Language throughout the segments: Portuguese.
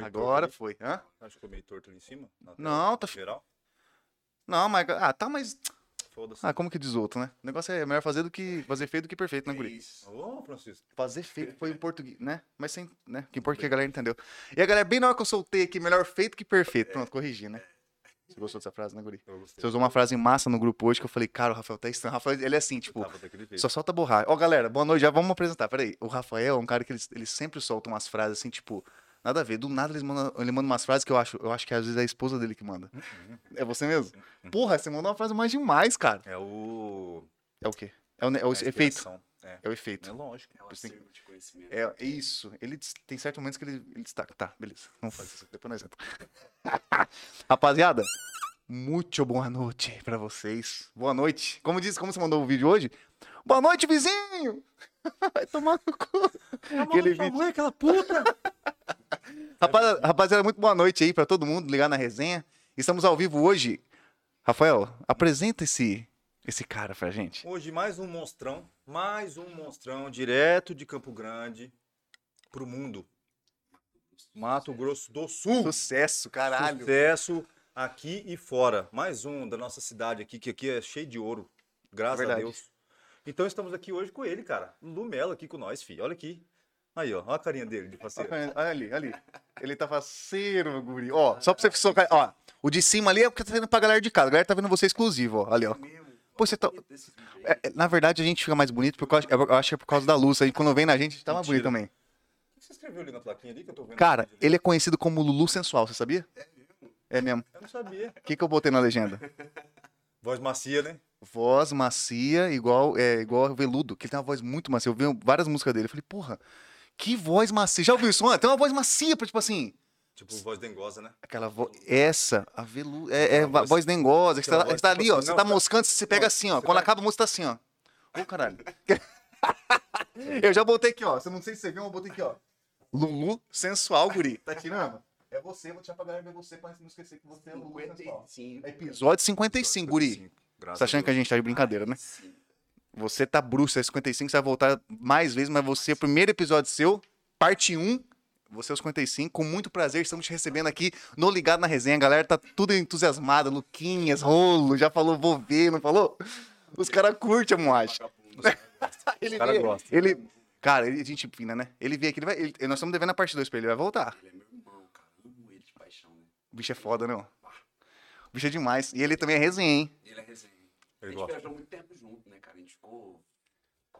meio Agora torto foi. Hã? Acho que ficou meio torto ali em cima. Não, tá. Geral? Não, mas. Ah, tá, mas. Foda-se. Ah, como que diz outro, né? O negócio é melhor fazer do que. Fazer feio do que perfeito, né, guri? Isso. Ô, Francisco. Fazer feito foi em português, né? Mas sem. né? Que importa é que a galera entendeu. E a galera, bem na hora que eu soltei aqui, melhor feito que perfeito. Pronto, corrigi, né? Você gostou dessa frase, né, guri? Eu gostei. Você usou uma frase em massa no grupo hoje que eu falei, cara, o Rafael tá estranho. O Rafael, ele é assim, tipo, só solta borracha. Ó, galera, boa noite, já vamos apresentar. Peraí, o Rafael é um cara que ele, ele sempre solta umas frases assim, tipo, nada a ver. Do nada ele manda, ele manda umas frases que eu acho, eu acho que às vezes é a esposa dele que manda. É você mesmo? Porra, você mandou uma frase mais demais, cara. É o. É o quê? É o, é o a efeito. É. É o efeito. É lógico. É Você tem- acervo de conhecimento. É isso. Ele tem certos momentos que ele, ele destaca. Tá, beleza. Vamos fazer isso. Depois nós entramos. Rapaziada, muito boa noite pra vocês. Boa noite. Como disse, como você mandou o vídeo hoje? Boa noite, vizinho! Vai tomar no cu. Aquele vídeo. mãe, aquela puta! Rapaziada, rapaziada, muito boa noite aí pra todo mundo ligar na resenha. Estamos ao vivo hoje. Rafael, apresenta esse, esse cara pra gente. Hoje mais um monstrão. Mais um monstrão direto de Campo Grande pro mundo. Mato Grosso do Sul. Sucesso, caralho. Sucesso aqui e fora. Mais um da nossa cidade aqui, que aqui é cheio de ouro. Graças Verdade. a Deus. Então estamos aqui hoje com ele, cara. Lulu Melo aqui com nós, filho. Olha aqui. Aí, ó. Olha a carinha dele de parceiro. Olha ali, olha ali. Ele tá faceiro, meu guri. Ó, só pra você socar. Ó, o de cima ali é porque tá vendo pra galera de casa. A galera tá vendo você exclusivo, ó. Ali, ó. Mesmo. Pô, você tá. É, é, na verdade, a gente fica mais bonito porque eu acho, eu acho que é por causa da luz. Aí quando vem na gente, tá mais bonito também. O que você escreveu ali na plaquinha ali que eu tô vendo? Cara, ele é conhecido como Lulu Sensual, você sabia? É mesmo. Eu não sabia. O que, que eu botei na legenda? Voz macia, né? Voz macia, igual é igual veludo, que ele tem uma voz muito macia. Eu vi várias músicas dele. Eu falei, porra, que voz macia. Já ouviu isso? Mano? Tem uma voz macia, pra, tipo assim. Tipo, voz dengosa, né? Aquela voz. Essa, a veludo. É, é voz- voz dengosa. Que você tá, voz você tá tipo ali, ó. assim, Você não, tá tá- moscando, você pega não, assim, ó. Quando tá- acaba a música, tá assim, ó. Ô, caralho. eu já botei aqui, ó. Você não sei se você viu, mas eu botei aqui, ó. Lulu sensual, guri. Tá tirando? É você, vou deixar pra galera ver você pra não esquecer que você é Lulu sensual. 55. Episódio 55, guri. 55, graças Você tá achando que a gente tá de brincadeira, né? Sim. Você tá bruxo, é 55, você vai voltar mais vezes, mas você, primeiro episódio seu, parte 1, você é os 55, com muito prazer, estamos te recebendo aqui no Ligado na Resenha, a galera tá tudo entusiasmada, Luquinhas, Rolo, já falou, vou ver, não falou? Os caras curtem a moagem. Ele, caras vê- gostam. ele, cara, ele é gente fina, né? Ele veio aqui, ele vai, ele- nós estamos devendo a parte 2 pra ele, ele vai voltar. Ele é meu irmão, cara. Amo ele de paixão, né? O bicho é foda, né? O bicho é demais. E ele também é resenha, hein? Ele é resenha. A Ele gente gosta. viajou muito tempo junto, né, cara? A gente ficou,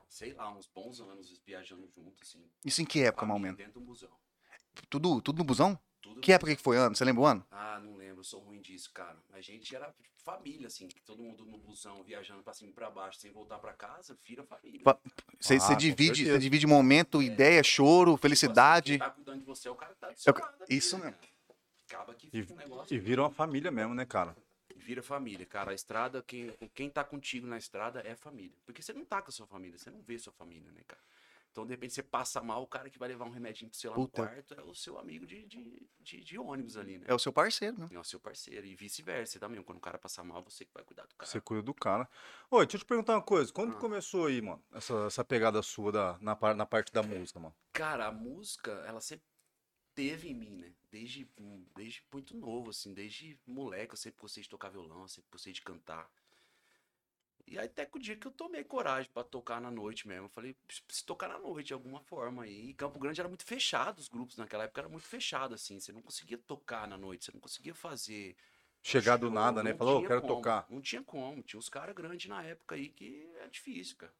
sei lá, uns bons anos viajando junto, assim. Isso em que época, Família Malmeno? Dentro do busão. Tudo, tudo no busão? Tudo Que época que foi ano? Você lembra o ano? Ah, não lembro, eu sou ruim disso, cara. A gente era tipo, família, assim, todo mundo no busão, viajando pra cima e pra baixo, sem voltar pra casa, vira família. Você, Ah, divide, você divide momento, ideia, choro, Quem felicidade. tá cuidando de você é o cara que tá do seu É o ca- lado. aqui, isso né, mesmo. cara? Acaba que E, fica um negócio. e vira uma família mesmo, né, cara? Vira família, cara. A estrada, quem, quem tá contigo na estrada é família. Porque você não tá com a sua família, você não vê sua família, né, cara? Então, de repente, você passa mal, o cara que vai levar um remedinho pro seu lá Puta. no quarto é o seu amigo de, de, de, de ônibus ali, né? É o seu parceiro, né? É o seu parceiro. E vice-versa também. Quando o cara passar mal, você que vai cuidar do cara. Você cuida do cara. Oi, deixa eu te perguntar uma coisa. Quando Ah. começou aí, mano, essa, essa pegada sua da, na, na parte da música, mano? Cara, a música, ela sempre teve em mim, né? Desde, desde muito novo, assim, desde moleque, eu sempre gostei de tocar violão, eu sempre gostei de cantar. E aí até que o dia que eu tomei coragem pra tocar na noite mesmo, eu falei, preciso tocar na noite de alguma forma. E Campo Grande era muito fechado, os grupos naquela época era muito fechado, assim, você não conseguia tocar na noite, você não conseguia fazer. Chegar do nada, né? não Falou, "Ô, tinha quero como, tocar. Não tinha como, tinha uns caras grandes na época aí que é difícil, cara.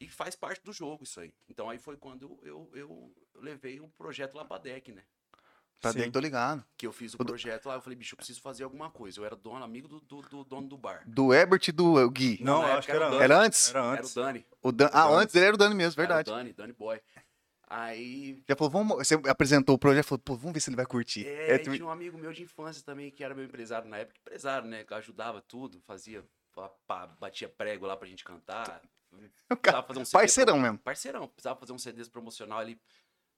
E faz parte do jogo isso aí. Então aí foi quando eu, eu, eu levei o projeto lá pra DEC, né? Tá Sim. dentro, tô ligado. Que eu fiz o O do- projeto lá, eu falei, bicho, eu preciso fazer alguma coisa. Eu era dono, amigo do, do, do dono do bar. Do Herbert e do Gui. Não, época acho que era era o antes. Era antes? Era Era o. Dani. O Dan... Ah, antes ele era o Dani mesmo, verdade. Era o Dani, Dani Boy. Aí. Já falou, vamos. Você apresentou o projeto falou, pô, vamos ver se ele vai curtir. É, É, tu- tinha um amigo meu de infância também, que era meu empresário na época, empresário, né? Que ajudava tudo, fazia. pá, pá, batia prego lá pra gente cantar. O cara- Precisava fazer um CD Parceirão pro- mesmo. Parceirão, precisava fazer um CDs promocional ali.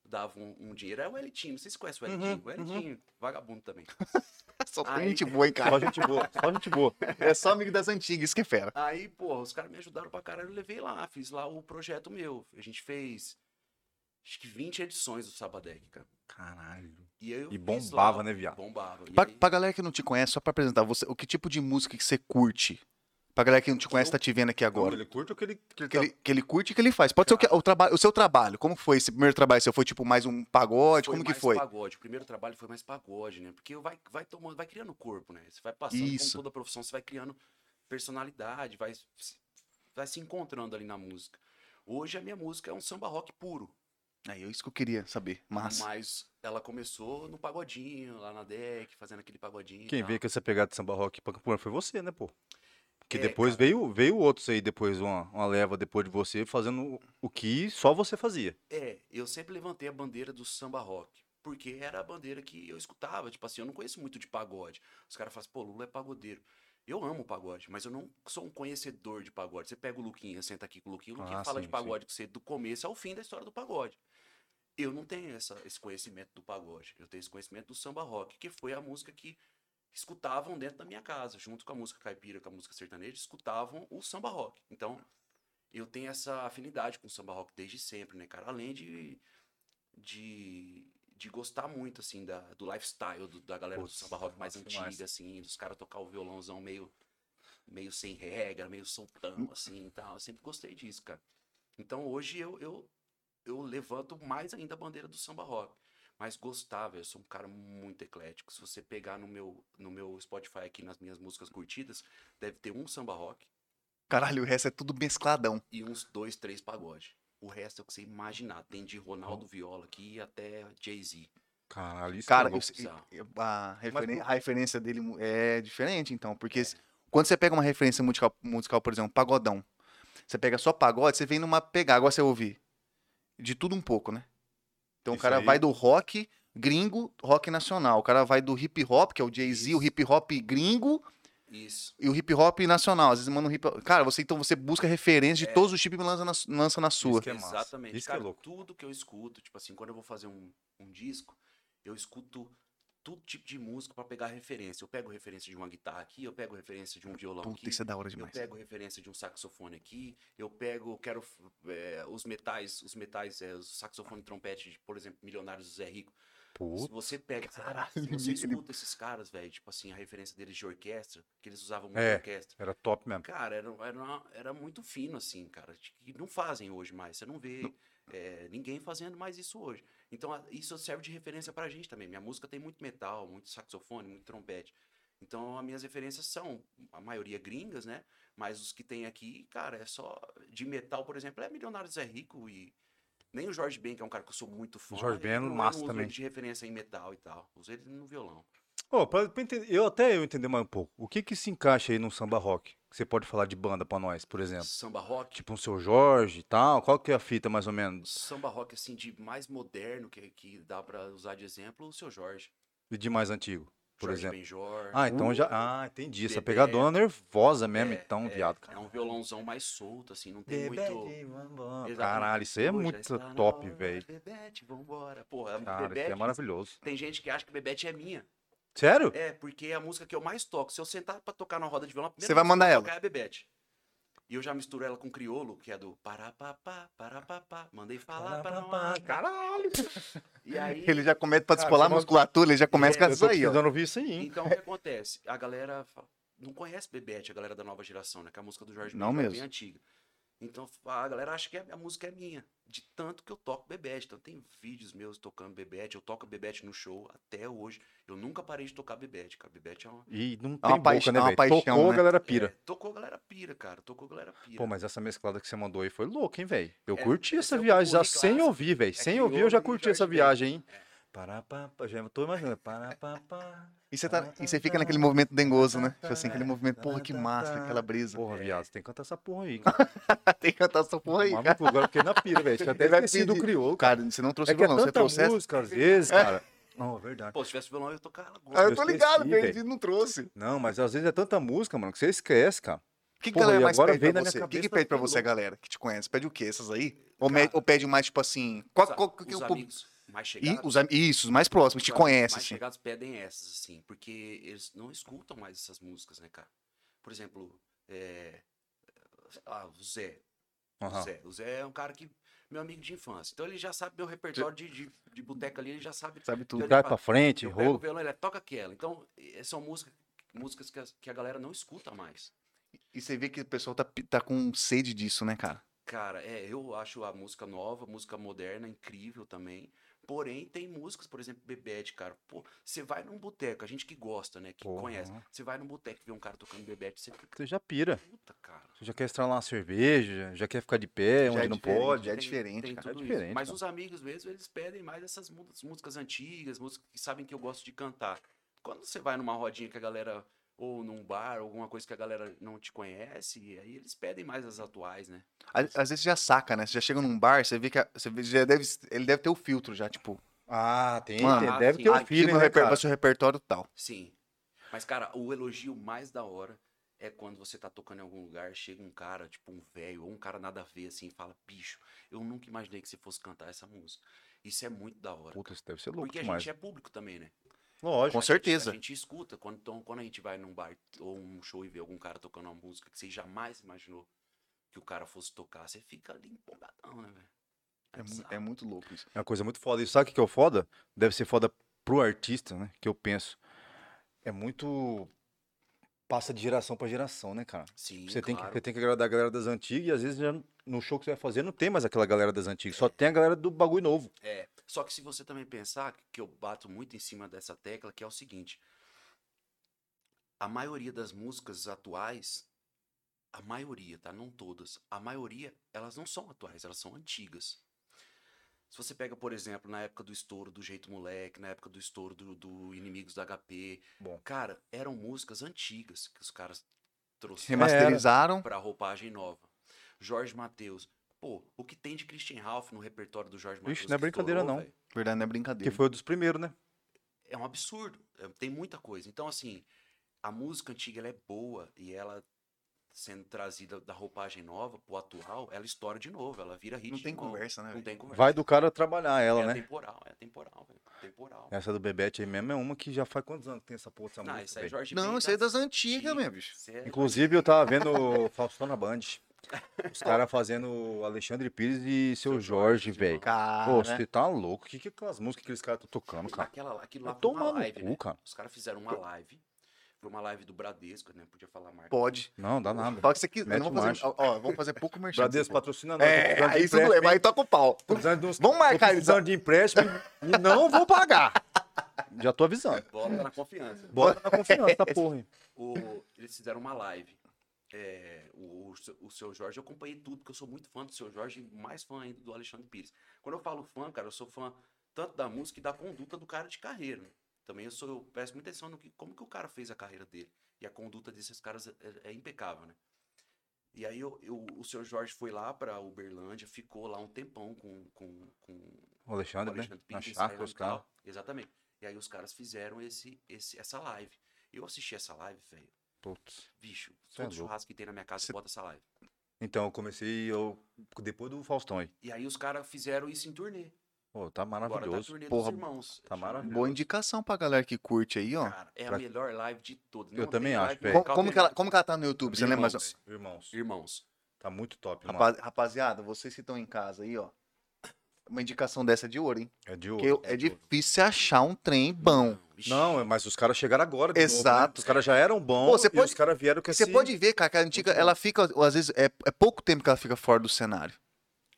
Dava um, um dinheiro. É o Elitinho, não sei se você conhece o Uhum, Elitinho. o Elitinho, vagabundo também. Só tem Aí- gente boa, hein, cara. Só gente boa, só gente boa. É só amigo das antigas, isso que é fera. Aí, porra, os caras me ajudaram pra caralho, eu levei lá, fiz lá o projeto meu. A gente fez acho que 20 edições do Sabadec, cara. Caralho. E, E bombava, lá, né, viado? Bombava. Pra, aí- pra galera que não te conhece, só pra apresentar, você, o que tipo de música que você curte? Pra galera que não te conhece, tá te vendo aqui agora. Ele curte o que ele, que ele Que tá- ele, que ele curte e que ele faz. Pode ser o, que, o, traba, o seu trabalho. Como foi esse primeiro trabalho? Seu foi tipo mais um pagode? foi Como que mais foi? pagode. O primeiro trabalho foi mais pagode, né? Porque vai, vai tomando, vai criando corpo, né? Você vai passando, Isso. como toda profissão, você vai criando personalidade, vai, se- vai se encontrando ali na música. Hoje a minha música é um samba rock puro. Aí, é isso que eu queria saber. Massa. Mas ela começou no pagodinho, lá na deck, fazendo aquele pagodinho. Quem veio com essa pegada de samba rock pra Campo foi você, né, pô? Porque É, depois cara. veio, veio outros aí, depois uma, uma leva depois de você, fazendo o que só você fazia. É, eu sempre levantei a bandeira do samba rock. Porque era a bandeira que eu escutava. Tipo assim, eu não conheço muito de pagode. Os caras falam, pô, Lula é pagodeiro. Eu amo pagode, mas eu não sou um conhecedor de pagode. Você pega o Luquinha, senta aqui com o Luquinha, o Luquinha Ah, fala sim, de pagode com você do começo ao fim da história do pagode. Eu não tenho essa, esse conhecimento do pagode. Eu tenho esse conhecimento do samba rock, que foi a música que escutavam dentro da minha casa, junto com a música caipira, com a música sertaneja, escutavam o samba rock. Então, eu tenho essa afinidade com o samba rock desde sempre, né, cara? Além de, de, de gostar muito, assim, da, do lifestyle do- da galera Putz, do samba rock mais massa antiga, demais. assim, dos caras tocar o violãozão meio, meio sem regra, meio soltão, assim, e tal. Eu sempre gostei disso, cara. Então, hoje eu, eu, eu levanto mais ainda a bandeira do samba rock. Mas gostava, eu sou um cara muito eclético. Se você pegar no meu, no meu Spotify aqui nas minhas músicas curtidas, deve ter um samba rock Caralho, o resto é tudo mescladão. e uns dois, três pagode. O resto é o que você imaginar. Tem de Ronaldo Viola aqui até Jay-Z. Caralho, isso Cara, é eu- a, referen- Mas- a referência dele é diferente, então. Porque se- quando você pega uma referência musical, musical, por exemplo, pagodão, você pega só pagode, você vem numa pegada, agora você ouvir de tudo um pouco, né? Então o Isso cara aí. vai do rock gringo, rock nacional. O cara vai do hip hop, que é o Jay-Z, o Isso. hip hop gringo Isso. e o hip hop nacional. Às vezes manda um hip hop. Cara, você então você busca referência de É. todos os tipos e lança na, lança na sua. que é massa. Exatamente. Isso que é Cara, louco. tudo que eu escuto, tipo assim, quando eu vou fazer um, um disco, eu escuto todo tipo de música pra pegar referência. Eu pego referência de uma guitarra aqui, eu pego referência de um violão Puta, aqui. isso é da hora Eu demais. pego referência de um saxofone aqui, eu pego, quero é, os metais, os metais, é, os saxofone e trompete, de, por exemplo, Milionários do Zé Rico. Se você pega, Caralho, se você ele- escuta esses caras, velho, tipo assim, a referência deles de orquestra, que eles usavam muito É. orquestra. era top mesmo. Cara, era, era, uma- era muito fino, assim, cara. Que não fazem hoje mais. Você não vê é, ninguém fazendo mais isso hoje. Então, a- isso serve de referência pra gente também. Minha música tem muito metal, muito saxofone, muito trompete. Então, as minhas referências são, a maioria gringas, né? Mas os que tem aqui, cara, é só. De metal, por exemplo, é Milionários é Rico e. Nem o Jorge Ben, que é um cara que eu sou muito fã. Jorge Ben é massa uso também. ele de referência em metal e tal. Uso ele no violão. Ô, pra, pra entender- eu até eu entender mais um pouco. O que que se encaixa aí num samba rock? Que você pode falar de banda pra nós, por exemplo? Samba rock. Tipo um seu Jorge e tal. Qual que é a fita, mais ou menos? Samba rock, assim, de mais moderno que, que dá pra usar de exemplo, o seu Jorge. E de mais antigo, por Jorge exemplo? Benjor. Ah, então já. Ah, entendi. Essa pegadona nervosa mesmo, É, então, é, viado. É um violãozão mais solto, assim, não tem muito. Exatamente. Caralho, isso aí é Hoje muito top, velho. Bebete, vambora. Porra, Cara, isso Bebete, é maravilhoso. tem gente que acha que Bebete é minha. Sério? É, porque é a música que eu mais toco. Se eu sentar pra tocar na roda de violão, Você vai mandar ela. vou tocar É a Bebete. E eu já misturo ela com criolo, que é do parapapá, parapapá. Mandei falar para não Caralho! E aí, Ele já começa pra descolar a musculatura, ele já começa É, com Eu isso aí, ó. precisando ouvir isso aí, hein? Então, o que acontece? A galera fala- não conhece Bebete, a galera da nova geração, né? Que a música do Jorge Não Ben já é mesmo. bem antiga. Então, a galera acha que a música é minha, de tanto que eu toco Bebete. Então, tem vídeos meus tocando Bebete, eu toco Bebete no show até hoje. Eu nunca parei de tocar Bebete, cara. Bebete é uma... E não uma tem boca, paixão- né, é uma paixão, Tocou, né? a galera pira. É, tocou a galera pira, cara. Tocou a galera pira. Pô, mas essa mesclada que você mandou aí foi louca, hein, velho? Eu É, curti essa é viagem já sem ouvir, velho. É sem ouvir, eu já curti essa viagem, hein? É. Pará, pá, pá, já tô imaginando. Pará, pá, pá. E você, tá, e você fica naquele movimento dengoso, né? Tipo assim, aquele movimento, porra, que massa, aquela brisa. Porra, É. viado, você tem que cantar essa porra aí. Tem que cantar essa porra aí, cara. Maluco, agora eu fiquei na pira, velho. Até vai esquecido do crioulo, cara. Você não trouxe É é violão, você tanta trouxe música, às vezes, cara. Não, é verdade. Pô, se tivesse violão, eu ia tocar agora. Ah, eu eu tô ligado, velho. perdi, não trouxe. Não, mas às vezes é tanta música, mano, que você esquece, cara. O que, que Porra, galera mais agora pede pra na minha você? O que, que pede pra você, louco. galera que te conhece? Pede o quê, essas aí? Ou, me- Cara, ou pede mais, tipo assim... Qual, Os, qual, a- que os o amigos mais E chegados. os, am- isso, os mais próximos, os te conhecem, mais assim. chegados pedem essas, assim, porque eles não escutam mais essas músicas, né, cara? Por exemplo, é... lá, o Zé. O Aham. Zé. O Zé é um cara que meu amigo de infância. Então ele já sabe meu repertório de, de, de boteca ali, ele já sabe. Sabe tudo. Fala, pra frente, o rolo. violão, ele toca aquela. Então, eh, são músicas, músicas que, as- que a galera não escuta mais. E você vê que o pessoal tá, tá com sede disso, né, cara? Cara, é, eu acho a música nova, música moderna, incrível também. Porém, tem músicas, por exemplo, Bebete, cara. Pô, você vai num boteco, a gente que gosta, né? Que Porra. conhece. Você vai num boteco e vê um cara tocando Bebete, você fica, Você já pira. puta, cara. Você já quer estralar uma cerveja, já quer ficar de pé, Já onde é não pode. já é diferente, tem cara. É diferente, isso. Mas cara. os amigos mesmo, eles pedem mais essas músicas antigas, músicas que sabem que eu gosto de cantar. Quando você vai numa rodinha que a galera, ou num bar, alguma coisa que a galera não te conhece, aí eles pedem mais as atuais, né? Às, às vezes você já saca, né? Você já chega num bar, você vê que a- você vê, já deve, ele deve ter o filtro já, tipo, Ah, tem, Mano, tem- deve sim. ter o no né, vai ser o repertório tal. Sim. Mas, cara, o elogio mais da hora é quando você tá tocando em algum lugar, chega um cara, tipo um velho, ou um cara nada a ver, assim, e fala, bicho, eu nunca imaginei que você fosse cantar essa música. Isso é muito da hora. Puta, isso deve ser louco Porque a demais. gente é público também, né? Lógico. Com A gente- certeza. a gente escuta. Quando, então, quando a gente vai num bar ou um show e vê algum cara tocando uma música que você jamais imaginou que o cara fosse tocar, você fica ali empolgadão, né, velho? É, mu- bizarro. é muito louco isso. É uma coisa muito foda. E sabe o que é o foda? Deve ser foda pro artista, né? Que eu penso. É muito. Passa de geração pra geração, né, cara? Sim, Você tem, que, claro. você tem que agradar a galera das antigas e às vezes já no show que você vai fazer não tem mais aquela galera das antigas, só tem a galera do bagulho novo. É, só que se você também pensar, que eu bato muito em cima dessa tecla, que é o seguinte: a maioria das músicas atuais, a maioria, tá? Não todas, a maioria, elas não são atuais, elas são antigas. Se você pega, por exemplo, na época do estouro do Jeito Moleque, na época do estouro do, do Inimigos da HP, Bom. cara, eram músicas antigas que os caras trouxeram Remasterizaram. pra roupagem nova. Jorge Mateus. Pô, o que tem de Christian Ralph no repertório do Jorge Mateus? Vixe, não é que brincadeira, estourou, não. velho? Verdade, não é Que brincadeira. foi um dos primeiros, né? é um absurdo. É, Tem muita coisa. Então, assim, a música antiga ela é boa e ela sendo trazida da roupagem nova pro atual, ela estoura de novo, ela vira hit. Não tem conversa, né? Não tem conversa. Vai do cara trabalhar ela, é né? temporal, é temporal, velho. Temporal. Essa do Bebete aí mesmo é uma que já faz quantos anos que tem essa porra dessa Não, música? isso aí é? Jorge Não, Ben isso é das antigas, meu bicho. Isso é Inclusive, eu tava vendo o Faustão na Band. Os caras fazendo Alexandre Pires e seu Seu Jorge, velho. Cara, Pô, você tá louco? O que, que é aquelas músicas que aqueles caras estão tocando, cara? Aquela, lá- aquilo lá foi uma live, cu, né? cara. Os caras fizeram uma live. Foi uma live do Bradesco, né? Podia falar marca. pode. Não, dá nada. Fala que você quiser. Não vamos fazer, ó, vamos fazer pouco merchan. Bradesco patrocina nós. tô É, aí bem, hein? aí toca o pau. Uns- Vamos marcar precisando de empréstimo e não vou pagar. Já tô avisando. Bota na confiança. Bora na confiança, tá porra. hein? O- eles fizeram uma live. É, o, o, seu- Jorge, eu acompanhei tudo, porque eu sou muito fã do seu Jorge mais fã ainda do Alexandre Pires. Quando eu falo fã, cara, eu sou fã tanto da música e da conduta do cara de carreira. né? Também eu sou, eu presto muita atenção no que, como que o cara fez a carreira dele. E a conduta desses caras é, é- é impecável, né? E aí eu, eu- o seu Jorge foi lá pra Uberlândia, ficou lá um tempão com, com, com O Alexandre, o né? Alexandre Na Pires, chácara, ensaiando os caras. Exatamente. E aí os caras fizeram esse, esse, essa live. Eu assisti essa live, velho. Putz. Bicho, Cê é todo louco. churrasco que tem na minha casa, Cê- bota essa live. Então, eu comecei eu, depois do Faustão aí. E aí os caras fizeram isso em turnê. Pô, tá Agora tá a maravilhoso. turnê Porra, dos irmãos. tá maravilhoso. Boa indicação pra galera que curte aí, ó. Cara, é Pra- a melhor live de todas. Eu também acho, velho. Como, como que ela, como que ela tá no YouTube? Você lembra? mais- Irmãos, irmãos. Irmãos. Tá muito top, mano. Rapaz- rapaziada, vocês que estão em casa aí, ó. Uma indicação dessa é de ouro, hein? É de Porque ouro. é difícil achar um trem bom. Não, é- mas os caras chegaram agora. de novo, né? Exato. Os caras já eram bons Pô, você e pode- os caras vieram com Você esse... pode ver, cara, que a antiga, ela fica, às vezes, é, é pouco tempo que ela fica fora do cenário.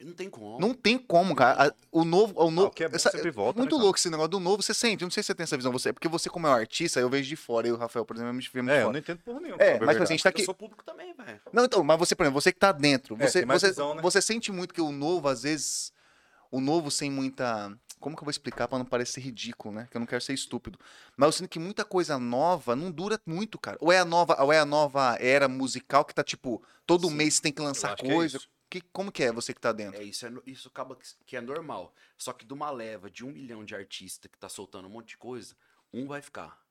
Não tem como. Não tem como, cara. O novo. O novo o que é bom essa- sempre volta, Muito né, louco esse negócio do novo, você sente. Não sei se você tem essa visão. Você, é porque você, como é um artista, eu vejo de fora. Eu e o Rafael, por exemplo, vê muito É, eu não entendo porra nenhuma. É, mas, tipo assim, a gente tá Eu aqui. sou público também, velho. Não, então, mas você, por exemplo, você que tá dentro, É, você, tem mais você, visão, né? você sente muito que o novo, às vezes, o novo sem muita. Como que eu vou explicar pra não parecer ridículo, né? Que eu não quero ser estúpido. Mas eu sinto que muita coisa nova não dura muito, cara. Ou é a nova, ou é a nova era musical que tá, tipo, todo Sim, mês tem que lançar acho que é coisa. que, como que é você que tá dentro? É, isso, é, isso acaba que, que é normal. Só que de uma leva de um milhão de artistas que tá soltando um monte de coisa, um vai ficar.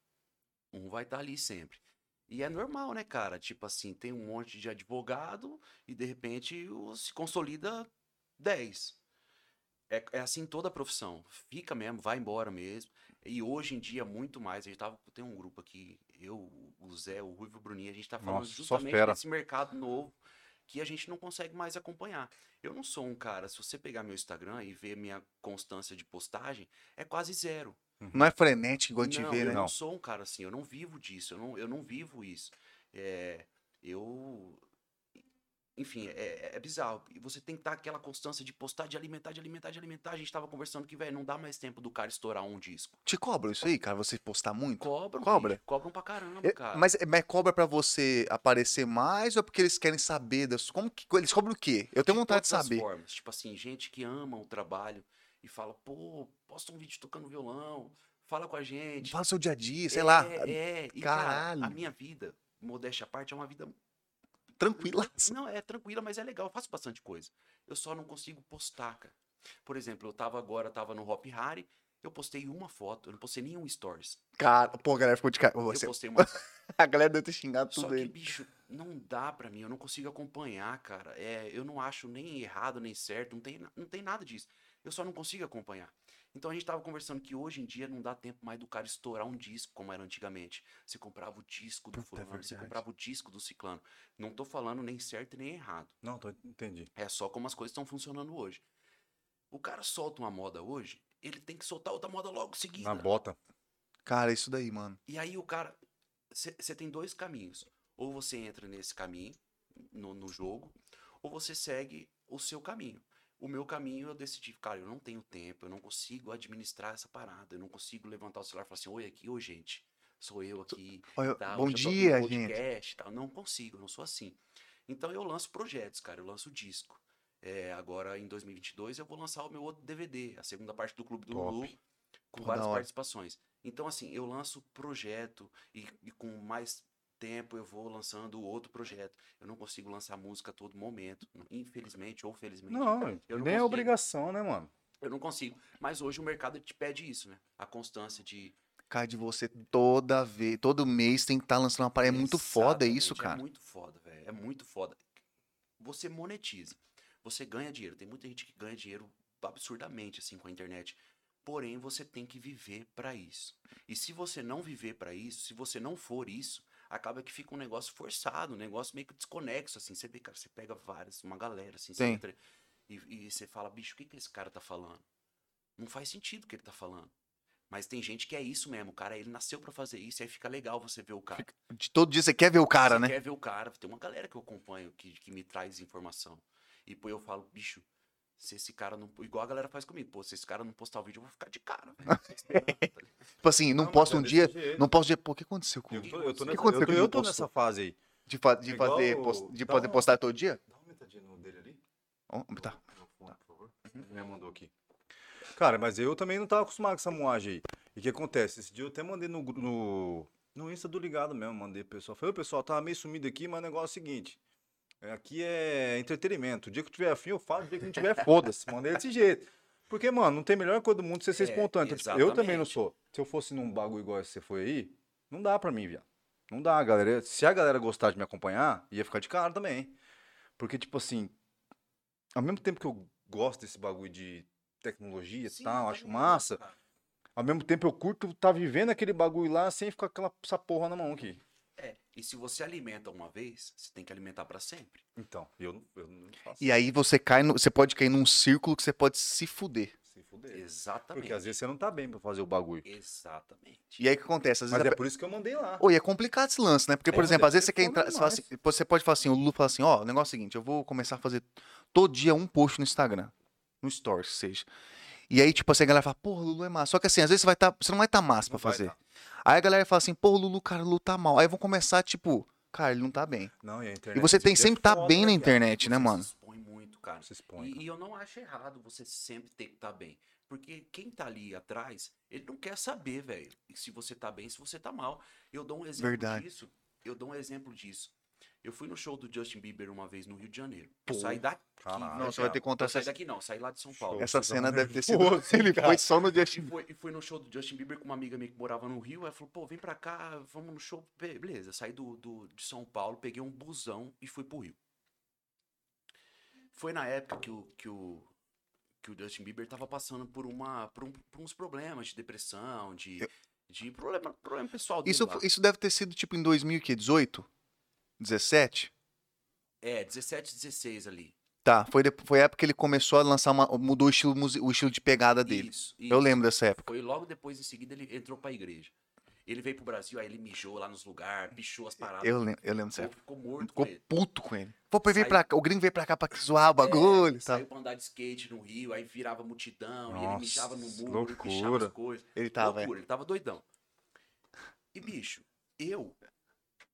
Um vai estar ali sempre. E é normal, né, cara? Tipo assim, tem um monte de advogado e de repente se consolida 10. É, é assim toda a profissão. Fica mesmo, vai embora mesmo. E hoje em dia, muito mais. A gente tava. Tem um grupo aqui, eu, o Zé, o Ruivo e o Bruninho, a gente tá falando Nossa, justamente desse mercado novo que a gente não consegue mais acompanhar. Eu não sou um cara, se você pegar meu Instagram e ver minha constância de postagem, é quase zero. Não é frenético igual a gente não, vê, eu né? não Não. sou um cara assim, eu não vivo disso, eu não, eu não vivo isso. É, eu. Enfim, é, é bizarro. E você tem que estar aquela constância de postar, de alimentar, de alimentar, de alimentar. A gente tava conversando que, velho, não dá mais tempo do cara estourar um disco. Te cobram isso aí, cara? Você postar muito? Cobram, Cobra? cobram pra caramba, É, cara. Mas, mas cobra pra você aparecer mais ou é porque eles querem saber das. Como que. Eles cobram o quê? Eu tenho De vontade de saber. formas. Tipo assim, gente que ama o trabalho e fala, pô, posta um vídeo tocando violão, fala com a gente. Fala seu dia a dia, sei é, lá. É, e, cara, Caralho. a minha vida, modéstia à parte, é uma vida Tranquila. Não, é tranquila, mas é legal. Eu faço bastante coisa. Eu só não consigo postar, cara. Por exemplo, eu tava agora, tava no Hop Harry, eu postei uma foto, eu não postei nenhum stories. Cara, pô, a galera ficou de cara. Eu Você... postei uma. A galera deve ter xingado Só tudo que, ele. bicho, não dá pra mim, eu não consigo acompanhar, cara. É, eu não acho nem errado, nem certo, não tem, não tem nada disso. Eu só não consigo acompanhar. Então a gente tava conversando que hoje em dia não dá tempo mais do cara estourar um disco como era antigamente. Você comprava o disco do Puta, é fulano, você verdade. comprava o disco do ciclano. Não tô falando nem certo e nem errado. Não, tô, entendi. É só como as coisas estão funcionando hoje. O cara solta uma moda hoje, ele tem que soltar outra moda logo seguida. Na bota. Cara, isso daí, mano. E aí o cara. Você tem dois caminhos. Ou você entra nesse caminho, no, no jogo, ou você segue o seu caminho. O meu caminho eu decidi, cara, eu não tenho tempo, eu não consigo administrar essa parada, eu não consigo levantar o celular e falar assim, oi aqui, oi gente, sou eu aqui. Tal, bom dia, gente. podcast, tal. Não consigo, não sou assim. Então eu lanço projetos, cara, eu lanço disco. É, agora em 2022 eu vou lançar o meu outro DVD, a segunda parte do Clube do Top. Lulu, com Pô, várias participações. Então assim, eu lanço projeto e, e com mais tempo eu vou lançando outro projeto. Eu não consigo lançar música a todo momento, infelizmente ou felizmente. Não, Eu não nem é obrigação, né, mano? Eu não consigo. Mas hoje o mercado te pede isso, né? A constância de Cara, de você toda vez, todo mês tem que estar lançando uma parada. É muito foda isso, Exatamente, cara. É muito foda, velho. É muito foda. Você monetiza. Você ganha dinheiro. Tem muita gente que ganha dinheiro absurdamente assim com a internet. Porém, você tem que viver pra isso. E se você não viver pra isso, se você não for isso, acaba que fica um negócio forçado, um negócio meio que desconexo assim. Você vê, cara, você pega várias, uma galera assim, você entra e, e você fala, bicho, o que que esse cara tá falando? Não faz sentido o que ele tá falando. Mas tem gente que é isso mesmo, o cara, ele nasceu pra fazer isso, aí fica legal você ver o cara. De todo dia você quer ver o cara, Você né? quer ver o cara. Tem uma galera que eu acompanho que, que me traz informação. E pô, eu falo, bicho, se esse cara não. Igual a galera faz comigo, pô, se esse cara não postar o vídeo, eu vou ficar de cara, velho. Tipo assim, não, posta é um dia. jeito. Não posso dizer, pô, o que aconteceu com Eu tô, eu tô O que nessa, aconteceu eu tô, eu nessa fase aí. De, fa- de Igual fazer, o- post- de fazer um- postar todo dia? Dá uma aumentadinha no dele ali. Ó, tá. Fone, por favor. Me mandou aqui. Cara, mas eu também não tava acostumado com essa moagem aí. E o que acontece? Esse dia eu até mandei no, no, no Insta do Ligado mesmo, mandei pro pessoal. Falei, ô pessoal, tava meio sumido aqui, mas o negócio é o seguinte. É, Aqui é entretenimento. O dia que eu tiver afim, eu falo. O dia que não tiver, foda-se. Mandei desse jeito. Porque, mano, não tem melhor coisa do mundo você ser É, espontâneo. Tipo, eu também não exatamente. sou. Se eu fosse num bagulho igual esse que você foi aí, não dá pra mim, viado. Não dá, galera. Se a galera gostar de me acompanhar, ia ficar de cara também. Porque, tipo assim, ao mesmo tempo que eu gosto desse bagulho de tecnologia e tal, eu acho massa, ao mesmo tempo eu curto tá vivendo aquele bagulho lá sem ficar com aquela essa porra na mão aqui. E se você alimenta uma vez, você tem que alimentar pra sempre. Então, eu, não- eu não faço. E aí você cai no, você pode cair num círculo que você pode se fuder. Se fuder. Exatamente. Porque às vezes você não tá bem pra fazer o bagulho. Exatamente. E aí o que acontece? Às vezes Mas a é por isso que eu mandei lá. Oi, é complicado esse lance, né? Porque, por É, exemplo, às vezes você quer entrar. Você, assim- você pode falar assim, o Lulu fala assim, ó, o negócio é o seguinte, eu vou começar a fazer todo dia um post no Instagram. No Stories, que seja. E aí, tipo assim, a galera fala, porra, o Lulu é massa. Só que assim, às vezes você vai tá, você não vai estar tá massa Não pra fazer. tá. Aí a galera fala assim, pô, o Lulu, cara, o Lulu tá mal. Aí vão começar, tipo, cara, ele não tá bem. Não, e a internet. E você tem dia sempre é tá bem né, na internet, né, Você mano? se expõe muito, cara. Você expõe. E, cara. e eu não acho errado você sempre ter que estar bem. Porque quem tá ali atrás, ele não quer saber, velho, se você tá bem, se você tá mal. Eu dou um exemplo Verdade. disso. Eu dou um exemplo disso. Eu fui no show do Justin Bieber uma vez no Rio de Janeiro. Pô, Eu saí daqui. caralho. Não, você vai ter que contar Eu saí essa, daqui não, saí lá de São Paulo. Show. essa cena deve ter sido. nervoso, Ele cara. foi só no Justin foi, e fui no show do Justin Bieber com uma amiga minha que morava no Rio. Ela falou, pô, vem pra cá, vamos no show. Be- Beleza, saí do, do, de São Paulo, peguei um busão e fui pro Rio. Foi na época que o, que o, que o Justin Bieber tava passando por, uma, por, um- por uns problemas de depressão, de, de problema, problema pessoal dele Isso, lá. isso deve ter sido tipo em 2018? 17? É, 17, 16 ali. Tá, foi, foi a época que ele começou a lançar uma. mudou o estilo, o estilo de pegada dele. Isso, Eu isso. lembro dessa época. Foi logo depois, em seguida, ele entrou pra igreja. Ele veio pro Brasil, aí ele mijou lá nos lugares, pichou as paradas. Eu lembro, eu lembro dessa época. ficou morto Ficou com ele. puto com ele. Pô, veio pra cá, o gringo veio pra cá pra zoar o bagulho É, e tal. saiu pra andar de skate no Rio, aí virava multidão, e ele Nossa, mijava no muro, loucura. pichava as coisas. Ele tava, é. Loucura, ele tava doidão. E, bicho, eu,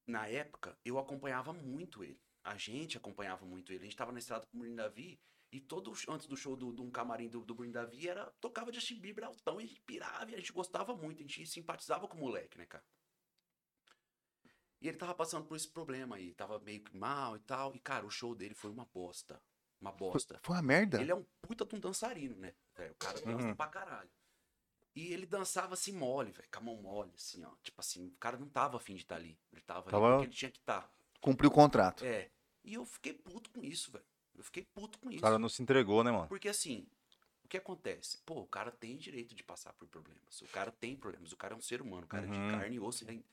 na época, eu acompanhava muito ele. A gente acompanhava muito ele. A gente tava na estrada com o Bruno Davi, e todo antes do show do, de um camarim do, do Bruno Davi, era, tocava Justin Bieber altão, e a gente pirava, e a gente gostava muito, a gente simpatizava com o moleque, né, cara? E ele tava passando por esse problema aí, tava meio que mal e tal, e, cara, o show dele foi uma bosta. Uma bosta. foi uma merda. Ele é um puta de um dançarino, né? velho? O cara dança Uhum. pra caralho. E ele dançava assim mole, velho, com a mão mole, assim, ó. Tipo assim, o cara não tava afim de estar ali. Ele tava, ali Tava- porque ele tinha que estar. Cumpriu o contrato. É. E eu fiquei puto com isso, velho. Eu fiquei puto com O isso. cara não se entregou, né, mano? Porque assim, o que acontece? Pô, o cara tem direito de passar por problemas. O cara tem problemas. O cara é um ser humano, o cara é Uhum. de carne e osso. Ele-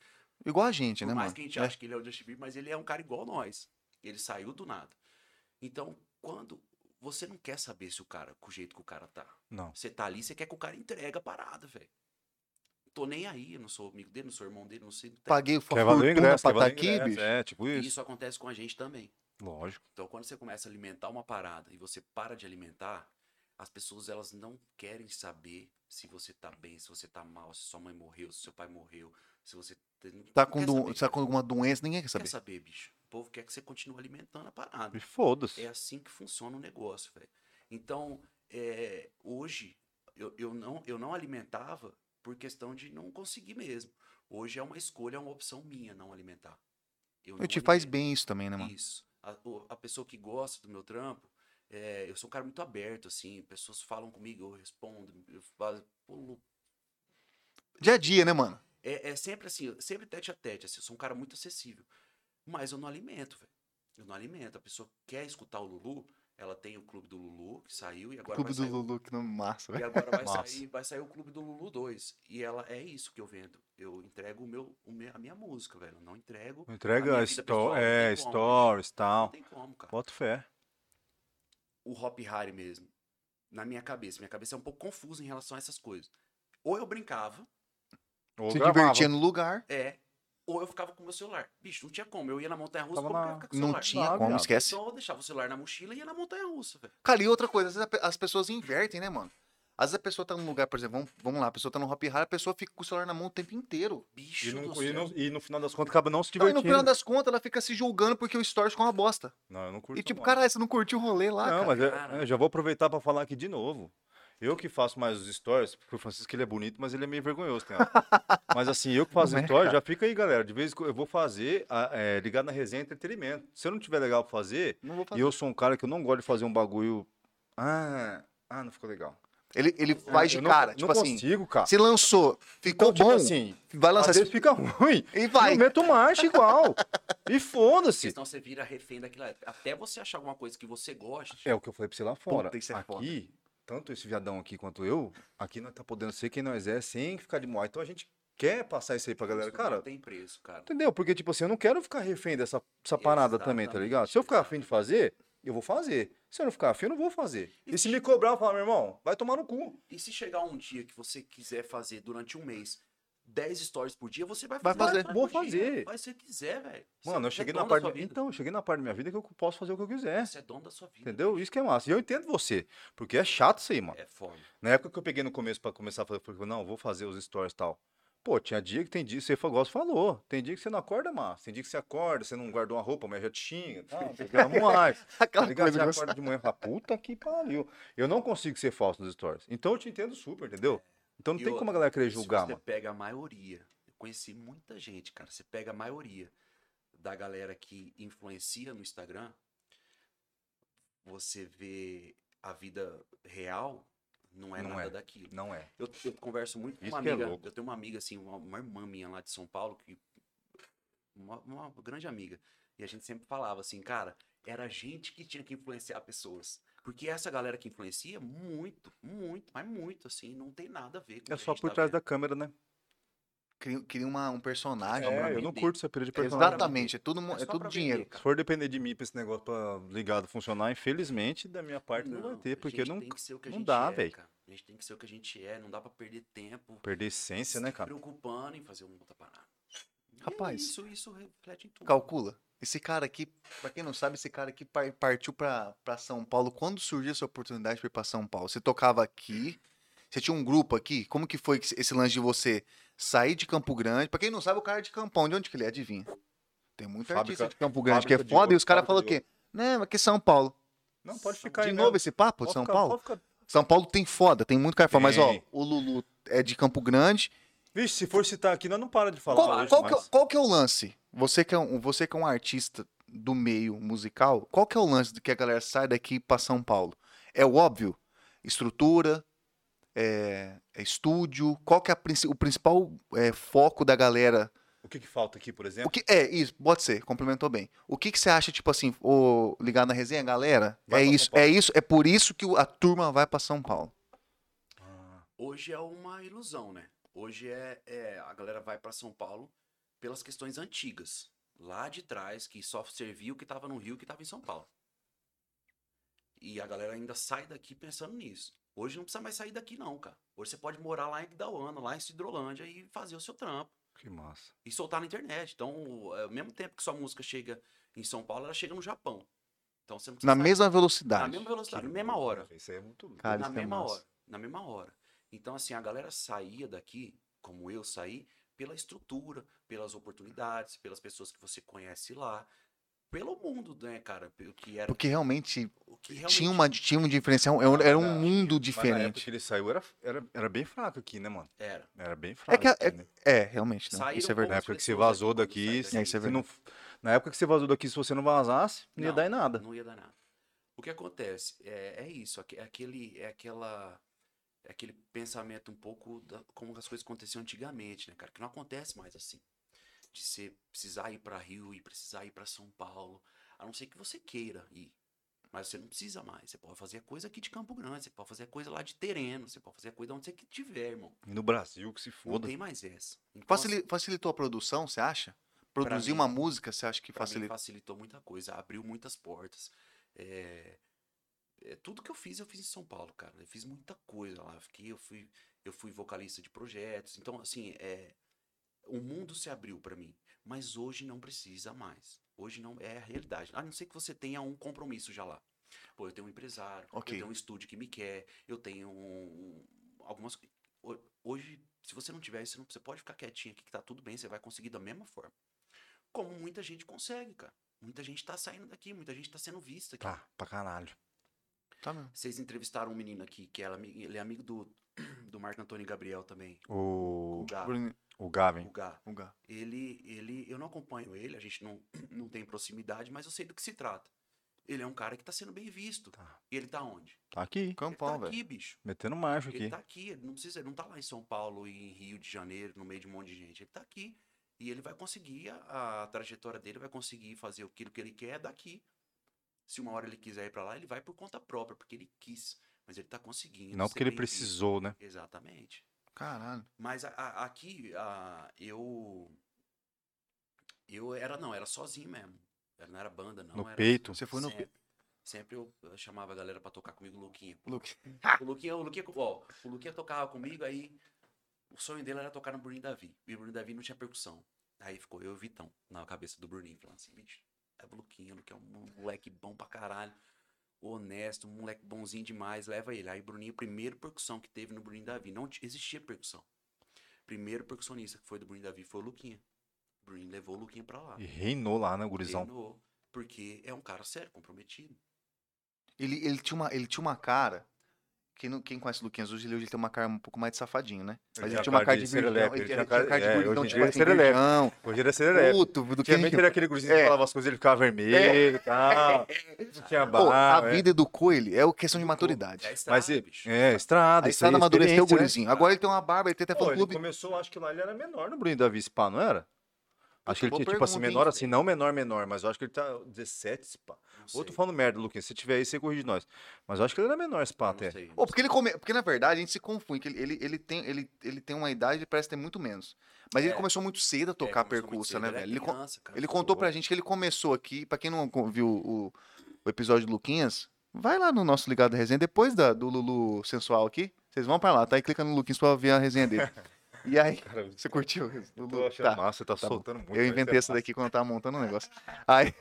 Igual a gente, Por né, mais mano? que a gente É. ache que ele é o Justin Bieber, mas ele é um cara igual nós. Ele saiu do nada. Então, quando você não quer saber se o cara, com o jeito que o cara tá, Não. você tá ali, você quer que o cara entregue a parada, velho. Tô nem aí, eu não sou amigo dele, não sou irmão dele, não sei. Paguei o fortuna ingresso, pra o aqui, ingresso. bicho. É, tipo E isso. isso acontece com a gente também. Lógico. Então, quando você começa a alimentar uma parada e você para de alimentar, as pessoas elas não querem saber se você tá bem, se você tá mal, se sua mãe morreu, se seu pai morreu, se você não- Tá não com, do- tá com alguma doença, ninguém quer Não saber. quer saber, bicho. O povo quer que você continue alimentando a parada. E foda-se. É assim que funciona o negócio, velho. Então, é, hoje, eu, eu, não, eu não alimentava por questão de não conseguir mesmo. Hoje é uma escolha, é uma opção minha não alimentar. Eu te faz alimento. bem isso também, né, mano? Isso. A, a pessoa que gosta do meu trampo, é, eu sou um cara muito aberto, assim. Pessoas falam comigo, eu respondo. Eu falo, pô, Dia a dia, né, mano? é, é sempre assim, sempre tete a tete. Assim, eu sou um cara muito acessível. Mas eu não alimento, velho. Eu não alimento. A pessoa quer escutar o Lulu, ela tem o clube do Lulu, que saiu, e agora Clube vai do sair. o- Lulu, que não massa, E velho. agora vai Massa. sair, vai sair o Clube do Lulu 2. E ela é isso que eu vendo. Eu entrego o meu, o meu- a minha música, velho. Eu não entrego. a Entrega minha a vida pessoal, não é, tem como, stories e Não tal. tem como, cara. Bota fé. o Hop Harry mesmo, na minha cabeça. Minha cabeça é um pouco confusa em relação a essas coisas. Ou eu brincava, Ou Se gravava. divertia no lugar. é, ou eu ficava com o meu celular. Bicho, não tinha como. Eu ia na montanha russa, como que eu na- ia ficar com o Não celular? tinha Ah, como, viado. esquece. Então eu deixava o celular na mochila e ia na montanha russa, velho. Cara, e outra coisa, às vezes as pessoas invertem, né, mano? Às vezes a pessoa tá num lugar, por exemplo, vamos, vamos lá, a pessoa tá no Hop Hard, a pessoa fica com o celular na mão o tempo inteiro. Bicho E, não- e no, e no final das contas acaba não se Não, e no divertindo. final das contas, ela fica se julgando porque o stories ficou uma bosta. Não, eu não curto E tipo, não. caralho, você não curtiu o rolê lá, Não, cara? mas eu, cara. eu já vou aproveitar pra falar aqui de novo. Eu que faço mais os stories, porque o Francisco ele é bonito, mas ele é meio vergonhoso. Tem hora. mas assim, eu que faço Não é, stories, já fica aí, galera. De vez em quando eu vou fazer, a- é, ligado na resenha entretenimento. Se eu não tiver legal pra fazer, Não vou e fazer. eu sou um cara que eu não gosto de fazer um bagulho. Ah, ah não ficou legal. Ele, ele faz de Eu não- cara, não, tipo assim, consigo, cara. se lançou, ficou Então, tipo bom, assim, vai lançar às vezes fica ruim. e vai. Eu meto marcha igual. e foda-se. Senão você vira refém daquilo. ali. Até você achar alguma coisa que você goste. É o que eu falei pra você lá fora. Puta, isso é aqui, foda. Tanto esse viadão aqui quanto eu, aqui nós tá podendo ser quem nós é sem ficar de moai. Então a gente quer passar isso aí pra galera. Isso não Cara, tem preço, cara. entendeu? Porque, tipo assim, eu não quero ficar refém dessa, dessa parada também, tá ligado? Se eu ficar afim de fazer, eu vou fazer. Se eu não ficar afim, eu não vou fazer. E se me cobrar, eu falo, meu irmão, vai tomar no cu. E se chegar um dia que você quiser fazer durante um mês 10 stories por dia, você vai Vai fazer. fazer. Vou fazer. Faz se você quiser, velho. Mano, eu você cheguei é na parte. vida. Então, eu cheguei na parte da minha vida que eu posso fazer o que eu quiser. Você é dono da sua vida. Entendeu? Isso que é massa. E eu entendo você. Porque é chato isso aí, mano. É foda. Na época que eu peguei no começo pra começar a fazer, eu falei, não, vou fazer os stories e tal. Pô, tinha dia que tem dia, você você falou, tem dia que você não acorda mais, tem dia que você acorda, você não guardou uma roupa, mas já te xinga, tá? Vamos mais. Tá Aquela coisa Você acorda de manhã e fala, puta que pariu. Eu não consigo ser falso nos stories. Então eu te entendo super, entendeu? Então não E tem outra, como a galera querer Se julgar, você mano. pega a maioria, eu conheci muita gente, cara. Você pega a maioria da galera que influencia no Instagram, você vê a vida real, não é Não nada é. daquilo. Não é. Eu, eu converso muito com Isso uma que é amiga. louco. eu tenho uma amiga, assim, uma, uma irmã minha lá de São Paulo, que. Uma, uma grande amiga. E a gente sempre falava assim, cara, era a gente que tinha que influenciar pessoas. Porque essa galera que influencia, muito, muito, mas muito, assim, não tem nada a ver com o É só gente por tá trás vendo. da câmera, né? Cria, cria uma, um personagem. É, eu não curto essa pira de personagem. Exatamente, é tudo, É é tudo dinheiro. vender, Se for depender de mim pra esse negócio pra ligado funcionar, infelizmente, da minha parte não, vai ter, a porque gente não tem que ser o que a não dá, é, velho. A gente tem que ser o que a gente é, não dá pra perder tempo perder essência, né, se cara? preocupando em fazer uma outra parada. E é Rapaz, isso, isso reflete em tudo. Calcula. Esse cara aqui, pra quem não sabe, esse cara aqui par- partiu pra, pra São Paulo. Quando surgiu essa oportunidade pra ir pra São Paulo? Você tocava aqui? Você tinha um grupo aqui? Como que foi esse lance de você sair de Campo Grande? Pra quem não sabe, o cara é de Campão. De onde que ele é? Adivinha. Tem muito Fábrica- artista de Campo Grande que é foda e ouro, os caras falam o quê? Não, aqui é São Paulo. Não, pode ficar De aí novo mesmo. esse papo de São ficar- Paulo? São Paulo tem foda, tem muito cara foda. Mas, ó, o Lulu é de Campo Grande. Vixe, se for citar aqui, nós não para de falar. Qual, hoje qual que, é- qual que é o lance? Você que, é um, você que é um artista do meio musical, qual que é o lance de que a galera sai daqui pra São Paulo? É o óbvio? Estrutura? É, é estúdio? Qual que é a o principal é, foco da galera? O que, que falta aqui, por O exemplo? que, é, isso, pode ser, complementou bem. O que, que você acha, tipo assim, o, ligado na resenha, galera? Vai é isso, é isso, é por isso que o- a turma vai pra São Paulo. Ah, Hoje é uma ilusão, né? Hoje é, é- a galera vai pra São Paulo pelas questões antigas, lá de trás, que só servia o que tava no Rio, que tava em São Paulo. E a galera ainda sai daqui pensando nisso. Hoje não precisa mais sair daqui não, cara. Hoje você pode morar lá em Guidauana, lá em Cidrolândia e fazer o seu trampo que massa. e soltar na internet. Então, é, ao mesmo tempo que sua música chega em São Paulo, ela chega no Japão. Então você não Na sair- mesma na velocidade. mesma velocidade, na Que mesma loucura, hora Isso aí é muito louco. Cara, na é mesma massa. hora. Na mesma hora. Então, assim, a galera saía daqui, como eu saí, pela estrutura, pelas oportunidades, pelas pessoas que você conhece lá, pelo mundo, né, cara? O que era. Porque realmente o que realmente tinha, uma, tinha um diferencial, era um- era um Verdade. mundo Mas na época diferente. que ele saiu, era, era, era bem fraco aqui, né, mano? era. Era bem É fraco. que a- aqui, né? É, realmente, não. Saíram isso é poucas Na verdade. época que você vazou daqui, saí se- É, é não- na época que você vazou daqui, se você não vazasse, não ia Não, dar em nada. Não ia dar nada. O que acontece é, é isso, é aquele, é aquela, é aquele pensamento um pouco da, como as coisas aconteciam antigamente, né, cara? Que não acontece mais assim. De você precisar ir para Rio e precisar ir para São Paulo, a não ser que você queira ir. Mas você não precisa mais. Você pode fazer a coisa aqui de Campo Grande, você pode fazer a coisa lá de Tereno, você pode fazer a coisa onde você tiver, irmão. E no Brasil, que se Não foda. tem mais essa. Então, Facili- facilitou a produção, você acha? Produzir mim- uma música, você acha que facilitou? facilitou muita coisa, abriu muitas portas. É, é, tudo que eu fiz, eu fiz em São Paulo, cara. Eu fiz muita coisa lá. Eu Fiquei, eu fui, eu fui vocalista de projetos. Então, assim, é, o mundo se abriu pra mim. Mas hoje não precisa mais. Hoje não é a realidade. A não ser que você tenha um compromisso já lá. Pô, eu tenho um empresário, Ok. eu tenho um estúdio que me quer, eu tenho um- algumas. ho- Hoje, se você não tiver isso, você pode ficar quietinho aqui que tá tudo bem, você vai conseguir da mesma forma. Como muita gente consegue, cara. Muita gente tá saindo daqui, muita gente tá sendo vista aqui. Tá, pra caralho. Tá mesmo. Vocês entrevistaram um menino aqui, que ela, ami- ele é amigo do, do Marco Antônio Gabriel também. O, O Gá. O Gavin. O Gá. o Gá. Ele, ele, eu não acompanho ele, a gente não, não tem proximidade, mas eu sei do que se trata. Ele é um cara que tá sendo bem visto. Tá. E ele tá onde? Tá aqui, Ele Campão, tá velho. aqui, bicho. metendo marcha Ele aqui. tá aqui, ele não precisa, ele não tá lá em São Paulo e em Rio de Janeiro, no meio de um monte de gente. Ele tá aqui. E ele vai conseguir, a, a trajetória dele vai conseguir fazer aquilo que ele quer daqui. Se uma hora ele quiser ir pra lá, ele vai por conta própria, porque ele quis. Mas ele tá conseguindo. Não porque ele precisou, né? Exatamente. Caralho. Mas a- a- aqui, a- eu. Eu era, não, era sozinho mesmo. Eu não era banda, não. No era- peito. Você foi no sempre, sempre eu, chamava a galera pra tocar comigo, o Luquinha. Luke. O Luquinha, o Luquinha, ó, o Luquinha tocava comigo, aí o sonho dele era tocar no Bruninho Davi. E o Bruninho Davi não tinha percussão. Aí ficou eu e o Vitão na cabeça do Bruninho, falando assim, bicho, leva o Luquinha, Luquinha é um moleque bom pra caralho, honesto, um moleque bonzinho demais, leva ele. Aí o Bruninho, primeiro percussão que teve no Bruninho Davi, não existia percussão. Primeiro percussionista que foi do Bruninho Davi foi o Luquinha. O Bruninho levou o Luquinha pra lá. E reinou lá, né, gurizão? Treinou, porque é um cara sério, comprometido. Ele, ele, tinha uma, ele tinha uma cara. Quem, não, quem conhece o Luquinhas hoje, ele, hoje ele tem uma cara um pouco mais de safadinho, né? Mas ele tinha tinha uma cara de virgão, virgão. ele Ele tinha tinha cara de é, virgão, hoje em tipo assim, ele é serelepe. virgão. Hoje ele é serelepe. Puto, do que Antigamente era aquele gurizinho que É. falava as coisas, ele ficava vermelho e tal. Não tinha Pô, barra. a é. vida do Coelho é questão de maturidade. É estrada, Mas bicho. é, estrada. A estrada amadureceu o né? gurizinho. Agora ele tem uma barba, ele tem até Pô, fã ele clube. começou, acho que lá ele era menor no Bruno Davi Spa, não era? Acho que ele tinha, tipo assim, pergunta, hein? menor assim, não menor, menor, mas eu acho que ele tá 17, se pá. Ou tô falando merda, Luquinhas. Se tiver aí, você corrige nós. Mas eu acho que ele era menor, esse pá, não até. sei, Ô, porque ele come... porque na verdade a gente se confunde, que ele, ele, ele tem, ele, ele tem uma idade e parece ter muito menos. Mas ele É. começou muito cedo a É, tocar começou muito percussa, cedo, né, velho? Ele, criança, cara. ele contou pra gente que ele começou aqui, pra quem não viu o, o episódio do Luquinhas, vai lá no nosso Ligado da Resenha, depois da, do Lulu Sensual aqui, vocês vão pra lá, tá? E clica no Luquinhas pra ver a resenha dele. E aí, Cara, você curtiu? eu tô achando Tá. massa, você tá, tá bom. soltando muito. Eu inventei é essa massa. daqui quando eu tava montando o negócio. Aí,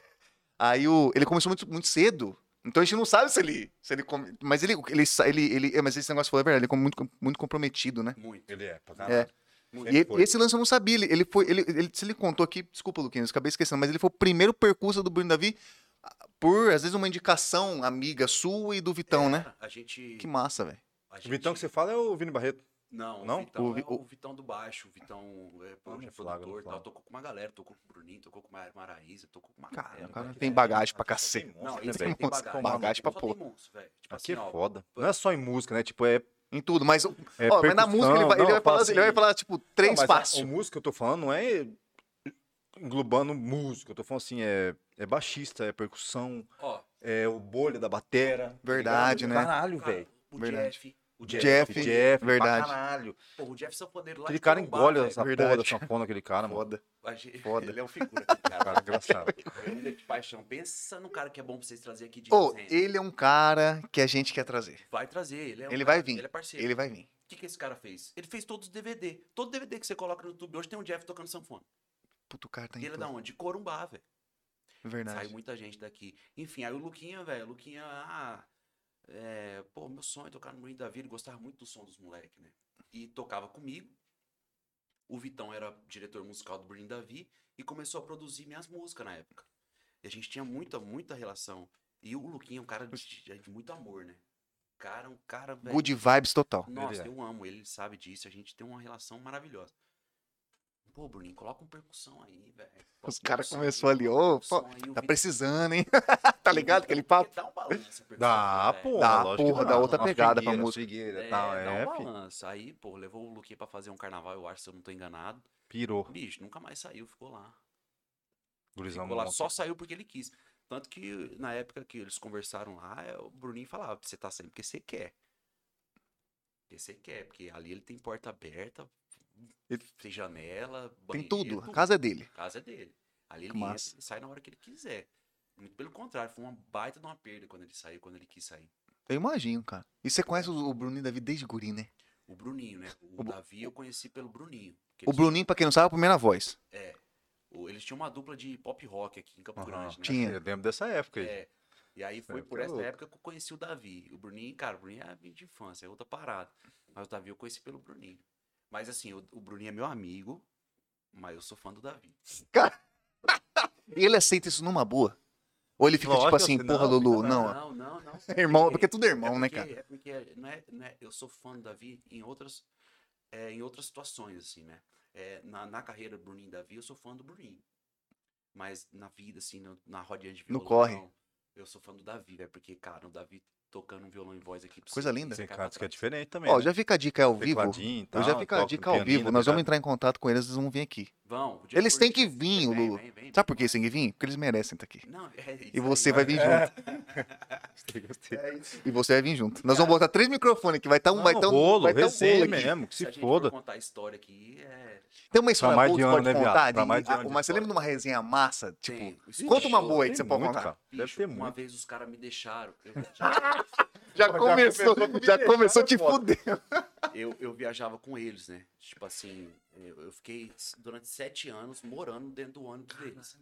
aí o, ele começou muito, muito cedo. Então a gente não sabe se ele. Se ele come- mas ele, ele, ele, ele. é, Mas esse negócio foi verdade, ele é muito, muito comprometido, né? Muito. Ele é, pra É. caralho. E ele- foi. esse lance eu não sabia. Ele, ele foi. Ele, ele, se ele contou aqui, desculpa, Luquinhas, eu acabei esquecendo, mas ele foi o primeiro percurso do Bruno Davi ah, por, às vezes, uma indicação amiga sua e do Vitão, né? Era, A gente. Que massa, velho. a O Vitão que gente- você fala é o Vini Barreto. Não, Não? o Vitão O é o Vitão do baixo, o Vitão é, pô, é produtor e tal. Tocou com uma galera, tocou com o Bruninho, tocou com a Maraísa, tocou com uma Cara, galera. o cara tem bagagem pra cacete. Não, monstro, né, tem bagagem. bagagem pra velho. Tipo Aqui é assim, ó, foda. Não é só em música, né? Tipo, é. Em tudo, mas, é ó, mas na música ele vai, ele não, vai falar, fala ele vai assim- falar, tipo, três Não, fácil. O músico que eu tô falando não é englobando música. Eu tô falando assim, é, é baixista, é percussão, Ó, é o bolha da batera. tá Verdade, né? Caralho, cara, velho. o Verdade. Jeff. O Jeff, O Jeff, verdade. Caralho. Pô, o Jeff Sanfoneiro lá Aquele de cara Corumbá, engole essa Verdade. porra da sanfona, aquele cara, mano. Foda. Foda. Ele é um figura, aquele cara. Cara, engraçado. Ele é de paixão. Pensa no cara que é bom pra vocês trazer aqui de Ô, resenha. ele é um cara que a gente quer trazer. Vai trazer, ele é um Ele cara- vai vir. Ele é parceiro. Ele vai vir. O que, que esse cara fez? Ele fez todos os DVD. Todo DVD que você coloca no YouTube hoje tem um Jeff tocando sanfona. Puto, o cara tá em E ele é da onde? De Corumbá, velho. Verdade. Saiu muita gente daqui. Enfim, aí o Luquinha, velho, o Luquinha, ah, é, pô, meu sonho é tocar no Moinho da Vida, ele gostava muito do som dos moleques, né? E tocava comigo. O Vitão era diretor musical do Bruninho Davi e começou a produzir minhas músicas na época. E a gente tinha muita, muita relação. E o Luquinha é um cara de, de muito amor, né? Cara, um cara, velho. Good vibes total. Nossa, é. eu amo ele, ele sabe disso. A gente tem uma relação maravilhosa. Pô, Bruninho, coloca um percussão aí, velho. Os caras aí, ali, ô, pô, Tá precisando, hein? tá ligado aquele papo? Dá um balanço, Dá, pô. velho? Dá, porra, dá outra pegada pra música. swingueira e É, tal, dá é, um fi. balanço. Aí, pô, levou o Luquinha pra fazer um carnaval, eu acho, se eu não tô enganado. Pirou. Bicho, nunca mais saiu, ficou lá. Gurizão Ficou lá, só saiu porque ele quis. Tanto que na época que eles conversaram lá, é, o Bruninho falava, você tá saindo porque você quer. Porque você quer, porque ali ele tem porta aberta, tem janela, Tem banheiro, tudo. A casa é dele. casa é dele. Ali ele entra sai na hora que ele quiser. Muito pelo contrário, foi uma baita de uma perda quando ele saiu, quando ele quis sair. Eu imagino, cara. E você conhece o o Bruninho Davi desde guri, né? O Bruninho, né? O, O Davi eu conheci pelo Bruninho. O eles- Bruninho, pra quem não sabe, é a primeira voz. É. Eles tinham uma dupla de pop rock aqui em Campo Aham. Grande, né? Tinha. Eu lembro dessa época aí. É. E aí foi É, por tá essa época que eu conheci o Davi. O Bruninho, cara, o Bruninho é amigo de infância, é outra parada. Mas o Davi eu conheci pelo Bruninho. Mas assim, o, o Bruninho é meu amigo, mas eu sou fã do Davi. E ele aceita isso numa boa? Ou ele fica tipo Lógico, assim, assim, porra, não, Lulu, não. não, não. não. Irmão, porque tudo é irmão, é né, porque- cara? É porque não é, não é- eu sou fã do Davi em outras, é, em outras situações, assim, né? É, na, na carreira do Bruninho e Davi, eu sou fã do Bruninho. Mas na vida, assim, no- na rodinha de No violão, corre. eu sou fã do Davi, velho. Porque, cara, o Davi tocando um violão em voz aqui. Coisa linda. pra que é diferente também. Ó, né? já fica a dica ao vivo. E Eu já tal, fica a dica no ao vivo. tá Nós vamos entrar em contato com eles, eles vão vir aqui. Vão. Eles têm que vir, Lulu. Sabe por que eles têm que vir? Porque eles merecem estar aqui. Não, é isso E você vai vir É. junto. Gostei, gostei. E você vai vir junto. Nós vamos botar três microfones aqui. Vai estar um, vai Não, ter um bolo, vai ter um bolo aqui. mesmo, que Se se a gente foda. for contar a história aqui, é... Tem uma história mais boa que pode né, contar? De- mais de ano mas você lembra de uma resenha massa? Tipo, Tem. conta uma boa aí que você pode muito, contar. cara. Deve bicho, ter uma vez os caras me deixaram. Eu, Já começou, começou com já me começou te fuder. eu, eu viajava com eles, né? Tipo assim, eu, eu fiquei durante sete anos morando dentro do ônibus deles.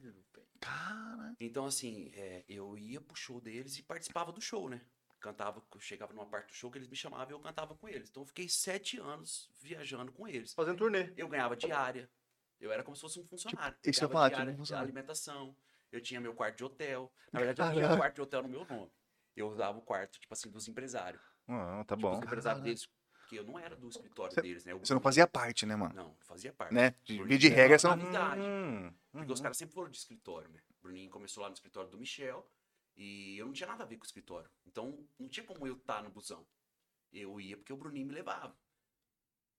Cara, Então, assim, é, eu ia pro show deles e participava do show, né? Cantava, eu chegava numa parte do show que eles me chamavam e eu cantava com eles. Então, eu fiquei sete anos viajando com eles. Fazendo turnê. Eu ganhava diária. Eu era como se fosse um funcionário. isso eu falar, tipo diária funcionário. alimentação. Eu tinha meu quarto de hotel. Na verdade, eu tinha um quarto de hotel no meu nome. Eu usava o quarto, tipo assim, dos empresários. Ah, tá Tipo, bom. os empresários Caralho. deles, porque eu não era do escritório Cê- deles, né? Você não fazia parte, né, mano? Não, fazia parte. Né? Bruninho de regra, você não... Hum, Porque os uhum. caras sempre foram de escritório, né? O Bruninho começou lá no escritório do Michel e eu não tinha nada a ver com o escritório. Então não tinha como eu estar no busão. Eu ia porque o Bruninho me levava.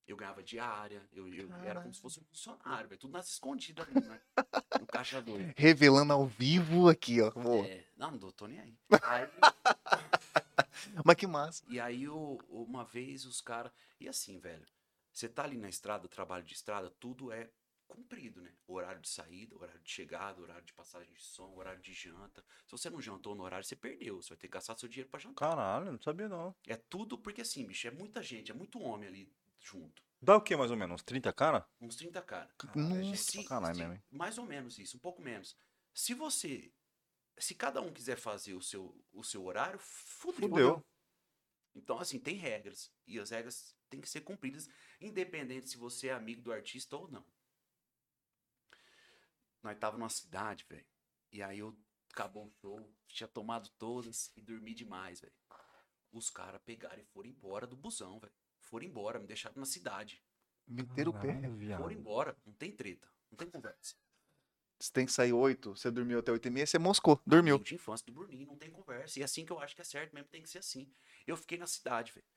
Eu ganhava diária, eu, eu era como se fosse um funcionário, velho. Tudo nas escondidas ali, né? No caixa dois. Revelando ao vivo aqui, ó. É, não, não tô nem aí. Aí- Mas que massa. E aí, uma vez, os caras. E assim, velho, você tá ali na estrada, trabalho de estrada, tudo é cumprido, né? Horário de saída, horário de chegada, horário de passagem de som, horário de janta. Se você não jantou no horário, você perdeu. Você vai ter que gastar seu dinheiro pra jantar. Caralho, não sabia não. É tudo porque, assim, bicho, é muita gente, é muito homem ali junto. Dá o que mais ou menos? Uns 30 cara? Uns 30 caras. Caralho, é gente Nossa, pra Se- caralho mesmo, hein? mais ou menos isso, um pouco menos. Se você. Se cada um quiser fazer o seu, o seu horário, fudeu. Fudeu. Então, assim, tem regras. E as regras têm que ser cumpridas, independente se você é amigo do artista ou não. Nós tava numa cidade, velho. E aí eu acabou o show, tinha tomado todas e dormi demais, velho. Os caras pegaram e foram embora do busão, velho. Foram embora, me deixaram na cidade. Meter o pé. Viado. Foram embora, não tem treta, não tem conversa. Você tem que sair 8, você dormiu até 8 e meia, você moscou, dormiu. De infância do Bruninho, não tem conversa. E é assim que eu acho que é certo mesmo, tem que ser assim. Eu fiquei na cidade, velho.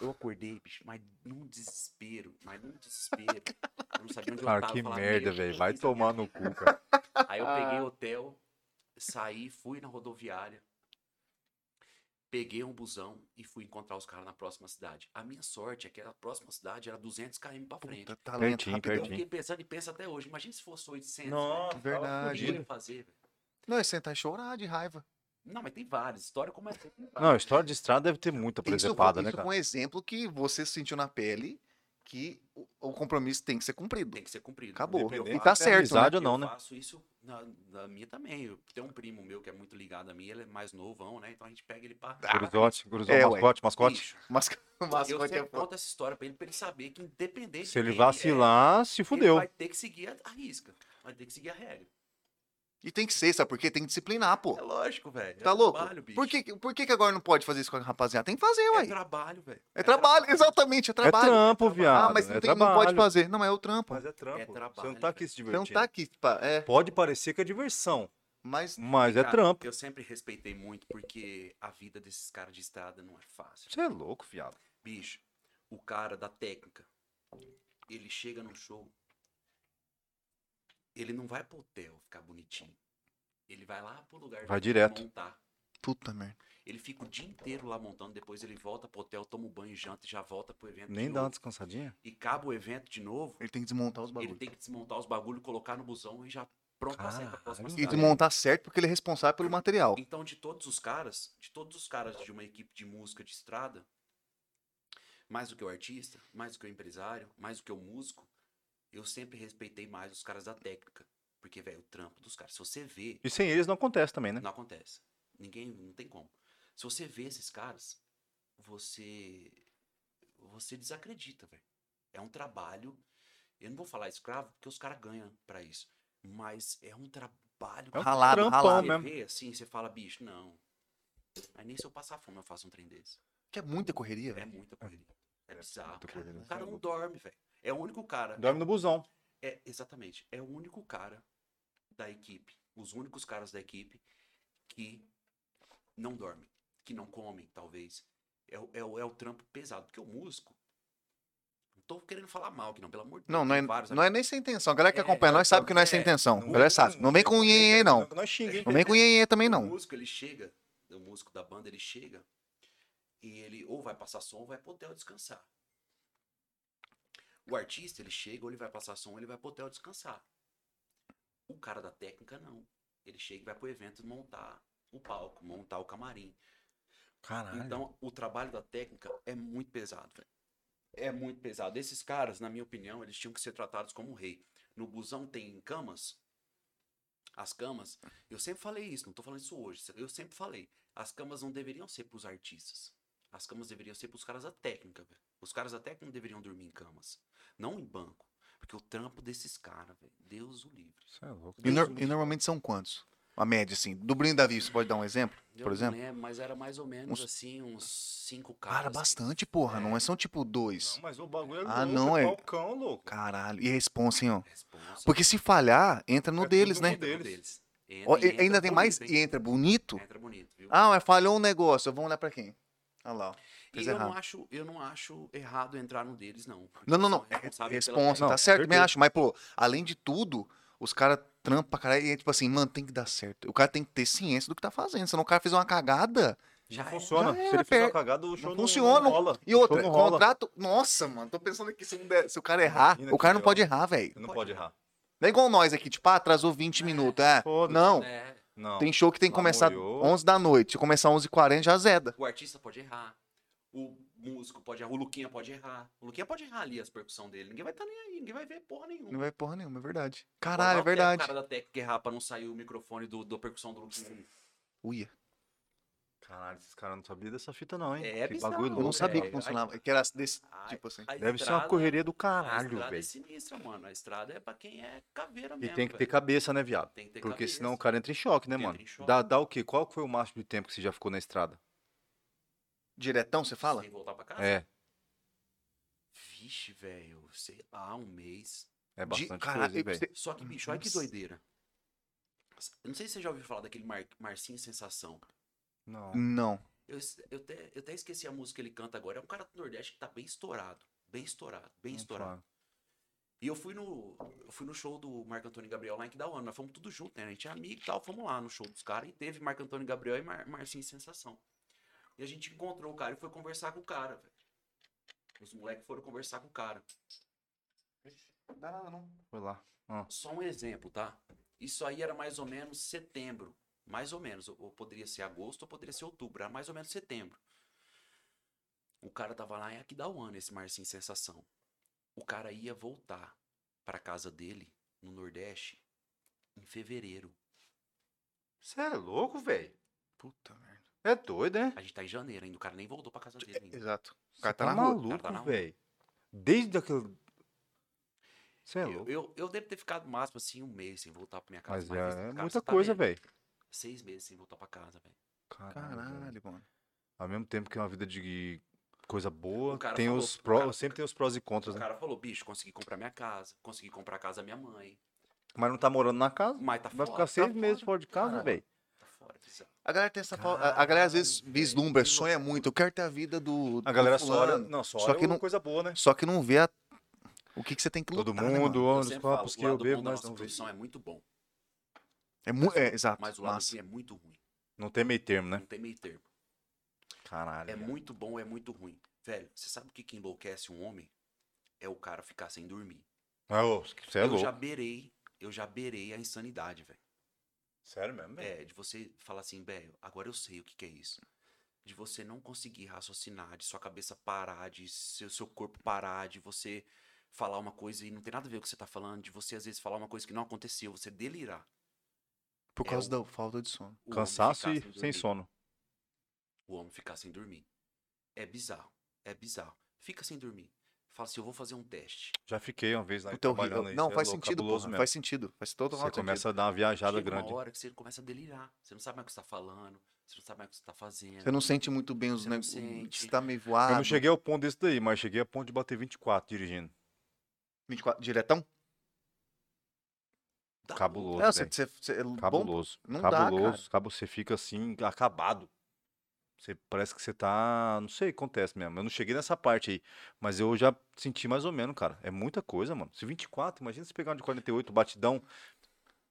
Eu acordei, bicho, mas num desespero, mas num desespero. Eu não sabia onde eu Cara, tava. que falava, merda, "Meu velho. Vai tomar no cu, cara. Aí eu peguei hotel, saí, fui na rodoviária, peguei um busão e fui encontrar os caras na próxima cidade. A minha sorte é que a próxima cidade era 200 km pra frente. Puta, talento, Pertinho, rapidão. Eu pertinho. fiquei pensando e penso até hoje. Imagina se fosse 800. Nossa, velho. verdade. O que eu ia fazer, velho? Não, é sentar e chorar de raiva. Não, mas tem várias. História como essa. Tem várias. Não, história de estrada deve ter muita Isso, presepada, foi, né, isso cara? foi um exemplo que você sentiu na pele que o, o compromisso tem que ser cumprido. Tem que ser cumprido. Acabou. E tá é certo, né? ou não, eu né? faço isso na, na minha também. Eu tenho um primo meu que é muito ligado a mim, ele é mais novão, né? Então a gente pega ele pra. Guruzote, guruzote, É, ué. mascote, mascote. Bicho, Mas, eu é sempre foda. conto essa história pra ele, pra ele saber que independente Se ele quem é, vacilar, se ele fudeu. vai ter que seguir a, a risca. Vai ter que seguir a regra. E tem que ser, sabe por quê? Tem que disciplinar, pô. É lógico, velho. Tá é louco? Trabalho, bicho. Por que, por que, que agora não pode fazer isso com a rapaziada? Tem que fazer, É ué. trabalho, velho. É trabalho, exatamente, é É trabalho. trampo, viado. ah, mas não, é tem- não pode trabalho. fazer. Não, é o trampo. Mas é trampo. Você trabalho, não tá aqui se Você divertindo. não tá aqui, pá, é. Pode parecer que é diversão, Mas mas é Cara, trampo. Eu sempre respeitei muito porque a vida desses caras de estrada não é fácil. Você é louco, viado. Bicho, o cara da técnica, ele chega no show, ele não vai pro hotel ficar bonitinho. Ele vai lá pro lugar Vai direto. montar. puta merda. Ele fica o dia inteiro lá montando, depois ele volta pro hotel, toma um banho, janta e já volta pro evento Nem de dá uma novo. descansadinha? E acaba o evento de novo, Ele tem que desmontar os ele bagulhos. tem que desmontar os bagulhos, colocar no busão e já pronto pra sair pra próxima E desmontar certo porque ele é responsável pelo material. Então, de todos os caras, de todos os caras de uma equipe de música de estrada, mais do que o artista, mais do que o empresário, mais do que o músico, eu sempre respeitei mais os caras da técnica. Porque, velho, o trampo dos caras, se você vê, E sem eles não acontece também, né? não acontece. Ninguém, não tem como. Se você vê esses caras, você você desacredita, velho. É um trabalho, eu não vou falar escravo, porque os caras ganham pra isso, mas é um trabalho É um Ralado, trampão ralado. você mesmo. vê assim, você fala, bicho, não. Mas nem se eu passar fome eu faço um trem desse. Que é muita correria, É velho. muita correria. É bizarro. muita correria. O cara não dorme, velho. É o único cara. Dorme no busão. É, exatamente. É o único cara da equipe. Os únicos caras da equipe que não dormem. Que não comem, talvez. É, o- é, o- é o trampo pesado. Porque o músico. Não tô querendo falar mal aqui, não, pelo amor de Não, não é, vários não é nem sem intenção. A galera que É, acompanha nós sabe que não é sem é, intenção. Não- galera sabe. Não vem com nhenhen, não. Xinguem. Não vem com nhenhen também, O não. músico, ele chega, o músico da banda, ele chega e ele ou vai passar som ou vai pro hotel descansar. O artista, ele chega ou ele vai passar som ou ele vai pro hotel descansar. O cara da técnica, não. Ele chega e vai pro evento montar o palco, montar o camarim. Caralho. Então, o trabalho da técnica é muito pesado, velho. É muito pesado. Esses caras, na minha opinião, eles tinham que ser tratados como rei. No busão tem camas. As camas, eu sempre falei isso, não tô falando isso hoje. Eu sempre falei. As camas não deveriam ser pros artistas. As camas deveriam ser pros caras da técnica, velho. Os caras da técnica não deveriam dormir em camas. Não em banco. Porque o trampo desses caras, velho. Deus o livre. Isso é louco. E, nor- e normalmente são quantos? A média, assim. Do e Davi, você pode dar um exemplo? Eu Por exemplo? lembro, mas era mais ou menos Uns- assim, uns cinco caras. Cara, bastante, porra. Não é são tipo dois. Não, mas o bagulho é Ah, louco, não, é- Balcão, louco. Caralho. E responsa, hein, ó. Responsa. Porque se falhar, entra no É deles, né? no deles. deles. Ó, Entra- e- e ainda entra tem mais. bonito, hein? E entra bonito. Entra bonito, viu? Ah, mas falhou um negócio. Vamos olhar pra quem? Olha lá. ó. E eu não, acho, eu não acho errado entrar no deles, não. Não, não, não. É pela responsa, Não, tá certo, também certeza. acho. Mas, pô, além de tudo, os caras trampam pra caralho. E é tipo assim, mano, tem que dar certo. O cara tem que ter ciência do que tá fazendo. Senão o cara fez uma cagada. Já Não é. funciona. já Se era, ele fizer uma per- cagada, o show não, funciona. não rola. E O outra, show não rola. contrato. Nossa, mano, tô pensando aqui se, der- se o cara errar. Imagina O cara não pode errar, velho. Não pode errar. Não é igual nós aqui, tipo, ah, atrasou 20 minutos. É. Não. É, Não. Tem show que tem que começar Lamoriou. 11 da noite. Se começar 11h40, já zeda. o artista pode errar. O músico pode errar. O Luquinha pode errar. O Luquinha pode errar ali as percussões dele. Ninguém vai estar nem aí. Ninguém vai ver porra nenhuma. Não vai porra nenhuma, é verdade. Caralho, é o verdade. cara da técnica errar pra não sair o microfone do, do percussão do Luquinha. Uia. Caralho, esses caras não sabiam dessa fita, não, hein? É que bizarro, bagulho Eu louco. não sabia que é, funcionava. Que era desse A- tipo assim. a Deve ser uma estrada- correria do A caralho, estrada é velho. sinistra, mano. A estrada é pra quem é caveira E mesmo. tem que ter velho. cabeça, né, viado? Tem que ter Porque cabeça. senão o cara entra em choque, né, Entra mano? choque. Dá, dá o quê? Qual foi o máximo de tempo que você já ficou na estrada? Diretão, você fala? Sem voltar pra casa? É, Vixe, velho. Sei lá, um mês. é De- bastante caralho, coisa, hein, velho. você- Só que, bicho, olha que doideira. Eu não sei se você já ouviu falar daquele Mar... Marcinho Sensação. Não. Não. Eu, eu, até, eu até esqueci a música que ele canta agora. É um cara do Nordeste que tá bem estourado. Bem estourado, bem Não estourado. fala. E eu fui no. Eu fui no show do Marco Antônio e Gabriel lá em Quidauana. Nós fomos tudo junto, né? A gente é amigo e tal. Fomos lá no show dos caras. E teve Marco Antônio e Gabriel e Mar Marcinho Sensação. E a gente encontrou o cara e foi conversar com o cara, velho. Os moleques foram conversar com o cara. Não dá nada, não. Foi lá. Só um exemplo, tá? Isso aí era mais ou menos setembro. Mais ou menos. Ou poderia ser agosto ou poderia ser outubro. Era mais ou menos setembro. O cara tava lá em Aquidauana, esse Marcinho Sensação. O cara ia voltar pra casa dele, no Nordeste, em fevereiro. Você é louco, velho? Puta merda. É doido, né? A gente tá em janeiro ainda. O cara nem voltou pra casa dele ainda. Exato. O cara tá, tá maluco, tá velho. Desde aquele. Você é Eu, louco. eu, eu devo ter ficado máximo assim um mês sem voltar pra minha casa. Mas esse é cara, muita tá coisa, vendo? velho. Seis meses sem voltar pra casa, velho. Caralho, mano. Ao mesmo tempo que é uma vida de coisa boa, tem falou- os pró, cara- sempre tem os prós e contras, O né? cara falou, bicho, consegui comprar minha casa, consegui comprar a casa da minha mãe. Mas não tá morando na casa, Mas tá vai fora, ficar tá seis meses fora. fora de casa, Caralho. velho. Tá fora, bizarro. A galera tem essa falta. A a galera às vezes Caralho, vislumbra, sonha muito. Eu quero ter a vida do. A do galera só olha, não, só, Só olha que uma não- coisa boa, né? Só que não vê a- o que, que você tem que Todo lutar. né, mundo, mano? Eu ônibus, sempre falo, copos que eu bebo, mas nossa não profissão é muito bom. É, mu- é, exato. Mas o lado massa. é muito ruim. Não tem meio termo, né? Não tem meio termo. Caralho. É velho. muito bom, é muito ruim. Velho, você sabe o que, que enlouquece um homem? É o cara ficar sem dormir. Ah, ô, Você é eu louco. já beirei, eu já beirei a insanidade, velho. Sério mesmo? É, de você falar assim, velho, agora eu sei o que, que é isso. De você não conseguir raciocinar, de sua cabeça parar, de seu, seu corpo parar, de você falar uma coisa e não tem nada a ver com o que você tá falando, de você às vezes falar uma coisa que não aconteceu, você delirar. Por é causa o- da falta de sono. Cansaço e sem dormir. sono. O homem ficar sem dormir. É bizarro, é bizarro. Fica sem dormir. Fala assim, eu vou fazer um teste. Já fiquei uma vez lá Puta, é trabalhando aí. Não, é faz louco, sentido, porra. Faz sentido. Faz todo Você começa a dar uma viajada Chega grande. uma hora que você começa a delirar. Você não sabe mais o que você tá falando, você não sabe mais o que você tá fazendo. Você não sente muito bem os negócios. Você tá meio voado. Eu não cheguei ao ponto desse daí, mas cheguei a ponto de bater 24 dirigindo. 24, diretão? Dá Cabuloso, É, você, velho. você, você- é bom- Cabuloso. não dá, Cabuloso. Cabo, você fica assim, acabado. Você parece que você tá. Não sei o que acontece mesmo. Eu não cheguei nessa parte aí. Mas eu já senti mais ou menos, cara. É muita coisa, mano. Se 24, imagina se pegar um de 48, batidão.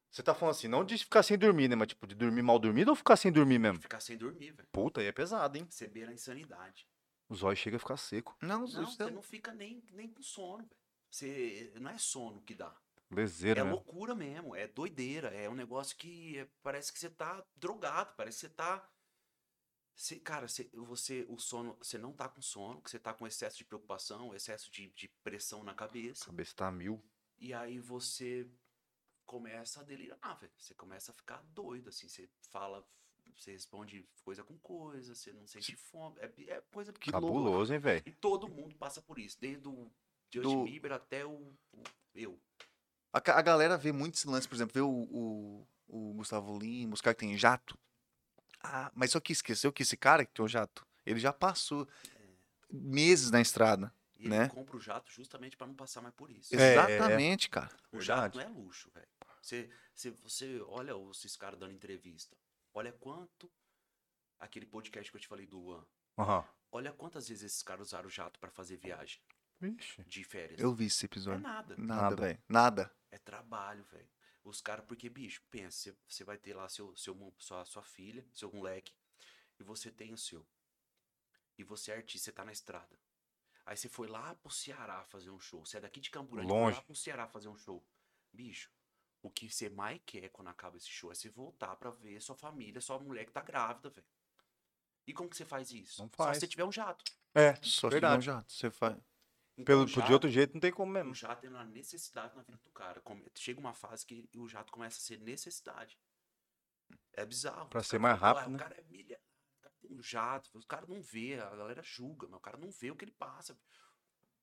Você tá falando assim, não de ficar sem dormir, né? Mas tipo, de dormir mal dormido ou ficar sem dormir mesmo? Ficar sem dormir, velho. Puta, aí é pesado, hein? Você beira a insanidade. Os olhos chegam a ficar seco. Não, Não, você é- não fica nem, nem com sono, velho. Você, não é sono que dá. Lezeira, é né? loucura mesmo, é doideira. É um negócio que é- parece que você tá drogado, parece que você tá. Você, cara, você, você, o sono, você não tá com sono, que você tá com excesso de preocupação, excesso de, de pressão na cabeça. Cabeça tá a mil. E aí você começa a delirar, velho. Você começa a ficar doido, assim. Você fala, você responde coisa com coisa, você não sente fome. É, é coisa Que. Cabuloso, hein, velho? E todo mundo passa por isso, desde o Do- Justin Bieber até o, o eu. A, a galera vê muito esse lance, por exemplo, vê o, o, o Gustavo Lima, os caras que tem jato. Ah, mas só que esqueceu que esse cara que tem o jato, ele já passou meses na estrada. E Né? ele compra o jato justamente pra não passar mais por isso. É, Exatamente, cara. O Verdade. jato não é luxo, velho. Você, você, você olha os- esses caras dando entrevista. Olha quanto aquele podcast que eu te falei do Luan. Aham. olha quantas vezes esses caras usaram o jato pra fazer viagem Vixe. de férias. Eu vi esse É episódio. nada. Nada, Nada. velho. Nada. É trabalho, velho. Os caras, porque, bicho, pensa, você- vai ter lá seu, seu, sua, sua filha, seu moleque, e você tem o seu. E você é artista, você tá na estrada. Aí você foi lá pro Ceará fazer um show. Você é daqui de Camburante, foi Longe. lá pro Ceará fazer um show. Bicho, o que você mais quer quando acaba esse show é você voltar pra ver sua família, sua mulher que tá grávida, velho. E como que você faz isso? Não Só faz. se você tiver um jato. É, Só Verdade. que não jato. Você faz. Então, pelo, o de jato- outro jeito não tem como O mesmo. jato é uma necessidade na vida do cara. Chega uma fase que o jato começa a ser necessidade. É bizarro. Pra ser mais rápido, "Ah, né?" O cara é milha. O cara tem um jato. Os caras não vê, a galera julga, mas o cara não vê o que ele passa.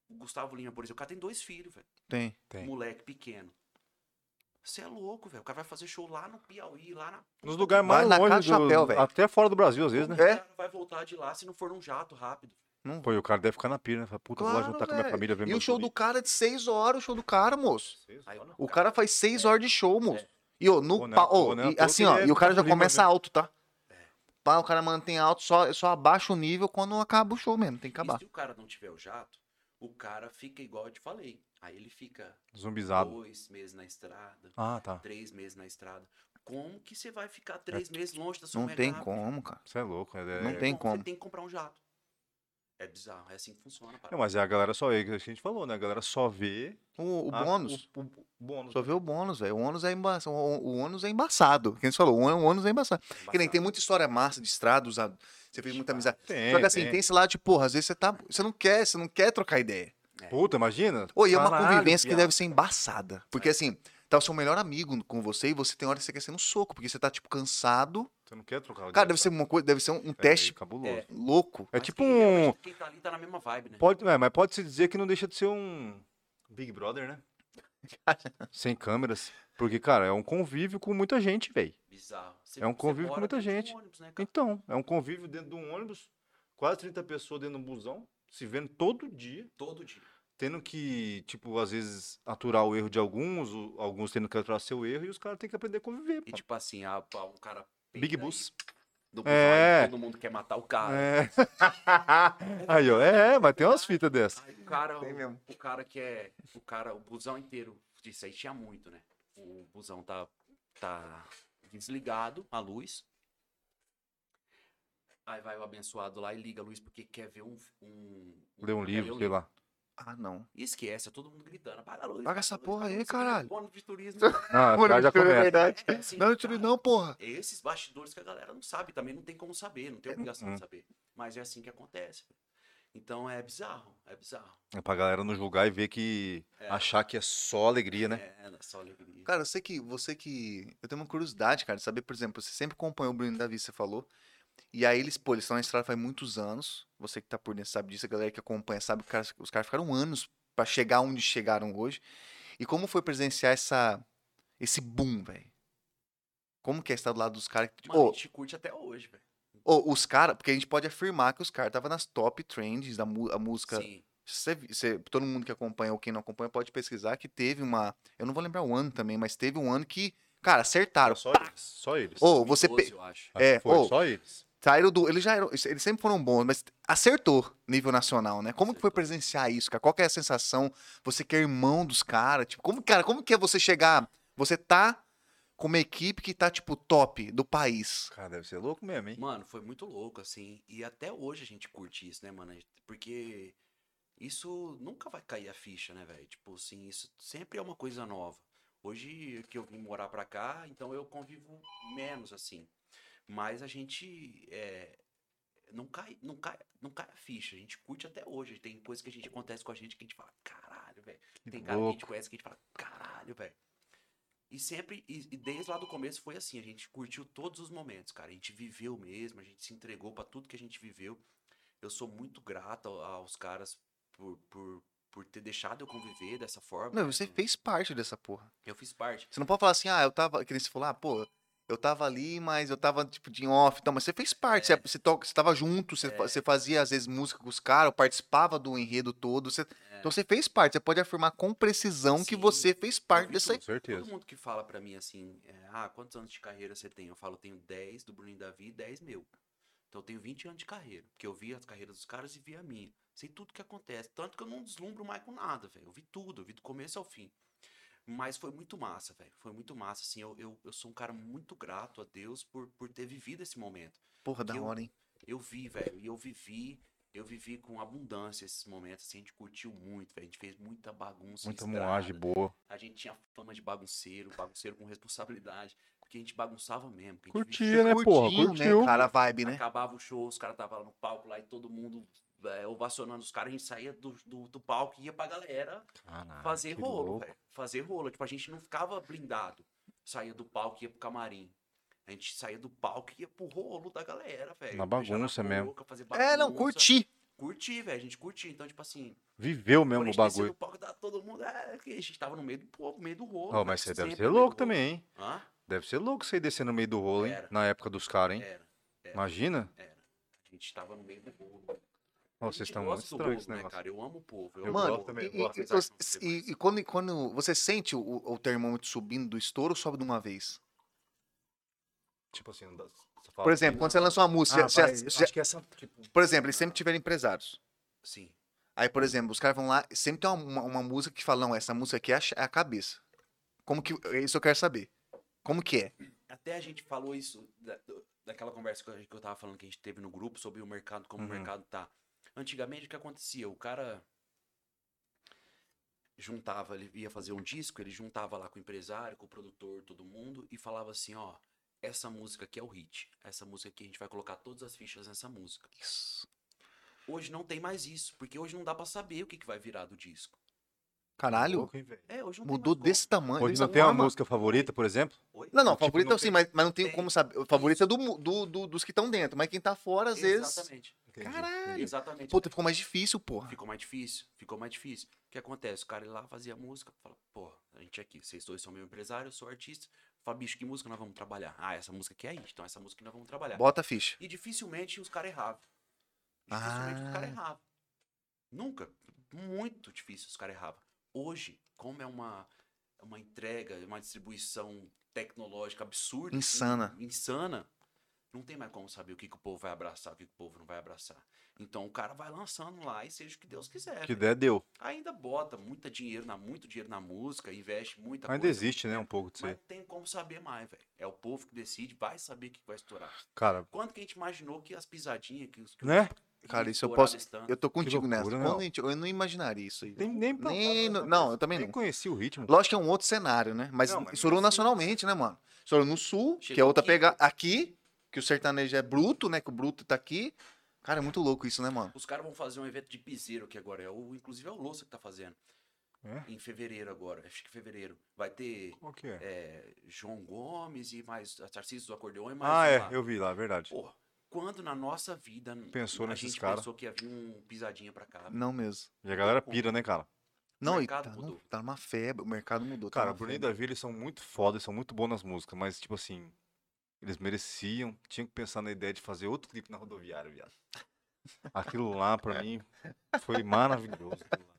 O Gustavo Lima, por exemplo, o cara tem dois filhos, velho. Tem. Tem. Moleque pequeno. Você é louco, velho. O cara vai fazer show lá no Piauí, lá na. Nos lugares mais na longe, Casa do- Chapéu, velho. até fora do Brasil, às vezes, né? É. o cara vai voltar de lá se não for num jato rápido? Não Pô, e o cara deve ficar na pira, né? Fala, Puta, vou lá Claro, juntar com a minha família, ver E o show do cara é de 6 horas, o show do cara, moço. Aí, O cara faz 6 horas de show, moço. E, ô, no Pô, né? pa- Pô, ô, né? e assim, ó, é e o cara já começa mesmo. alto, tá? Pá, o cara mantém alto, só, só abaixa o nível quando acaba o show mesmo, tem que E acabar. se o cara não tiver o jato, o cara fica igual eu te falei. Aí ele fica Zumbizado. dois meses na estrada, Ah, tá. três meses na estrada. Como que você vai ficar três meses longe da sua Não tem como, cara. Você é louco. É, Não é- tem como. Você tem que comprar um jato. É bizarro, é assim que funciona. Não, parada. mas é a galera só vê, que a gente falou, né? A galera só vê O, o a- bônus. O, o- o bônus. Só vê o bônus, velho. O ônus é embaçado. O, o ônus é embaçado. Quem você falou, o ônus- o ônus é embaçado. Que nem tem muita história massa de estrada, usado. Você fez muita amizade. Tem, Só que assim, tem. tem esse lado de, porra, às vezes você tá. Você não quer, você não quer trocar ideia. Puta, imagina. E é uma Caralho, convivência que viado. deve ser embaçada. Porque assim, tá o seu melhor amigo com você e você tem hora que você quer ser no soco, porque você tá, tipo, cansado. Você não quer trocar o Cara, deve ser uma coisa, deve ser um, um É teste. É. louco. É Mas tipo quem- um. geralmente Quem tá ali tá na mesma vibe, né? Pode, é, mas pode-se dizer que não deixa de ser um Big Brother, né? Sem câmeras. Porque, cara, é um convívio com muita gente, velho. Bizarro. Você- É um convívio com muita dentro de um gente. ônibus, né? Então, é um convívio dentro de um ônibus, quase 30 pessoas dentro de um busão, se vendo todo dia, Todo dia. Tendo que, tipo, às vezes, aturar o erro de alguns, o- alguns tendo que aturar seu erro, e os caras têm que aprender a conviver. E pô. tipo assim, a, a- um cara. Big Bus. Do busão, É. todo mundo quer matar o cara. É. Aí, ó, é, mas tem umas fitas dessas. Aí o cara, Tem o, mesmo. o cara que é. O cara, o busão inteiro. Isso aí tinha muito, né? O busão tá, tá desligado, a luz. Aí vai o abençoado lá e liga a luz porque quer ver um. um Ler um quer livro, ler sei lá. Ah, não. E esquece, é todo mundo gritando. Apaga a luz. Paga essa luz, porra aí, caralho. Bônus de turismo. Não, isso é verdade. É assim, Não, não, porra. Esses bastidores que a galera não sabe, também não tem como saber, não tem obrigação Hum. de saber. Mas é assim que acontece. Então é bizarro, é bizarro. É pra galera não julgar e ver que. É. achar que é só alegria, né? É, é só alegria. Cara, eu sei que você que. Eu tenho uma curiosidade, cara, de saber, por exemplo, você sempre acompanhou o Bruno Davi, você falou. E aí eles, pô, eles estão na estrada faz muitos anos. Você que tá por dentro sabe disso, a galera que acompanha sabe que os caras- os caras ficaram anos pra chegar onde chegaram hoje. E como foi presenciar essa, esse boom, velho? Como que é estar do lado dos caras? que- Mano, Ô, a gente curte até hoje, velho. ô, os caras, porque a gente pode afirmar que os caras estavam nas top trends da mu- a música. Sim. Todo mundo que acompanha ou quem não acompanha pode pesquisar que teve uma. Eu não vou lembrar o ano também, mas teve um ano que, cara, acertaram. Só eles. Só eles. Ô, você 2012, pe- eu acho. Acho é, que foi só eles. Saíram do. Eles já eram. Eles sempre foram bons, mas acertou nível nacional, né? Como que foi Acertou. presenciar isso, cara? Qual que é a sensação? Você que é irmão dos caras. Tipo, como, cara, como que é você chegar. Você tá com uma equipe que tá, tipo, top do país. Cara, deve ser louco mesmo, hein? Mano, foi muito louco, assim. E até hoje a gente curte isso, né, mano? Porque isso nunca vai cair a ficha, né, velho? Tipo assim, isso sempre é uma coisa nova. Hoje que eu vim morar pra cá, então eu convivo menos, assim. Mas a gente é, não, cai, não, cai, não cai a ficha. A gente curte até hoje. Tem coisa que a gente acontece com a gente que a gente fala, caralho, velho. Tem cara que a gente conhece que a gente fala, caralho, velho. E sempre, e, e desde lá do começo foi assim, a gente curtiu todos os momentos, cara. A gente viveu mesmo, a gente se entregou pra tudo que a gente viveu. Eu sou muito grato ao- aos caras por, por, por ter deixado eu conviver dessa forma. Não, né? você fez parte dessa porra. Eu fiz parte. Você não pode falar assim, ah, eu tava. Que nem você falou, ah, pô, eu tava ali, mas eu tava, tipo, de off. Então, mas você fez parte, É. você, você, toca, você tava junto, você, fa- você fazia, às vezes, música com os caras, participava do enredo todo. você- Então você fez parte, você pode afirmar com precisão que É. Sim, você fez parte vi dessa. Com certeza. Todo mundo que fala pra mim assim, é, ah, quantos anos de carreira você tem? Eu falo, tenho 10 do Bruno e Davi e 10 meu. Então eu tenho 20 anos de carreira. Porque eu vi as carreiras dos caras e vi a minha. Sei tudo que acontece. Tanto que eu não deslumbro mais com nada, velho. Eu vi tudo, eu vi do começo ao fim. Mas foi muito massa, velho. Foi muito massa. Assim, eu, eu, eu sou um cara muito grato a Deus por, por ter vivido esse momento. Porra, da eu- hora, hein? Eu vi, velho. E eu vivi. Eu vivi com abundância esses momentos, assim, a gente curtiu muito, velho. A gente fez muita bagunça. Muita moagem boa. A gente tinha fama de bagunceiro, bagunceiro com responsabilidade. Porque a gente bagunçava mesmo. que Curtia, né, porra? Curtiu. Cara, a vibe, né? Acabava o show, os caras estavam lá no palco lá e todo mundo é, ovacionando os caras. A gente saía do, do, do palco e ia pra galera Caralho, fazer rolo, velho. Fazer rolo. Tipo, a gente não ficava blindado. Saía do palco e ia pro camarim. A gente saía do palco e ia pro rolo da galera, velho. Na bagunça mesmo. boca, fazer É, não, bagunça. curti. Curti, velho. A gente curtia. Então, tipo assim, Viveu mesmo a o bagulho. no palco, tava todo mundo. É, a gente tava no meio do povo, no meio do rolo. Ó, né, mas você deve ser louco do também, hein? Hã? Deve ser louco você ir descer no meio do rolo, hein? Era. Na época dos caras, hein? Era. era. Imagina? A gente tava no meio do rolo. Vocês estão muito estranhos povo, né, cara? Eu amo o povo. Eu Mano, o gosto povo. também, e, eu gosto. e- e- e- e quando, quando você sente o, o termômetro subindo do estouro ou sobe de uma vez? Tipo assim, não dá- você fala Por exemplo, assim, quando você lança uma música, ah, você- vai, você- acho que essa, tipo, por exemplo, eles sempre tiveram empresários. Sim. Aí, por exemplo, os caras vão lá, sempre tem uma, uma- música que fala, não, essa música aqui é a, é a cabeça. Como que. Isso eu quero saber. Como que é? Até a gente falou isso da- daquela conversa que eu, que eu tava falando que a gente teve no grupo sobre o mercado, como Uhum. o mercado tá. Antigamente, o que acontecia? O cara juntava, ele ia fazer um disco, ele juntava lá com o empresário, com o produtor, todo mundo, e falava assim, ó, essa música aqui é o hit. Essa música aqui a gente vai colocar todas as fichas nessa música. Isso. Hoje não tem mais isso, porque hoje não dá pra saber o que, que vai virar do disco. Caralho? É, hoje não mudou desse tamanho. Hoje não tem uma música favorita, por exemplo? Oi? Não, não, Tipo, favorito não sim, tem- mas, mas não tem Tem. como saber. O favorito é do, do, do- dos que estão dentro, mas quem tá fora, às vezes. Exatamente. Caralho. Exatamente. Puta, ficou mais difícil, porra. Ficou mais difícil, ficou mais difícil. O que acontece? O cara ia lá fazia música, fala, pô, a gente aqui, vocês dois são meu empresário, eu sou artista. Fala, bicho, que música nós vamos trabalhar? Ah, essa música aqui é isso, então essa música nós vamos trabalhar. Bota a ficha. E dificilmente os caras erravam. Dificilmente os Ah. caras erravam. Nunca. Muito difícil os caras erravam. Hoje, como é uma, uma entrega, uma distribuição tecnológica absurda. Insana. in- insana. Não tem mais como saber o que, que o povo vai abraçar, o que, que o povo não vai abraçar. Então o cara vai lançando lá e seja o que Deus quiser. Que velho. der, deu. Ainda bota muito dinheiro, na, muito dinheiro na música, investe muita Ainda coisa. existe, né, um pouco disso Mas aí. não tem como saber mais, velho. É o povo que decide, vai saber o que vai estourar. Cara, Quanto que a gente imaginou que as pisadinhas, que os. Que né? Cara, isso eu posso-? Eu tô contigo loucura, nessa. né, a gente- eu não imaginaria isso aí. Nem, nem, Nem no- não, eu também nem não. conheci o ritmo. Lógico que é um outro cenário, né? Mas Não, mas estourou não é assim. nacionalmente, né, mano? Estourou no sul, que é Chegou outra aqui. pegada. Aqui, que o sertanejo é bruto, né? Que o bruto tá aqui. Cara, é muito louco isso, né, mano? Os caras vão fazer um evento de piseiro aqui agora. É o, inclusive é o Louça que tá fazendo. É? Em fevereiro agora. Acho que fevereiro. Vai ter Qual que é? é, João Gomes e mais artistas do acordeão e mais Ah, é, lá. eu vi lá, verdade. Porra, quando na nossa vida Pensou a nesses gente cara? pensou que ia vir um pisadinha pra cá. Não mesmo. E a galera pira, né, cara? Não, e mercado tá, no- mudou. tá numa febre, o mercado mudou. tá Cara, o numa Bruno e. Davi, eles são muito foda, eles são muito bons nas músicas, mas, tipo assim, eles mereciam, tinham que pensar na ideia de fazer outro clipe na rodoviária, viado. Aquilo lá, pra mim, foi maravilhoso. aquilo lá.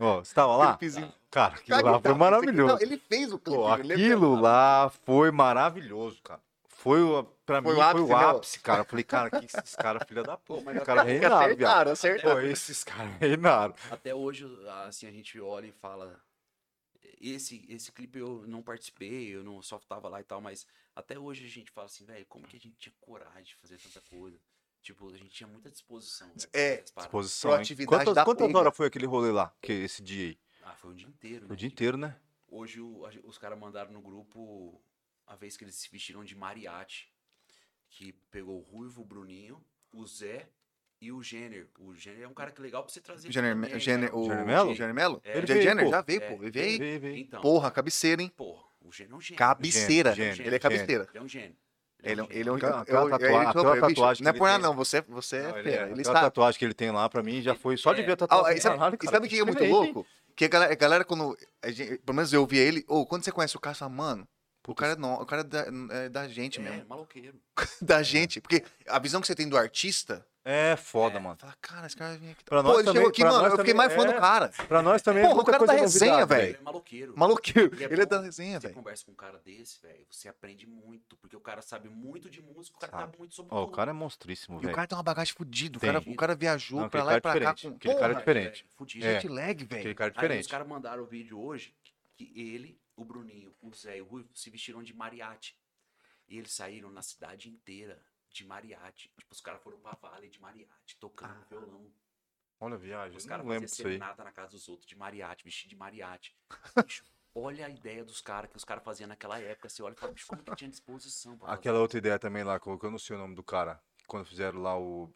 Ó, você tava lá? Clipezinho. Cara, aquilo Cara, lá foi aqui- maravilhoso. não, ele fez o clipe. Aquilo lá foi maravilhoso, cara. Foi, o- pra Foi mim, o foi ápice, o né? ápice, cara. Eu falei, cara, que esses caras, filha da puta. mas Os até- caras Que reinaram, viado. acertaram, acertaram. Pô, esses caras reinaram. Até hoje, assim, a gente olha e fala. Esse, esse clipe eu não participei, eu não só tava lá e tal, mas até hoje a gente fala assim, velho, como que a gente tinha coragem de fazer tanta coisa? Tipo, a gente tinha muita disposição. pra É, hein? Proatividade Quantas, quantas horas foi aquele rolê lá, que esse dia aí? Ah, foi o dia inteiro. O né? dia Tipo, inteiro, né? Hoje o- a os caras mandaram no grupo a vez que eles se vestiram de mariachi. Que pegou o Ruivo, o Bruninho, o Zé e o Jenner. O Jenner é um cara que é legal pra você trazer. Jenner, também, Jenner, cara. o Jenner Mello? Jenner Mello? É. Ele veio, Jenner pô. já veio, É, pô. Ele veio aí. Veio, veio. Então, Porra, cabeceira, hein? porra, o Jenner é um gênio. Cabeceira. Ele é cabeceira. Ele é um gênio. Ele é, um ele é um. Aquela- eu- eu- ele- bicho, tatuagem que Não é ele por nada, não. Você, você é Não, ele fera. é- Ele está. tatuagem que ele tem lá, pra mim, já foi só de É. ver a Ah, tatuagem. e sabe, cara, sabe o que é muito louco? Que a galera, a galera quando. a gente- pelo menos eu via ele. Ou quando você conhece o cara, você fala, mano, o cara, é no- o cara é da, é da gente É, mesmo. maloqueiro. Da gente. Porque a visão que você tem do artista É foda, É. mano. Fala, cara, esse cara vem aqui. Pra Pô, nós ele também- chegou aqui, mano. Eu fiquei também mais fã é. do cara. Pra nós também Porra, é o cara coisa da resenha, novidade, velho. Ele é maloqueiro. Maluquinho. E é Ele é da resenha, Você velho. conversa com um cara desse, velho, você aprende muito, porque o cara sabe muito de música, o cara Sabe. sabe muito sobre Ó, o tudo. cara é monstríssimo, E o velho. cara tem uma bagagem fodida. O cara, o cara viajou Não, pra aquele lá e cara pra cá diferente. com. Aquele cara é diferente. velho, fudido. É. Jet lag, Aquele velho. cara é Aí os diferente. caras mandaram o vídeo hoje que ele, o Bruninho, o Zé e o Rui se vestiram de mariachi. E eles saíram na cidade inteira de mariachi. Tipo, os caras foram pra Vale de mariachi, tocando Ah. violão. Olha a viagem, Os caras faziam serenata na casa dos outros de mariachi, vestido de mariachi. Bicho, olha a ideia dos caras que os caras faziam naquela época. Você olha e fala, bicho, como que tinha disposição Aquela outra ideia também lá, que eu não sei o nome do cara, quando fizeram lá o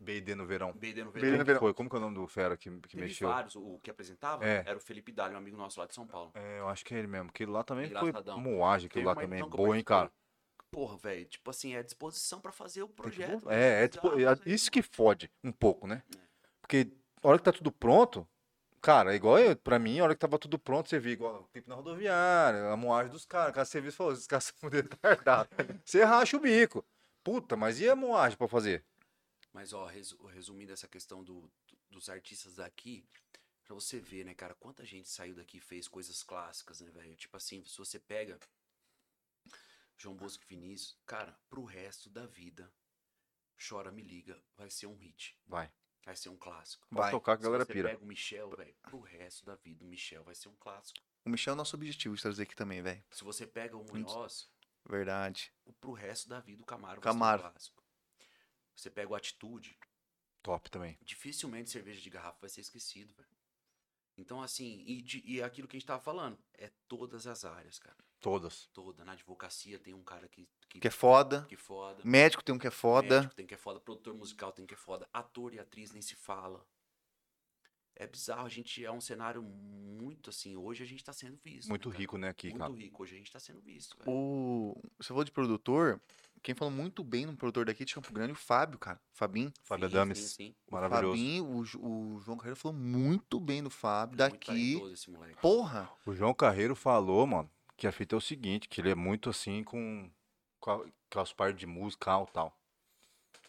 BD no verão. BD no BD verão. no verão. Foi, como que é o nome do fera que, que Teve mexeu? vários. O que apresentava É. era o Felipe Dali, um amigo nosso lá de São Paulo. É, eu acho que é ele mesmo. Aquele lá também foi Engraçadão. moagem, aquele Teve lá também. que eu Boa, hein, cara? Porra, velho, tipo assim, é disposição pra fazer o projeto. É, é, Bizarro, é velho. isso que fode um pouco, né? É. Porque a hora que tá tudo pronto, cara, é igual eu, pra mim, a hora que tava tudo pronto, você via igual o tempo na rodoviária, a moagem dos caras, cara, viu e falou, esses caras são retardados. Você racha o bico. Puta, mas e a moagem pra fazer? Mas, ó, resu- resumindo essa questão do- dos artistas daqui, pra você ver, né, cara, quanta gente saiu daqui e fez coisas clássicas, né, velho? Tipo assim, se você pega João Bosco e Vinícius, cara, pro resto da vida, Chora Me Liga vai ser um hit, Vai. vai ser um clássico. Vai Vai. tocar que a Se galera você pira. pega o Michel, velho, pro resto da vida, o Michel vai ser um clássico. O Michel é o nosso objetivo de trazer aqui também, velho. Se você pega o Munhoz, Verdade. o- pro resto da vida, o Camaro, Camaro. vai ser um clássico. Você pega o Atitude, Top também. dificilmente cerveja de garrafa vai ser esquecido, velho. Então, assim, e, de- e aquilo que a gente tava falando, é todas as áreas, cara. Todas. Toda. Na advocacia tem um cara que. Que, Que é foda. que foda. Médico tem um que é foda. Médico tem que é foda. Produtor musical tem que é foda. Ator e atriz nem se fala. É bizarro. A gente é um cenário muito assim. Hoje a gente tá sendo visto. Muito né, cara? rico, né, aqui, Muito cara. rico. Hoje a gente tá sendo visto, velho. O... Você falou de produtor. Quem falou muito bem no produtor daqui de Campo Grande, o Fábio, cara. Fabinho. Fábio Sim, Adames. sim, sim. O Maravilhoso. Fabinho, o, o João Carreiro falou muito bem do Fábio. É daqui. talentoso esse moleque. Porra! O João Carreiro falou, mano, que a fita é o seguinte, que ele é muito assim com, com, a- com as partes de musical e tal.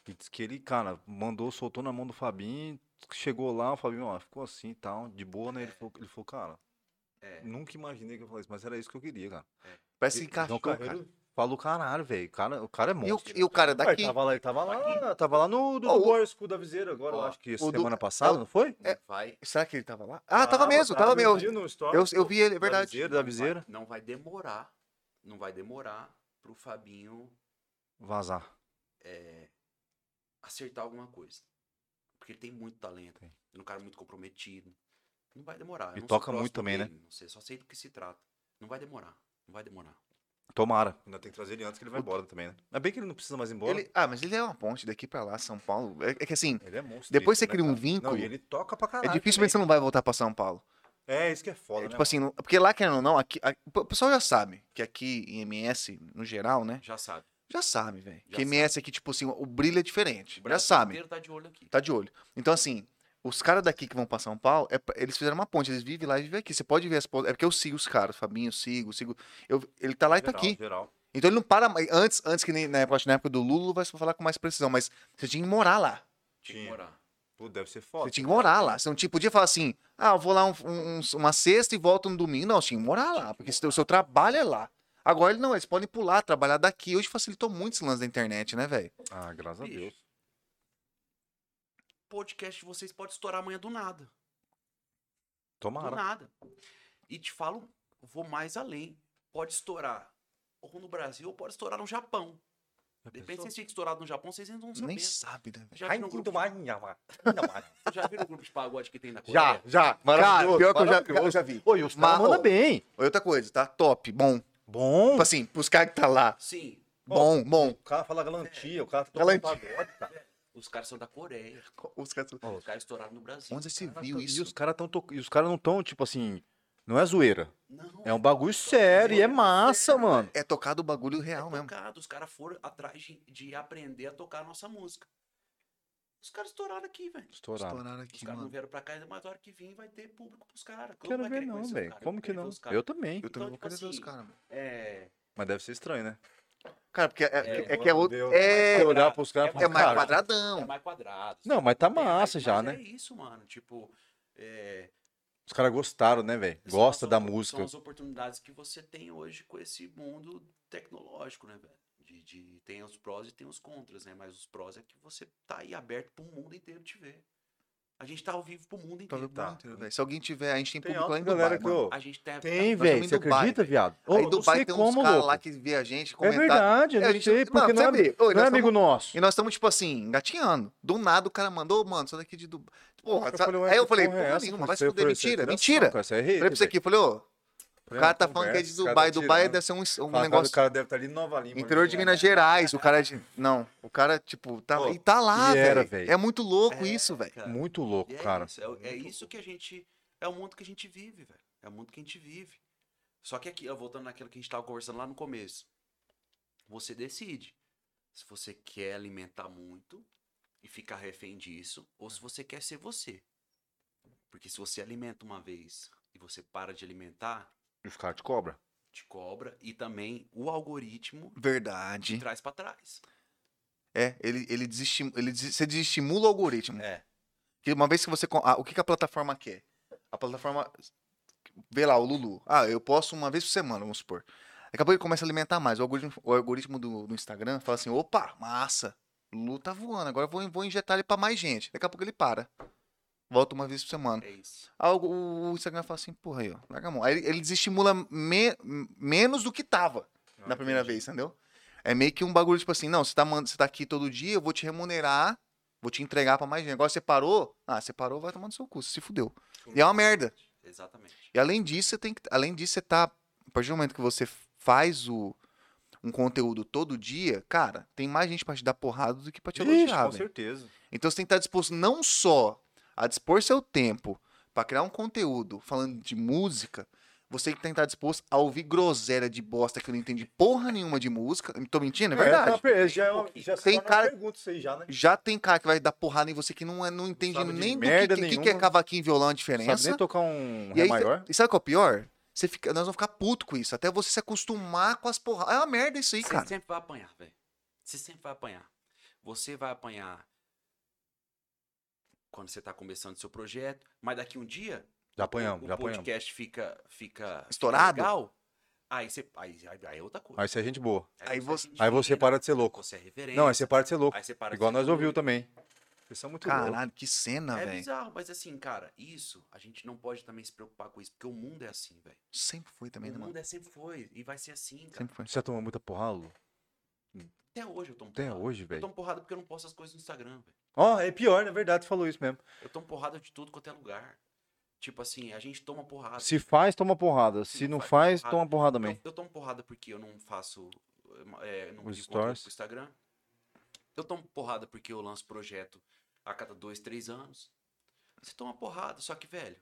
E diz que ele, cara, mandou, soltou na mão do Fabinho, chegou lá, o Fabinho, ó, ficou assim e tal, de boa, né? Ele falou, ele falou, cara, É. nunca imaginei que eu falasse, mas era isso que eu queria, cara. Parece que encaixou, João cara. Falou, caralho, velho, cara, o cara é E o, monstro. e o cara é Ué, daqui. Ele tava lá, ele tava lá, tava lá no do, Ó, do da Viseira agora, eu Ó, acho que o do- semana passada, é não foi? Não vai. Será que ele tava lá? Ah, tava mesmo, tava mesmo. Eu, eu vi ele, é Da verdade. Viseira, da não vai- Viseira. Não vai demorar. Não vai demorar pro Fabinho Vazar. é, acertar alguma coisa. Porque ele tem muito talento. Tem. É um cara muito comprometido. Não vai demorar. E toca muito também, né? dele, Não sei, só sei do que se trata. Não vai demorar. Não vai demorar. Tomara. Ainda tem que trazer ele antes que ele vai embora também, né? É bem que ele não precisa mais ir embora. Ele, ah, mas ele é uma ponte daqui pra lá, São Paulo. É, é que assim, Ele é monstro. Depois você né, cria um cara? vínculo, Não, e ele toca pra é caralho. dificilmente você não vai voltar pra São Paulo. também. É, isso que é foda, É, né? tipo assim, não- porque lá, querendo ou não, aqui, a- o pessoal já sabe que aqui em MS, no geral, né? Já sabe. Já sabe, velho. Que MS aqui, tipo assim, o brilho é diferente. O Já inteiro tá de olho aqui. Tá de olho. Então, assim, os caras daqui que vão pra São Paulo, é eles fizeram uma ponte, eles vivem lá e vivem aqui. Você pode ver as pontes. É porque eu sigo os caras, Fabinho, eu sigo, sigo. Eu, ele tá lá e tá Geral, aqui. Geral. Então ele não para mais. Antes, antes que nem na época, na época do Lula, vai falar com mais precisão, mas você tinha que morar lá. Tinha que morar. Pô, deve ser foda. Você tinha que morar lá. Você não tinha, podia falar assim, ah, eu vou lá um- um- uma sexta e volto no domingo. Não, você tinha que morar lá, porque o seu trabalho é lá. Agora ele não, eles podem pular, trabalhar daqui. Hoje facilitou muito esse lance da internet, né, velho? Ah, graças a. Deus. Podcast de vocês pode estourar amanhã do nada. Do Tomara. nada. E te falo, vou mais além. Pode estourar ou no Brasil ou pode estourar no Japão. Depende se vocês ficam estourados no Japão, vocês ainda não sabem. Nem sabe, né? Já viram, um grupo, já viram o grupo de pagode que tem na Já, Coreia? já. Cara, pior que eu já, maravilhoso. eu já vi. Oi, os Mas, caras mandam bem. Outra coisa, tá? Top, bom. Bom. Tipo assim, pros caras que tá lá. Sim. Bom, bom. O cara fala galantia, o cara toca Galantia. pagode, cara. Os caras são da Coreia. Os caras... Os caras estouraram no Brasil. Onde você Cara, viu isso? E os caras to... e os caras não tão tipo assim, não é zoeira. Não. É um bagulho sério e é massa, mano. É tocado o bagulho é real mesmo. tocado. Os caras foram atrás de, de aprender a tocar a nossa música. Os caras estouraram aqui, velho. Estouraram Os aqui, caras não vieram pra cá, mas a hora que vir vai ter público pros caras. Quero vai ver não, os velho. Como que não? os. Eu também. Eu também Então, vou tipo querer ver os assim, caras, mano. É, Mas deve ser estranho, né? Cara, porque é, É, é que é outro. Deus. É, Se olhar pros caras É é mais cara, É quadradão. mais quadrado. Não, mas tá massa mas- já, mas né? É isso, mano. Tipo, é, Os caras gostaram, né, velho? Gosta da música. São as oportunidades que você tem hoje com esse mundo tecnológico, né, velho? De, de- tem os prós e tem os contras, né? Mas os prós é que você tá aí aberto pro mundo inteiro te ver. A gente tá ao vivo pro mundo Tá inteiro. mano, velho? Se alguém tiver, a gente tem Tem público lá em Dubai, que eu... A gente tá, Tem, nós velho. Você Dubai, acredita, viado? Ô, Aí não Dubai tem uns como, caras lá que vê a gente É comentar. verdade, eu É, a não gente- sei, porque não você é, não é nós amigo nosso. E nós estamos, tipo assim, engatinhando. Do nada o cara mandou, mano, isso daqui de Dubai. Porra, Eu falei, aí eu falei, porra é essa, nenhuma, vai se fuder, é mentira, mentira. é Falei pra você aqui, falei, ô, o cara tá Conversa, falando que é de Dubai, tá Dubai deve ser um, um cara, negócio O cara deve estar ali em Nova Lima. interior de ali. Minas Gerais, o cara de... Não, o cara, tipo, tá, Pô, e tá lá, velho. É muito louco É, isso, velho. Muito louco, é cara. Isso, é, é isso que a gente. É o mundo que a gente vive, velho. É o mundo que a gente vive. Só que aqui, ó, voltando naquilo que a gente tava conversando lá no começo. Você decide se você quer alimentar muito e ficar refém disso, ou se você quer ser você. Porque se você alimenta uma vez e você para de alimentar, os caras te cobram. te cobra e também o algoritmo te Verdade. traz pra trás. É, ele, ele, desestim, ele des- você desestimula o algoritmo. É. Que uma vez que você. ah, o que, que a plataforma quer? A plataforma. Vê lá, o Lulu. Ah, eu posto uma vez por semana, vamos supor. Daqui a pouco ele começa a alimentar mais. O algoritmo, o algoritmo do, do Instagram fala assim: opa, massa. Lulu tá voando, agora eu vou, vou injetar ele pra mais gente. Daqui a pouco ele para. Volta uma vez por semana. É isso. Aí o, Instagram fala assim: porra aí, ó, larga a mão. Aí ele, ele desestimula me- menos do que tava na primeira vez, entendeu? É meio que um bagulho, tipo assim, não, você tá, você tá aqui todo dia, eu vou te remunerar, vou te entregar pra mais gente. Agora você parou, ah, você parou, vai tomar no seu cu, você se fudeu. E é uma merda. Exatamente. E além disso, você tem que. Além disso, você tá. A partir do momento que você faz o, um conteúdo todo dia, cara, tem mais gente pra te dar porrada do que pra te Ixi, elogiar, com velho. certeza. Então você tem que estar disposto não só a dispor seu tempo pra criar um conteúdo falando de música, você tem que estar disposto a ouvir groselha de bosta que eu não entendi porra nenhuma de música. Tô mentindo? É verdade. É, já, é uma- já se Tem cara- aí já, né? Já tem cara que vai dar porrada em você que não, é, não entende sabe de nem do que, merda que, que, é cavaquinho e violão a Sabe diferença. nem tocar um E Ré aí, maior? e sabe qual é o pior? Você fica, nós vamos ficar puto com isso, até você se acostumar com as porradas. É uma merda isso aí, Você cara. sempre vai apanhar, velho. Você sempre vai apanhar. Você vai apanhar quando você tá começando seu projeto, mas daqui um dia Já o, apanhamos, o já apanhamos. podcast fica, fica Estourado? legal. Aí você aí, aí, aí é outra coisa. Aí você é gente boa. Aí você- é Aí você para de ser louco. Você é reverente. Não, aí você para de ser louco. Aí você para de Igual nós ouviu também. Vocês são muito. Caralho, que cena, É velho. bizarro, mas assim, cara, isso a gente não pode também se preocupar com isso, porque o mundo é assim, velho. Sempre foi também, O né, mano? mundo é sempre foi e vai ser assim, cara. Sempre foi. Você já tomou muita porrada, Lu? Até hoje eu tomo Até porrada. hoje, Eu velho. tomo porrada porque eu não posto as coisas no Instagram, velho. Ó, é pior, na verdade, você falou isso mesmo. Eu tomo porrada de tudo quanto é lugar. Tipo assim, a gente toma porrada. Se faz, toma porrada. Se não faz, toma porrada também. Eu, eu tomo porrada porque eu não faço. É, não Os stories. Instagram. Eu tomo porrada porque eu lanço projeto a cada dois, três anos. Você toma porrada, só que, velho,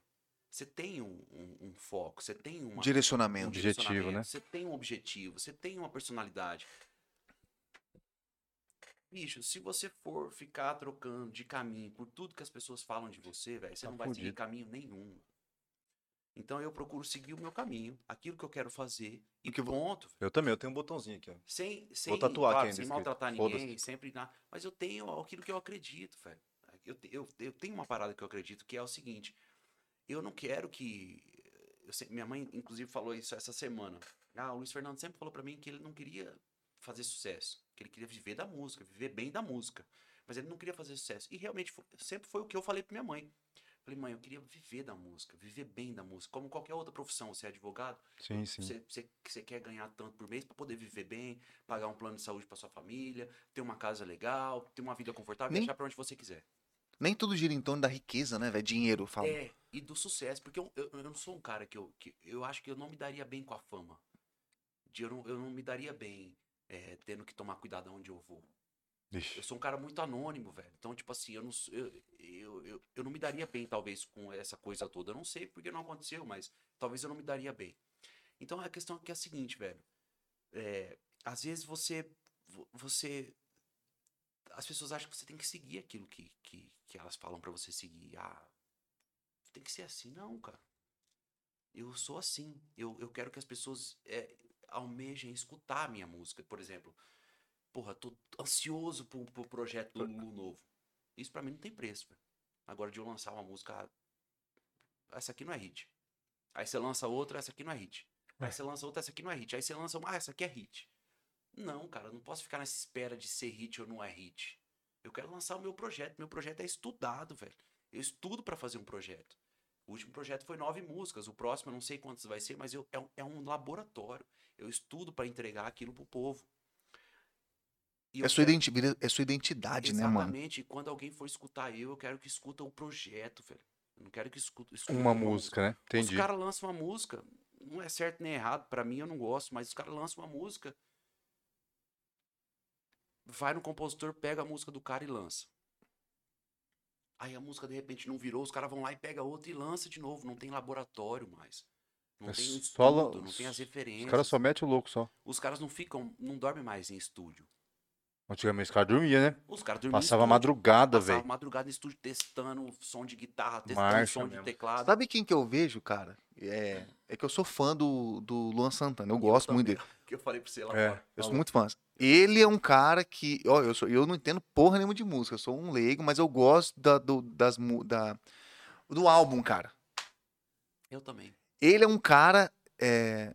você tem um, um- um foco, você tem uma, um Direcionamento. Objetivo, direcionamento, né? Você tem um objetivo, você tem uma personalidade. Bicho, se você for ficar trocando de caminho por tudo que as pessoas falam de você, velho, você Tá não vai seguir fudido. caminho nenhum. Então eu procuro seguir o meu caminho, aquilo que eu quero fazer e que eu vou- ponto. Eu também, eu tenho um botãozinho aqui, ó. Sem, sem, tatuar aqui claro, ainda sem maltratar ninguém, sempre na... Mas eu tenho aquilo que eu acredito, velho. Eu, eu, eu tenho uma parada que eu acredito que é o seguinte: eu não quero que. eu se- minha mãe, inclusive, falou isso essa semana. Ah, o Luiz Fernando sempre falou pra mim que ele não queria fazer sucesso, que ele queria viver da música, viver bem da música. Mas ele não queria fazer sucesso. E realmente fo- sempre foi o que eu falei pra minha mãe. Falei, mãe, eu queria viver da música, viver bem da música. Como qualquer outra profissão, você é advogado, Sim, sim. você, você, você quer ganhar tanto por mês para poder viver bem, pagar um plano de saúde para sua família, ter uma casa legal, ter uma vida confortável, Nem- viajar para onde você quiser. Nem tudo gira em torno da riqueza, né, velho? Dinheiro, fala. É, e do sucesso, porque eu, eu, eu não sou um cara que eu, que eu acho que eu não me daria bem com a fama. Eu não, eu não me daria bem é, tendo que tomar cuidado onde eu vou. Eu Ixi. sou um cara muito anônimo, velho. Então, tipo assim, eu não, eu, eu, eu, eu não me daria bem, talvez, com essa coisa toda. Eu não sei porque não aconteceu, mas talvez eu não me daria bem. Então, a questão aqui é a seguinte, velho. É, às vezes você, vo- você... As pessoas acham que você tem que seguir aquilo que, que, que elas falam pra você seguir. Ah, tem que ser assim. Não, cara. Eu sou assim. Eu, eu quero que as pessoas é, almejem escutar a minha música. Por exemplo, porra, tô ansioso pro, pro projeto do Lulu novo. Isso pra mim não tem preço, velho. Agora de eu lançar uma música, essa aqui não é hit. Aí você lança outra, essa aqui não é hit. Aí você lança outra, essa aqui não é hit. Aí você lança uma, ah, essa aqui é hit. Não, cara, eu não posso ficar nessa espera de ser hit ou não é hit. Eu quero lançar o meu projeto. Meu projeto é estudado, velho. Eu estudo pra fazer um projeto. O último projeto foi nove músicas. O próximo eu não sei quantas vai ser, mas eu, é, um, é um laboratório. Eu estudo pra entregar aquilo pro povo. E É sua, quero- identi é sua identidade, né, mano? Exatamente. E quando alguém for escutar eu, eu quero que escuta o projeto, velho. Eu não quero que escuta, escuta Uma uma música, né? Os Entendi. caras lançam uma música, não é certo nem errado, pra mim eu não gosto, mas os caras lançam uma música. Vai no compositor, pega a música do cara e lança. Aí a música de repente não virou, os caras vão lá e pega outra e lança de novo. Não tem laboratório mais. Não É tem um só estudo, não tem as referências. Os caras só metem o louco só. Os caras não ficam, não dormem mais em estúdio. Antigamente os caras dormiam, né? Os caras dormiam em Passava estúdio. madrugada, Passava velho. madrugada no estúdio testando som de guitarra, testando Marcha som de mesmo. teclado. Sabe quem que eu vejo, cara? É, é que eu sou fã do, do Luan Santana. Eu E gosto muito também, dele. Que eu falei pra você lá É, fora. Eu sou muito fã. Ele é um cara que. Ó, eu, sou, eu não entendo porra nenhuma de música. Eu sou um leigo, mas eu gosto da, do, das, da, do álbum, cara. Eu também. Ele é um cara é,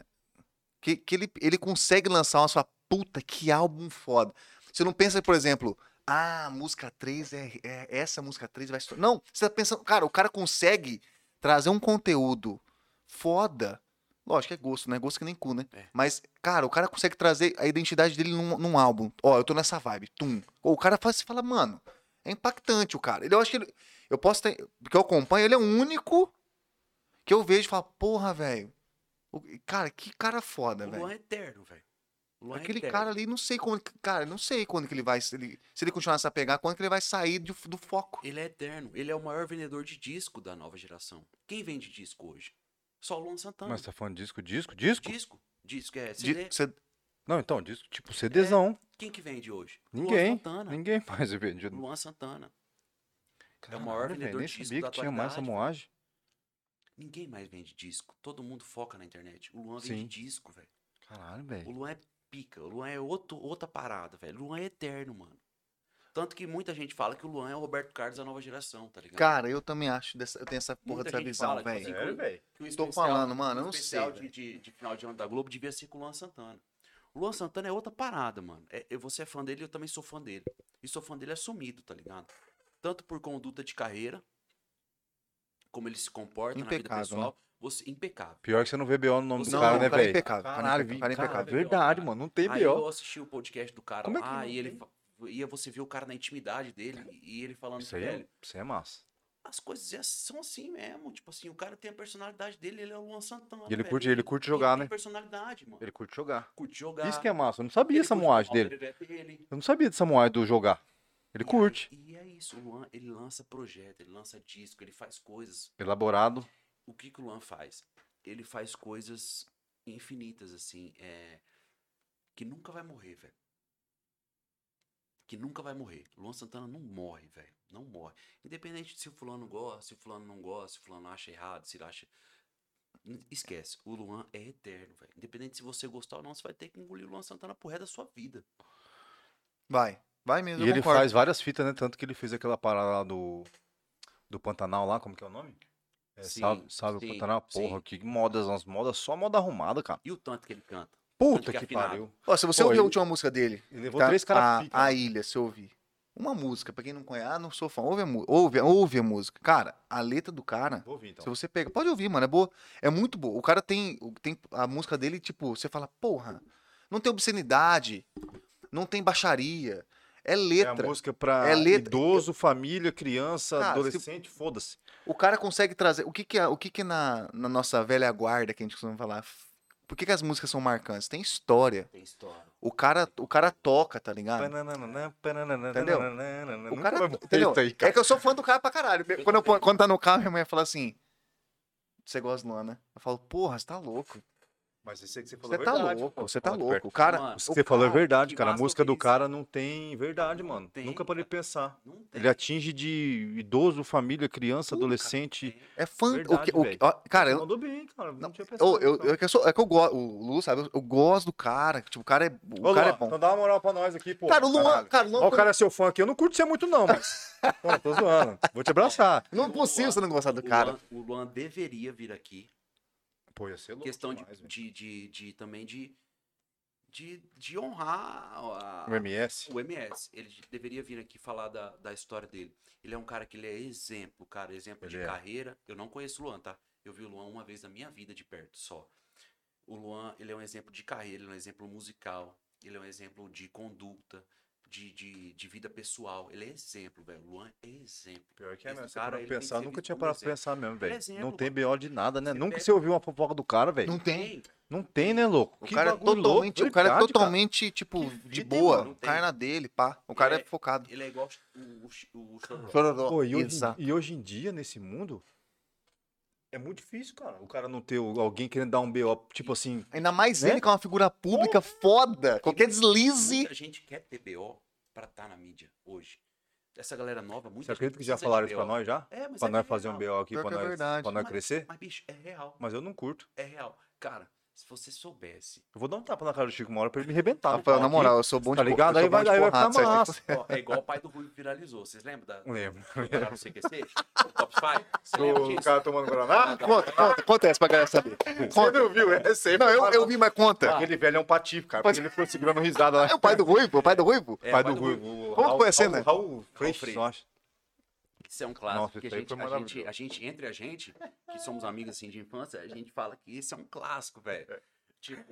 que, que ele, ele consegue lançar uma sua puta, que álbum foda. Você não pensa, por exemplo, ah, música 3 é, é- essa música 3 vai estourar. Não, você tá pensando, cara, o cara consegue trazer um conteúdo foda. Lógico que é gosto, né? Gosto que nem cu, né? É. Mas, cara, o cara consegue trazer a identidade dele num, num álbum. Ó, eu tô nessa vibe. Tum. O cara faz, você fala, mano, é impactante o cara. Ele, eu acho que ele. Eu posso ter. Porque eu acompanho, ele é o único que eu vejo e falo, porra, velho. o- Cara, que cara foda, O velho. Luan é eterno, velho. O é Aquele eterno. cara ali, não sei quando. Cara, não sei quando que ele vai. Se ele, se ele continuar a pegar, quando que ele vai sair do, do foco. Ele é eterno. Ele é o maior vendedor de disco da nova geração. Quem vende disco hoje? Só o Luan Santana. Mas tá falando disco, disco, disco? Disco. Disco é CD. cê- Não, então, disco, tipo CDzão. Quem que vende hoje? Ninguém. Luan Santana. Ninguém mais é vendido. Luan Santana. é o maior vendedor de disco da que tinha mais moagem. Ninguém mais vende disco. Todo mundo foca na internet. O Luan Sim. vende disco, velho. Caralho, O velho. Luan é pica. O Luan é outro, outra parada, velho. O Luan é eterno, mano. Tanto que muita gente fala que o Luan é o Roberto Carlos da nova geração, tá ligado? Cara, eu também acho. Dessa, eu tenho essa porra Muita dessa gente visão, velho. assim, Sério, velho? que o Tô especial- falando, mano, o eu não sei, especial de, velho. de, de final de ano da Globo devia ser com o Luan Santana. O Luan Santana é outra parada, mano. É, eu- você é fã dele, eu também sou fã dele. E sou fã dele assumido, tá ligado? Tanto por conduta de carreira, como ele se comporta na vida Impecável, né? pessoal. Você, impecável. Pior que você não vê BO no nome do Não, cara, o né, cara é velho? impecável, o cara é Caralho, cara é cara, impecável. verdade, mano. Não tem Aí BO. eu assisti o podcast do cara Como é que lá não e ele ia você ver o cara na intimidade dele e ele falando Isso aí velho, é, isso aí é massa. as coisas é- são assim mesmo. Tipo assim, o cara tem a personalidade dele, ele é o Luan Santana. E ele velho. curte- ele curte jogar, tem né? personalidade, mano. Ele curte jogar. curte jogar. Isso que é massa. Eu não sabia ele essa moagem dele. ele é dele. Eu não sabia dessa moagem do jogar. Ele E curte. aí- e é isso, o Luan, ele lança projeto, ele lança disco, ele faz coisas. Elaborado. O que, que o Luan faz? Ele faz coisas infinitas, assim, é, que nunca vai morrer, velho. Que nunca vai morrer. Luan Santana não morre, velho. Não morre. Independente de se o fulano gosta, se o fulano não gosta, se o fulano acha errado, se ele acha. Esquece. O Luan é eterno, velho. Independente se você gostar ou não, você vai ter que engolir o Luan Santana pro resto da sua vida. Vai. Vai mesmo. E ele concordo. faz várias fitas, né? Tanto que ele fez aquela parada lá do. Do Pantanal lá, como que é o nome? É, Sim, salve, salve sim, o Pantanal, porra, sim. que modas, umas modas, só moda arrumada, cara. E o tanto que ele canta? Puta que é que afinado. pariu. Ó, se você Pô, ouvir a ele- última música dele, Ele levou tá? três caras a, pica. a né? Ilha, se ouvir. Uma música, pra quem não conhece, ah, não sou fã, ouve a, ouve, ouve a música. Cara, a letra do cara, Vou ouvir, então. se você pega, pode ouvir, mano, é boa, é muito boa. O cara tem, o- tem a música dele, tipo, você fala, porra, não tem obscenidade, não tem baixaria, é É a letra. música pra É letra- idoso, família, criança, Cara, adolescente, foda-se. O cara consegue trazer. O que que é, o que que é na, na nossa velha guarda que a gente costuma falar? Por que, que as músicas são marcantes? Tem história. Tem história. O cara, o cara toca, tá ligado? Entendeu? Entendeu? O cara, entendeu? É que eu sou fã do cara pra caralho. Quando, eu, quando tá no carro, minha mãe fala assim: Você gosta do Luan, né? Eu falo, porra, você tá louco. Mas que você falou Você é tá verdade. louco, pô. você tá louco. perto. O cara. Mano, que o você falou é verdade, cara. A música que do cara não tem verdade, mano. tem, Nunca parei de pensar. Não tem. Ele atinge de idoso, família, criança, cara, adolescente. tem. É fã. o Verdade, que- o, ó, cara, Você eu, mandou bem, cara. Não, Não, tinha pensado. eu, não. eu, eu sou, é que eu gosto. O Lu, sabe? Eu, eu gosto do cara. Tipo, o cara é, o Ô, cara Luan, é bom. Então dá uma moral pra nós aqui, pô. cara, o Luan, cara, o Luan Ó, o cara é seu fã aqui. Eu não curto você muito, não, mas. Pô, tô zoando. Vou te abraçar. não é possível você não gostar do O cara. O Luan deveria vir aqui. Pô, ia ser louco. questão de, demais, velho. de, de, de- também de, de, de honrar a- O MS. o MS. Ele deveria vir aqui falar da, da história dele. Ele é um cara que ele é exemplo, cara, exemplo de Ele é. carreira. Eu não conheço o Luan, tá? Eu vi o Luan uma vez na minha vida de perto só. O Luan, ele é um exemplo de carreira, ele é um exemplo musical, ele é um exemplo de conduta, de, de, de vida pessoal. Ele é exemplo, velho. O Luan é exemplo. Pior que é mesmo. Você cara, que pensar, nunca tinha parado pra pensar mesmo, é velho. exemplo, Não tem. BO de nada, né? Você Nunca pega- você ouviu uma fofoca do cara, velho. Não tem. Não tem, né, louco? O Que cara é totalmente, louco, o cara é totalmente, tipo, Que de boa. O cara é na dele, pá. O cara é, é- focado. Ele é igual o, o, o, o Chororó. Pô, e hoje, e hoje em dia, nesse mundo, é muito difícil, cara. O cara não ter alguém querendo dar um BO, tipo assim. Ainda mais Né? ele, que é uma figura pública foda. Qualquer deslize. Muita gente quer ter BO pra estar na mídia hoje. Essa galera nova, muita Você acredita que já falaram isso pra nós já? É, mas Pra é nós é fazer um real. BO aqui, Pior pra é nós, verdade. pra nós Mas- crescer? Mas, bicho, é real. Mas eu não curto. É real. Cara, se você soubesse. Eu vou dar um tapa na cara do Chico uma hora pra ele me arrebentar. pau na moral, eu sou bom Tá de ligado? Aí vai- aí vai ficar massa. Ó, é igual o pai do Rui viralizou. Vocês lembram da. Lembro. Lá no CQC? O Top 5? Você lembra disso? cara tomando Guaraná? Conta, conta, conta essa pra galera saber. Você não viu? É sempre. Não, eu, eu vi, mas conta. Aquele velho é um patife, cara. Porque ele ficou segurando risada lá. É o pai do Ruivo, o pai do Ruivo? É, pai o do Rui. o Como Raul- foi a cena? Raul, Raul Freixas, Freixas. eu acho. Isso é um clássico. Nossa, que isso a gente, a, gente, a gente, entre a gente, que somos amigos assim de infância, a gente fala que esse é um clássico, velho. Tipo,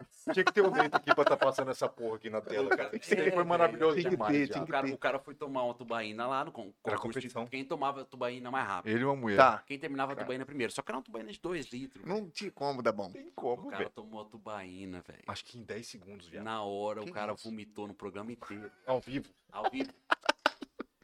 Tinha que ter um dentro aqui pra estar passando essa porra aqui na tela, cara. Isso aqui É, foi maravilhoso que demais. ter, o cara, o cara foi tomar uma tubaína lá no con- Era concurso de competição. quem tomava a tubaína mais rápido. Ele e uma mulher. Tá. Quem terminava a tubaína primeiro. Só que era uma tubaína de 2 litros. Não tinha como dar bom. Tem O como, cara velho. tomou a tubaína, velho. Acho que em 10 segundos, viado. Na hora, Que o cara isso? vomitou no programa inteiro. Ao vivo. Ao vivo.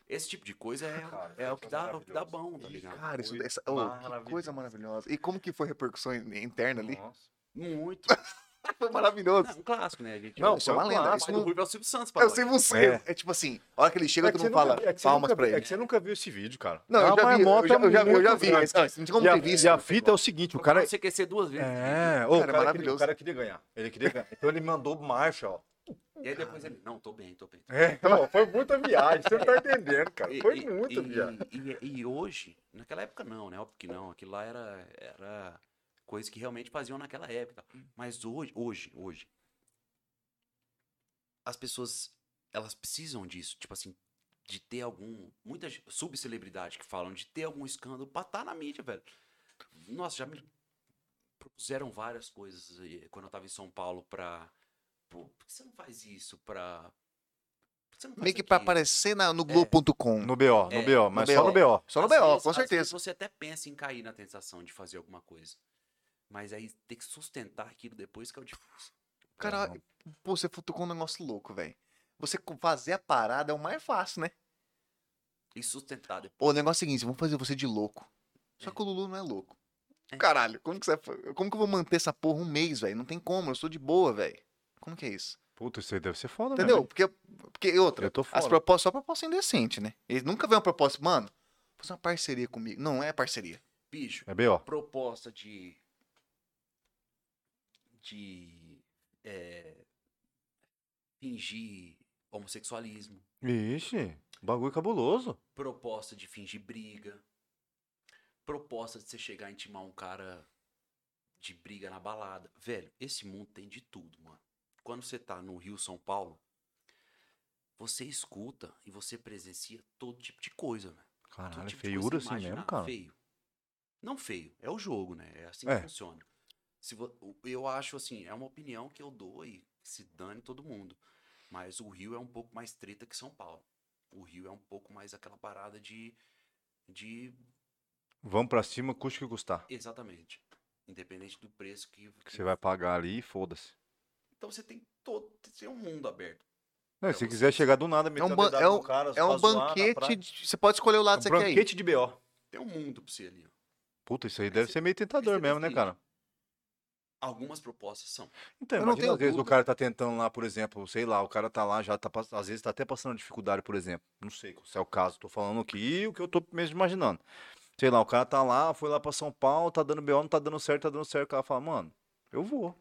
Esse tipo de coisa é, Cara, é o que dá, o que dá bom, tá ligado? Cara, isso, Foi essa, oh, que coisa maravilhosa. E como que foi a repercussão interna ali? Nossa. Muito. Foi maravilhoso. Não, um clássico, né? A gente, Não, isso é uma um lenda. clássico. Isso não- Ruivo é o Silvio Santos, Eu papai. sei você. É. É. tipo assim, a hora que ele chega, É tu que não você fala nunca- é palmas nunca- pra É ele. que você nunca viu esse vídeo, cara. Não, É eu já vi, eu já, eu já, eu já vi. Mas, não, não tem como E a, ter visto. e a fita é o seguinte, o cara... Você CQC duas vezes. É, é o, cara queria, maravilhoso. o cara queria ganhar. Ele queria ganhar. Então ele mandou marcha, ó. E aí depois ele. Não, tô bem, tô bem. É, não, foi muita viagem, você não tá entendendo, cara. Foi e- muita e, viagem. E, e hoje, naquela época não, né? Óbvio que não. Aquilo lá era, era coisa que realmente faziam naquela época. Mas hoje, hoje, hoje, as pessoas, elas precisam disso. Tipo assim, de ter algum... Muitas subcelebridades que falam de ter algum escândalo pra estar na mídia, velho. Nossa, já me propuseram várias coisas aí, quando eu tava em São Paulo pra... Pô, por que você não faz isso pra... Meio que pra aparecer na- no Globo.com. No BO, no É, BO, mas no só no BO. Só no BO, vezes- com às vezes certeza. você até pensa em cair na tentação de fazer alguma coisa. Mas aí ter que sustentar aquilo depois que é o difícil. Cara, pô, você tocou um negócio louco, velho. Você fazer a parada é o mais fácil, né? E sustentar depois. O negócio é o seguinte, vamos fazer você de louco. Só É. que o Lulu não é louco. É. Caralho, como que, você, como que eu vou manter essa porra um mês, velho? Não tem como, eu sou de boa, velho. Como que é isso? Puta, isso aí deve ser foda, Entendeu? mesmo. Porque, porque outra, Eu tô as propostas, só proposta indecente, né? Eles nunca vê uma proposta, mano, fazer uma parceria comigo. Não é parceria. Bicho, É BO. proposta de. de. é, fingir homossexualismo. Ixi, bagulho cabuloso. Proposta de fingir briga. Proposta de você chegar e intimar um cara de briga na balada. Velho, esse mundo tem de tudo, mano. Quando você tá no Rio, São Paulo, você escuta e você presencia todo tipo de coisa. Todo Caralho, tipo de feiura assim mesmo, cara. Feio. Não feio, é o jogo, né? É assim É. que funciona. Se Eu acho assim, é uma opinião que eu dou e se dane todo mundo. Mas o Rio é um pouco mais treta que São Paulo. O Rio é um pouco mais aquela parada de. de. Vamos pra cima, custe o que custar. Exatamente. Independente do preço que. Que você vai pagar ali foda-se. Então você tem todo. Tem um mundo aberto. É, É, se você- quiser chegar do nada, É meter um, ban- dedada é um, cara, é um banquete, de- você pode escolher o lado Um que você quer banquete de BO. Tem um mundo pra você ali. ó. Puta, isso aí Aí deve você- ser meio tentador mesmo, né, cara? Algumas propostas são. Então, Eu não imagina, tenho às vezes o dúvida. cara tá tentando lá, por exemplo, sei lá, o cara tá lá, já tá, às vezes tá até passando dificuldade, por exemplo. Não sei se é o caso, tô falando aqui o que eu tô mesmo imaginando. Sei lá, o cara tá lá, foi lá pra São Paulo, tá dando BO, não tá dando certo, tá dando certo. O cara fala, mano, eu vou.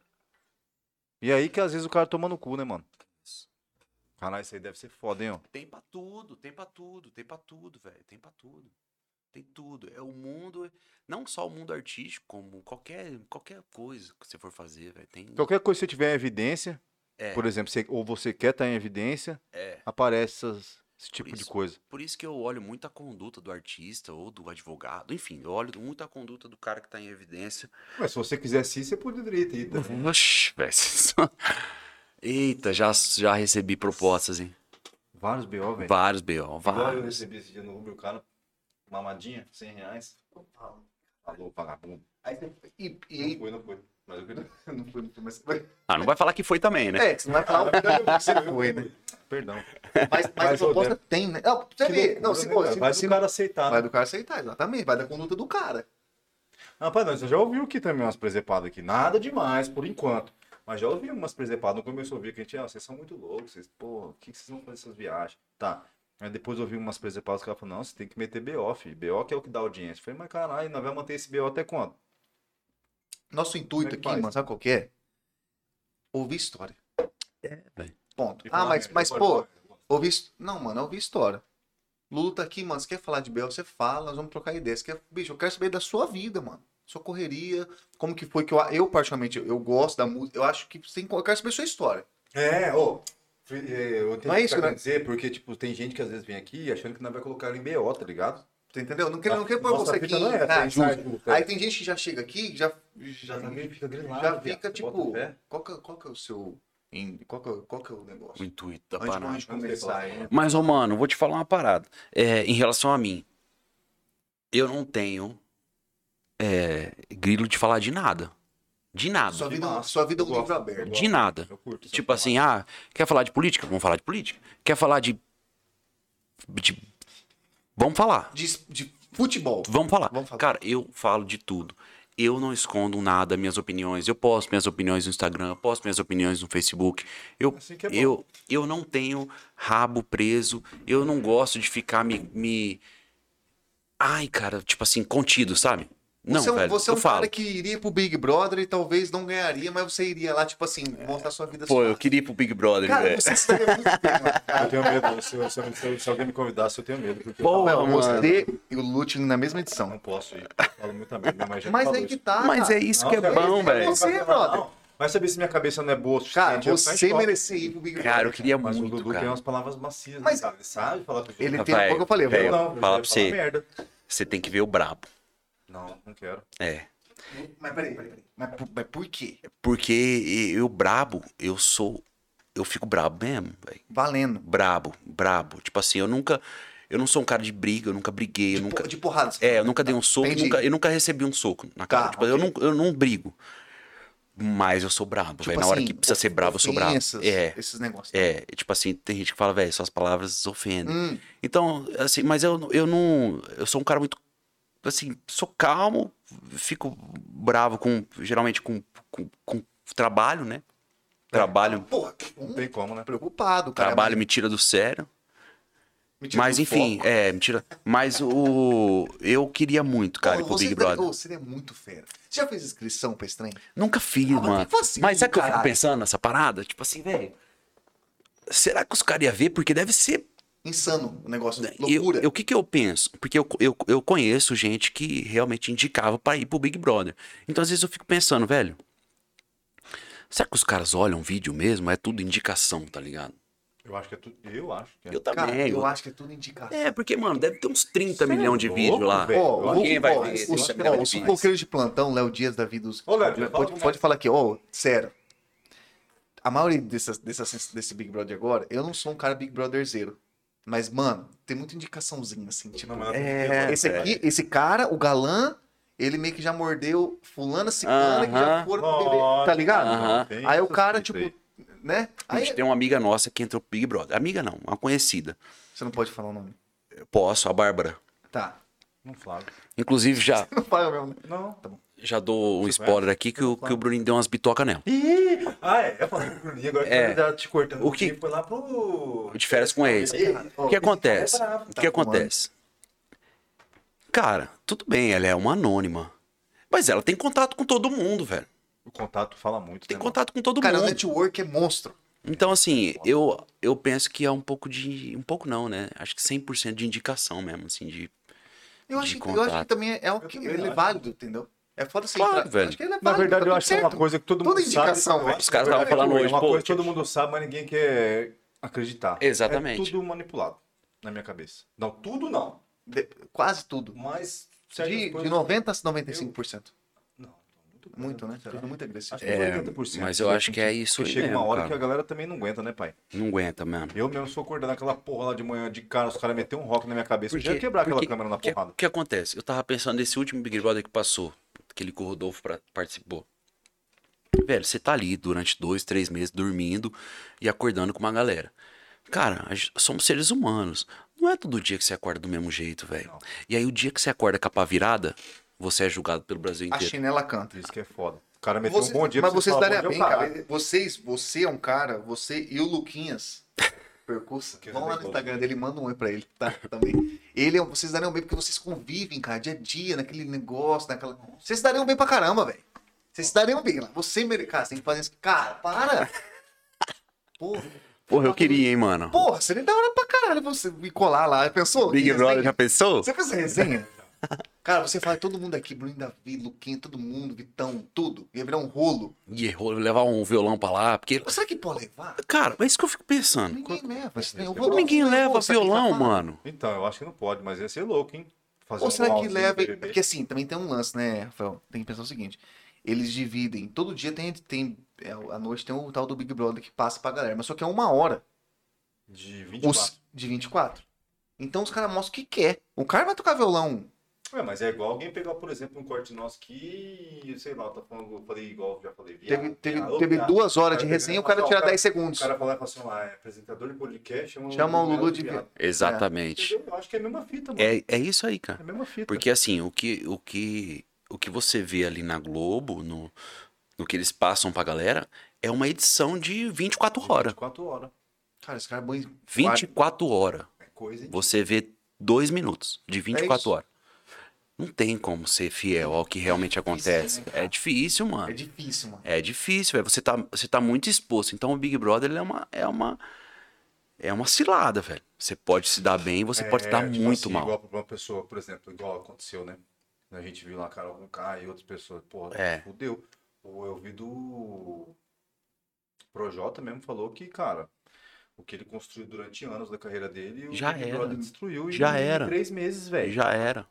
E aí que às vezes o cara toma no cu, né, mano? Caralho, isso aí deve ser foda, hein, ó. Tem pra tudo, tem pra tudo, tem pra tudo, velho. Tem pra tudo. Tem tudo. É o mundo, não só o mundo artístico, como qualquer, qualquer coisa que você for fazer, velho. Tem. Qualquer coisa que você tiver em evidência, É, por exemplo, você- ou você quer estar em evidência, é. aparece essas- esse tipo de isso. coisa. Por isso que eu olho muito a conduta do artista ou do advogado. Enfim, eu olho muito a conduta do cara que tá em evidência. Mas se você quisesse ir, você poderia ter ido. Oxi, velho. Eita, já, já recebi propostas, hein? Vários BO, velho. Vários BO, Igual eu vários. recebi esse dia no Uber, o cara, mamadinha, 100 reais. Falou, vagabundo. Aí você- e, e Não foi, não foi. Mas eu não foi, não foi, mas, Ah, não vai falar que foi também, né? é, você não vai falar o que você foi, né? Perdão. Mas, mas, Mas, a proposta tem, né? Não, você Que vê, não, se, né, cara? Vai se- se o cara aceitar. vai né? do cara aceitar, exatamente, vai da conduta do cara. Ah, Rapaz, não, você já ouviu aqui também umas presepadas aqui. Nada demais, por enquanto. Mas já ouvi umas presepadas. No começo eu ouvi que a gente, ah, vocês são muito loucos. Vocês, pô, o que, que vocês vão fazer essas viagens? Tá. Aí depois eu ouvi umas presepadas que ela falou, não, você tem que meter BO, filho. BO que é o que dá audiência. Eu falei, mas caralho, nós vamos manter esse BO até quando? Nosso intuito é que aqui, faz? mano, sabe qual que é? Ouvir história. É, velho. Ponto. Ah, mas, mas pô, his- Não, mano, é ouvir história. Lulu tá aqui, mano. Você quer falar de Bel? Você fala, nós vamos trocar ideias. Você quer... Bicho, eu quero saber da sua vida, mano. Sua correria. Como que foi que eu, eu particularmente, eu, gosto da música. Eu acho que tem... eu quero saber sua história. É, ô. é, Eu entendi Não é o que isso, você tá né? dizer, porque, tipo, tem gente que às vezes vem aqui achando que nós vai colocar ela em BO, tá ligado? Você entendeu? Não quero, não quero pôr você aqui. não é ah, é é. Aí tem gente que já chega aqui, que já, já, Já fica grilado, já fica tipo. Qual que, é- qual que é o seu. Qual que é, qual que é o O negócio? intuito da Antes de parada. começar. Mas, ô, mano, vou te falar uma parada. É, em relação a mim, eu não tenho é, grilo de falar de nada. De nada. Sua vida, massa. sua vida é um livro aberto. De nada. Tipo assim, ah, quer falar de política? Vamos falar de política. Quer falar de. de- Vamos falar. De, de futebol. Vamos falar. Vamos falar. Cara, eu falo de tudo. Eu não escondo nada, minhas opiniões. Eu posto minhas opiniões no Instagram, eu posto minhas opiniões no Facebook. Eu, Assim que é eu, eu não tenho rabo preso. Eu não gosto de ficar me. me... Ai, cara, tipo assim, contido, sabe? Não, você é um, velho, você é eu um falo. cara que iria pro Big Brother e talvez não ganharia, mas você iria lá, tipo assim, mostrar sua vida Pô, eu suave. queria ir pro Big Brother, Cara, velho. você muito bem. Eu tenho medo. Se, se- se- se alguém me convidasse, eu tenho medo. Porque eu Pô, mano. Você e o Lute na mesma edição. não posso ir. Eu falo muita merda, mas já Mas falou aí que isso. tá. Mas é isso Não, que é bom, esse é velho. você, Não, brother. não. Vai saber se minha cabeça não é boa o Cara, eu você merecia ir pro Big Brother. Cara, eu queria Mas o muito, Dudu tem umas palavras macias, Mas- né, cara? Ele sabe falar com Ele tem um pouco eu falei, velho, eu não, fala eu pra você. merda. Você tem que ver o brabo. Não, não quero. É. Mas peraí, peraí, peraí. Mas, por- mas por quê? Porque eu brabo, eu sou. Eu fico brabo mesmo, velho. Valendo. Brabo, brabo. Tipo assim, eu nunca. Eu não sou um cara de briga, eu nunca briguei, eu De, nunca. po- de porrada. você É, fala. eu nunca dei um soco, Entendi. nunca, eu nunca recebi um soco na cara. Tá, tipo, eu, ok. não, eu não brigo. Mas eu sou brabo, Tipo velho. Na hora assim, que precisa ser bravo, eu sou ofensas, É. Esses negócios. É, tipo assim, tem gente que fala, velho, suas palavras ofendem. Hum, Então, assim, mas eu, eu não. Eu sou um cara muito. Assim, sou calmo, fico bravo com. Geralmente com, com, com trabalho, né? Trabalho, porra, que Não tem como, né? Preocupado, cara. trabalho me tira do sério. Me tira Mas do enfim, foco. é, me tira. Mas o. Eu queria muito, cara, ir Pô, pro você Big deve- Brother. ô, seria muito fera. Você já fez inscrição pra esse trem? Nunca fiz, Ah, mas mano. que facinho, Mas sabe o que eu fico pensando nessa parada? Tipo assim, velho. Será que os caras iam ver? Porque deve ser Insano o negócio. Eu, Loucura. eu- o que que eu penso? Porque eu, eu, eu conheço gente que realmente indicava pra ir pro Big Brother. Então, às vezes, eu fico pensando, velho. Será que os caras olham vídeo mesmo? É tudo indicação, tá ligado? Eu acho que é tudo. Eu acho que é. Eu Cara, também. eu eu- acho que é tudo indicação. É, porque, mano, deve ter uns 30 Cê é milhões de vídeos lá. Ó, Eu Quem o- vai ver os, esse os, ó, de os plantão, Léo Dias da vida dos. Ô, Léo, pode, pode é. falar aqui, ó, sério. A maioria dessas, dessas, desse Big Brother agora, eu não sou um cara Big Brother zero. Mas, mano, tem muita indicaçãozinha, assim, tipo. É, esse aqui, esse cara, o galã, ele meio que já mordeu fulana, ciclana, que já foram pro bebê, tá ligado? Aham. tem Aí o cara, tipo, aí. né? A Aí, gente tem uma amiga nossa que entrou pro Big Brother. Amiga não, uma conhecida. você não pode falar o nome. Eu posso, a Bárbara. Tá. Não falo. Inclusive já. Não fala mesmo, né? Não. Tá bom. Já dou um Você spoiler aqui que o, que o Bruninho deu umas bitocas nela. Ih! Ah, é. Eu falei pro Bruninho, agora É. que tá te cortando. O que- foi lá pro. De férias com ex. O que acontece? cara é bravo, O tá que acontece? Cara, tudo bem, ela é uma anônima. Mas ela tem contato com todo mundo, velho. O contato fala muito. Tem né, contato com todo Cara, o mundo. network é monstro. Então, assim, eu, eu penso que é um pouco de. Um pouco não, né? Acho que 100% de indicação mesmo, assim, de. Eu De acho, que- eu acho que também é, o que, é válido, entendeu? É foda assim. Claro, pra- velho. Acho que ele é Na verdade, tá eu acho que é uma coisa que todo Toda mundo indicação, sabe. velho. Os caras estavam falando é hoje, uma pô, coisa que todo mundo sabe, mas ninguém quer acreditar. Exatamente. É tudo manipulado na minha cabeça. Não, tudo não. De- quase tudo. Mas. De, de coisas- 90% a 95%. Não, muito, né? Tudo muito agressivo. Acho que É, 80%. mas eu acho que é isso Porque aí chega mesmo, uma hora cara. que a galera também não aguenta, né, pai? Não aguenta mesmo. Eu mesmo sou acordando aquela porra lá de manhã de cara, os caras meteram um rock na minha cabeça. Eu Porque- já ia quebrar aquela porque- câmera na O que, porrada. que acontece? Eu tava pensando nesse último Big Brother que passou, aquele que o Rodolfo pra- participou. Velho, você tá ali durante dois, três meses dormindo e acordando com uma galera. Cara, a somos seres humanos. Não é todo dia que você acorda do mesmo jeito, velho. E aí o dia que você acorda com a pá virada, você é julgado pelo Brasil A inteiro. chinela canta. Isso que é foda. O cara meteu Você- um bom dia mas pra você vocês daria bem, cara. Vocês, você é um cara, você e o Luquinhas, percurso, Que vão lá no. Instagram dele, manda um oi pra ele, tá? Também. Ele é, um- vocês dariam bem porque vocês convivem, cara, dia a dia, naquele negócio, naquela... Vocês dariam bem pra caramba, velho. Vocês dariam bem lá. Você, mere- cara, você tem que fazer isso. Cara, para! Porra. Porra, eu queria, hein, mano. Porra, seria da hora pra caralho você me colar lá. Pensou? Big Brother, já pensou? Você fez resenha? Cara, você fala todo mundo aqui, Bruno Davi, Luquinha, todo mundo, Vitão, tudo. Ia virar um rolo. E errou, levar um violão pra lá, porque. Será que pode levar? Cara, é isso que eu fico pensando. Ninguém leva. esse Como Rodolfo Ninguém leva que violão, mano. Então, eu acho que não pode, mas ia ser louco, hein? Fazer Ou um será que roundzinho leva. Porque assim, também tem um lance, né, Rafael? Tem que pensar o seguinte: eles dividem. Todo dia tem. tem é, à noite tem o tal do Big Brother que passa pra galera, mas só que é uma hora. De 24. Os, de 24. Então os caras mostram o que quer. O cara vai tocar violão. Ué, mas é igual alguém pegar, por exemplo, um corte nosso que, sei lá, tá falando, eu falei igual, já falei. viado, Teve, teve, viado, teve viado. duas horas de resenha, o pegar- cara tira cara- 10 segundos. O cara falar e assim, ah, é apresentador de podcast, chama, Chama o Lulu de viado. viado. Exatamente. Entendeu? Eu acho que é a mesma fita, mano. É, é isso aí, cara. É a mesma fita. Porque assim, o que, o que, o que você vê ali na Globo, no, no que eles passam pra galera, é uma edição de 24 horas. 24 horas. Cara, esse cara é bom. em- 24 horas. É coisa, hein? Você vê dois minutos de 24 isso. horas. Não tem como ser fiel ao que realmente acontece. né? É difícil, É mano. difícil, mano. É difícil, velho. Você tá, você tá muito exposto. Então o Big Brother ele é uma. É uma é uma cilada, velho. Você pode se dar bem, você pode se dar tipo muito assim, mal. Igual pra uma pessoa, por exemplo, igual aconteceu, né? A gente viu lá Carol com K e outras pessoas, porra, É. fudeu. Ou eu vi do Projota mesmo falou que, cara, o que ele construiu durante anos da carreira dele, o Já Big era. Brother destruiu Já em era. três meses, velho. Já era.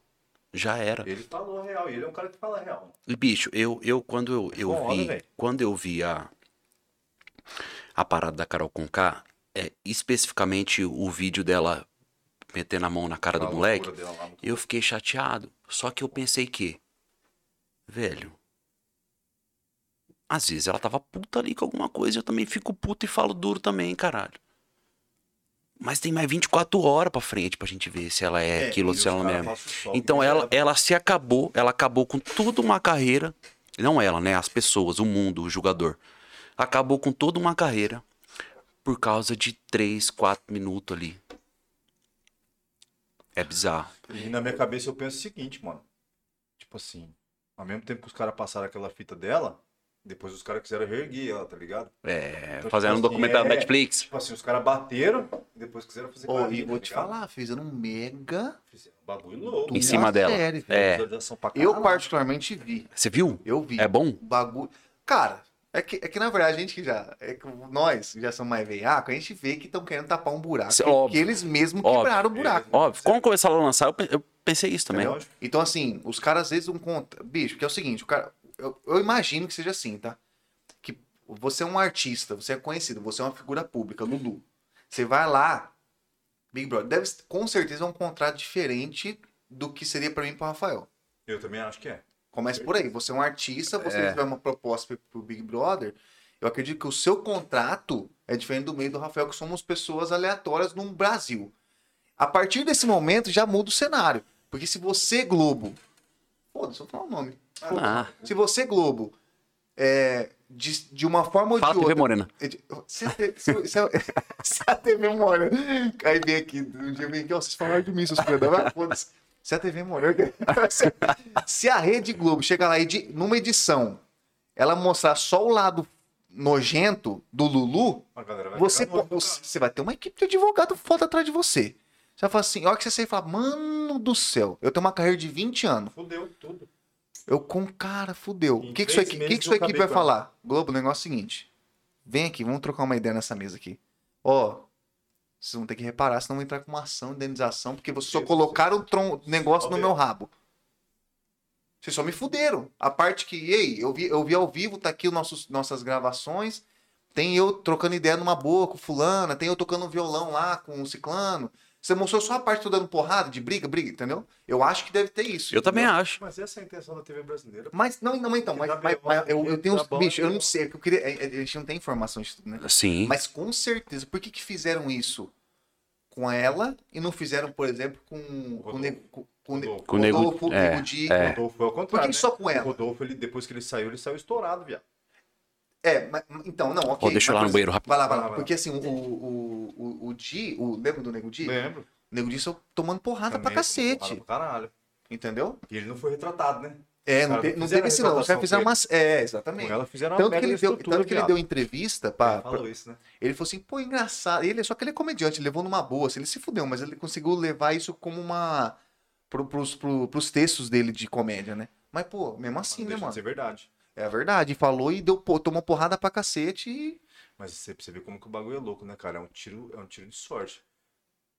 Já era. Ele falou real, ele é um cara que fala real. E, bicho, eu, eu quando eu, eu Foda, vi. velho. Quando eu vi a, a parada da Carol Conká, é, especificamente o vídeo dela metendo a mão na cara A do moleque, dela eu fiquei chateado. Só que eu pensei que, velho, às vezes ela tava puta ali com alguma coisa, eu também fico puto e falo duro também, caralho. Mas tem mais 24 horas pra frente pra gente ver se ela é, aquilo ou se ela cara mesmo. passam o sol, Então ela, ela se acabou, ela acabou com toda uma carreira, não ela, né? As pessoas, o mundo, o jogador. Acabou com toda uma carreira por causa de 3, 4 minutos ali. É bizarro. E na minha cabeça eu penso o seguinte, mano. Tipo assim, ao mesmo tempo que os caras passaram aquela fita dela, depois os caras quiseram reerguer ela, tá ligado? É, Então, fazendo um tipo assim, documentário é- Netflix. Tipo assim, os caras bateram e depois quiseram fazer Ô, e vou tá te ligado? falar, fizeram um mega. Fizeram um bagulho louco. Em cima dela. série. É. Eu particularmente vi. Você viu? Eu vi. É bom? O bagulho. Cara, é que, é que na verdade a gente que já. É que nós que já somos mais veiaco, a gente vê que estão querendo tapar um buraco. Cê- que- óbvio. eles mesmos Óbvio. quebraram o buraco. Óbvio, quando começaram a lançar, eu eu pensei isso também. Entendeu? Então, assim, os caras às vezes não contam. Bicho, que é o seguinte, o cara. Eu, eu imagino que seja assim, tá? Que você é um artista, você é conhecido, você é uma figura pública, Lulu. Você vai lá, Big Brother, deve com certeza é um contrato diferente do que seria pra mim e pro Rafael. Eu também acho que é. Começa por aí. Você é um artista, você É. tiver uma proposta pro- Big Brother. Eu acredito que o seu contrato é diferente do meio do Rafael, que somos pessoas aleatórias no Brasil. A partir desse momento já muda o cenário. Porque se você, Globo. Foda-se, eu vou falar o nome. For- Ah. Se você, Globo, é, de, de uma forma ou Fala de TV outra. Morena. Se, se, se, se, se a TV Morena. Aí vem aqui, um dia vem aqui, ó, vocês falaram de mim, seus filhos da. Se a TV Morena. Se, se a Rede Globo chega lá e de- numa edição, ela mostrar só o lado nojento do Lulu, vai você, pô- você vai ter uma equipe de advogado foda atrás de você. Você vai falar assim, a hora que você sair e falar, mano do céu, eu tenho uma carreira de 20 anos. Fudeu tudo. Eu com cara, fudeu. O que, que, sua, três equi- que, que sua equipe vai falar? Globo, o negócio é o seguinte. Vem aqui, vamos trocar uma ideia nessa mesa aqui. Ó, vocês vão ter que reparar, senão vão entrar com uma ação, indenização, porque vocês só colocaram o tron- negócio no meu rabo. Vocês só me fuderam. A parte que, ei, eu vi, eu vi ao vivo, tá aqui os nossos, nossas gravações. Tem eu trocando ideia numa boa com fulana, tem eu tocando um violão lá com o ciclano. Você mostrou só a parte que eu dando porrada, de briga, briga, entendeu? Eu acho que deve ter isso. Eu também entendeu? acho. Mas essa é a intenção da TV brasileira. Mas, não, não, então, mas, mas- mas eu, eu tenho uns. bicho, eu não B.O. sei, é eu queria. A a gente não tem informação disso, tudo, né? Sim. Mas com certeza, por que, que fizeram isso com ela e não fizeram, por exemplo, com, com, o com, com, o Rodolfo. Com o Nego- Rodolfo, é, é. Rodolfo foi ao Por contrário. que né? só com O ela? Rodolfo, ele, depois que ele saiu, ele saiu estourado, viado. É, mas, então, não, ok. Ó, deixa eu ir mas, lá no banheiro rápido. Vai lá, vai lá. Porque assim, o, o, o, o Di, o, lembra do Nego Di? Lembro. O Nego Di só tomando porrada pra Também, cacete. porrada pra Caralho. Entendeu? E ele não foi retratado, né? É, não, te- não teve esse não. Os caras fizeram umas. É, Com exatamente. ela fizeram uma Tanto que, ele deu, tanto que ele deu entrevista pra, Ele falou isso, né? Ele falou assim, pô, engraçado. Ele, só que ele é comediante, ele levou numa boa, assim, ele se fudeu, mas ele conseguiu levar isso como uma. Pro, pros, pro, pros textos dele de comédia, né? Mas, pô, mesmo assim, Não né, mano? ser verdade. É verdade. Falou e deu, tomou porrada pra cacete e. Mas você, você vê como que o bagulho é louco, né, cara? É um tiro, é um tiro de sorte.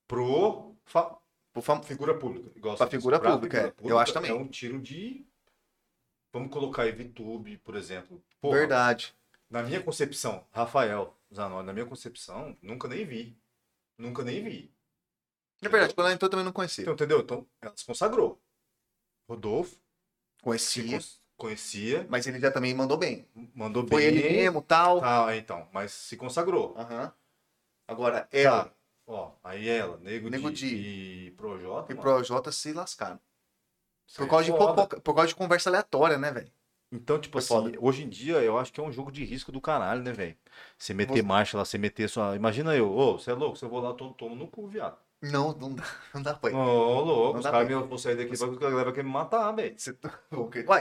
Pro fa- Pô, fam- figura pública. Igual Pra figura pra pública, é. Eu acho também. É um tiro de. Vamos colocar aí VTube, por exemplo. Porra, Verdade. Na minha concepção, Rafael Zanoni, na minha concepção, nunca nem vi. Nunca nem vi. É verdade, quando ela entrou também não conhecia. Então, entendeu? Então, ela se consagrou. Rodolfo, Conhecia. cons- conhecia, Mas ele já também mandou bem. mandou Foi bem. ele mesmo, tal. Tá, então, mas se consagrou. Aham. Agora, ela Tá. Ó, aí ela, Nego, Nego Di Di. e Projota. e mano, Projota se lascaram. isso Por aí causa, de é fofoca- por causa de conversa aleatória, né, velho? Então, tipo Foi assim, foda. hoje em dia eu acho que é um jogo de risco do caralho, né, velho? Você meter Você- marcha lá, você meter sua. Imagina eu, ô, você é louco, você eu vou lá, todo tomo no cu, viado. Não, não dá, não dá pra ir. Ô, louco, Não os caras me vão sair daqui, vai que a galera querer me matar, velho. Você tá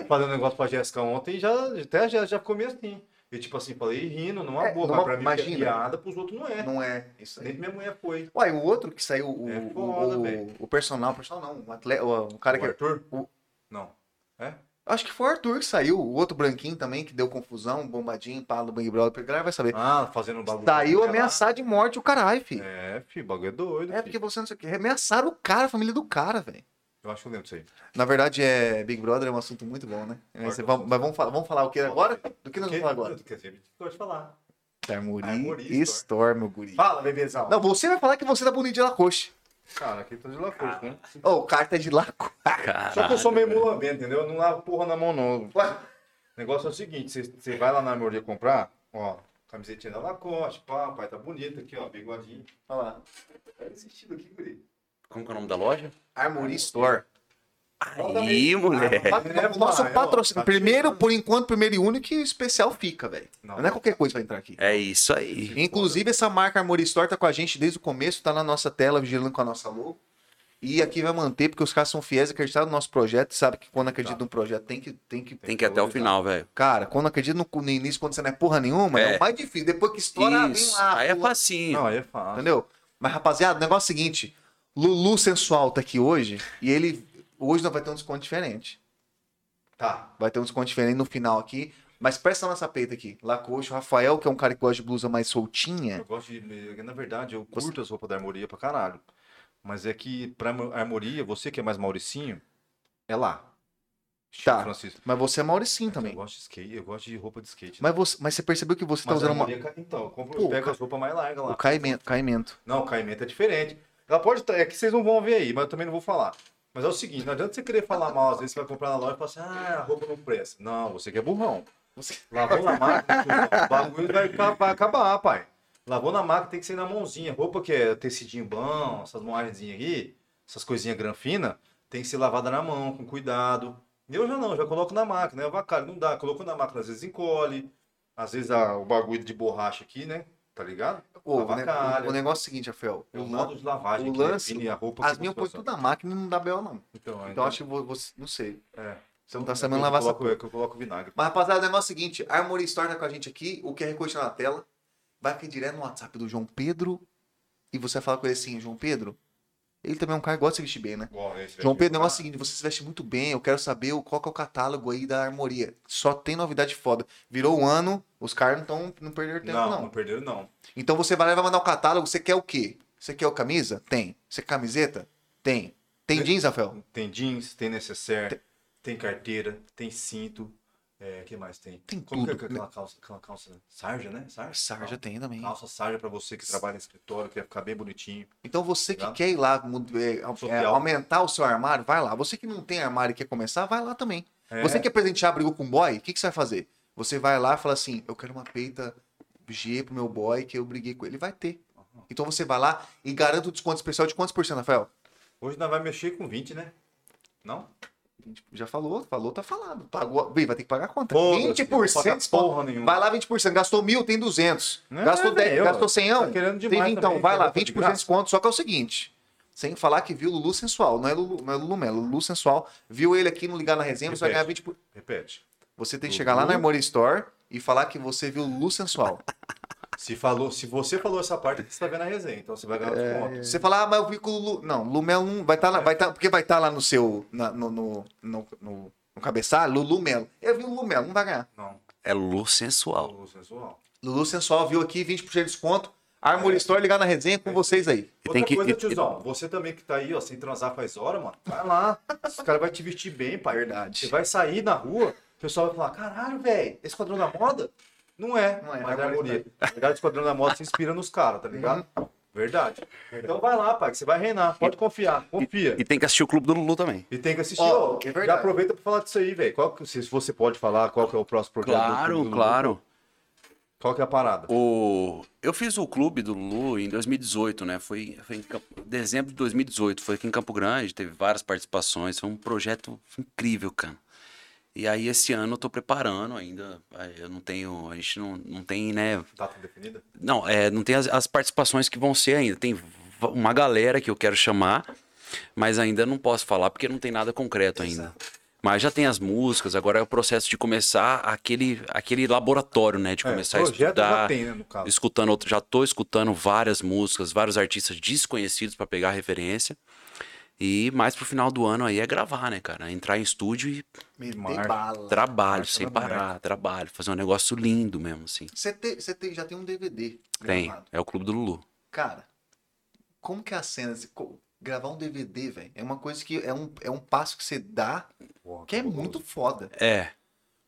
Fazendo um negócio pra Jéssica ontem, já, até já, já ficou meio assim. E tipo assim, falei rindo, numa É, boa, numa- mas pra mim que é imagina. piada, pros outros não é. não é isso aí. Nem minha mulher foi. Uai, o outro que saiu, o, É o- foda, o, velho. o personal, o personal não, o, atleta, o, o cara o que. Arthur? o- Não. É? Acho que foi o Arthur que saiu, o outro branquinho também, que deu confusão, bombadinho, pá, do Bang Brother, a galera vai saber. Ah, fazendo um bagulho. Saiu ameaçar de morte o caralho, filho. É, filho, o bagulho é doido. É, filho. porque você não sei o que. Ameaçaram o cara, a família do cara, velho. Eu acho que eu lembro disso aí. Na verdade, é Big Brother é um assunto muito bom, né? Mas, vamos, mas vamos, falar, vamos falar o que agora? Do que nós vamos falar agora? Quer dizer, pode falar. Armory, Armory Store, meu guri. Fala, bebezão. Não, você vai falar que você tá bonito de Lacoste. Cara, aqui tá de lacoste, né? Ô, o cara tá de Lacoste. Só que eu sou meio mulambento, entendeu? Eu não lavo porra na mão, não. Ué, O negócio é o seguinte, você- você vai lá na Armoria comprar, ó, camisetinha da Lacoste, pá, pai tá bonito aqui, ó, bigodinho. olha lá. É esse estilo aqui, guri. Como que é o nome da loja? Armory Store. Aí, moleque. O nosso tá primeiro, por enquanto, primeiro e único que o especial fica, velho. Não. Não, é qualquer coisa que vai entrar aqui. É isso aí. Inclusive, essa marca Armory Store tá com a gente desde o começo, tá na nossa tela, vigilando com a nossa logo. E aqui vai manter, porque os caras são fiéis, acreditaram no nosso projeto, sabe que quando acredita Tá. no projeto tem que, tem que Tem que ir até o final, velho. Cara, quando acredita no, no início, quando você não é porra nenhuma, é, É. o mais difícil. Depois que estoura, vem Isso. lá. Aí é facinho. Não, aí é fácil. Entendeu? Mas, rapaziada, o negócio é o seguinte: Lulu Sensual tá aqui hoje e ele. Hoje nós vai ter um desconto diferente. Tá. Vai ter um desconto diferente no final aqui. Mas presta nossa peita aqui. Lacoste, o Rafael, que é um cara que gosta de blusa mais soltinha. Eu gosto de. Na verdade, eu curto as roupas da Armoria pra caralho. Mas é que pra Armoria, você que é mais Mauricinho, é lá. Chico Tá. Francisco. Mas você é Mauricinho Eu também. gosto de skate, eu gosto de roupa de skate. Mas você, mas você percebeu que você tá Mas a usando uma, ca- Então, eu, compro, Pô, eu pego ca- as roupas mais largas lá. o caimento, caimento. Não, o caimento é diferente. Ela pode estar. É que vocês não vão ver aí, mas eu também não vou falar. Mas é o seguinte, não adianta você querer falar mal, às vezes você vai comprar na loja e fala assim, ah, a roupa não presta. Não, você que é burrão. Você- Lavou na máquina, o bagulho vai, vai acabar, pai. Lavou na máquina, tem que ser na mãozinha. Roupa que é tecidinho bom, essas moagenzinhas aí, essas coisinhas granfina, tem que ser lavada na mão, com cuidado. Eu já não, já coloco na máquina, é avacalho, não dá. Colocou na máquina, às vezes encolhe, às vezes a- o bagulho de borracha aqui, né? Tá ligado? Ô, o, ne- Avacalha. o negócio é o seguinte, Rafael. O o modo de lavagem o lance- a roupa. As minhas você põe usa. tudo na máquina e não dá bel, não. Então, Então acho que vou- não sei. É. Você não tá sabendo lavar eu essa é que eu coloco vinagre. Mas, rapaziada, o negócio é o seguinte: a Armory Store tá com a gente aqui, o QR Code tá na tela. Vai aqui direto no WhatsApp do João Pedro. E você vai falar com ele assim, João Pedro. Ele também é um cara que gosta de se vestir bem, né? João. Pedro, é o seguinte, você se veste muito bem, eu quero saber o- qual que é o catálogo aí da Armoria. Só tem novidade foda. Virou um ano, os caras não, tão, não perderam tempo, Não, não. não perderam, não. Então você vai lá e vai mandar o catálogo, você quer o quê? Você quer o camisa? Tem. Você quer camiseta? Tem. Tem Tem. jeans, Rafael? Tem jeans, tem necessaire, tem carteira, tem cinto. É, que mais tem? Tem Como tudo, que é aquela calça, aquela calça sarja, né? Sarja? Sarja tem também. Calça sarja pra você que trabalha em escritório, quer ficar bem bonitinho. Então você que Legal. quer ir lá é, é, Social. aumentar o seu armário, vai lá. Você que não tem armário e quer começar, vai lá também. É. Você quer presentear brigou com boy, o que, que você vai fazer? Você vai lá e fala assim, eu quero uma peita G pro meu boy que eu briguei com ele. Vai ter. Então você vai lá e garanta o desconto especial de quantos por cento, Rafael? Hoje nós vai mexer com 20, né? Não? Já falou, falou, tá falado. Pagou, Bem, vai ter que pagar a conta. Foda-se, 20% não paga desconto. porra nenhuma. Vai lá 20%. Gastou mil, tem 200. Não, gastou é, 10, velho, gastou 100, tá querendo tem demais 20, também, então vai lá, roupa de 20% de desconto. Só que é o seguinte, sem falar que viu Lulu Sensual, não é Lulu, não é Lulu Melo, Lulu Sensual. Viu ele aqui no Ligar na Resenha, você vai ganhar 20%. por- Repete. Você tem que Lulu? chegar lá na Armory Store e falar que você viu Lulu Sensual. Se, falou, se você falou essa parte, você tá vendo a resenha, então você vai ganhar É, desconto. Você fala, ah, mas eu vi com o Lulu. Não, Lulu Melo não vai estar lá, vai tá, porque vai estar lá no seu, na- no, no, no, no, no cabeçalho, Lulu Melo. Eu vi o Lulu Melo, não vai ganhar. Não, É Lu sensual. falou sensual. Lulu Sensual viu aqui 20% de desconto. Armory Store ligar na resenha com vocês aí. Outra tem que- coisa, e- tiozão, você também que tá aí, ó, sem transar faz hora, mano, vai lá. Os caras vão te vestir bem, pai. Verdade. Você vai sair na rua, o pessoal vai falar, caralho, velho, esse quadrão da moda? Não é, Não é, mas é é harmonia. Na verdade, o esquadrão da moda se inspira nos caras, tá ligado? Verdade. Então vai lá, pai, que você vai reinar. Pode confiar, confia. E tem que assistir o Clube do Lulu também. E tem que assistir. Ó, ó, é já aproveita pra falar disso aí, velho. Se você pode falar qual que é o próximo projeto do Claro, claro. Qual que é a parada? O... Eu fiz o clube do Lulu em 2018, né? Foi, foi em Campo- dezembro de 2018. Foi aqui em Campo Grande, teve várias participações. Foi um projeto incrível, cara. E aí, esse ano eu tô preparando ainda. Eu não tenho. A gente não, não tem, né? Data definida? Não, é, não tem as, as participações que vão ser ainda. Tem uma galera que eu quero chamar, mas ainda não posso falar porque não tem nada concreto ainda. Mas já tem as músicas, agora é o processo de começar aquele, aquele laboratório, né? De começar a É, projeto estudar. já tem, né, no caso. Escutando outro, já tô escutando várias músicas, vários artistas desconhecidos para pegar referência. E mais pro final do ano aí é gravar, né, cara? Entrar em estúdio e Meter bala. trabalho, Marcha sem parar, trabalho, fazer um negócio lindo mesmo, assim. Você, tem, você tem, já tem um DVD. Tem, gravado. é o Clube do Lulu. Cara, como que é a cena? Gravar um DVD, velho, é uma coisa que é um, é um passo que você dá Porra, que é muito foda. É,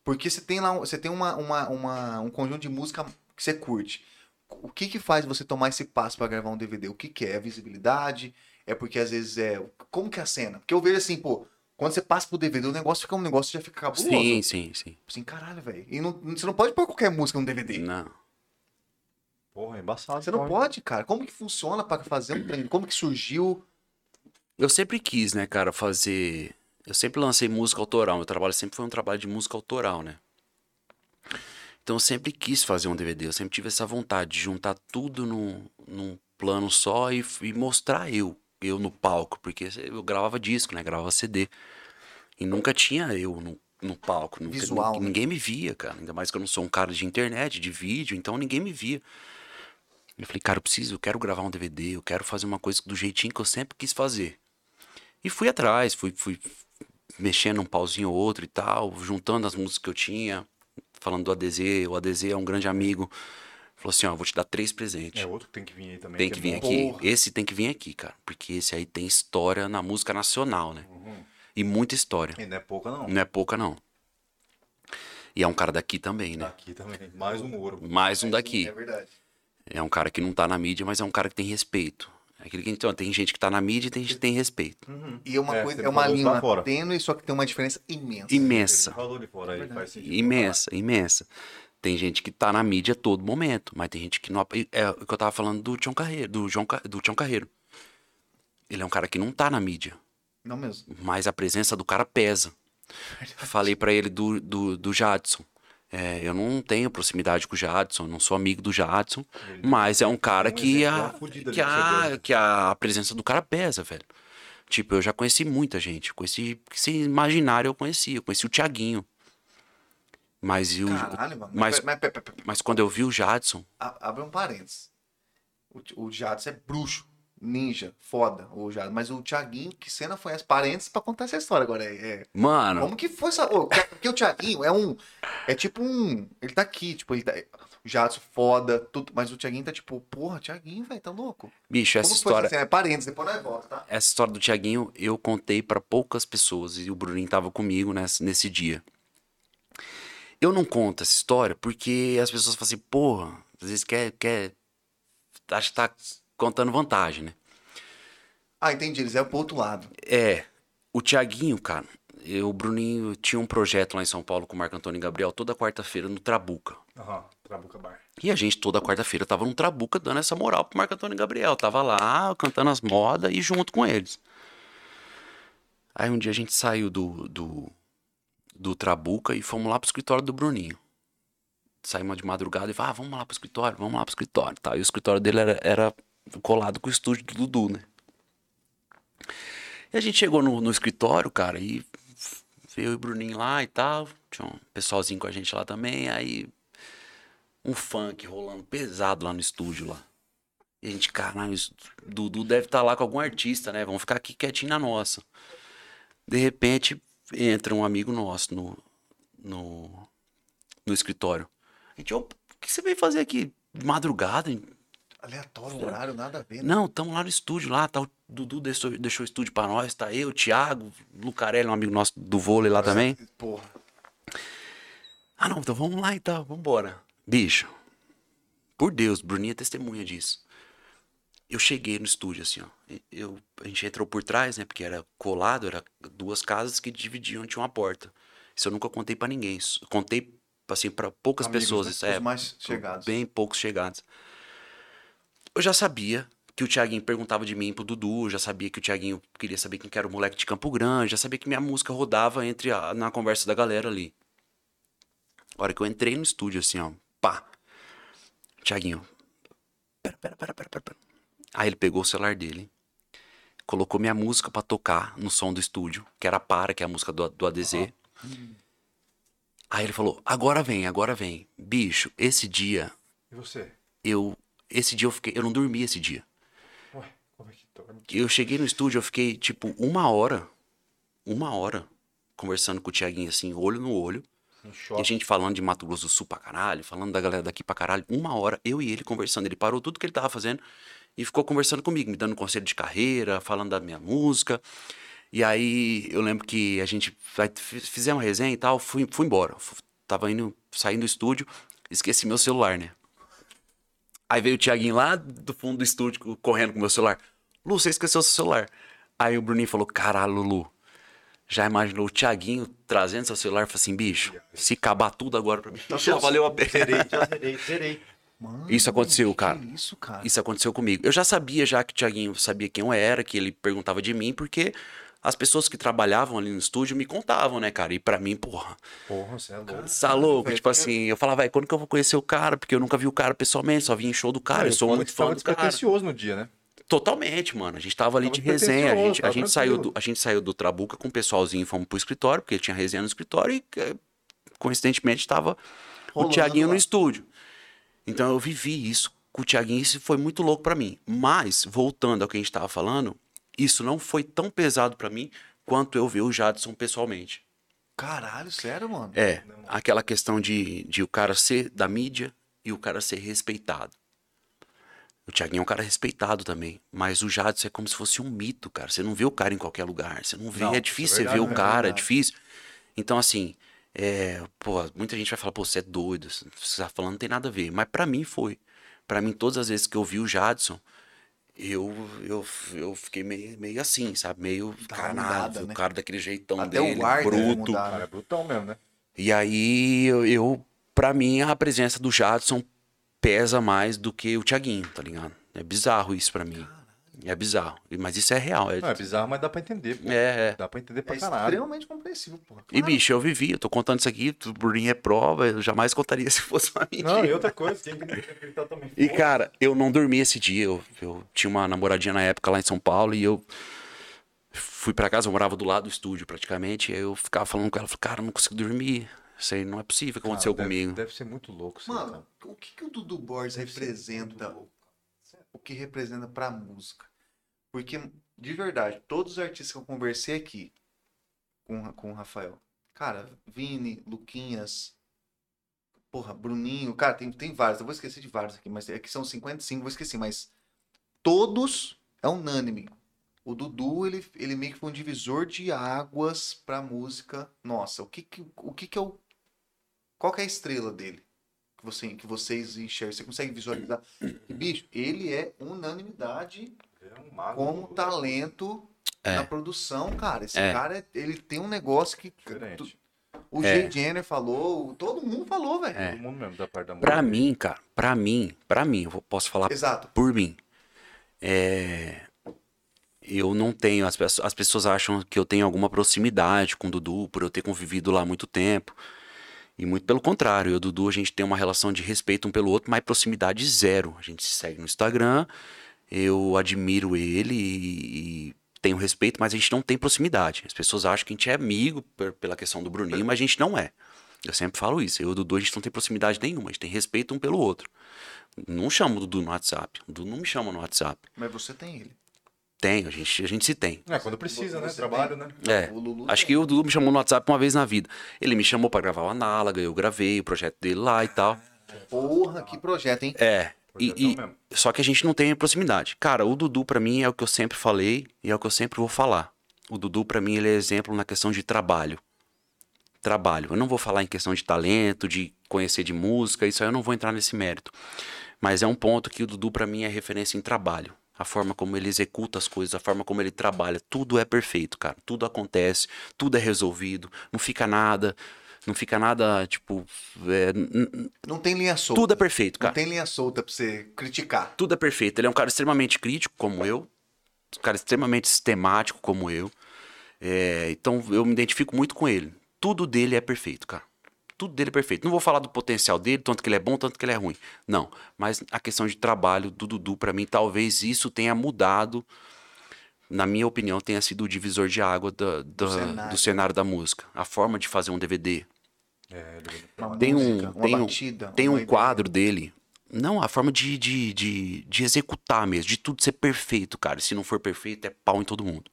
Porque você tem lá um- você tem uma, uma, uma- um conjunto de música que você curte. O que que faz você tomar esse passo pra gravar um DVD? O que que é? É visibilidade? É porque às vezes é. Como que é a cena? Porque eu vejo assim, pô, quando você passa pro DVD, o negócio fica um negócio que já fica cabuloso. sim, sim, sim. Assim, caralho, velho. E não, você não pode pôr qualquer música no DVD. Não. Porra, é embaçado. Você não pode. pode, cara. Como que funciona pra fazer um trem? Como que surgiu? Eu sempre quis, né, cara, fazer. Eu sempre lancei música autoral. Meu trabalho sempre foi um trabalho de música autoral, né? Então eu sempre quis fazer um DVD. Eu sempre tive essa vontade de juntar tudo num, num plano só e, e mostrar eu, eu no palco. Porque eu gravava disco, né? Gravava CD. E nunca tinha eu no, no palco. Nunca, Visual, né? Ninguém me via, cara. Ainda mais que eu não sou um cara de internet, de vídeo, então ninguém me via. Eu falei, cara, eu preciso, eu quero gravar um DVD, eu quero fazer uma coisa do jeitinho que eu sempre quis fazer. E fui atrás, fui, fui mexendo um pauzinho ou outro e tal, juntando as músicas que eu tinha, falando do ADZ, o ADZ é um grande amigo. Falou assim, ó, eu vou te dar três presentes. É outro que tem que vir aí também. tem que é vir bom. aqui. Porra. Esse tem que vir aqui, cara. Porque esse aí tem história na música nacional, né? E muita história. E não é pouca, não. Não é pouca, não. E é um cara daqui também, né? Daqui também. Mais um ouro. Mais um daqui. É verdade. É um cara que não tá na mídia, mas é um cara que tem respeito. É aquele que então, tem gente que tá na mídia e tem gente que tem respeito. E é uma É, coisa, é uma linha fora. tênue, só que tem uma diferença imensa. Imensa. Ele falou de fora aí, faz sentido. Imensa, imensa. Tem gente que tá na mídia a todo momento, mas tem gente que não. É o que eu tava falando do Tião Carreiro, do João do Tião Carreiro. Ele é um cara que não tá na mídia, Não mesmo. mas a presença do cara pesa. Falei pra ele do, do, do Jadson. É, eu não tenho proximidade com o Jadson, não sou amigo do Jadson, mas é um cara um que, a, fudida que, você a, ver. que a presença do cara pesa, velho. Tipo, eu já conheci muita gente. Conheci, se imaginário eu conheci. Eu conheci o Thiaguinho. Mas, eu, Caralho, mano. mas- Mas, mas, mas, quando eu vi o Jadson, abre um parênteses. O, o Jadson é bruxo, ninja, foda, o Jadson. Mas o Thiaguinho, que cena foi essa? Parênteses pra contar essa história agora. É, é- mano, Como que foi essa. ô, Porque o Thiaguinho é um. É tipo um. Ele tá aqui, tipo, ele tá. O Jadson foda, tudo, mas o Thiaguinho tá tipo, porra, Thiaguinho, velho, tá louco. bicho, essa Como foi história. essa cena? É parênteses, depois nós volta, tá? essa história do Tiaguinho eu contei pra poucas pessoas e o Bruninho tava comigo nesse, nesse dia. Eu não conto essa história porque as pessoas falam assim, porra, às vezes quer, quer, acha que tá contando vantagem, né? Ah, entendi, eles é pro outro lado. É, o Tiaguinho, cara, eu, o Bruninho tinha um projeto lá em São Paulo com o Marco Antônio e Gabriel toda quarta-feira no Trabuca. Aham, Trabuca Bar. E a gente toda quarta-feira tava no Trabuca dando essa moral pro Marco Antônio e Gabriel. Tava lá cantando as modas e junto com eles. Aí um dia a gente saiu do, do, do Trabuca e fomos lá pro escritório do Bruninho. Saímos de madrugada e falamos, ah, vamos lá pro escritório, vamos lá pro escritório. Tá? E o escritório dele era, era colado com o estúdio do Dudu, né? E a gente chegou no, no escritório, cara, e veio o Bruninho lá e tal. Tinha um pessoalzinho com a gente lá também. Aí um funk rolando pesado lá no estúdio lá. E a gente, caralho, Dudu deve estar lá com algum artista, né? Vamos ficar aqui quietinho na nossa. De repente, entra um amigo nosso no, no, no escritório. A gente, o que você veio fazer aqui de madrugada? Aleatório, horário, nada a ver. né? Não, estamos lá no estúdio, lá, tá o Dudu deixou, deixou o estúdio pra nós, tá eu, o Thiago, Lucarelli, um amigo nosso do vôlei lá também. Porra. Ah, não, então vamos lá então, vambora. Bicho, por Deus, Bruninha é testemunha disso. Eu cheguei no estúdio, assim, ó. Eu, a gente entrou por trás, né? Porque era colado, era duas casas que dividiam, tinha uma porta. Isso eu nunca contei pra ninguém. Contei, assim, pra poucas Amigos, pessoas. né? Isso é, mais chegados. Bem poucos chegados. Eu já sabia que o Thiaguinho perguntava de mim pro Dudu, já sabia que o Thiaguinho queria saber quem que era o moleque de Campo Grande, já sabia que minha música rodava entre a, na conversa da galera ali. A hora que eu entrei no estúdio, assim, ó, pá. Thiaguinho, pera, pera, pera, pera, pera. pera. Aí ele pegou o celular dele, colocou minha música pra tocar no som do estúdio, que era Para, que é a música do, do ADZ. Aí ele falou, agora vem, agora vem. Bicho, esse dia, E você? eu. Esse dia eu fiquei. Eu não dormi esse dia. Ué, como é que dorme? Eu cheguei no estúdio, eu fiquei, tipo, uma hora. Uma hora. Conversando com o Thiaguinho, assim, olho no olho. Em E a gente falando de Mato Grosso do Sul pra caralho, falando da galera daqui pra caralho. Uma hora, eu e ele conversando. Ele parou tudo que ele tava fazendo e ficou conversando comigo, me dando conselho de carreira, falando da minha música. E aí eu lembro que a gente fizemos uma resenha e tal, fui, fui embora. Fu- Tava indo, saindo do estúdio, esqueci meu celular, né? Aí veio o Thiaguinho lá do fundo do estúdio, co- correndo com meu celular. Lu, você esqueceu seu celular. Aí o Bruninho falou, caralho, Lulu. Já imaginou o Thiaguinho trazendo seu celular e falou assim, bicho, se acabar tudo agora pra mim, já valeu a pena. Zerei, já zerei, zerei. Mano, Isso aconteceu, cara. Isso, cara. Isso aconteceu comigo. Eu já sabia já que o Thiaguinho sabia quem eu era, que ele perguntava de mim, porque as pessoas que trabalhavam ali no estúdio me contavam, né, cara? E pra mim, porra, Porra, você é louco. tá louco? Tipo assim, eu falava, vai, quando que eu vou conhecer o cara? Porque eu nunca vi o cara pessoalmente, só vi em show do cara. eu sou muito fã do cara. no dia, né? Totalmente, mano. A gente tava ali Tava de resenha. A gente, a, gente saiu do, a gente saiu do Trabuca com o pessoalzinho e fomos pro escritório, porque tinha resenha no escritório e, eh, coincidentemente, tava o Rolando Tiaguinho lá. no estúdio. Então eu vivi isso com o Tiaguinho e isso foi muito louco pra mim. Mas, voltando ao que a gente tava falando, isso não foi tão pesado pra mim quanto eu ver o Jadson pessoalmente. Caralho, sério, mano? É, aquela questão de, de o cara ser da mídia e o cara ser respeitado. O Thiaguinho é um cara respeitado também, mas o Jadson é como se fosse um mito, cara. Você não vê o cara em qualquer lugar, você não vê, Não, é é difícil verdade, você ver o é cara, é verdade. difícil. Então, assim, é, pô, muita gente vai falar, pô, você é doido, você tá falando não tem nada a ver. Mas pra mim foi. Pra mim, todas as vezes que eu vi o Jadson, eu, eu, eu fiquei meio, meio assim, sabe? Meio, caralho, mudada, o né? cara daquele jeitão Até dele, bruto. mudar, Cara, né? é brutão mesmo, né? E aí, eu, eu para mim, a presença do Jadson pesa mais do que o Thiaguinho, tá ligado? É bizarro isso pra mim. É bizarro. Mas isso é real. É, Não, é bizarro, mas dá pra entender. pô. é, é. Dá pra entender pra É caralho. extremamente compreensível, porra. E, bicho, eu vivi, eu tô contando isso aqui, o Bruninho é prova, eu jamais contaria se fosse uma mentira. Não, e outra coisa, tem que acreditar também. E, cara, eu não dormi esse dia. Eu, eu tinha uma namoradinha na época lá em São Paulo e eu fui pra casa, eu morava do lado do estúdio praticamente. E aí eu ficava falando com ela, falei, cara, eu não consigo dormir. Isso aí não é possível que aconteceu Cara, deve- comigo. Deve ser muito louco Mano, cara. o que, que o Dudu Borges representa? O que representa pra música? Porque, de verdade, todos os artistas que eu conversei aqui com, com o Rafael, cara, Vini, Luquinhas, porra, Bruninho, cara, tem, tem vários, eu vou esquecer de vários aqui, mas aqui são 55, vou esquecer, mas todos é unânime. O Dudu, ele, ele meio que foi um divisor de águas pra música nossa. O que que, o que, que é o. Qual que é a estrela dele? Que, você, que vocês enxergam? Você consegue visualizar? E, bicho, ele é unanimidade É um mago como talento É. na produção, cara. Esse É. cara, ele tem um negócio que. diferente. O É. Jay Jenner falou, todo mundo falou, velho. É. Todo mundo mesmo, da parte da Pra música. mim, cara, pra mim, pra mim, eu posso falar Exato. por mim. É, Eu não tenho, as, as pessoas acham que eu tenho alguma proximidade com o Dudu, por eu ter convivido lá há muito tempo. E muito pelo contrário, eu e o Dudu, a gente tem uma relação de respeito um pelo outro, mas proximidade zero. A gente se segue no Instagram, eu admiro ele e, e tenho respeito, mas a gente não tem proximidade. As pessoas acham que a gente é amigo pela questão do Bruninho, mas a gente não é. Eu sempre falo isso. Eu e o Dudu, a gente não tem proximidade nenhuma, a gente tem respeito um pelo outro. Não chamo o Dudu no WhatsApp. O Dudu não me chama no WhatsApp. Mas você tem ele. Tem, a gente, a gente se tem. É, quando precisa, né? Você Trabalho, né? É. O Lulu Acho tem. que o Dudu me chamou no WhatsApp uma vez na vida. Ele me chamou pra gravar o Análoga, eu gravei o projeto dele lá e tal. Porra, que projeto, hein? É. E, e- só que a gente não tem proximidade. Cara, o Dudu pra mim é o que eu sempre falei e é o que eu sempre vou falar. O Dudu pra mim ele é exemplo na questão de trabalho. Trabalho. Eu não vou falar em questão de talento, de conhecer de música, isso aí eu não vou entrar nesse mérito. Mas é um ponto que o Dudu pra mim é referência em trabalho. A forma como ele executa as coisas, a forma como ele trabalha, tudo é perfeito, cara. Tudo acontece, tudo é resolvido, não fica nada, não fica nada, tipo, é, Não tem linha solta. tudo é perfeito, Não cara. tem linha solta pra você criticar. Tudo é perfeito. Ele é um cara extremamente crítico, como eu. Um cara extremamente sistemático, como eu. É, então eu me identifico muito com ele. Tudo dele é perfeito, cara. Tudo dele é perfeito. Não vou falar do potencial dele, tanto que ele é bom, tanto que ele é ruim. Não. Mas a questão de trabalho do Dudu, pra mim, talvez isso tenha mudado. Na minha opinião, tenha sido o divisor de água da- da- cenário. do cenário da música. A forma de fazer um DVD. É, Tem um- música, uma tem um- batida. Tem uma um quadro dele. Não, a forma de, de, de, de executar mesmo, de tudo ser perfeito, cara. Se não for perfeito, é pau em todo mundo.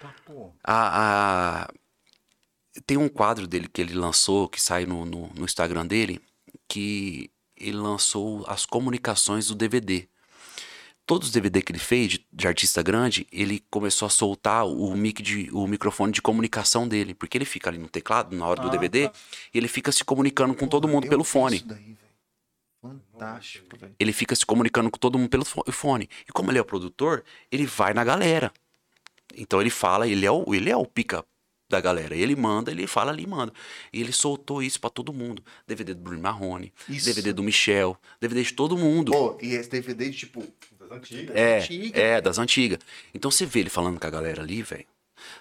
Tá, pô. A, a- Tem um quadro dele que ele lançou, que sai no, no, no Instagram dele, que ele lançou as comunicações do DVD. Todos os DVD que ele fez de, de artista grande, ele começou a soltar o, mic de, o microfone de comunicação dele. Porque ele fica ali no teclado, na hora do Ah, DVD, tá. e ele fica se comunicando com todo mundo pelo fone. Isso daí. Fantástico, velho. ele fica se comunicando com todo mundo pelo fo- fone. E como ele é o produtor, ele vai na galera. Então ele fala, ele é o, ele é o pica da galera. Ele manda, ele fala ali, manda. E ele soltou isso pra todo mundo. DVD do Bruno Marrone, Isso. DVD do Michel, DVD de todo mundo. Pô, e esse DVD, tipo, Das antigas. é, antiga. é, das antigas. Então você vê ele falando com a galera ali, velho.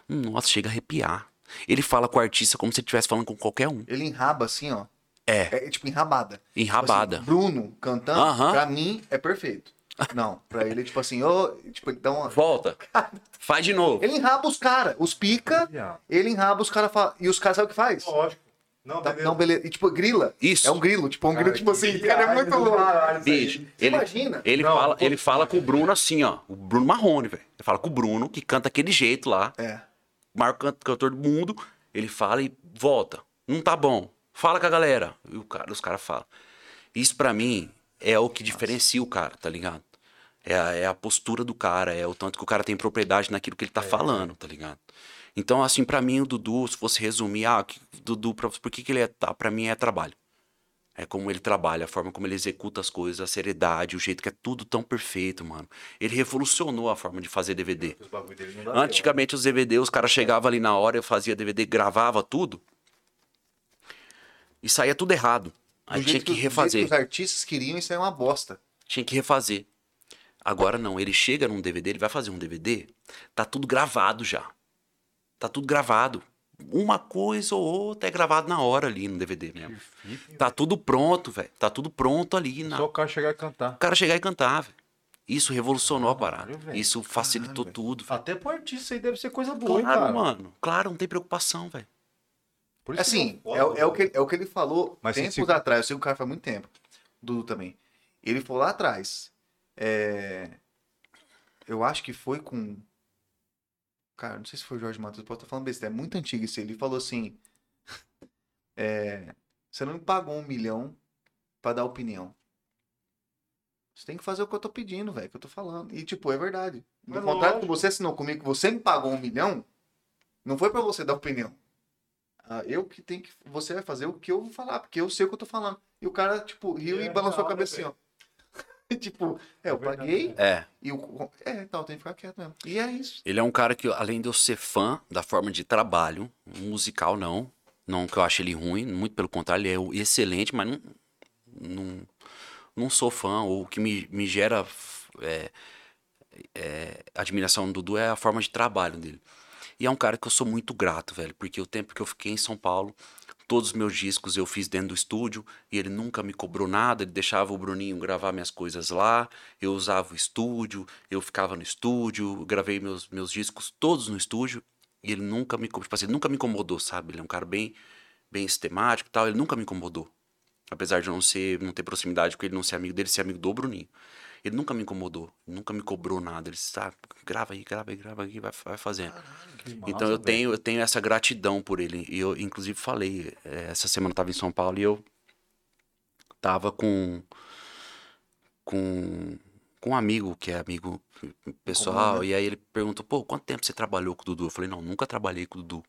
Nossa, chega a arrepiar. Ele fala com o artista como se ele estivesse falando com qualquer um. ele enraba assim, ó. É, É tipo enrabada. enrabada. Tipo assim, Bruno cantando, Aham. pra mim, é perfeito. Não, pra ele, tipo assim, ô, tipo, ele dá uma... Volta. Faz de novo. Ele enraba os caras, os pica, ele enraba os caras, fala... e os caras sabem o que faz? Lógico. Não, Tá- beleza. Não, beleza. E tipo, grila. Isso. É um grilo, tipo, um grilo, Cara, tipo assim, que cara, é viagem muito do louco. caralho isso aí. Bicho, ele, Imagina. ele, Não, fala, pô. ele fala com o Bruno assim, ó. O Bruno Marrone, velho. Ele fala com o Bruno, que canta aquele jeito lá. É. O maior can- cantor do mundo. Ele fala e volta. Não tá bom. Fala com a galera. E o cara, os caras falam. Isso pra mim é o que diferencia o cara, tá ligado? É a, é a postura do cara, é o tanto que o cara tem propriedade naquilo que ele É. tá falando, tá ligado? Então, assim, pra mim, o Dudu, se fosse resumir, ah, que- Dudu, pra, por que, que ele é. Tá, pra mim é trabalho. É como ele trabalha, a forma como ele executa as coisas, a seriedade, o jeito que é tudo tão perfeito, mano. Ele revolucionou a forma de fazer DVD. Os dá Antigamente os DVD, os caras chegavam ali na hora, eu fazia DVD, gravava tudo. E saía tudo errado. Aí tinha que jeito refazer. que os artistas queriam, isso é uma bosta. Tinha que refazer. Agora não, ele chega num DVD, ele vai fazer um DVD, tá tudo gravado já. Tá tudo gravado. Uma coisa ou outra é gravado na hora ali no DVD mesmo. Tá tudo pronto, velho. Tá tudo pronto ali. Na... Só o cara chegar e cantar. O cara chegar e cantar, velho. Isso revolucionou a parada. Velho. Isso facilitou Caralho, tudo, velho. Até pro artista aí deve ser coisa boa, hein, Claro, cara. mano. Claro, não tem preocupação, velho. Assim, é, é o que, é o que ele falou Mas tempos se- atrás. Eu sei que o cara faz muito tempo. Dudu também. Ele falou lá atrás. É, Eu acho que foi com. Cara, não sei se foi o Jorge Matheus, posso estar falando besteira. É muito antigo isso. aí. Ele falou assim. é, Você não me pagou um milhão pra dar opinião. Você tem que fazer o que eu tô pedindo, velho, que eu tô falando. E, tipo, é verdade. No Mas contrato que você assinou comigo, que você me pagou um milhão, não foi pra você dar opinião. Ah, eu que tenho que. Você vai fazer o que eu vou falar, porque eu sei o que eu tô falando. E o cara, tipo, riu É e balançou a cabeça assim, ó. tipo, é, eu É verdade, paguei É. e o. É, tal, tem que ficar quieto mesmo. E é isso. Ele é um cara que, além de eu ser fã da forma de trabalho, musical não, não que eu acho ele ruim, muito pelo contrário, ele é excelente, mas não, não, não sou fã. Ou o que me, me gera é, é, admiração do Dudu é a forma de trabalho dele. E é um cara que eu sou muito grato, velho, porque o tempo que eu fiquei em São Paulo, todos os meus discos eu fiz dentro do estúdio e ele nunca me cobrou nada, ele deixava o Bruninho gravar minhas coisas lá, eu usava o estúdio, eu ficava no estúdio, gravei meus, meus discos todos no estúdio e ele nunca me, tipo assim, nunca me incomodou, sabe? Ele é um cara bem, bem sistemático e tal, ele nunca me incomodou. Apesar de não ser, não ter proximidade com ele, não ser amigo dele, ser amigo do Bruninho. Ele nunca me incomodou, nunca me cobrou nada. Ele disse, ah, grava aí, grava aí, grava aí, vai, vai fazendo. Que massa, Então eu velho. tenho, eu tenho essa gratidão por ele. E eu, inclusive, falei, eh, essa semana eu tava em São Paulo e eu tava com. com. com um amigo, que é amigo pessoal, Comum, né? e aí ele perguntou, pô, quanto tempo você trabalhou com o Dudu? Eu falei, não, nunca trabalhei com o Dudu.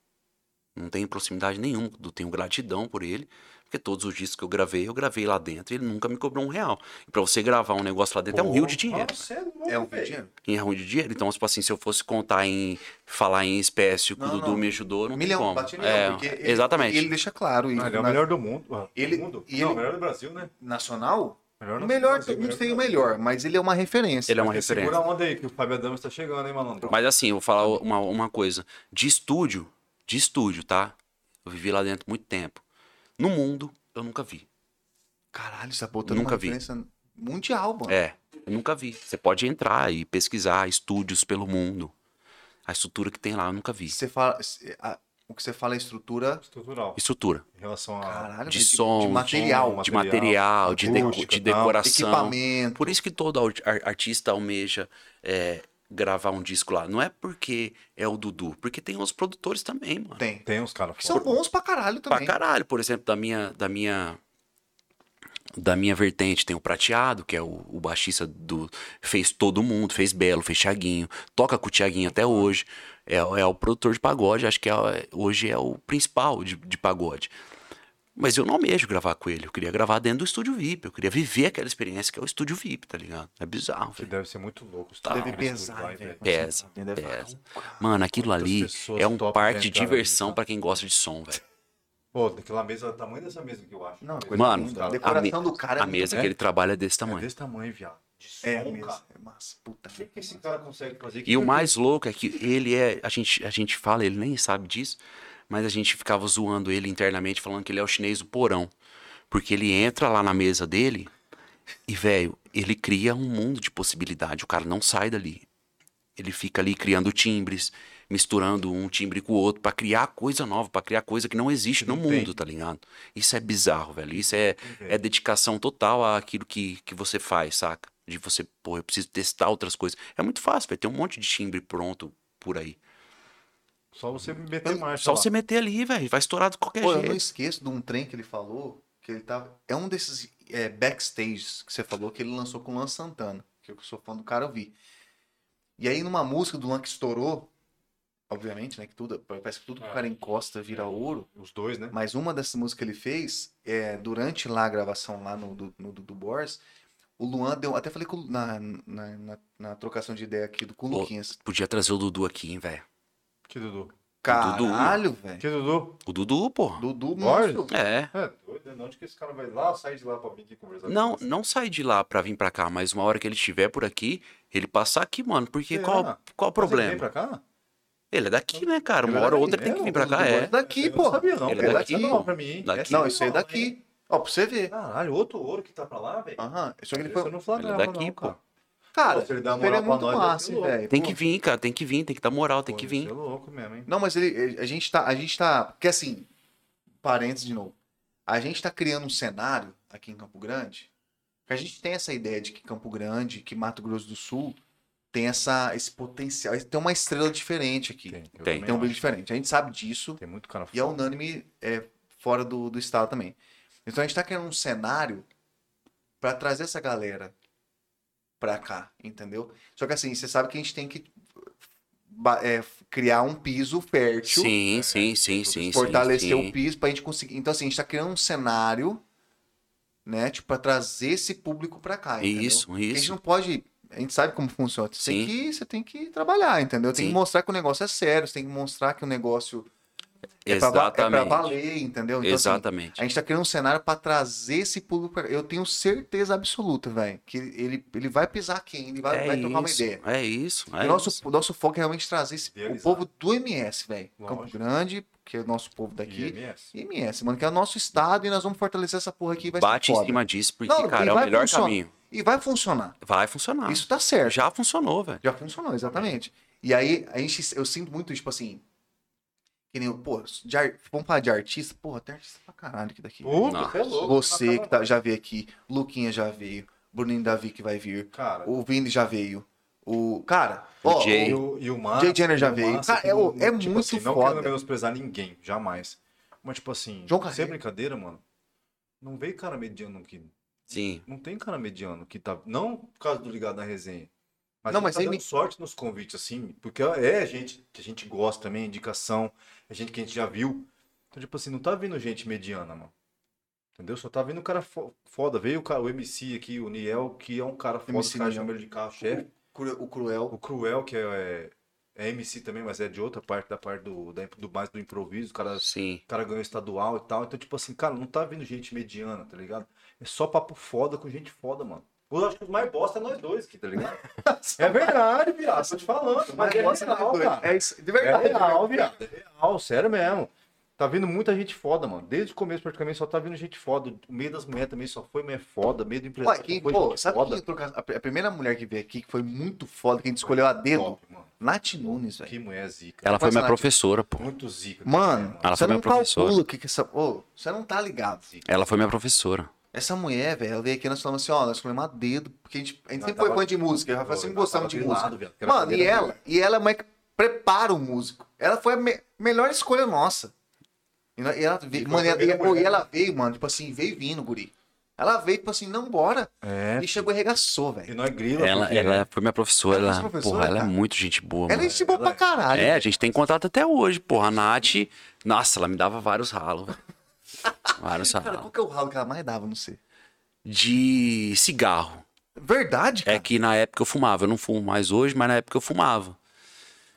Não tenho proximidade nenhuma com o Dudu, tenho gratidão por ele, porque todos os discos que eu gravei, eu gravei lá dentro e ele nunca me cobrou um real. E pra você gravar um negócio lá dentro é um rio de dinheiro. Sério, É um velho? dinheiro. Em ruim de dinheiro. Então, tipo assim, se eu fosse contar em. falar em espécie o que o Não, Dudu não. me ajudou, não milhão, tem como. bate milhão. é, porque ele- exatamente. E ele deixa claro. Ah, isso ele é o melhor do mundo. ah, Ele- do mundo? e Não, ele- o melhor do Brasil, né? Nacional? Melhor O do melhor, Brasil, não sei o do melhor, mas ele é uma referência. Ele é uma referência. Segura a onda aí, que o Fábio Adams tá chegando, hein, malandro? Mas assim, eu vou falar uma, uma coisa. De estúdio, de estúdio, tá? Eu vivi lá dentro muito tempo. No mundo, eu nunca vi. Caralho, você tá botando Nunca uma vi. referência mundial, mano. É, eu nunca vi. Você pode entrar e pesquisar estúdios pelo mundo. A estrutura que tem lá, eu nunca vi. Você fala, se- a- o que você fala é estrutura Estrutural. Estrutura. Em relação a. caralho, De mas som, de material, De material, de, acústica, de tal. decoração. equipamento. Por isso que todo ar- ar- artista almeja é, gravar um disco lá. Não é porque é o Dudu, porque tem os produtores também, mano. Tem. Tem uns caras Que são bons pra caralho Pra também. caralho, por exemplo, da minha, da minha, da minha vertente tem o Prateado, que é o, o baixista do. Fez todo mundo, fez Belo, fez Thiaguinho, toca com o Thiaguinho até hoje. É, é o produtor de pagode, acho que é- hoje é o principal de, de pagode. Mas eu não almejo gravar com ele, eu queria gravar dentro do estúdio VIP, eu queria viver aquela experiência que é o estúdio VIP, tá ligado? É bizarro, Que deve ser muito louco. Tá. Deve pesar, velho. Pesa, Deve pesa. falar, Mano, aquilo Quantas ali é um top parque de diversão ali, pra quem gosta de som, velho. Pô, daquela mesa, o tamanho dessa mesa que eu acho. Não, Mano. A a decoração me- do cara é A mesa né? que ele trabalha é desse É tamanho. desse tamanho, viado. De som, É, cara. mesmo. É massa. Puta. O que, que esse cara consegue fazer? E Que o que- mais louco é que ele é. A gente, a gente fala, ele nem sabe disso, mas a gente ficava zoando ele internamente, falando que ele é o chinês do porão. Porque ele entra lá na mesa dele e, velho, ele cria um mundo de possibilidade. O cara não sai dali. Ele fica ali criando timbres, misturando um timbre com o outro pra criar coisa nova, pra criar coisa que não existe no tem. mundo, tá ligado? Isso é bizarro, velho. Isso é, é dedicação total àquilo que, que você faz, saca? De você, pô, eu preciso testar outras coisas. É muito fácil, vai ter um monte de timbre pronto por aí. Só você meter marcha Só lá. você meter ali, velho, vai estourar de qualquer Pô, eu não jeito. esqueço de um trem que ele falou, que ele tava. É um desses é, backstages que você falou que ele lançou com o Luan Santana. Que eu sou fã do cara, eu vi. E aí, numa música do Luan que estourou, obviamente, né? Que tudo, parece que tudo que o cara encosta vira ouro. Os dois, né? Mas uma dessas músicas que ele fez, é, durante lá a gravação lá no, do, no Dudu Bors, o Luan deu. Até falei com, o- na, na, na, na trocação de ideia aqui do, com o Pô. Luquinhas. Podia trazer o Dudu aqui, hein, velho. Que Dudu. Caralho, velho. Que Dudu? O Dudu, porra. Dudu monstro. É. É, doido, né? Onde que esse cara vai lá, sai de lá pra vir aqui conversar com Não, você? não sai de lá pra vir pra cá, mas uma hora que ele estiver por aqui, ele passar aqui, mano. Porque Será? qual, qual o Mas ele vem problema? pra cá? Ele é daqui, né, cara? Uma é hora ou outra ele tem que é, vir pra cá, é. É daqui, pô. não sabia, não. Ele é daqui, pô. Não, pra mim. Daqui. Não, isso aí é não, daqui. Ó, pra você ver. Caralho, outro ouro que tá pra lá, velho. Aham. Só que ele Isso foi. não flagrava, Ele é daqui, não, pô. Cara. Pô, se ele der ele é moral pra muito nós, massa, louco. velho. Tem Pô. que vir, cara, tem que vir, tem que dar moral, tem Pô, que vir. é louco mesmo, hein? Não, mas ele, a gente tá, a gente tá, porque assim, parênteses de novo, a gente tá criando um cenário aqui em Campo Grande, que a gente tem essa ideia de que Campo Grande, que Mato Grosso do Sul tem essa, esse potencial, tem uma estrela diferente aqui, tem, Tem. também um brilho diferente. A gente sabe disso Tem muito cara e é unânime é, fora do, do estado também. Então a gente tá criando um cenário pra trazer essa galera pra cá, entendeu? Só que assim, você sabe que a gente tem que é, criar um piso fértil Sim, sim, sim, sim. sim, fortalecer sim. o piso pra gente conseguir. Então, assim, a gente tá criando um cenário, né, tipo, pra trazer esse público pra cá. entendeu? Isso, Porque A gente isso. não pode. A gente sabe como funciona. Você tem Sim. que, você tem que trabalhar, entendeu? Tem Sim. que mostrar que o negócio é sério, você tem que mostrar que o negócio é pra, va- é pra Exatamente. valer, entendeu? Então, assim, Exatamente. a gente tá criando um cenário pra trazer esse público pra. Eu tenho certeza absoluta, velho, que ele, ele vai pisar quem? Ele vai, É vai trocar uma isso, ideia. É isso. o, É nosso, isso. o nosso foco é realmente trazer esse, o povo do MS, velho. Campo. Grande, que é o nosso povo daqui. MS. E MS, mano, que é o nosso estado e nós vamos fortalecer essa porra aqui. Vai Bate ser em cima disso, porque, Não, cara, e é o melhor funcionar. caminho. E vai funcionar. Vai funcionar. Isso tá certo. Já, Já funcionou, velho. funcionou, exatamente. E aí, a gente, eu sinto muito, tipo assim. Que nem, pô, de vamos falar de artista? Porra, tem artista pra caralho aqui daqui. Puta, Nossa. você é louco. Você que tá- já veio aqui, Luquinha já veio, Bruninho Davi que vai vir, Cara, o Vini já veio. O. Cara, O ó, Jay. E o- e o Massa, Jay Jenner já o veio. Massa Cara, é não- o- é tipo muito assim, Não foda. querendo menosprezar ninguém, jamais. Mas, tipo assim, João sem brincadeira, mano. Não veio cara mediano que. Sim. Não tem cara mediano que tá. Não por causa do ligado na resenha. Mas Não, não, mas tá dando sorte nos convites, assim. Porque é gente que a gente gosta também, indicação. É gente que a gente já viu. Então, tipo assim, não tá vindo gente mediana, mano. Entendeu? Só tá vindo cara fo- foda. Veio o, cara, o MC aqui, o Niel, que é um cara foda, MC Niel. chamam ele de carro-chefe. Cru- o Cruel. O Cruel, que é, é MC também, mas é de outra parte, da parte do, da- do mais do improviso. O cara, Sim. o cara ganhou estadual e tal. Então, tipo assim, cara, não tá vindo gente mediana, tá ligado? É só papo foda com gente foda, mano. Eu acho que os mais bosta é nós dois aqui, tá ligado? é verdade, viado. Tô te falando. Mas é Nossa, real, doido. cara. É isso, de É verdade. real, viado. É real, sério mesmo. Tá vindo muita gente foda, mano. Desde o começo, praticamente, só tá vindo gente foda. O meio das mulheres também só foi mulher foda. Meio do Ué, empresário quem, só foi pô, sabe foda. quem entrou com a, primeira mulher que veio aqui, que foi muito foda, que a gente escolheu a dedo? Top. Nath Nunes, velho. Que mulher zica. Ela foi minha professora, pô. Muito zica. Mano, Ela foi minha não professora. calcula que que essa... Ô, você não tá ligado. Ela foi minha professora. Essa mulher, velho, ela veio aqui e nós falamos assim, ó, nós escolhemos a dedo, porque a gente, a gente sempre foi tava- fã de música, ela falou assim, gostamos de música. era a Mano, e ela, e ela é uma que prepara o músico. Ela foi a me- melhor escolha nossa. E, e ela veio, foi mano, e, ela- e- e ela veio, mano, tipo assim, veio vindo, guri. Ela veio, tipo assim, não, bora. É. E chegou e arregaçou, E velho. nós grila. Ela, porque- ela foi minha professora. Ela é Ela, professora, porra, ela é muito gente boa, Ela é mano. gente boa ela pra caralho. É, a gente tem contato até hoje, porra. A Nath, nossa, ela me dava vários ralos, velho. Vários Cara, ralos. qual que é o ralo que ela mais dava, não sei. De cigarro. Verdade, cara. É que na época eu fumava. Eu não fumo mais hoje, mas na época eu fumava.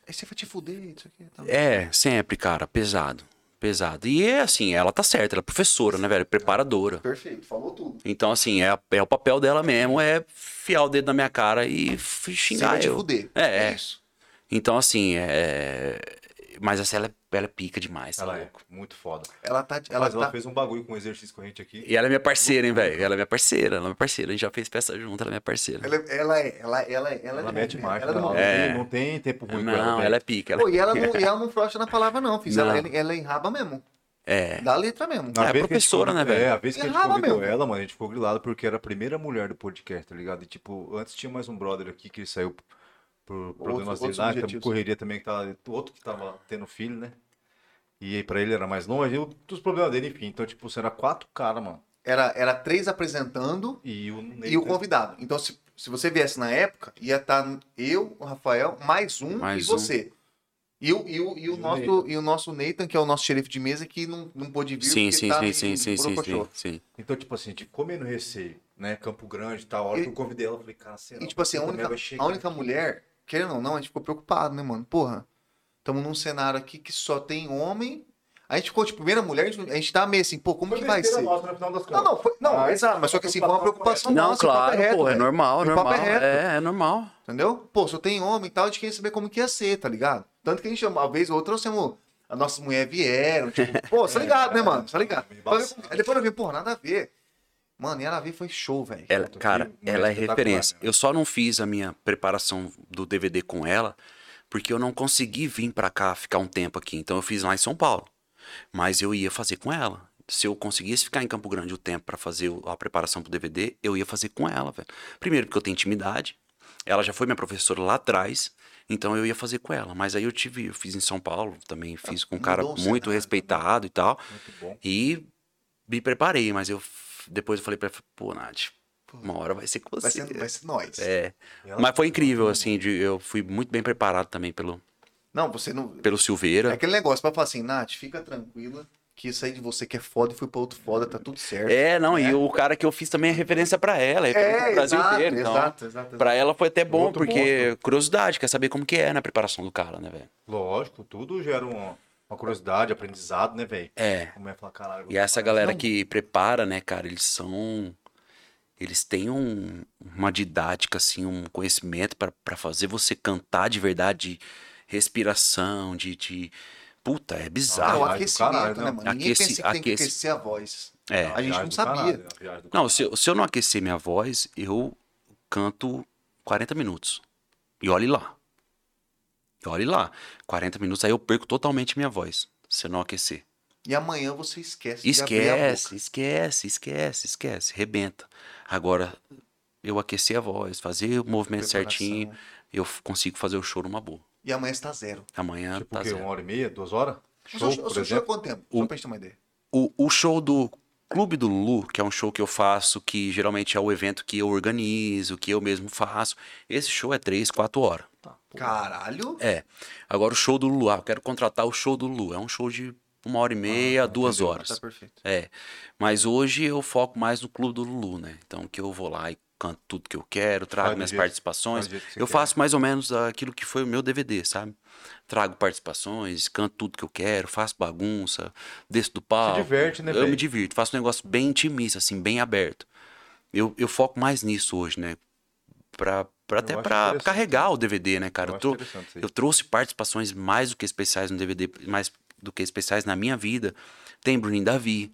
Aí você vai te fuder, isso aqui. Tá. É, sempre, cara, pesado. Pesado. E é assim, ela tá certa, ela é professora, né, velho? Preparadora. Perfeito, falou tudo. Então, assim, é, é o papel dela mesmo, é fiar o dedo na minha cara e f- Você xingar vai te eu. fuder. É, é. isso. Então, assim, é. Mas essa ela, é- ela é pica demais, tá Ela é louco? muito foda. Ela tá. Ela Mas ela tá... fez um bagulho com um exercício com a gente aqui. E ela é minha parceira, hein, velho? Ela é minha parceira, ela é minha parceira. A gente já fez peça junto, ela é minha parceira. Ela, ela é. Ela, ela, ela, Ela é- mete marcha. Ela é não, não É. tem- não tem tempo ruim com Não, velho. ela é pica. Ela... Pô, e ela não, e ela não frouxa na palavra, não, fiz. Ela, Não. ela enraba mesmo. É. Dá letra mesmo. Na É, vez que a gente professora, convidou- né, velho? É, a vez que a gente Errava convidou mesmo. ela, mano, a gente ficou grilado porque era a primeira mulher do podcast, tá ligado? E tipo, antes tinha mais um brother aqui que ele saiu por problemas outros dele lá, correria também, que tava, outro que tava tendo filho, né? E aí pra ele era mais longe, e os problemas dele, enfim. Então, tipo, era quatro caras, mano. Era, era três apresentando E o e o convidado. Então, se, se você viesse na época, ia estar eu, o Rafael, mais um Mais e um. você. E o, e o, e o, E o nosso, e o nosso Nathan, que é o nosso xerife de mesa, que não, não pôde vir Sim, porque sim, tá sim, meio sim, sim, sim, sim. Então, tipo assim, a gente comendo receio, né? Campo Grande e tal. A hora E- que eu convidei ela, eu falei, cara, será E tipo assim, a única, a única aqui? mulher, querendo ou não, a gente ficou preocupado, né, mano? Porra, estamos num cenário aqui que só tem homem. A gente ficou, tipo, primeira mulher, a gente, a gente tá meio assim, pô, como que vai ser? Não, não, foi, não, Ah, exato, mas só que assim, foi uma preocupação Não, nossa, o papo claro, é reto, pô, é normal, é é normal. reto. É, é normal. Entendeu? Pô, só tem homem e tal, a gente queria saber como que ia ser, tá ligado? Tanto que a gente, uma vez ou outra, trouxemos. As nossas mulheres vieram, tipo, pô, você tá ligado, né, mano? Você tá ligado? Aí depois eu vi, pô, nada a ver. Mano, e ela veio foi show, velho. Cara, ela é referência. né? Eu só não fiz a minha preparação do DVD com ela, porque eu não consegui vir pra cá ficar um tempo aqui. Então eu fiz lá em São Paulo. Mas eu ia fazer com ela. Se eu conseguisse ficar em Campo Grande o tempo pra fazer a preparação pro DVD, eu ia fazer com ela, velho. Primeiro porque eu tenho intimidade. Ela já foi minha professora lá atrás, então eu ia fazer com ela. Mas aí eu tive, eu fiz em São Paulo, também fiz com um cara muito cenário respeitado e tal. Muito bom. E me preparei, mas eu depois eu falei pra ela, pô, Nath, uma hora vai ser com Vai você. ser, vai ser nós. É. Mas foi incrível, assim, de, eu fui muito bem preparado também pelo, Não, você não. pelo É Silveira. aquele negócio pra falar assim, Nath, fica tranquila, que isso aí de você que é foda e fui pra outro foda, tá tudo certo. É, não, e o cara que eu fiz também é referência pra ela, é referência pro Brasil exato, inteiro. Então, exato, exato, exato. pra ela foi até bom, Outro porque curiosidade, quer saber como que é na preparação do cara, né, velho? Lógico, tudo gera uma, uma curiosidade, aprendizado, né, velho? É. Como é falar, caralho. E essa galera que prepara, né, cara, eles são. Eles têm um- uma didática, assim, um conhecimento pra pra fazer você cantar de verdade, de respiração, de. de... Puta, é É bizarro. o Ah, do aquecimento, caralho, né, mano? Ninguém Aquece- pensa que tem que aquece- aquecer a voz. É. A gente não sabia. Não, se, eu- se eu não aquecer minha voz, eu canto 40 minutos. E olhe lá. E olhe lá. 40 minutos, aí eu perco totalmente minha voz. Se eu não aquecer. E amanhã você esquece de abrir a Esquece, boca. esquece, esquece, esquece. Rebenta. Agora, eu aquecer a voz, fazer o movimento Preparação. certinho, eu consigo fazer o show numa boa. E amanhã está zero. Amanhã Tipo tá o quê? zero. Uma hora e meia, duas horas? O Show, seu- o seu show é quanto tempo? Só pra gente ter uma ideia. O, o show do Clube do Lulu, que é um show que eu faço, que geralmente é o evento que eu organizo, que eu mesmo faço. Esse show é três, quatro horas. Caralho. É. Agora o show do Lulu, ah, eu quero contratar o show do Lulu. É um show de uma hora e meia, duas Entendeu? horas. Tá perfeito. É. Mas hoje eu foco mais no Clube do Lulu, né? Então que eu vou lá e canto tudo que eu quero, trago Faz minhas jeito- participações. faz Eu quer. faço mais ou menos aquilo que foi o meu DVD, sabe? Trago participações, canto tudo que eu quero, faço bagunça, desço do palco. diverte, né, Eu me velho? divirto, faço um negócio bem intimista, assim, bem aberto. Eu, eu foco mais nisso hoje, né? Pra, pra até interessante, carregar né? o DVD, né, cara? Eu Eu, trou- eu trouxe participações mais do que especiais no DVD, mais do que especiais na minha vida. Tem Bruninho Davi,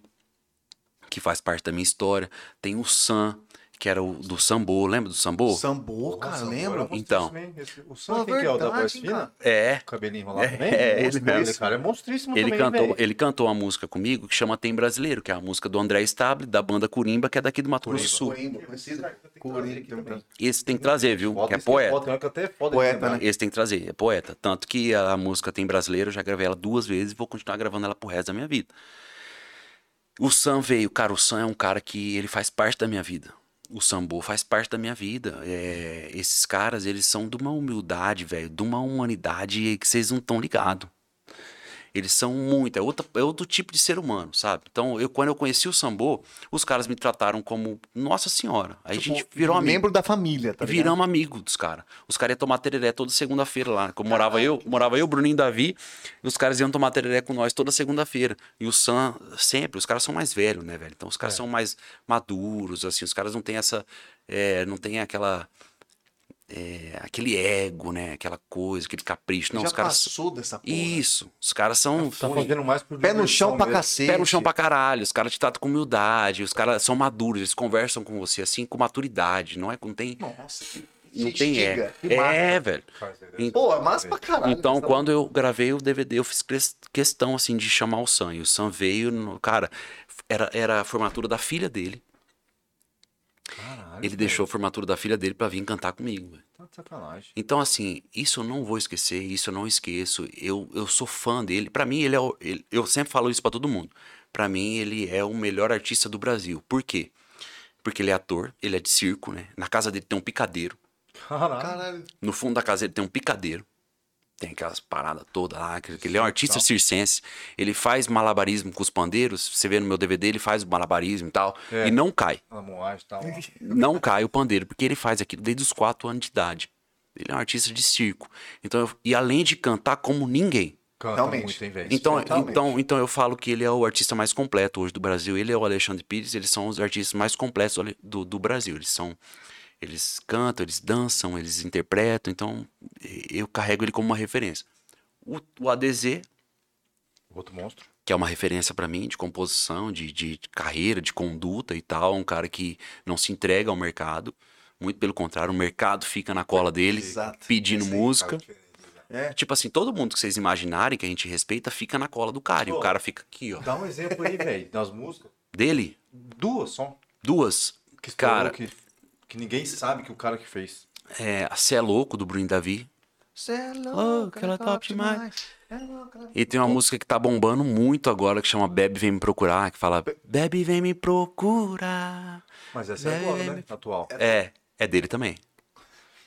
que faz parte da minha história. Tem o Sam, que era o do Sambô, lembra do Sambô? Sambô, cara, Nossa, lembra? Então. Esse- O Sam, quem que é o da voz fina? É. Cabelinho enrolado É, também? ele Monstro, mesmo. Esse cara é monstríssimo Ele também, cantou, velho. ele cantou uma música comigo que chama Tem Brasileiro, que é a música do André Stable, da banda Curimba, que é daqui do Mato Grosso do Sul. Corimba, conhecido. Corimba. Esse tem que trazer, viu? Foda, Que é poeta. foda, é Poeta, né? Esse tem que trazer, é poeta. Tanto que a música Tem Brasileiro, eu já gravei ela duas vezes e vou continuar gravando ela pro resto da minha vida. O Sam veio, cara, o Sam é um cara que ele faz parte da minha vida. O Sambo faz parte da minha vida. É, esses caras, eles são de uma humildade, velho, de uma humanidade que vocês não estão ligados. Eles são muito, é, outra, é outro tipo de ser humano, sabe? Então, eu, quando eu conheci o Sambo, os caras me trataram como Nossa Senhora. Aí a gente virou amigo. Membro da família, tá ligado? Viramos amigos dos caras. Os caras iam tomar tereré toda segunda-feira lá. Como morava eu, morava eu, Bruninho e Davi, e os caras iam tomar tereré com nós toda segunda-feira. E o Sam, sempre, os caras são mais velhos, né, velho? Então os caras são mais maduros, assim, os caras não têm essa. é, não tem aquela. É, aquele ego, né? Aquela coisa, aquele capricho. Não, Já os caras. passou dessa porra. Isso. Os caras são. Tá fazendo mais por Pé no chão pra mesmo. cacete. Pé no chão pra caralho, os caras te tratam com humildade, os caras são maduros, eles conversam com você assim com maturidade, não é? Não tem. Nossa, que Não tem é. É, velho. Pô, é massa pra caralho. Então, quando eu gravei o DVD, eu fiz ques- questão, assim, de chamar o Sam. E o Sam veio, no- cara, era, era a formatura da filha dele. Caralho, Ele velho. deixou a formatura da filha dele pra vir cantar comigo. Tá de sacanagem. Então, assim, isso eu não vou esquecer, isso eu não esqueço. Eu, eu sou fã dele. Pra mim, ele é o, ele- eu sempre falo isso pra todo mundo. Pra mim, ele é o melhor artista do Brasil. Por quê? Porque ele é ator, ele é de circo, né? Na casa dele tem um picadeiro. Caralho. Caralho. No fundo da casa ele tem um picadeiro. Tem aquelas paradas todas lá. que Ele é um artista circense. Ele faz malabarismo com os pandeiros. Você vê no meu DVD, ele faz o malabarismo e tal. É. E não cai. Moagem e tal. Não cai o pandeiro, porque ele faz aquilo desde os 4 anos de idade. Ele é um artista de circo. Então, eu- e além de cantar como ninguém. Canta Realmente. muito, hein, velho? Então, então, então eu falo que ele é o artista mais completo hoje do Brasil. Ele é o Alexandre Pires, eles são os artistas mais completos do, do, do Brasil. Eles são. Eles cantam, eles dançam, eles interpretam. Então, eu carrego ele como uma referência. O, o ADZ, Outro monstro. que é uma referência pra mim de composição, de, de carreira, de conduta e tal. Um cara que não se entrega ao mercado. Muito pelo contrário, o mercado fica na cola dele, Exato. pedindo Esse música. É. Tipo assim, todo mundo que vocês imaginarem que a gente respeita fica na cola do cara. E o Pô. cara fica aqui, ó. Dá um exemplo aí, velho, das músicas. Dele, Duas só. duas. Que Cara, que, que ninguém sabe que o cara que fez. é, a Cê é Louco, do Bruno Davi. Cê é louco, ela é top demais. É louco, ela- E tem uma música que tá bombando muito agora, que chama Bebe Vem Me Procurar, que fala Bebe Vem Me Procurar. Mas essa é agora, né? Atual. É, é dele também.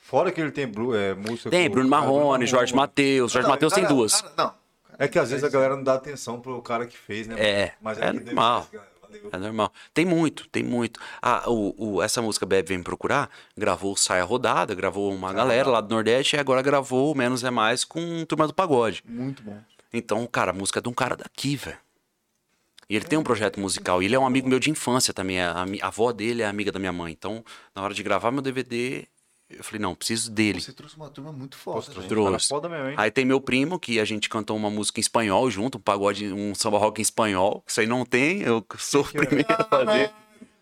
Fora que ele tem bru- é, música Tem com- Bruno Marrone, Jorge Matheus. Jorge Matheus tem duas. cara, não. É que às vezes a galera não dá atenção pro cara que fez, né? É, Mas é que deve- normal. Valeu. É normal. Tem muito, tem muito. Ah, o, o- essa música Bebe Vem Procurar gravou Saia Rodada, gravou uma galera lá do Nordeste e agora gravou Menos é Mais com Turma do Pagode. Muito bom. Então, cara, a música é de um cara daqui, velho. E ele tem um projeto musical. E ele é um amigo meu de infância também. A, a a avó dele é amiga da minha mãe. Então, na hora de gravar meu DVD, eu falei, não, preciso dele. Você trouxe uma turma muito foda. Poxa, né? Trouxe. foda mesmo, hein? Aí tem meu primo, que a gente cantou uma música em espanhol junto, um pagode, um samba rock em espanhol. Isso aí não tem, eu sou o primeiro a fazer.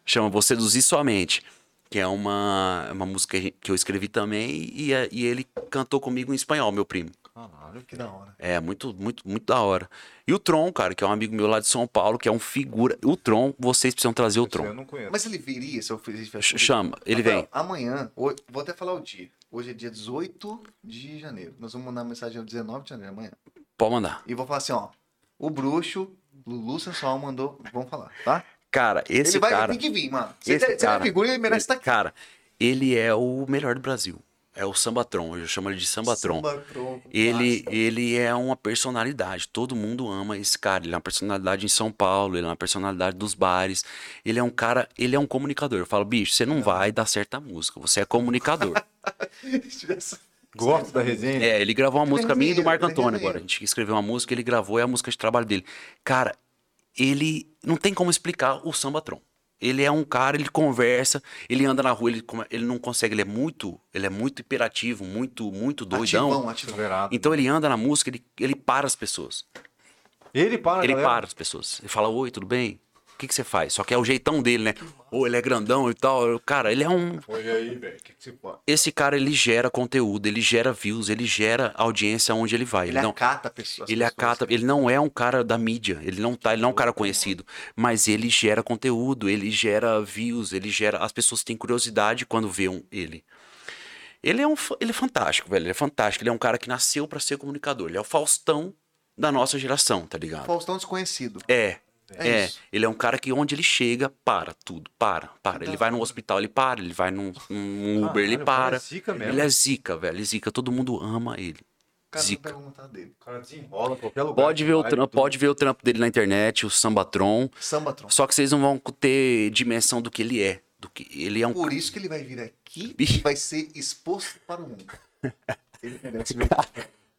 Chama Vou Seduzir Somente. Que é uma, uma música que eu escrevi também e, e ele cantou comigo em espanhol, meu primo. Caralho, Que da hora. É, muito, muito, muito da hora. E o Tron, cara, que é um amigo meu lá de São Paulo, que é um figura. O Tron, vocês precisam trazer o Esse eu Tron. não conheço. Mas ele viria se eu fizesse. Ch- Chama, ele Rafael, vem. Amanhã, vou até falar o dia. Hoje é dia 18 de janeiro. Nós vamos mandar uma mensagem no 19 de janeiro amanhã. Pode mandar. E vou falar assim, ó. O bruxo, Lulu Sensual mandou. Vamos falar, tá? Cara, esse ele vai cara. tem que vir, mano. Você esse é cara, figura e ele merece estar aqui. Cara, ele é o melhor do Brasil. É o Sambatron, eu chamo ele de Sambatron. Sambatron, Ele, massa. ele é uma personalidade, todo mundo ama esse cara. Ele é uma personalidade em São Paulo, ele é uma personalidade dos bares. Ele é um cara, ele é um comunicador. Eu falo, bicho, você não vai dar certa música, você é comunicador. Gosto da resenha. É, ele gravou uma música minha e do Marco é Antônio agora. A gente escreveu uma música, ele gravou, é a música de trabalho dele. Cara, ele não tem como explicar o Sambatron. Ele é um cara, ele conversa, ele anda na rua, ele, ele não consegue, ele é muito, ele é muito hiperativo, muito, muito doidão. Ativão, ativão. Então ele anda na música, ele, ele para as pessoas. Ele para, ele galera. para as pessoas. Ele fala, oi, tudo bem? O que, que você faz? Só que é o jeitão dele, né? Ou ele é grandão e tal. Cara, ele é um. Oi aí, velho. O que, que? Esse cara, ele gera conteúdo, ele gera views, ele gera audiência onde ele vai. Ele não... acata pessoas. Ele acata, ele não é um cara da mídia, ele não tá, ele não é um cara conhecido, mas ele gera conteúdo, ele gera views, ele gera, as pessoas têm curiosidade quando vê um, ele. Ele é um, ele é fantástico, velho, ele é fantástico, ele é um cara que nasceu pra ser comunicador, ele é o Faustão da nossa geração, tá ligado? Faustão desconhecido. É. É É, ele é um cara que onde ele chega, para tudo, para, para. Ele vai num hospital, ele para, ele vai num, num Uber, ele para. é zica mesmo. Ele é zica, velho, ele é zica, todo mundo ama ele. Zica. dele. O cara desenrola qualquer lugar. Pode ver, o trampo, pode ver o trampo dele na internet, o Sambatron. Sambatron. Só que vocês não vão ter dimensão do que ele é. Do que ele é um. Por isso que ele vai vir aqui e vai ser exposto para o mundo. Ele merece.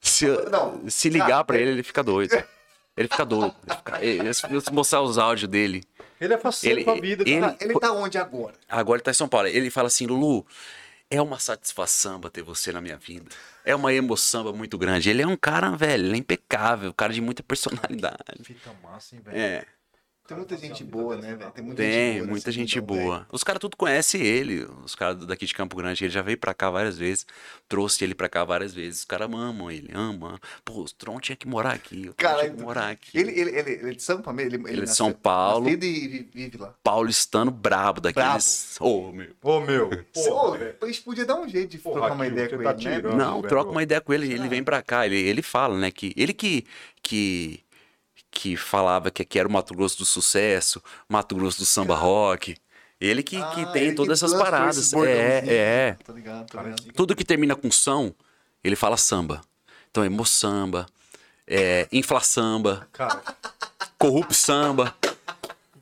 Se, Não, se ligar pra ele, ele fica doido. Ele fica doido. Ele fica- ele- se eu mostrar os áudios dele. Ele é faceiro Ele- com a vida, ele- cara. Ele tá onde agora? Agora ele tá em São Paulo. Ele fala assim, Lulu, é uma satisfação ter você na minha vida. É uma emoção muito grande. Ele é um cara, velho, ele é impecável, um cara de muita personalidade. Fita massa, hein, velho. É. Tem muita gente boa, né, velho? Tem muita Tem, gente boa. muita gente velho. boa. Os caras tudo conhecem ele, os caras daqui de Campo Grande. Ele já veio pra cá várias vezes, trouxe ele pra cá várias vezes. Os caras amam ele, amam. Pô, o Tron tinha que morar aqui, o Tron Cara, tinha que morar aqui. Ele, ele, ele, ele é de São Paulo? Ele, Ele é de São Paulo. nascido e vi- vive lá. Paulistano brabo daqueles. Ô, meu. Ô, meu. Ô, Porra, velho. a gente podia dar um jeito de Porra, trocar uma ideia com tá ele, né? tirando. Não, velho. troca uma ideia com ele, ele vem pra cá. Ele, ele fala, né, que ele que, que, que falava que aqui era o Mato Grosso do sucesso, Mato Grosso do samba rock. Ele que, que Ah, tem ele todas essas lançou paradas. É, é. Tô ligado, Cara, ligado. Tudo que termina com são, ele fala samba. Então é moçamba, é inflaçamba, corrupt samba.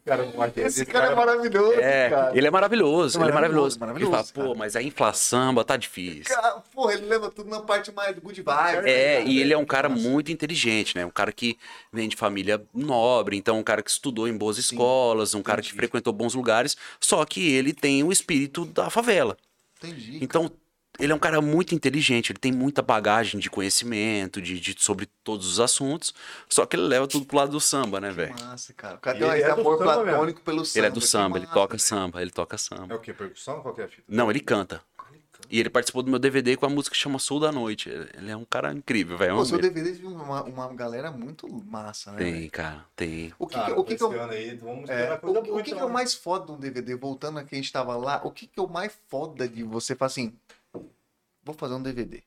Cara, não acho- Esse cara é maravilhoso, É, cara. ele é maravilhoso, ele é maravilhoso. Maravilhoso, ele fala, pô, cara. mas a inflação tá difícil. Cara, porra, ele leva tudo na parte mais good vibe. É, né, e ele é um cara? cara muito inteligente, né? Um cara que vem de família nobre, então um cara que estudou em boas escolas, um cara que entendi. frequentou bons lugares, só que ele tem o espírito da favela. Entendi. Então, ele é um cara muito inteligente, ele tem muita bagagem de conhecimento, de, de- sobre todos os assuntos, só que ele leva tudo pro lado do samba, né, velho? Massa, cara. O tem ele é amor samba mesmo. platônico pelo samba. Ele é do que samba, ele massa, toca velho. samba, ele toca É samba. o quê? Percussão? Qual que é a fita? Não, ele canta. E ele participou do meu DVD com a música que chama Sul da Noite. Ele é um cara incrível, velho. Vamos seu. DVD tem uma, uma galera muito massa, né? Tem, velho? cara, tem. O que, Cara, que, o que, que eu, aí, vamos é, o, que- o que, que é o mais foda de um DVD? Voltando a quem estava lá, o que, que é o mais foda de você falar assim: vou fazer um DVD.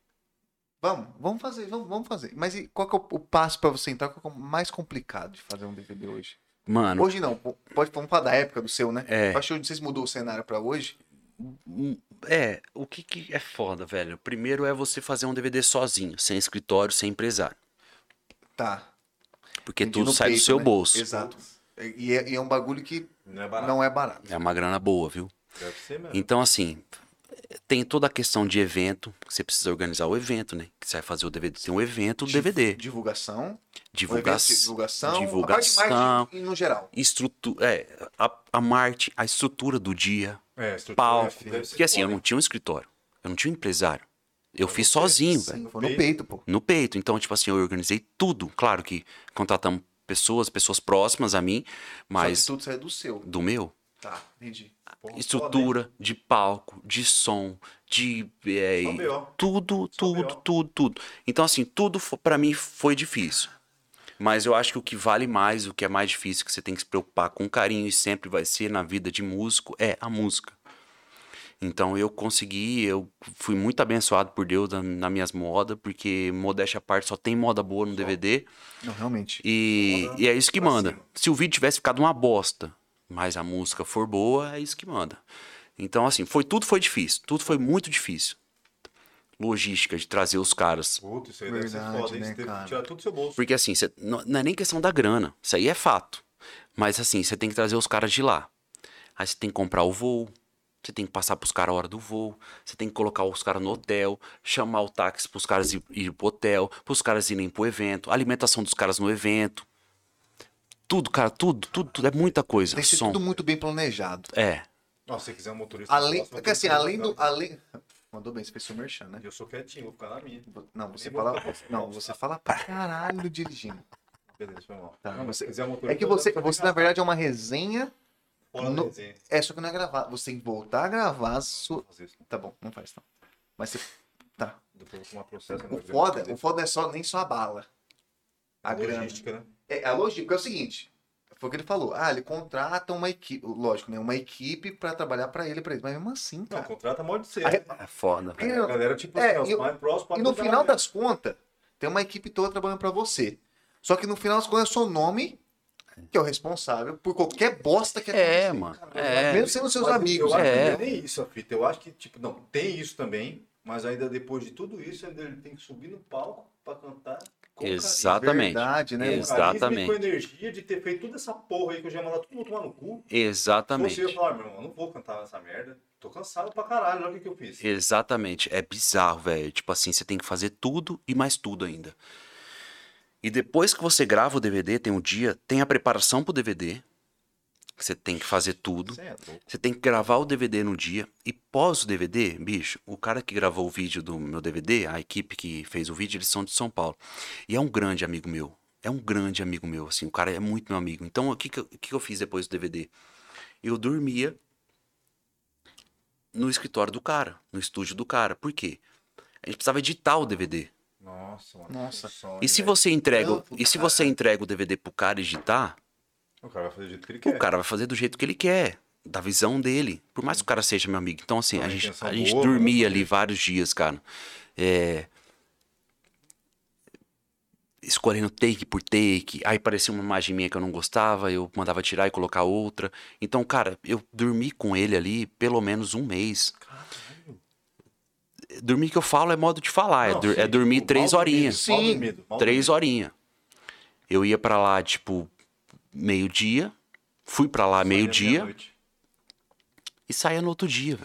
Vamos, vamos fazer, vamos, vamos fazer. Mas e qual que é o, o passo pra você entrar? Qual que é o mais complicado de fazer um DVD hoje? Mano, Hoje não, pode vamos falar da época do seu, né? É. Eu achei que vocês mudou o cenário pra hoje. hum, é, o que, que é foda, velho? Primeiro é você fazer um DVD sozinho, sem escritório, sem empresário. Tá. Porque Entendi, tudo sai do peito, seu né? bolso. Exato. E é, e é um bagulho que Não é barato. não é barato. É uma grana boa, viu? Deve ser mesmo. Então, assim, tem toda a questão de evento, você precisa organizar o evento, né? Que você vai fazer o DVD, tem um evento, o DVD. Divulgação. Divulga divulgação. Divulgação, de- no geral. estrutura, é, a, a Marte, a estrutura do dia, É, estrutura palco. ser Porque assim, eu não tinha um escritório, eu não tinha um empresário. Eu fiz sozinho, Sim, velho. no peito, pô. No peito. Então, tipo assim, eu organizei tudo. Claro que contratamos pessoas, pessoas próximas a mim, Mas mas tudo sai do seu. do meu. Tá, entendi. Foda, estrutura de palco, de som, de é, tudo, tudo, tudo, tudo. Então assim, tudo pra mim foi difícil. Mas eu acho que o que vale mais, o que é mais difícil, que você tem que se preocupar com carinho e sempre vai ser na vida de músico, é a música. Então eu consegui, eu fui muito abençoado por Deus na, nas minhas modas, porque modéstia à parte só tem moda boa no DVD. Não, realmente. E, e é isso que manda. Se o vídeo tivesse ficado uma bosta, mas a música for boa, é isso que manda. Então, assim, foi tudo foi difícil. Tudo foi muito difícil. Logística de trazer os caras. Puta, isso aí deve ser Verdade, foda, né, teve que tirar tudo do seu bolso. Porque, assim, cê- não, não é nem questão da grana. Isso aí é fato. Mas, assim, você tem que trazer os caras de lá. Aí você tem que comprar o voo. Você tem que passar pros caras a hora do voo. Você tem que colocar os caras no hotel. Chamar o táxi pros caras ir, ir pro hotel. Pros caras irem pro evento. Alimentação dos caras no evento. Tudo, cara, tudo, tudo, tudo. É muita coisa. Tem que ser Som. tudo muito bem planejado. É. Nossa, se você quiser um motorista... Além, próximo, porque assim, além do. lugar. Além... Mandou bem, você fez seu merchan, né? Eu sou quietinho, vou ficar na minha. Não, você Nem fala. Não, você fala pra caralho dirigindo. Beleza, foi mal. Tá. Não, mas se quiser um motorista... É que você, você na verdade, é uma resenha. No- resenha. É, só que não é gravar. Você tem que voltar a gravar. Su... Tá bom, não faz não. Mas você. Tá. Depois eu vou tomar processo. O foda, o foda é só, nem só a bala. A grana. logística, né? É, a lógica é o seguinte. Foi o que ele falou. Ah, ele contrata uma equipe. Lógico, né? Uma equipe pra trabalhar pra ele, pra ele. Mas mesmo assim, Não, cara. contrata pode ser. Aí- É foda, velho. A galera, tipo É, assim, e os o- mais próximos... E no final na das contas, tem uma equipe toda trabalhando pra você. Só que no final das contas é seu nome que é o responsável por qualquer bosta que É, acontecer. mano. Cara, É. Mesmo sendo seus Mas amigos. Eu acho É. que não é nem isso a fita. Eu acho que, tipo, não, tem isso também, mas ainda depois de tudo isso, ele tem que subir no palco pra cantar. Com carinho. Exatamente. Verdade, né? Exatamente. Com energia de ter feito toda essa porra aí que eu já ia mandar todo mundo tomar no cu. Exatamente. Você ia falar, meu irmão, eu não vou cantar essa merda. Tô cansado pra caralho, olha o que, que eu fiz. Exatamente. É bizarro, velho. Tipo assim, você tem que fazer tudo e mais tudo ainda. E depois que você grava o DVD, tem um dia, tem a preparação pro DVD. Que Você tem que fazer tudo. Louco. Você tem que gravar o DVD no dia. E pós o DVD, bicho, o cara que gravou o vídeo do meu DVD, a equipe que fez o vídeo, eles são de São Paulo. E é um grande amigo meu. É um grande amigo meu, assim. O cara é muito meu amigo. Então, o que, que, eu, o que eu fiz depois do DVD? Eu dormia no escritório do cara, no estúdio do cara. Por quê? A gente precisava editar o DVD. Nossa, mano. Nossa. sonho, E se você entrega, e se você entrega o DVD pro cara editar, O cara vai fazer do jeito que ele o quer. cara vai fazer do jeito que ele quer, da visão dele. Por mais que o cara seja meu amigo. Então, assim, Uma a gente, a gente boa, dormia né? ali vários dias, cara. É... Escolhendo take por take. Aí parecia uma imagem minha que eu não gostava, eu mandava tirar e colocar outra. Então, cara, eu dormi com ele ali pelo menos um mês. Dormir que eu falo é modo de falar, é, Não, dur- sim, é dormir três horinhas. Sim, Três horinhas. Eu ia pra lá, tipo, meio-dia. Fui pra lá meio-dia e saía no outro dia.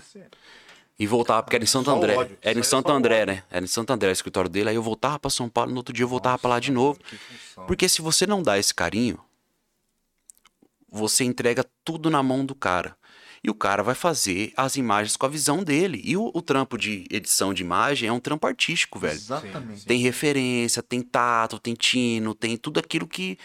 E voltava, porque era em Santo Só André. ódio. Era em Santo André, né? Era em Santo André o escritório dele. Aí eu voltava pra São Paulo, no outro dia eu voltava pra lá de novo. Porque se você não dá esse carinho, você entrega tudo na mão do cara. E o cara vai fazer as imagens com a visão dele. E o, o trampo de edição de imagem é um trampo artístico, velho. Exatamente. Tem referência, tem tato, tem tino, tem tudo aquilo que.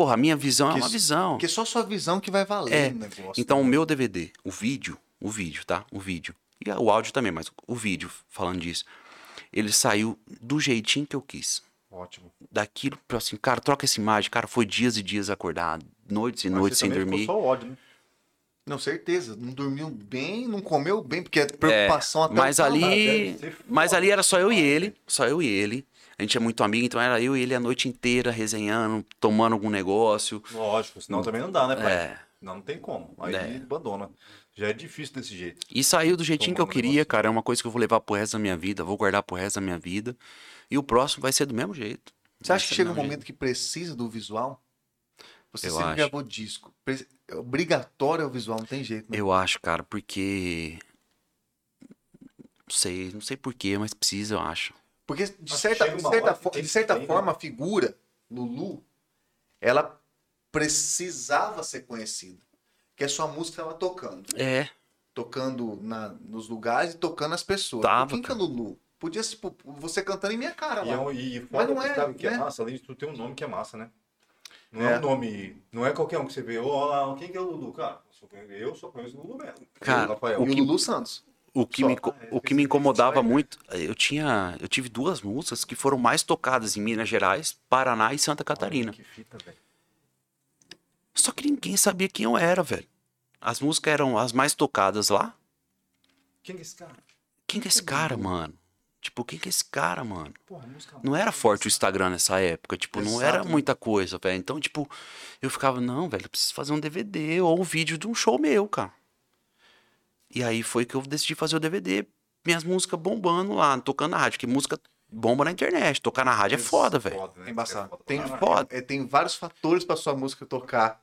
Porra, a minha visão é Que uma s- visão. Porque só sua visão que vai valer É. no negócio. Então, o né? meu DVD, o vídeo, o vídeo, tá? O vídeo. E o áudio também, mas o vídeo, falando disso, ele saiu do jeitinho que eu quis. Ótimo. Daquilo, assim, cara, troca essa imagem. Cara, foi dias e dias acordado, noites e Mas noites sem dormir. Ficou só ódio, né? Não, certeza. Não dormiu bem, não comeu bem, porque é preocupação até o Mas ali, mas ali era só eu e ele, só eu e ele. A gente é muito amigo, então era eu e ele a noite inteira resenhando, tomando algum negócio. Lógico, senão também não dá, né, pai? É. Não, não tem como. Aí É. abandona. Já é difícil desse jeito. E saiu do jeitinho que eu queria, negócio. cara. É uma coisa que eu vou levar pro resto da minha vida, vou guardar pro resto da minha vida. E o próximo vai ser do mesmo jeito. Você acha que chega um mesmo momento que precisa do visual? Você Eu sempre acho. gravou disco. Pre- é Obrigatório é o visual, não tem jeito, né? Eu acho, cara, porque. Não sei, não sei porquê, mas precisa, eu acho. Porque de Acho certa, de certa, hora que fo- tem de certa ter, né? forma, a figura, Lulu, ela precisava ser conhecida. Que a sua música estava tocando. É. Tocando na, nos lugares e tocando as pessoas. Tava, Quem que é Lulu? Podia ser tipo, você cantando em minha cara E, é lá. e Mas foda, não é, sabe o que é né? massa? Além de tudo, tem um nome que é massa, né? Não É. é, um nome. Não é qualquer um que você vê, ó, quem que é o Lulu? Cara, eu só conheço, o Lulu mesmo. Cara, Eu, Rafael. E o Lulu Santos. O que, Só. me, é, o que me incomodava né? muito, eu tinha. Eu tive duas músicas que foram mais tocadas em Minas Gerais, Paraná e Santa Catarina. Que fita. Só que ninguém sabia quem eu era, velho. As músicas eram as mais tocadas lá. Quem que é esse cara? Quem que é esse cara, mano? Tipo, quem que é esse cara, mano? Porra, Não era forte o Instagram nessa época, tipo, não era Exato. muita coisa, velho. Então, tipo, eu ficava, não, velho, eu preciso fazer um DVD ou um vídeo de um show meu, cara. E aí foi que eu decidi fazer o DVD, minhas músicas bombando lá, tocando na rádio, porque música bomba na internet, tocar na rádio é foda, velho. Foda, né? É embaçado. É foda. Tem, foda. é, tem vários fatores pra sua música tocar.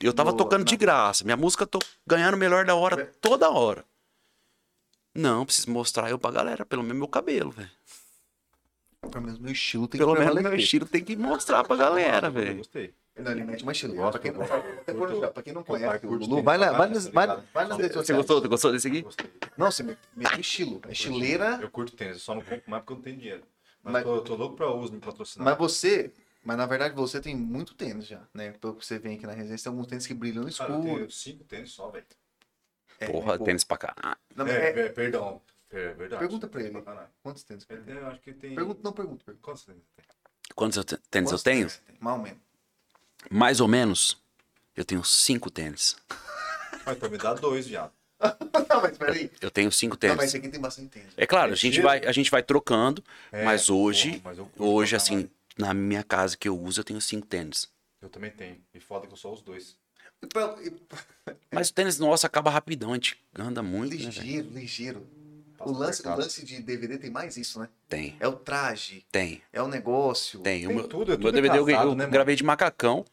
Eu tava No- tocando de na- graça, minha música tô ganhando o melhor da hora É. toda hora. Não, preciso mostrar eu pra galera, pelo menos meu cabelo, velho. Pelo menos meu estilo tem Pelo que menos meu estilo tem que mostrar pra galera, Eu velho. Gostei. Não, ele mete uma estilo. Gosto, Pra quem, não, gosto. pra quem não Curto, conhece o Lulu, vai, lá, vai, nas- vai, vai nas redes Você sociais. gostou? Você gostou desse aqui? Gostei. Não, você me- mete estilo. É estileira, Eu curto tênis, eu só não compro mais porque eu não tenho dinheiro. Mas, Mas- tô, tô louco pra uso me patrocinar. mas você... Mas na verdade você tem muito tênis já, né? Pelo que você vem aqui na residência, tem alguns tênis que brilham no Cara, eu escuro. tenho cinco tênis só, velho. É, Porra, é, tênis pra caralho. Não, É, é- é, perdão. É verdade. Pergunta pra ele. Quantos tênis? Eu acho que tem. Pergunta, não pergunta. pergunta. Quantos tênis tem? Quantos tênis eu tenho? você tem? Mais ou menos. Eu tenho cinco tênis. Mas pra me dar dois, viado. não, mas peraí. Eu tenho cinco Não, mas tênis. esse aqui tem bastante tênis. É claro, a gente vai, a gente vai trocando, É, mas hoje, porra, mas hoje assim, na minha casa que eu uso, eu tenho cinco tênis. Eu também tenho. E foda que eu só os dois. Mas o tênis nosso acaba rapidão, a gente anda muito, né, ligeiro, ligeiro. Passa O lance, o lance de DVD tem mais isso, né? Tem, É o traje, tem, é o negócio. tem. O Tem meu, tudo, é meu tudo DVD eu, casado, eu né, mano? gravei de macacão.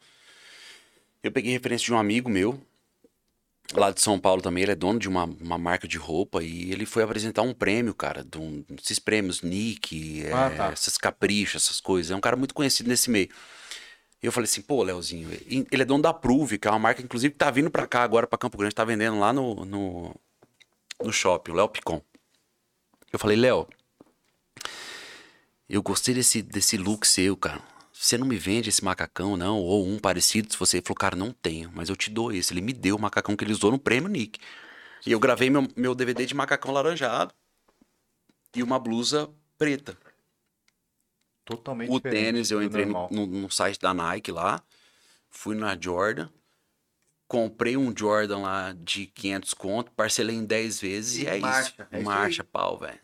Eu peguei referência de um amigo meu, lá de São Paulo também, ele é dono de uma, uma marca de roupa e ele foi apresentar um prêmio, cara, de um, esses prêmios Nick, é, Ah, tá. essas caprichos, essas coisas. É um cara muito conhecido nesse meio. E eu falei assim, pô, Leozinho, ele é dono da Prove, que é uma marca, inclusive, que tá vindo pra cá agora, pra Campo Grande, tá vendendo lá no, no, no shopping, o Léo Picon. Eu falei, Léo, eu gostei desse, desse look seu, cara. Você não me vende esse macacão, não? Ou um parecido? Se você ele falou, cara, não tenho, mas eu te dou esse. Ele me deu o macacão que ele usou no prêmio Nick. E eu gravei meu, meu DVD de macacão laranjado e uma blusa preta. Totalmente O tênis, eu entrei no, no- no site da Nike lá, fui na Jordan, comprei um Jordan lá de 500 conto, parcelei em 10 vezes e, E é marcha, isso. é isso marcha, pau, velho.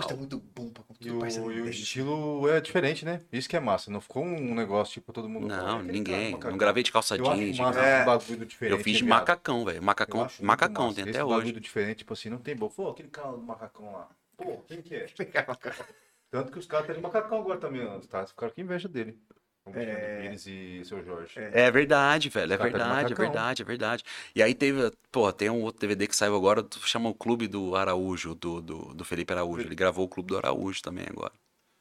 Pau. Muito bom pra E o, e o estilo é diferente, né? Isso que é massa. Não ficou um negócio tipo todo mundo. Não, fala, "Aquele cara de ninguém. macacão." Não gravei de calça Eu acho jeans. massa É. bagulho diferente. Eu fiz de viado. macacão, velho. Macacão, macacão, tem até bagulho hoje. diferente, tipo assim, não tem boa. Pô, aquele cara do macacão lá. Pô, quem que é? Tanto que os caras estão de macacão agora também. Tá? Ficaram com inveja dele. É... Pires e seu Jorge. É verdade, velho. É verdade, é verdade, é verdade. E aí teve, pô, tem um outro DVD que saiu agora, chama o Clube do Araújo, do, do, do Felipe Araújo. Ele gravou o Clube do Araújo também agora.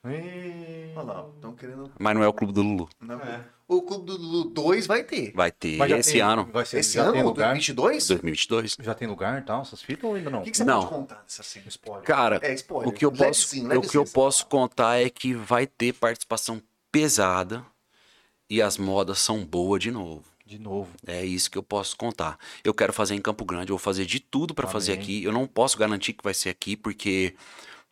Ih, Olha lá, estão querendo. Mas não é o Clube do Lulu. Não, É. O Clube do Lulu 2 vai ter. Vai ter Mas esse tem- ano, Vai ser, Esse já tem ano, lugar? 2022? 2022. Já tem lugar e tal, essas fitas ou ainda não? O que, que você Não. pode contar dessa cena? Spoiler. Cara, É, spoiler. o que eu posso, Levezinho, o que eu posso contar é que vai ter participação pesada e as modas são boas de novo. De novo. É isso que eu posso contar. Eu quero fazer em Campo Grande, eu vou fazer de tudo pra fazer aqui. Eu não posso garantir que vai ser aqui porque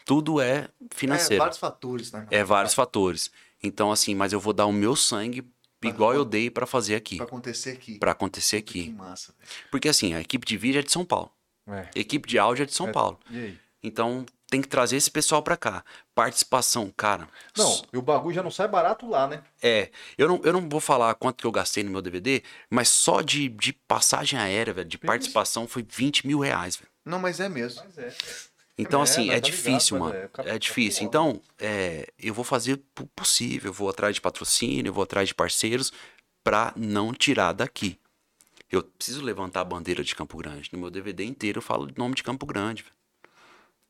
tudo é É, financeiro. vários fatores, né? É vários fatores. Então, assim, mas eu vou dar o meu sangue igual eu dei pra fazer aqui. Pra acontecer aqui. Pra acontecer Que aqui. massa, velho. Porque, assim, a equipe de vídeo é de São Paulo. É. Equipe de áudio é de São É. Paulo. E aí? Então, tem que trazer esse pessoal pra cá. Participação, cara. Não, e o bagulho já não sai barato lá, né? É, eu não, eu não vou falar quanto que eu gastei no meu DVD, mas só de, de passagem aérea, velho, de participação foi 20 mil reais, velho. Não, mas é mesmo. Mas é. Então, É, assim, é tá difícil, ligado, mano. é É difícil. Então, é, eu vou fazer o possível. Eu vou atrás de patrocínio, eu vou atrás de parceiros pra não tirar daqui. Eu preciso levantar a bandeira de Campo Grande. No meu DVD inteiro eu falo o nome de Campo Grande, velho.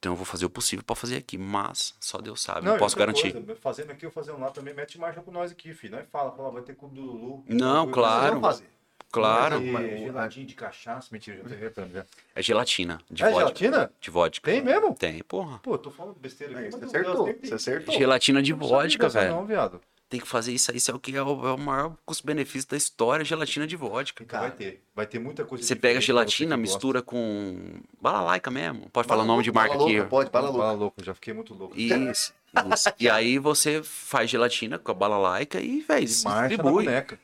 Então eu vou fazer o possível pra fazer aqui, mas só Deus sabe, não, e posso garantir. coisa, fazendo aqui ou fazendo lá também, mete marcha com nós aqui, filho. Nós fala, fala, vai ter clube do Lulu. Não, Bagulho, claro. Vamos fazer. Claro, E Mas- geladinho de cachaça, mentira, já já. é gelatina de É vodka. gelatina? De vodka. Tem mesmo? Tem, porra. Pô, eu tô falando besteira aqui. Mas você Deus, acertou. tem- tem- Você acertou. Gelatina de Não vodka, velho. Não, viado. Tem que fazer isso aí, isso é o que é o, é o maior custo-benefício da história, gelatina de vodka. Então vai ter. Vai ter muita coisa Você pega você gelatina, gosta. mistura com balalaica mesmo. Pode Bala falar o nome de louca, marca bala aqui. louca, Pode, bala louca. louco, já fiquei muito louco. Isso, isso. E aí você faz gelatina com a balalaica e, E na distribui. boneca.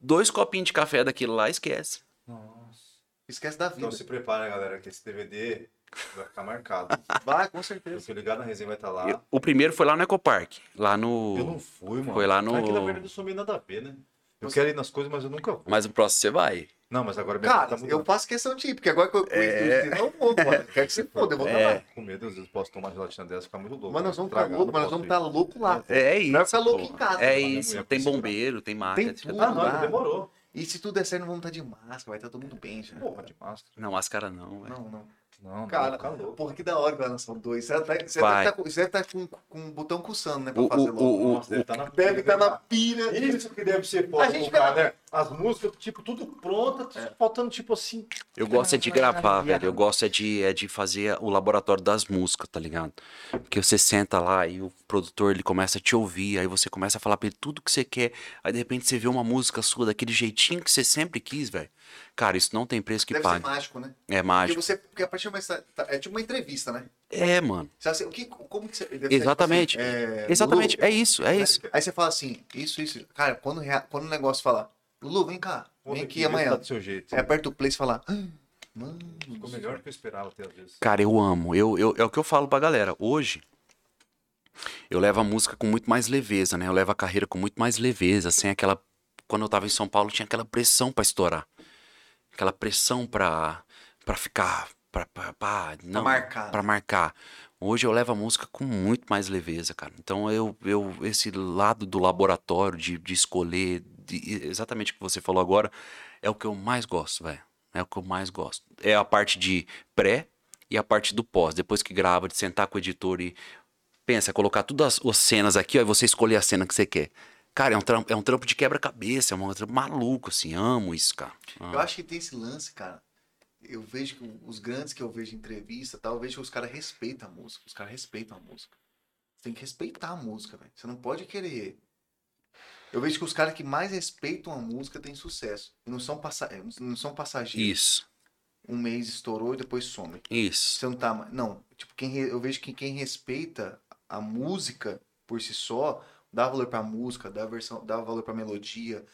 Dois copinhos de café daquilo lá, esquece. Nossa. Esquece da vida. Então se prepara, galera, que esse DVD vai ficar marcado. Vai, com Eu certeza. tô ligado na resenha, vai estar lá. Eu- o primeiro foi lá no Ecopark. Lá no. Eu não fui, mano. Foi lá no- É que na verdade eu sou meio nada a ver, né? Eu Você- quero ir nas coisas, mas eu nunca vou. Mas o próximo você vai. Não, mas agora minha Cara, tá eu faço questão de ir, porque agora que eu conheço É. você, não vou, mano. Quero que você foda, eu vou estar É. lá. Com medo, às vezes posso tomar gelatina dessa e ficar muito louco. Mas nós vamos estar Estragar, louco, mas nós vamos estar louco lá. É isso. Não é ficar louco em casa, É mano, isso. Tem precisa. bombeiro, tem marca. Tem tudo. Ah, não, lá. demorou. E se tudo der certo, não vamos estar de máscara, vai estar todo mundo bem já. Porra, de máscara. Não, máscara não, velho. Não, não. Não, não, Cara, ficar louco. porra, que da hora que vai lançar o 2. Você, tá, você, Vai. deve tá com, você deve tá com, com o botão coçando, né? Pra O- fazer o- logo. o- Nossa, deve estar na Deve estar na pilha. Isso que deve ser foda A gente pro cara, vai- né? As músicas, tipo, tudo pronta, faltando, tipo assim. Eu gosto é de gravar, velho. Eu gosto é de, é de fazer o laboratório das músicas, tá ligado? Porque você senta lá e o produtor ele começa a te ouvir, aí você começa a falar pra ele tudo que você quer, aí de repente você vê uma música sua daquele jeitinho que você sempre quis, velho. Cara, isso não tem preço que Deve ser pague. mágico, né? É Porque mágico. você. Porque a partir de uma. tá- É tipo uma entrevista, né? É, mano. Você assim, o que, como que você. ser, tipo Exatamente. assim, é, Exatamente. Lulu, É isso, é isso. Aí você fala assim, isso, isso. Cara, quando, quando o negócio fala, Lulu, vem cá, vem aqui amanhã. Tá do seu jeito. Aí aperta o play e fala, "Ah, mano. Ficou melhor do que eu esperava até às vezes. Cara, eu amo. Eu, eu, é o que eu falo pra galera. Hoje, eu levo a música com muito mais leveza, né? Eu levo a carreira com muito mais leveza, sem aquela. Quando eu tava em São Paulo, tinha aquela pressão pra estourar. Aquela pressão pra, pra ficar. Pra, pra, pra- não, marcar, Pra né? marcar. Hoje eu levo a música com muito mais leveza, cara. Então eu, eu esse lado do laboratório, de, de escolher, exatamente o que você falou agora, é o que eu mais gosto, velho. É o que eu mais gosto. É a parte de pré e a parte do pós. Depois que grava, de sentar com o editor e pensa, colocar todas as, as cenas aqui, ó, e você escolher a cena que você quer. Cara, é um trampo, é um trampo de quebra-cabeça, é um trampo maluco, assim. Amo isso, cara. Eu acho que tem esse lance, cara. Eu vejo que os grandes que eu vejo em entrevista, tal, eu vejo que os caras respeitam a música. Os caras respeitam a música. Você tem que respeitar a música, velho. Você não pode querer. Eu vejo que os caras que mais respeitam a música têm sucesso. E não são, passa... não são passageiros. Isso, Um mês estourou e depois some. isso. Você não tá. mais- Não. Tipo, quem re- eu vejo que quem respeita a música por si só, dá valor pra música, dá, versão, dá valor pra melodia.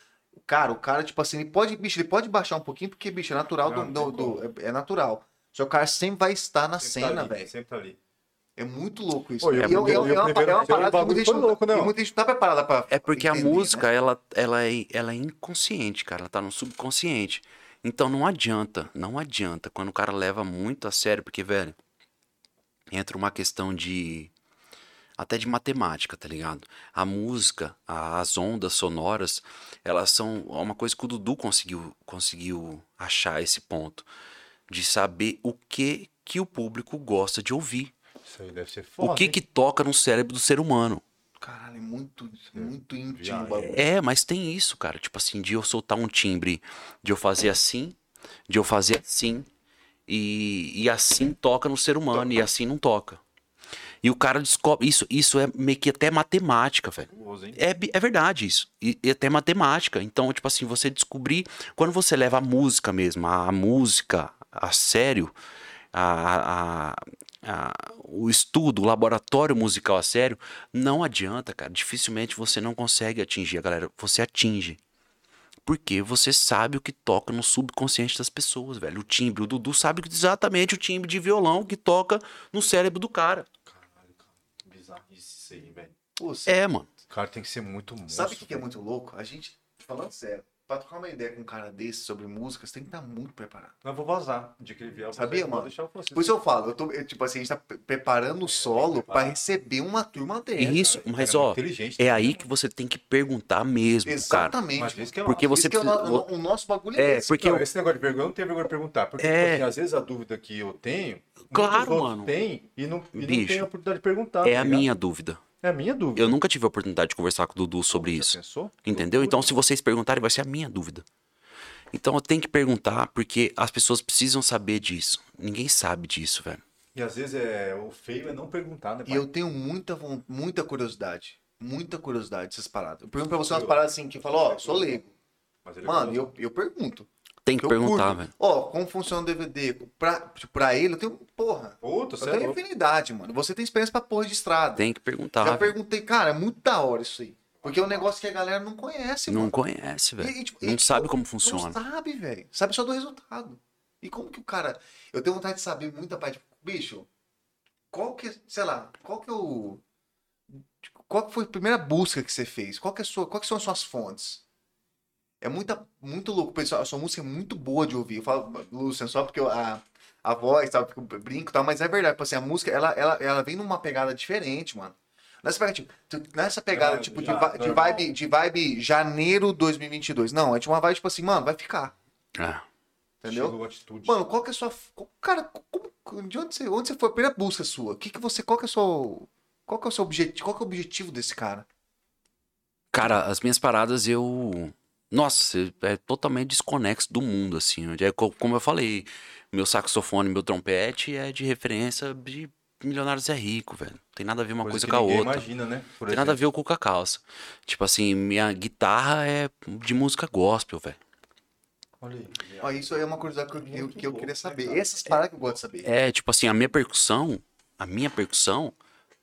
Cara, o cara, tipo assim, ele pode, bicho, ele pode baixar um pouquinho, porque, bicho, é natural Não, do. não do- do- é, é natural. Só que o cara sempre vai estar na Sempre tá cena, ali, velho. Sempre tá ali. É muito louco isso. Pô, e E é, primeiro- é- e o é uma, primeiro- é uma parada que muita não, louco, né, ó? muita gente não tá preparada pra. É porque a entender, música, né? ela, ela, é, ela é inconsciente, cara. Ela tá no subconsciente. Então não adianta, não adianta quando o cara leva muito a sério, porque, velho, entra uma questão de. até de matemática, tá ligado? A música, a- as ondas sonoras, elas são uma coisa que o Dudu conseguiu, conseguiu achar esse ponto de saber o que que o público gosta de ouvir, Isso aí deve ser foda. o que hein? que toca no cérebro do ser humano. Caralho, é muito, muito íntimo Viagem. o bagulho. É, mas tem isso, cara. Tipo assim, de eu soltar um timbre, de eu fazer assim, de eu fazer assim, e, e assim toca no ser humano, e assim não toca. E o cara descobre. Isso, isso é meio que até matemática, velho. É, é verdade isso. E, e até matemática. Então, tipo assim, você descobrir. Quando você leva a música mesmo, a, a música a sério, a, a- a- o estudo, o laboratório musical a sério, não adianta, cara. Dificilmente você não consegue atingir a galera. Você atinge. Porque você sabe o que toca no subconsciente das pessoas, velho. O timbre. O Dudu sabe exatamente o timbre de violão que toca no cérebro do cara. Caralho, cara. Bizarro isso aí, velho. Pô, É, mano. O cara tem que ser muito monstro. Sabe o que, que é muito louco? A gente, falando sério, pra trocar uma ideia com um cara desse sobre música, você tem que estar muito preparado. Não, eu vou vazar. De que ele vier, Sabia, mano? Vou deixar eu fazer. Por isso eu falo, eu tô, eu, tipo assim, a gente tá pre- preparando o solo pra receber uma turma dessa. Isso, cara, mas cara, é ó, muito inteligente é também, aí que você tem que perguntar mesmo, cara. Exatamente. Mas isso que é Porque massa. você Isso que é o, precisa- o nosso bagulho é, É, esse. porque Não, eu- esse negócio de vergonha, eu não tenho vergonha de perguntar. Porque, É. tipo assim, às vezes a dúvida que eu tenho, Claro, mano. têm e não, e não Bicho, tem a oportunidade de perguntar. É tá a ligado? minha dúvida. É a minha dúvida. Eu nunca tive a oportunidade de conversar com o Dudu sobre Já isso. pensou? Entendeu? Então, se vocês perguntarem, vai ser a minha dúvida. Então, eu tenho que perguntar, porque as pessoas precisam saber disso. Ninguém sabe disso, velho. E às vezes é, o feio é não perguntar, né? E pai? eu tenho muita, muita curiosidade. Muita curiosidade dessas paradas. Eu pergunto pra você umas paradas assim, que eu falo, ó, sou leigo. Mas ele é Mano, eu, eu pergunto. Tem que Eu perguntar, velho. Ó, como funciona o DVD? Pra, tipo, pra ele, eu tenho. Porra. Puta, Eu você é tenho infinidade, mano. Você tem experiência pra porra de estrada. Tem que perguntar. Já perguntei, cara, é muito da hora isso aí. Porque é um negócio que a galera não conhece, Não mano. conhece, velho. Tipo, Não e, sabe tipo, como funciona. Não sabe, velho. Sabe só do resultado. E como que o cara. Eu tenho vontade de saber muita parte. Bicho, qual que, sei lá, qual que é o. Qual que foi a primeira busca que você fez? Qual que, é a sua, qual que são as suas fontes? É muita, muito louco, pessoal. A sua música é muito boa de ouvir. Eu falo, Lucian, só porque eu- a, a voz, sabe, porque eu brinco e tal, mas é verdade. Tipo assim, a música, ela, ela, ela vem numa pegada diferente, mano. Nessa pegada, tipo, nessa pegada, Ah, tipo, de, já, de, normal. vibe, de vibe janeiro 2022. Não, é tipo uma vibe, tipo assim, mano, vai ficar. É. Entendeu? Chegou a atitude. Mano, qual que é a sua. Cara, como, de onde você, onde você foi? A primeira busca sua? O que que você. Qual que é o seu. Qual que é o seu objetivo? Qual que é o objetivo desse cara? Cara, as minhas paradas eu. Nossa, é totalmente desconexo do mundo, assim. É co- como eu falei, meu saxofone, meu trompete é de referência de Milionários é Rico, velho. Tem nada a ver uma coisa, que com a outra. imagina, né? Por Tem nada a exemplo. ver com a calça. Tipo assim, minha guitarra é de música gospel, velho. Olha aí. Ó, isso aí é uma curiosidade que eu, que eu- queria saber. Essas paradas que eu gosto de saber. É, tipo assim, a minha percussão, a minha percussão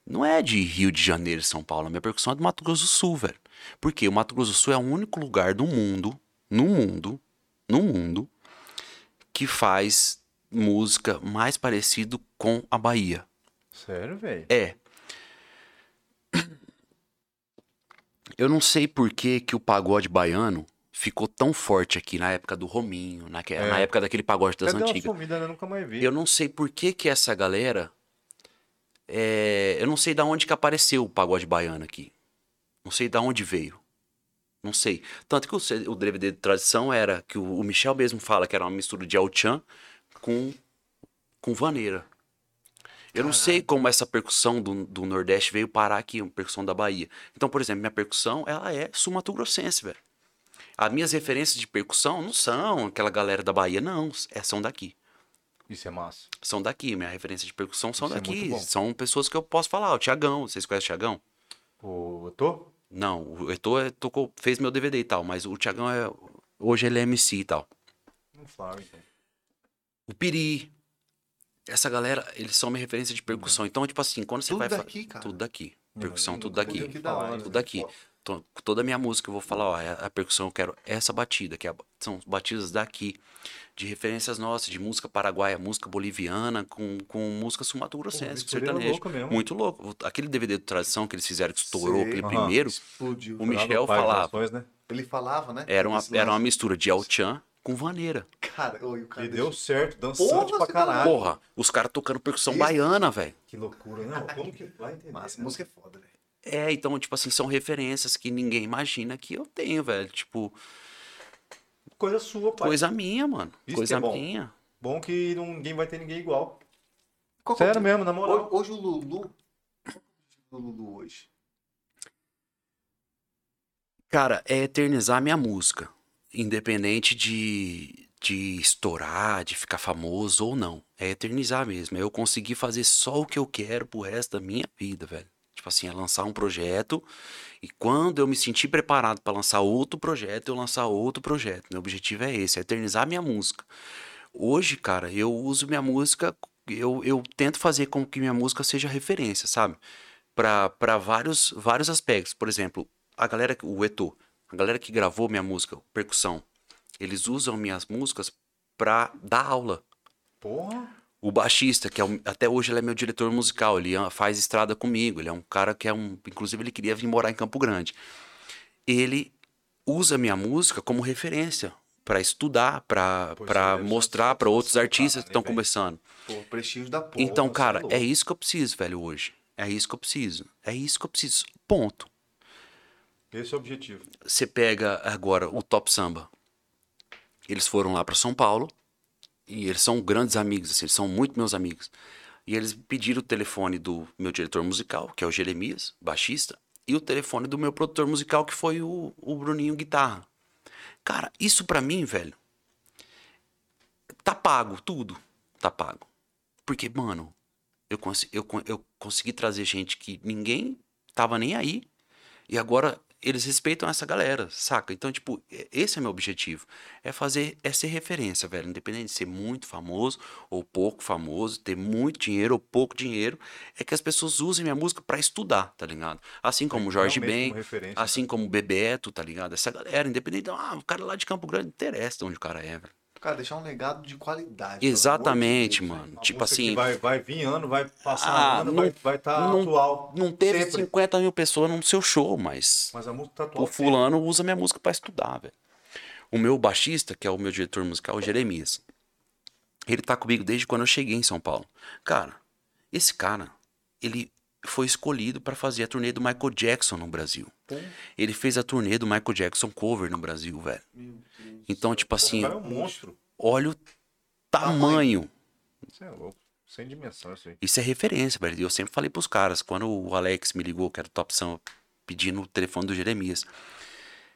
não é de Rio de Janeiro, São Paulo. A minha percussão é do Mato Grosso do Sul, velho. Porque o Mato Grosso do Sul é o único lugar do mundo, no mundo, no mundo, que faz música mais parecido com a Bahia. Sério, velho? É. Eu não sei por que, que o pagode baiano ficou tão forte aqui na época do Rominho, naque- É. na época daquele pagode das antigas. sumida, né? Nunca mais vi. Eu não sei por que que essa galera. é, eu não sei da onde que apareceu o pagode baiano aqui. Não sei da onde veio. Não sei. Tanto que o, o DVD de tradição era que o, o Michel mesmo fala que era uma mistura de El-Chan com, com vaneira. Eu não sei como essa percussão do, do Nordeste veio parar aqui, uma percussão da Bahia. Então, por exemplo, minha percussão, ela é sul-mato-grossense, velho. As minhas referências de percussão não são aquela galera da Bahia, não. É, são daqui Isso é massa. são daqui. Minha referência de percussão são Isso é daqui. bom. são pessoas que eu posso falar. O Tiagão, vocês conhecem o Tiagão? O Tô? Não, o Eto'o é- tocou, fez meu DVD e tal, mas o Tiagão é. Hoje ele é MC e tal. Não fala, então. O Piri. Essa galera, eles são minha referência de percussão. Então, tipo assim, quando você Tudo vai. fa- daqui, cara. Tudo daqui. Percussão, Não, tudo daqui. tudo Que da hora. Tudo daqui. Pô, To- Toda a minha música eu vou falar, ó, é a percussão eu quero essa batida, que é a- são batidas daqui, de referências nossas, de música paraguaia, música boliviana, com, com música Pô, sul-mato-grossense, mistureira sertanejo. louca mesmo. Muito louco. Aquele DVD de tradição que eles fizeram, que estourou, Sei. aquele primeiro, Explodiu. o Michel falava. Né? Ele falava, né? Era uma, era uma mistura de El-Chan com vaneira. Cara, e o cara E deu certo, dançante Porra, pra tá caralho. Porra, os caras tocando percussão Isso. baiana, velho. Que loucura, não? Como que vai entender? Massa, né? música é foda, velho. É, então, tipo assim, são referências que ninguém imagina que eu tenho, velho. Tipo, Coisa sua, pai. coisa minha, mano. Isso coisa que é bom. minha. Bom que ninguém vai ter ninguém igual. Qual é Sério objetivo? mesmo, na moral. Hoje, hoje o Lulu. É o Lulu hoje? Cara, é eternizar minha música. Independente de, de estourar, de ficar famoso ou não. É eternizar mesmo. É eu conseguir fazer só o que eu quero pro resto da minha vida, velho. Tipo assim, é lançar um projeto e quando eu me sentir preparado pra lançar outro projeto, eu lançar outro projeto. Meu objetivo é esse, é eternizar minha música. Hoje, cara, eu uso minha música, eu, eu tento fazer com que minha música seja referência, sabe? Pra vários, vários aspectos. Por exemplo, a galera, o Eto, a galera que gravou minha música, percussão, eles usam minhas músicas pra dar aula. Porra. O baixista, que é um- até hoje ele é meu diretor musical, ele ah, faz estrada comigo, ele é um cara que é um, inclusive ele queria vir morar em Campo Grande. Ele usa minha música como referência pra estudar, para deve mostrar ser pra outros artistas que estão velho? começando. Pô, prestígio da porra. Então, é cara, é isso que eu preciso, velho, hoje. É isso que eu preciso. É isso que eu preciso. Ponto. Esse é o objetivo. Você pega agora o Top Samba. Eles foram lá pra São Paulo e eles são grandes amigos, assim, eles são muito meus amigos. E eles pediram o telefone do meu diretor musical, que é o Jeremias, baixista, e o telefone do meu produtor musical, que foi o, o Bruninho Guitarra. Cara, isso pra mim, velho, tá pago, tudo tá pago. Porque, mano, eu, consi- eu, eu consegui trazer gente que ninguém tava nem aí. E agora eles respeitam essa galera, saca? Então, tipo, esse é meu objetivo. É fazer, é ser referência, velho. Independente de ser muito famoso ou pouco famoso, ter muito dinheiro ou pouco dinheiro, é que as pessoas usem minha música pra estudar, tá ligado? Assim como o Jorge Ben, como assim como o Bebeto, tá ligado? Essa galera, independente, ah, o cara lá de Campo Grande, interessa de onde o cara é, velho. Cara, deixar um legado de qualidade. Exatamente, de mano. Uma Tipo assim, Vai, vai vir ano, vai passar Ah, ano, não- vai estar tá atual. não teve Sempre. 50 mil pessoas no seu show, mas Mas a música tá atual. o fulano usa minha música pra estudar, velho. O meu baixista, que é o meu diretor musical, o Jeremias, ele tá comigo desde quando eu cheguei em São Paulo. Cara, esse cara, ele foi escolhido pra fazer a turnê do Michael Jackson no Brasil. Ele fez a turnê do Michael Jackson cover no Brasil, velho. Então, tipo assim, cara é um monstro. olha o tamanho. Isso é louco. Sem dimensão isso aí. Isso é referência, velho. Eu sempre falei pros caras, quando o Alex me ligou, que era o Top Samba, pedindo o telefone do Jeremias.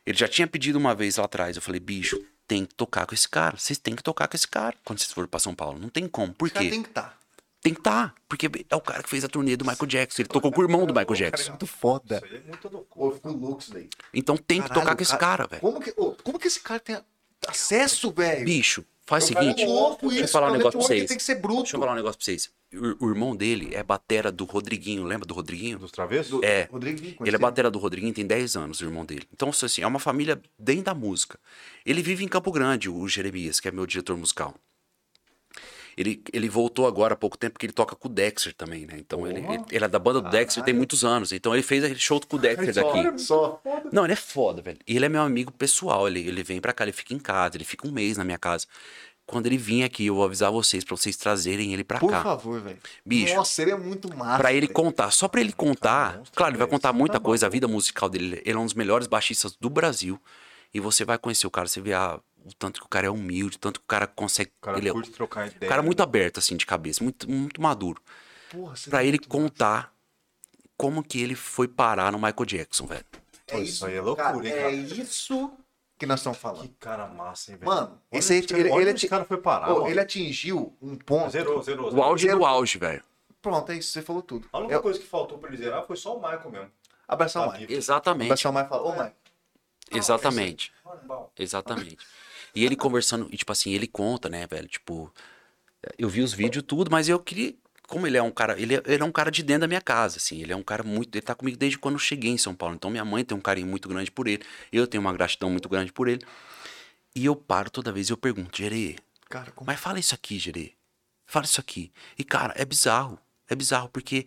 Ele já tinha pedido uma vez lá atrás. Eu falei, bicho, tem que tocar com esse cara. Vocês têm que tocar com esse cara quando vocês forem pra São Paulo. Não tem como. Por Esse quê? tem que estar. Tem que estar. Porque é o cara que fez a turnê do Michael Jackson. Ele tocou com o irmão do Michael Jackson. Muito foda. Isso aí é muito fico louco isso daí. Então tem que tocar com esse cara, velho. Como que, como que esse cara tem acesso, velho? Bicho, faz o Eu seguinte. fico louco Deixa eu isso, falar um cara. negócio pra vocês. Tem que ser bruto. Deixa eu falar um negócio pra vocês. O, o irmão dele é batera do Rodriguinho. Lembra do Rodriguinho? Dos travessos? É. Rodrigo Vinco, Ele é batera do Rodriguinho, tem 10 anos, o irmão dele. Então, assim, é uma família dentro da música. Ele vive em Campo Grande, o Jeremias, que é meu diretor musical. Ele, ele voltou agora há pouco tempo, porque ele toca com o Dexter também, né? Então, ele, ele, ele é da banda do Dexter tem muitos anos. Então, ele fez aquele show com o Dexter daqui. Só. Não, ele é foda, velho. E ele é meu amigo pessoal. Ele, ele vem pra cá, ele fica em casa, ele fica um mês na minha casa. Quando ele vir aqui, eu vou avisar vocês pra vocês trazerem ele pra Por cá. favor, velho. Bicho. Nossa, ele é muito massa. Pra ele velho. contar, só pra ele contar. monstro, Claro, ele vai contar muita tá coisa, a maluco. vida musical dele. Ele é um dos melhores baixistas do Brasil. E você vai conhecer o cara, você vê ah, o tanto que o cara é humilde, o tanto que o cara consegue. O cara ele é curte trocar ideia. um cara muito aberto, assim, de cabeça, muito, muito maduro. Porra, você Pra é ele contar como que ele foi parar no Michael Jackson, velho. É isso, isso aí é loucura, cara, hein, É cara? isso que nós estamos falando. Que cara massa, hein, velho? Mano, Olha esse ele, olha ele, onde esse cara foi parar, ele atingiu um ponto. Zerou, zerou, O zerou. auge do auge, velho. Pronto, é isso, você falou tudo. A única Eu, coisa que faltou pra ele zerar foi só o Michael mesmo. abraçar o Aqui. Mike. Exatamente. Abraçar o Mike e falar, ô Mike, Exatamente. Exatamente. E ele conversando, e tipo assim, ele conta, né, velho? Tipo, eu vi os vídeos tudo, mas eu queria. Como ele é um cara. Ele é, ele é um cara de dentro da minha casa, assim. Ele é um cara muito. Ele tá comigo desde quando eu cheguei em São Paulo. Então minha mãe tem um carinho muito grande por ele. Eu tenho uma gratidão muito grande por ele. E eu paro toda vez e eu pergunto, Gerê, cara, como mas fala isso aqui, Gerê. Fala isso aqui. E, cara, é bizarro. É bizarro, porque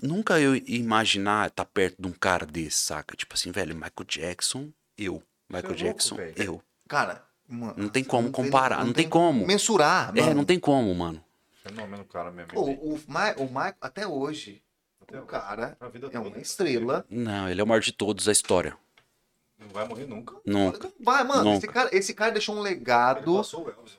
nunca eu imaginar estar perto de um cara desse, saca? Tipo assim, velho, Michael Jackson, eu. Michael louco, Jackson, velho. eu. Cara, Mano, Não tem como comparar, não tem como. Mensurar, mano. É, não tem como, mano. Fenômeno, cara mesmo. O, ele- o, Ma- o Michael, até hoje, Até o cara a vida é uma estrela. Não, ele é o maior de todos da história. Não vai morrer nunca. Nunca. Vai, mano, Nunca. esse cara, esse cara deixou um Ele legado. passou o Elvis,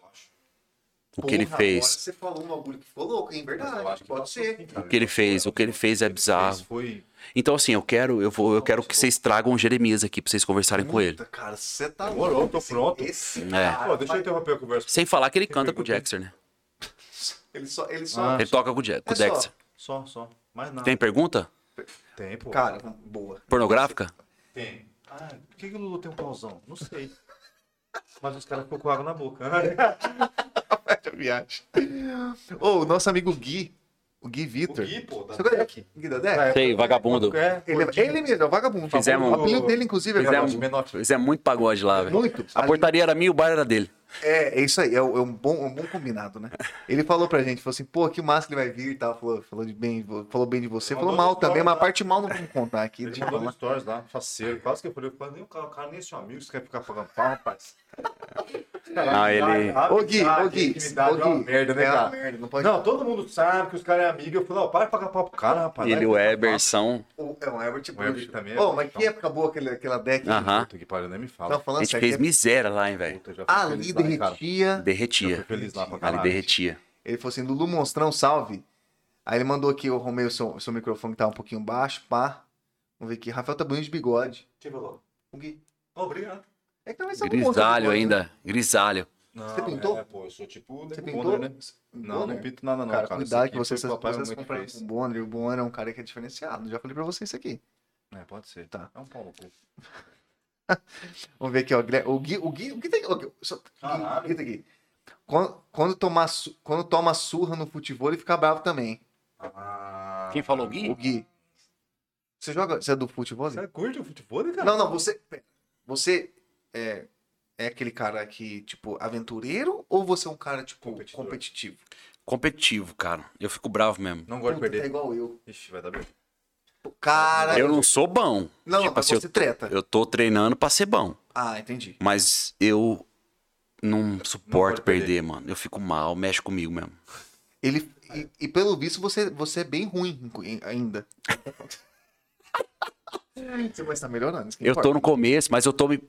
O que ele Porra, fez. agora Você falou um bagulho que ficou louco, hein? Mas eu Verdade, acho que pode ser. sim, cara. O que ele fez, o que ele fez é bizarro. Foi... Então, assim, eu quero, eu vou, eu quero que vocês tragam o Jeremias aqui pra vocês conversarem com ele. Puta, Cara, você tá Demorou, louco. tô pronto. Esse É. cara, Pô, deixa eu interromper a conversa. Sem falar que ele canta com o? Dexter, né? Ele só, ele só. Ah, Ele toca com o, o É só. Dexter. Só, só. Mais nada. Tem pergunta? Tem, pô. Cara, boa. Pornográfica? Tem. Ah, por que, que o Lulu tem um pauzão? Não sei. Mas os caras ficam com água na boca. viagem. Ô, o nosso amigo Gui, o Gui Vitor. O Gui, pô, da Você conhece o Gui da Deck? Sei, vagabundo. É, Ele, é- ele mesmo, é o vagabundo. Fizemos- O apelido dele, inclusive, é Fizemos, vagabundo. Fizemos muito pagode lá, velho. Muito. A Ali- portaria era minha, o bar era dele. É, é isso aí, é, um é um bom, um bom combinado, né? Ele falou pra gente, falou assim, pô, que massa que ele vai vir e tal, falou, falou, de bem, falou bem de você, falou mal também, mas a parte mal não vamos contar aqui. Ele eu mandou falar. no stories lá, faceiro. Quase que eu falei, nem o cara, o cara nem é seu amigo, você quer ficar pagando pau, rapaz. Ah, ele- Ô Gui, ô Gui, é uma Gui, merda, né, é cara? merda, não pode... Não, todo mundo sabe que os caras é amigo. Eu falei, ó, para de pagar pau pro cara, rapaz. Ele e o ficar Eber são. O- É um Herbert Bush. também Ô, bom, mas então. que época boa aquela deck. Aham. Puta que pariu, nem me fala. Não, A falando gente fez miséria lá, hein, velho. Ali lá, hein, cara. derretia. Derretia. feliz lá pra Ali caralho. derretia. Ele falou assim, Lulu Monstrão, salve. Aí ele mandou aqui, o Romeu, seu, seu microfone que tá um pouquinho baixo, pá. Vamos ver aqui, Rafael tá bonito de bigode. Quem falou? O Gui. Obrigado. É que também um de Grisalho bigode, né? ainda. Grisalho. Não, Você pintou? É, pô, eu sou tipo Você Nego pintou? Bonner, né? Não, não Bonner? pinto nada não, Cara, cara. cuidado que vocês, vocês compraram o Bonner. O Bonner é um cara que é diferenciado. Já falei pra vocês isso aqui. É, pode ser. Tá. É um pau no cu. Vamos ver aqui, ó. O Gui, o Gui, o Gui tem. O Gui, só- Caralho. Gui, Gui, tá aqui. Quando, quando, tomar, su- quando toma surra no futebol, ele fica bravo também. Ah, Quem falou O Gui? Gui. Você joga. Você é do futebol? Gui? Você curte o futebol, né, cara? Não, não, você. Você é, é aquele cara que, tipo, aventureiro ou você é um cara, tipo, Competidor. competitivo? Competitivo, cara. Eu fico bravo mesmo. Não gosto de Puta, É perder. igual eu. Ixi, vai dar bem. Cara. Eu não sou bom. Não, tipo não, assim, você treta. eu, eu tô treinando pra ser bom. Ah, entendi. Mas eu não suporto pode perder. perder, mano. Eu fico mal, mexe comigo mesmo. Ele, e, e pelo visto você, você é bem ruim ainda. você vai estar melhorando. Eu importa. tô no começo, mas eu tô me.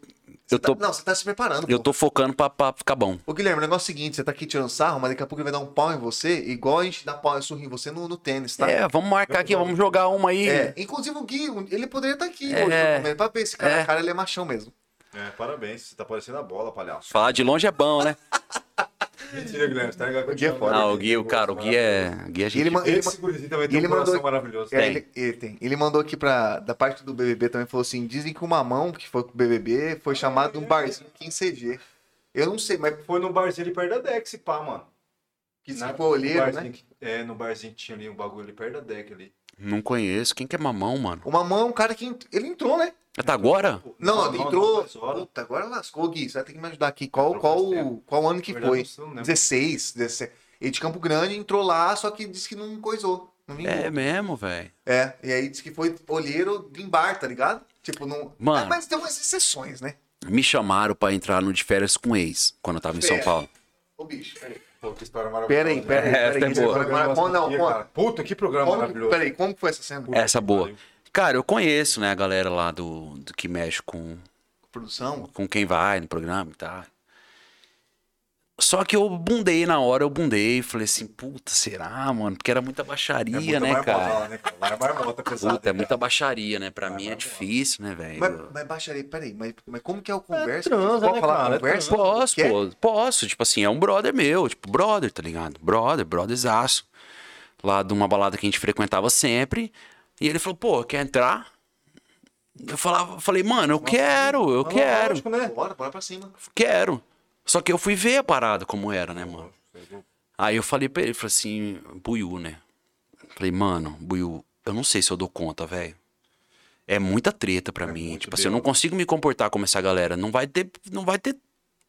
Eu Tá- tô, não, você tá se preparando. eu pô. tô focando pra, pra ficar bom. Ô Guilherme, o negócio é o seguinte: você tá aqui tirando sarro, mas daqui a pouco ele vai dar um pau em você, igual a gente dá pau e sorri em você no, no tênis, tá? É, vamos marcar aqui, vamos jogar uma aí. É, Inclusive o Gui, ele poderia estar aqui É. hoje começo, pra ver esse cara, É. cara ele é machão mesmo. É, parabéns. Você tá parecendo a bola, palhaço. Falar de longe é bom, né? Mentira, Guilherme. Você tá ligado O Gui é foda. Não, o Gui, o cara, o Gui é. O Gui é gente. ele, ma- ele, ma- Esse gurizinho também tem ele um coração mandou- maravilhoso. é, Tem. ele, ele tem. Ele mandou aqui pra, da parte do BBB também, falou assim, dizem que o Mamão, que foi pro BBB, foi chamado de um barzinho aqui em CG. Eu não sei, mas Foi no barzinho ali perto da Deck, esse pá, mano. que se Na- for olheiro, né? barzinho que- É, no barzinho que tinha ali um bagulho ali perto da Deck ali. Não conheço. Quem que é mamão, mano? O Mamão é um cara que ent- ele entrou, né? Até agora? Não, entrou. Puta, agora lascou, Gui. Você vai ter que me ajudar aqui. Qual, qual, qual ano que foi? não sei, não lembro. 16, 17. Ele de Campo Grande entrou lá, só que disse que não coisou. Não. É mesmo, velho. É, e aí disse que foi olheiro em bar, tá ligado? Tipo, não. Mano. É, mas tem umas exceções, né? Me chamaram pra entrar no de férias com ex, quando eu tava em São. Paulo. Ô, bicho, peraí. Pô, que história maravilhosa. Pera aí, pera aí. Essa pera aí, é que programa Como que, maravilhoso. peraí, como que foi essa cena? Essa boa. pariu. Cara, eu conheço, né, a galera lá do, do que mexe com, Produção? com quem vai no programa e tal. Só que eu bundei na hora, eu bundei. Falei assim, puta, será, mano? Porque era muita baixaria, É muita né, marmota cara? né, cara? Lá é marmota pesada. Puta, é muita baixaria, né? Pra mim é difícil, né, velho? Mas, mas baixaria, peraí, mas, mas como que é o conversa? transa, Pode né, falar cara? É conversa? Posso, é? pô, posso. Tipo assim, é um brother meu, tipo, brother, tá ligado? Brother, brotherzaço. Lá de uma balada que a gente frequentava sempre. E ele falou, pô, quer entrar? Eu falava, falei, mano, eu quero, eu Mas quero, Lógico, né? Bora, bora pra cima. quero. Só que eu fui ver a parada como era, né, mano? Aí eu falei pra ele, falei assim, Buiu, né? Falei, mano, Buiu, eu não sei se eu dou conta, velho. É muita treta pra mim. muito Tipo assim, eu não consigo me comportar como essa galera. Não vai ter, não vai ter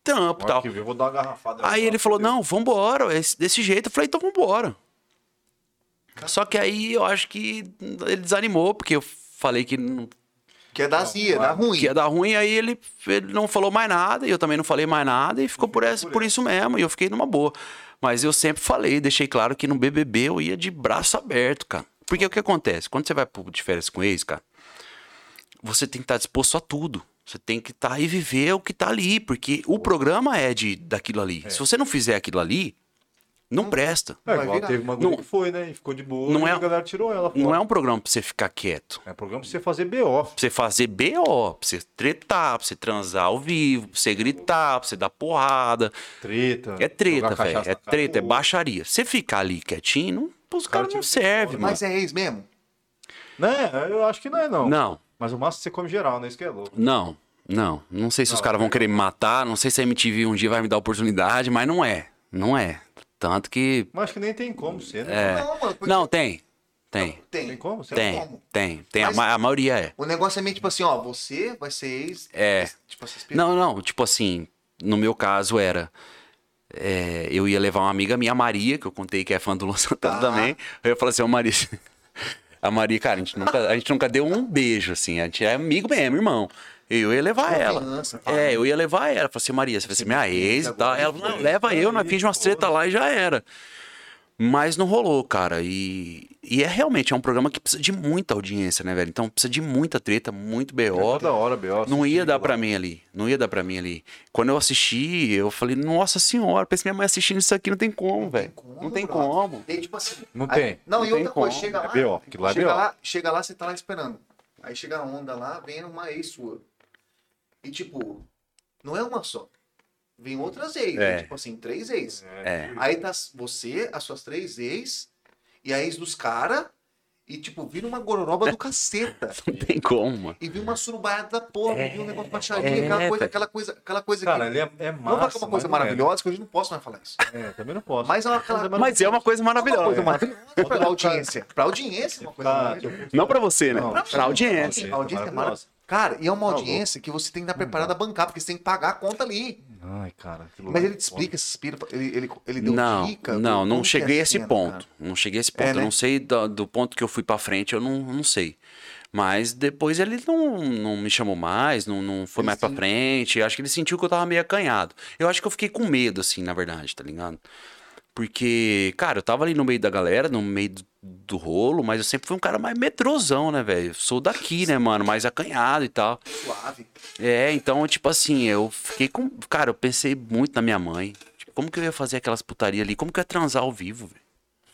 trampo e tal. que vir, eu vou dar uma garrafada. Aí ele falou, não, vambora, esse- desse jeito. Eu falei, então vambora. Só que aí eu acho que ele desanimou, porque eu falei que, não- Que é da zia, Não, da é. ruim. que ia dar ruim, aí ele, ele não falou mais nada, e eu também não falei mais nada, e ficou por, essa, por por isso mesmo, e eu fiquei numa boa. Mas eu sempre falei, deixei claro que no BBB eu ia de braço aberto, cara. Porque o que acontece? Quando você vai pro- de férias com ex, cara, você tem que estar disposto a tudo. Você tem que estar e viver o que tá ali, porque o programa é de daquilo ali. Se você não fizer aquilo ali, não presta. É, igual teve uma Não- que foi, né? E ficou de boa. Não e é- a galera tirou ela. Não fora. é um programa pra você ficar quieto. É um programa pra você fazer BO. Pra você fazer BO, pra você tretar, pra você transar ao vivo, pra você gritar, pra você dar porrada. Treta. É treta, velho. É cara treta, é baixaria. Você ficar ali quietinho, não, os cara caras não tira você servem, mano. Mas é ex mesmo? Né? Eu acho que não é, não. Não, Mas o máximo você come geral, né? Isso que é louco. não, não. Não sei se os Não, caras vão é. querer me matar, não sei se a MTV um dia vai me dar oportunidade, mas não é. Não é. Tanto que. Mas acho que nem tem como ser, né? É. Não, mano. porque- Não, tem. Tem. Tem. Tem como? Você Tem. como? Tem. Tem. A Mas- ma- A maioria é. O negócio é meio tipo assim, ó, você vai ser ex. É. Tipo Não, não, tipo assim, no meu caso era. é, eu ia levar uma amiga minha, a Maria, que eu contei que é fã do Luan Santana Tá. também. Eu ia falar assim, ô Maria. A Maria, cara, a gente, nunca, a gente nunca deu um beijo, assim. A gente é amigo mesmo, irmão. Eu ia levar ela. Confiança, tá? É, eu ia levar ela. Falei assim, Maria, você vai ser minha ex e tal. Ela falou, não, leva eu, nós finge umas treta lá e já era. Mas não rolou, cara. E, e é realmente é um programa que precisa de muita audiência, né, velho? Então precisa de muita treta, muito BO. Toda hora, BO. Não ia dar pra mim. ali. Não ia dar pra mim ali. Quando eu assisti, eu falei, nossa senhora, pensei minha mãe assistindo isso aqui, não tem como, velho. Não tem como. E aí, tipo assim. Não aí- tem. Não, Não e tem outra coisa, como. chega É lá. BO, aquilo lá é chega BO. lá, chega lá, você tá lá esperando. Aí chega a onda lá, vem uma ex sua. E tipo, não é uma só. Vem outras ex. É. né? Tipo assim, três ex. É. Aí tá você, as suas três ex, e a ex dos caras, e tipo, vira uma gororoba do caceta. Não tem como. E vi uma surubaiada da porra, É, vi um negócio de baixaria, é, aquela coisa, aquela coisa, aquela coisa Cara, que. ele é, é Não massa. vai ficar uma coisa não é. maravilhosa, que hoje não posso mais falar isso. É, também não posso. Mas é uma, aquela, Mas é uma coisa é uma maravilhosa. coisa maravilhosa pra audiência. Pra audiência, é uma coisa Tá, maravilhosa. Não pra você, né? Não, pra audiência. A audiência é maravilhosa. Cara, e é uma Tá audiência que você tem que estar preparado a bancar, porque você tem que pagar a conta ali. Ai, cara. Mas ele é te explica essas pira, ele, ele, ele deu Não, dica. não, não que cheguei é a esse cena, ponto. cara. Não cheguei a esse ponto. É, Eu né? não sei do, do ponto que eu fui pra frente, eu não, não sei. Mas depois ele não, não me chamou mais, não, não foi Ele mais pra sim. frente. Acho que ele sentiu que eu tava meio acanhado. Eu acho que eu fiquei com medo, assim, na verdade, tá ligado? Porque, cara, eu tava ali no meio da galera, no meio do, do rolo, mas eu sempre fui um cara mais medrosão, né, velho? Sou daqui, né, mano? Mais acanhado e tal. Suave. É, então, tipo assim, eu fiquei com. Cara, eu pensei muito na minha mãe. Tipo, como que eu ia fazer aquelas putaria ali? Como que eu ia transar ao vivo, velho?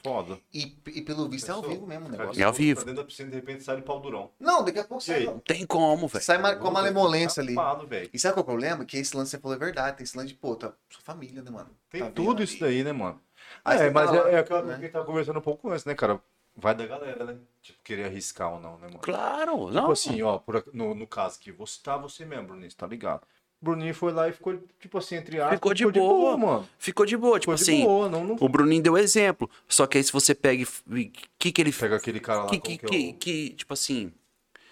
Foda. E, e pelo visto é ao vivo mesmo o negócio. É ao vivo. Tá dentro da piscina, de repente sai de pau durão. Não, daqui a pouco sai. Não tem como, velho. Sai com a malemolência ali. Tapado, velho. E sabe qual é o problema? Que esse lance você falou é verdade. Tem esse lance de, pô, tá sua família, né, mano? Tem Tá tudo ali. isso daí, né, mano? Aí é, mas é, é aquela né? que a gente tava conversando um pouco antes, né, cara? Vai da galera, né? Tipo, querer arriscar ou não, né, mano? Claro, Tipo não. assim, ó, por no, no caso que você tá você mesmo, Bruninho, tá ligado? Bruninho foi lá e ficou, tipo assim, entre aspas, Ficou de boa. mano. Ficou de boa, tipo Ficou de assim. boa, não, não O Bruninho deu exemplo. Só que aí se você pega e. O que que ele. pega aquele cara lá, Que, que, que, é o... que, tipo assim.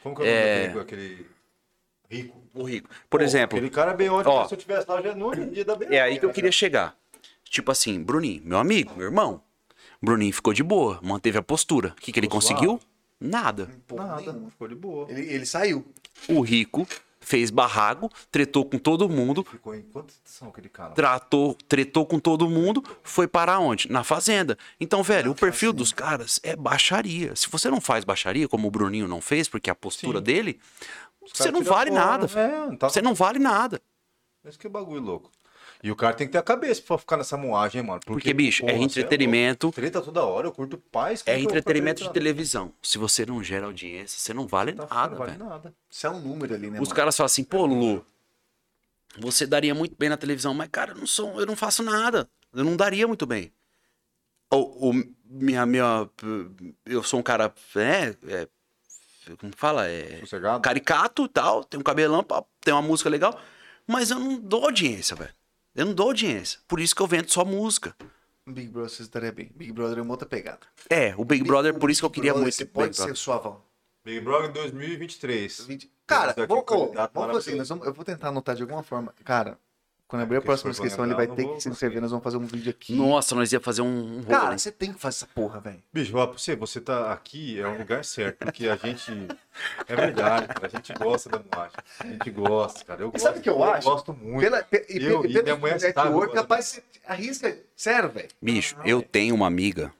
Como que é o nome é- aquele rico? O rico. Por Pô, exemplo. Aquele cara é bem ótimo, ó, se eu tivesse lá, eu já não dia da É aí que eu queria chegar. Tipo assim, Bruninho, meu amigo, meu irmão. Bruninho ficou de boa, manteve a postura. O que, que ele conseguiu? Nada. Nada, nenhuma. ficou de boa. Ele, ele saiu. O rico fez barraco, tretou com todo mundo, Ficou em quantas são aquele cara? tratou, tretou com todo mundo, foi parar onde? Na fazenda. Então, velho, o perfil dos caras é baixaria. Se você não faz baixaria, como o Bruninho não fez, porque a postura Sim. dele, Os você não vale fora, nada. né? É, não tá... Você não vale nada. Esse que é bagulho louco. E o cara tem que ter a cabeça pra ficar nessa moagem, mano. Porque, bicho, é porra, cê entretenimento. louco. Treta toda hora, eu curto paz. É entretenimento de televisão. Se você não gera audiência, você não vale? Tá, nada, não vale velho. nada. Isso é um número ali, né, Os mano? caras falam assim, pô, Lulu, você daria muito bem na televisão, mas, cara, eu não sou, eu não faço nada. Eu não daria muito bem. O, o- minha, minha, eu sou um cara, né, é, como fala, é Sossegado? caricato e tal, tem um cabelão, tem uma música legal, mas eu não dou audiência, velho. Eu não dou audiência. Por isso que eu vendo só música. Big Brother você estaria bem. Big Brother é uma outra pegada. É, o Big Brother, por isso que eu queria Brother, muito. Você Big pode ser suavão. Big Brother 2023. Cara, Temos aqui vamos, vamos fazer, maravilhoso. nós vamos- eu vou tentar anotar de alguma forma. Cara, Quando abrir a próxima inscrição, ele vai eu ter que se inscrever. Nós vamos fazer um vídeo aqui. Nossa, nós ia fazer um, um Cara, você tem que fazer essa porra, velho. Bicho, ó, você, você tá aqui, é um lugar certo, porque a gente. É verdade, cara, a gente gosta da moagem. A gente gosta, cara. Eu E gosto, sabe o que eu acho? gosto muito. Pela, pe- e, Eu pe- e pelo minha network, capaz você arrisca. Sério, velho. Bicho, eu tenho uma amiga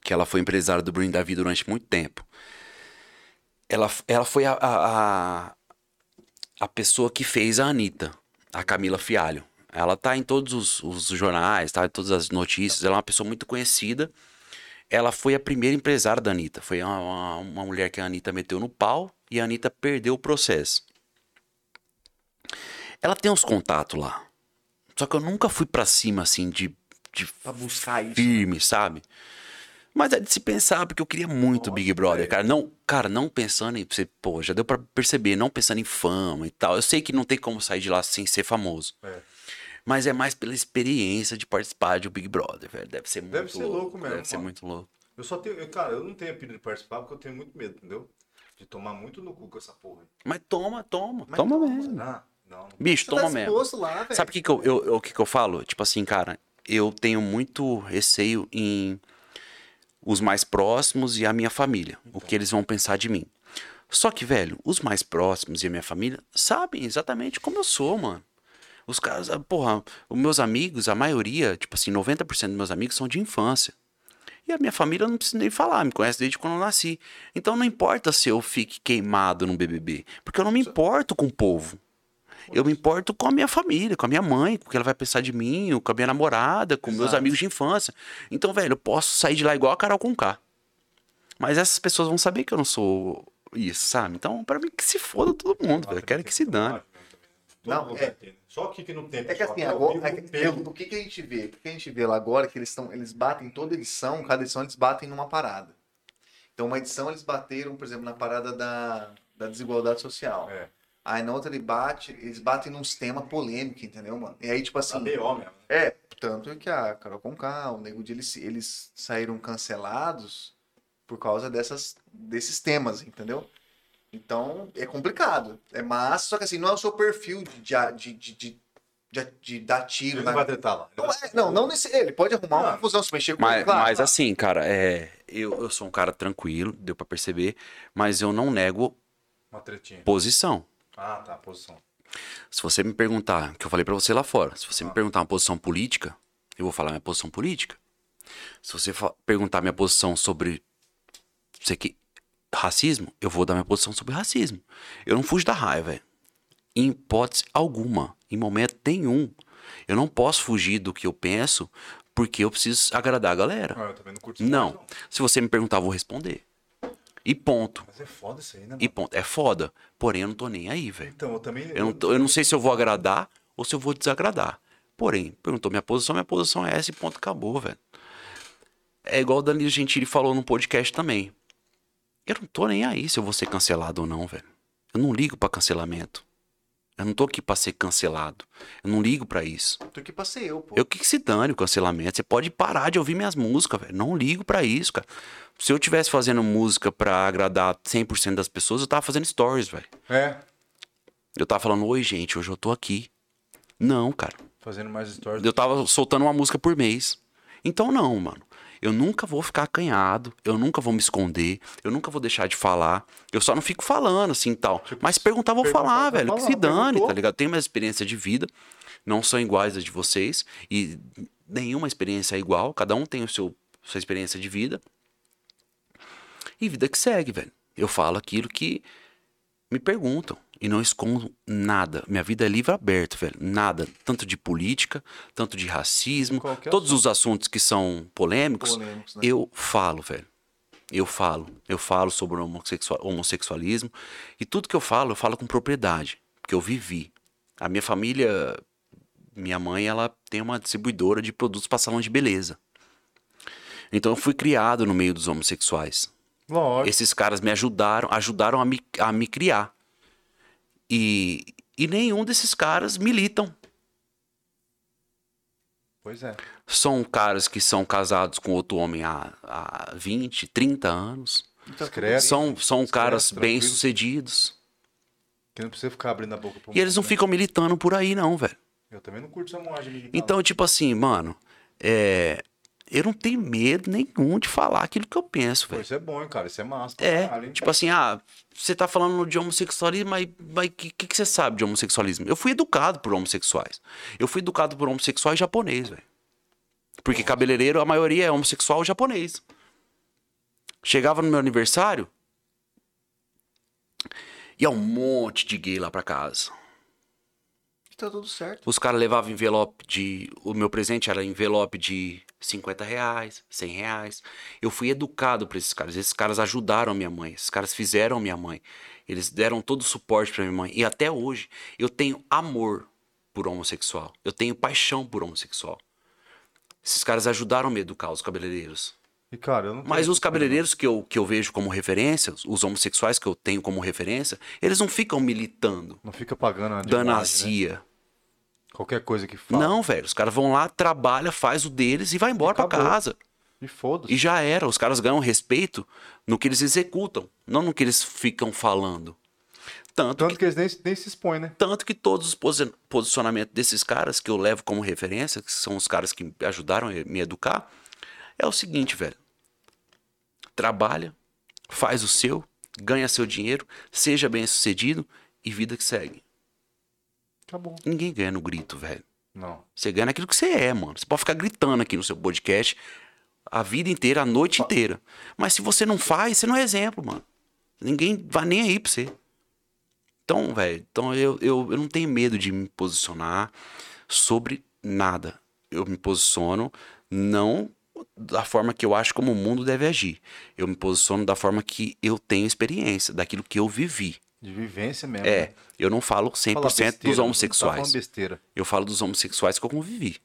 que ela foi empresária do Bruno Davi durante muito tempo. Ela, ela foi a, a, a, a pessoa que fez a Anitta, a Camila Fialho. Ela tá em todos os, os jornais, tá em todas as notícias. Ela é uma pessoa muito conhecida. Ela foi a primeira empresária da Anitta. Foi uma, uma, uma mulher que a Anitta meteu no pau e a Anitta perdeu o processo. Ela tem uns contatos lá. Só que eu nunca fui pra cima, assim, de, de Pra buscar isso. firme, sabe? Mas é de se pensar, porque eu queria muito o Big Brother, cara. Não, cara, não pensando em. Você, pô, já deu pra perceber, não pensando em fama e tal. Eu sei que não tem como sair de lá sem ser famoso. É. Mas é mais pela experiência de participar de um Big Brother, velho. Deve ser muito Deve ser louco mesmo, Deve ser mano. muito louco. Eu só tenho. Cara, eu não tenho apelido de participar porque eu tenho muito medo, entendeu? De tomar muito no cu com essa porra. Mas toma, toma. Mas toma, toma, mesmo. Não, não. Bicho, Você toma tá mesmo. lá. Sabe o que, que eu, eu- eu- que, que eu falo? Tipo assim, cara, eu tenho muito receio em os mais próximos e a minha família. O que eles vão pensar de mim. Só que, velho, os mais próximos e a minha família sabem exatamente como eu sou, mano. Os caras, ah, porra, os meus amigos, a maioria, tipo assim, 90% dos meus amigos são de infância. E a minha família não precisa nem falar, me conhece desde quando eu nasci. Então não importa se eu fique queimado no BBB, porque eu não me importo com o povo. Eu me importo com a minha família, com a minha mãe, com o que ela vai pensar de mim, com a minha namorada, com meus Exato. amigos de infância. Então, velho, eu posso sair de lá igual a Carol com K. Mas essas pessoas vão saber que eu não sou isso, sabe? Então, pra mim, que se foda todo mundo, velho. Eu quero que se dane. Não, Não, é-. Só aqui que não tem. É que assim, o agora, é que- o que, que a gente vê? O que a gente vê lá agora é que eles, estão, eles batem toda edição, cada edição eles batem numa parada. Então, uma edição eles bateram, por exemplo, na parada da, da desigualdade social. É. Aí na outra ele bate, eles batem num tema polêmico, entendeu, mano? E aí, tipo A assim. BO mesmo. É, tanto que a Carol Conká, o Nego de eles, eles saíram cancelados por causa dessas, desses temas, entendeu? Então, é complicado. É massa, só que assim, não é o seu perfil de, de, de, de, de, de dar tiro Ele na não vai tretar lá. não, é- não, não nesse. Ele pode arrumar uma confusão se mexer com Mas, ele, claro. mas assim, cara, é, eu, eu sou um cara tranquilo, deu pra perceber, mas eu não nego Uma tretinha. posição. Ah, tá, posição. Se você me perguntar, que eu falei pra você lá fora, se você me Ah. perguntar uma posição política, eu vou falar minha posição política. Se você perguntar minha posição sobre sei que, racismo, eu vou dar minha posição sobre racismo. Eu não fujo da raiva, velho. Em hipótese alguma, em momento nenhum. Eu não posso fugir do que eu penso porque eu preciso agradar a galera. Ah, eu também não curto Não. mais, Se você me perguntar, eu vou responder. E ponto. Mas é foda isso aí, né? E mano? ponto. É foda. Porém, eu não tô nem aí, velho. Então, eu também. Eu não, tô- eu não sei se eu vou agradar ou se eu vou desagradar. Porém, perguntou minha posição, minha posição é essa e ponto, acabou, velho. É igual o Danilo Gentili falou no podcast também. Eu não tô nem aí se eu vou ser cancelado ou não, velho. Eu não ligo pra cancelamento. Eu não tô aqui pra ser cancelado. Eu não ligo pra isso. Tô aqui pra ser eu, pô. Eu que que se dane o cancelamento. Você pode parar de ouvir minhas músicas, velho. Não ligo pra isso, cara. Se eu tivesse fazendo música pra agradar 100% das pessoas, eu tava fazendo stories, velho. É. Eu tava falando, oi, gente, hoje eu tô aqui. Não, cara. Fazendo mais stories. Eu tava soltando uma música por mês. Então, não, mano. Eu nunca vou ficar acanhado, eu nunca vou me esconder, eu nunca vou deixar de falar. Eu só não fico falando assim tal. Mas se perguntar, vou perguntar, falar, velho. Que falar, se dane, perguntou. tá ligado? Tenho minhas experiências de vida, não são iguais às de vocês. E nenhuma experiência é igual, cada um tem o seu sua experiência de vida. E vida que segue, velho. Eu falo aquilo que me perguntam e não escondo nada. Minha vida é livre aberto, velho. Nada, tanto de política, tanto de racismo, Qualquer todos os assuntos que são polêmicos, Polêmicos, né? eu falo, velho. Eu falo. Eu falo sobre homossexualismo. E tudo que eu falo, eu falo com propriedade. Porque eu vivi. A minha família, minha mãe, ela tem uma distribuidora de produtos para salão de beleza. Então eu fui criado no meio dos homossexuais. Lógico. Esses caras me ajudaram, ajudaram a me, a me criar. E, e nenhum desses caras militam. Pois é. São caras que são casados com outro homem há, há 20, 30 anos. Então, Discreto. São, são caras tranquilo. bem-sucedidos. Que não precisa ficar abrindo a boca pro E eles não ficam militando por aí, não, velho. Eu também não curto essa moagem militar. Então, tipo assim, mano, é. Eu não tenho medo nenhum de falar aquilo que eu penso, velho. isso é bom, cara. Isso é massa. É, caralho, tipo assim, ah, você tá falando de homossexualismo, mas o que, que, que você sabe de homossexualismo? Eu fui educado por homossexuais. Eu fui educado por homossexuais japonês, velho. Porque cabeleireiro, a maioria é homossexual japonês. Chegava no meu aniversário, ia um monte de gay lá pra casa. Tá tudo certo. Os caras levavam envelope de. O meu presente era envelope de 50 reais, 100 reais. Eu fui educado por esses caras. Esses caras ajudaram a minha mãe. Esses caras fizeram a minha mãe. Eles deram todo o suporte pra minha mãe. E até hoje eu tenho amor por homossexual. Eu tenho paixão por homossexual. Esses caras ajudaram a me educar, os cabeleireiros. E, cara, Mas os cabeleireiros que eu, que eu vejo como referência, os homossexuais que eu tenho como referência, eles não ficam militando. Não fica pagando a imagem, né? Qualquer coisa que fala. Não, velho. Os caras vão lá, trabalha, faz o deles e vai embora pra acabou. casa. E foda-se. E já era. Os caras ganham respeito no que eles executam, não no que eles ficam falando. Tanto, Tanto que, que eles nem, nem se expõem, né? tanto que todos os posi- posicionamentos desses caras que eu levo como referência, que são os caras que me ajudaram a me educar, é o seguinte, velho. Trabalha, faz o seu, ganha seu dinheiro, seja bem sucedido e vida que segue. Acabou. Ninguém ganha no grito, velho. Não. Você ganha naquilo que você é, mano. Você pode ficar gritando aqui no seu podcast a vida inteira, a noite inteira. Mas se você não faz, você não é exemplo, mano. Ninguém vai nem aí pra você. Então, velho, então eu, eu, eu não tenho medo de me posicionar sobre nada. Eu me posiciono não da forma que eu acho como o mundo deve agir. Eu me posiciono da forma que eu tenho experiência, daquilo que eu vivi. De vivência mesmo. É, né? eu não falo 100% Fala besteira, dos não Tá homossexuais. besteira. Eu falo dos homossexuais que eu convivi.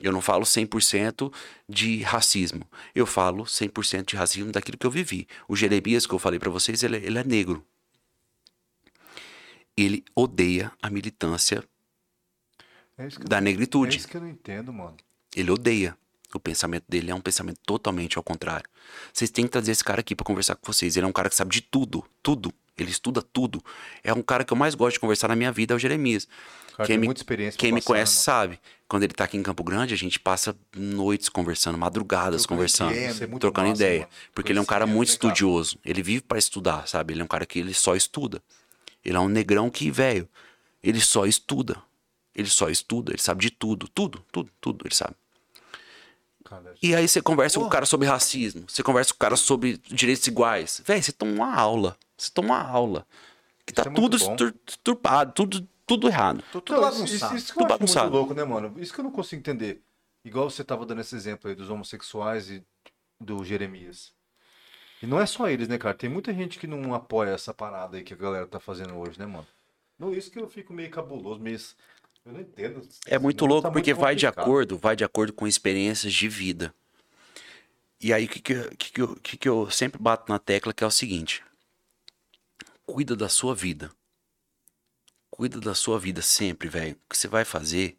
Eu não falo 100% de racismo. Eu falo 100% de racismo daquilo que eu vivi. O Jeremias, que eu falei pra vocês, ele, é- ele é negro. Ele odeia a militância É da eu, é negritude. isso que eu não entendo, mano. Ele odeia. O pensamento dele é um pensamento totalmente ao contrário. Vocês têm que trazer esse cara aqui pra conversar com vocês. Ele é um cara que sabe de tudo. Tudo. Ele estuda tudo. É um cara que eu mais gosto de conversar na minha vida, é o Jeremias. Cara Quem tem me- muita experiência Quem me conhece né, sabe. Quando ele tá aqui em Campo Grande, a gente passa noites conversando, madrugadas Trocando conversando, ideia, é trocando massa, ideia. mano. Porque ele é um cara muito cara? estudioso. Ele vive pra estudar, sabe? Ele é um cara que ele só estuda. Ele é um negrão que, velho, ele só estuda. Ele só estuda, ele sabe de tudo, tudo, tudo, tudo, ele sabe. Cara, E aí você conversa com o Porra. cara sobre racismo, você conversa com o cara sobre direitos iguais. Velho, você toma uma aula. Você toma uma aula. Que tá Isso é muito tudo turpado, tudo, tudo errado. Tô tudo isso, bagunçado. isso, isso que eu Tudo acho bagunçado. muito louco, né, mano? Isso que eu não consigo entender. Igual você tava dando esse exemplo aí dos homossexuais e do Jeremias. E não é só eles, né, cara? Tem muita gente que não apoia essa parada aí que a galera tá fazendo hoje, né, mano? Não, isso que eu fico meio cabuloso, meio... Eu não entendo. É muito louco tá porque muito vai de acordo, vai de acordo com experiências de vida. E aí o que que, eu- que, que, eu, que que eu sempre bato na tecla que é o seguinte: cuida da sua vida. Cuida da sua vida sempre, velho. O que você vai fazer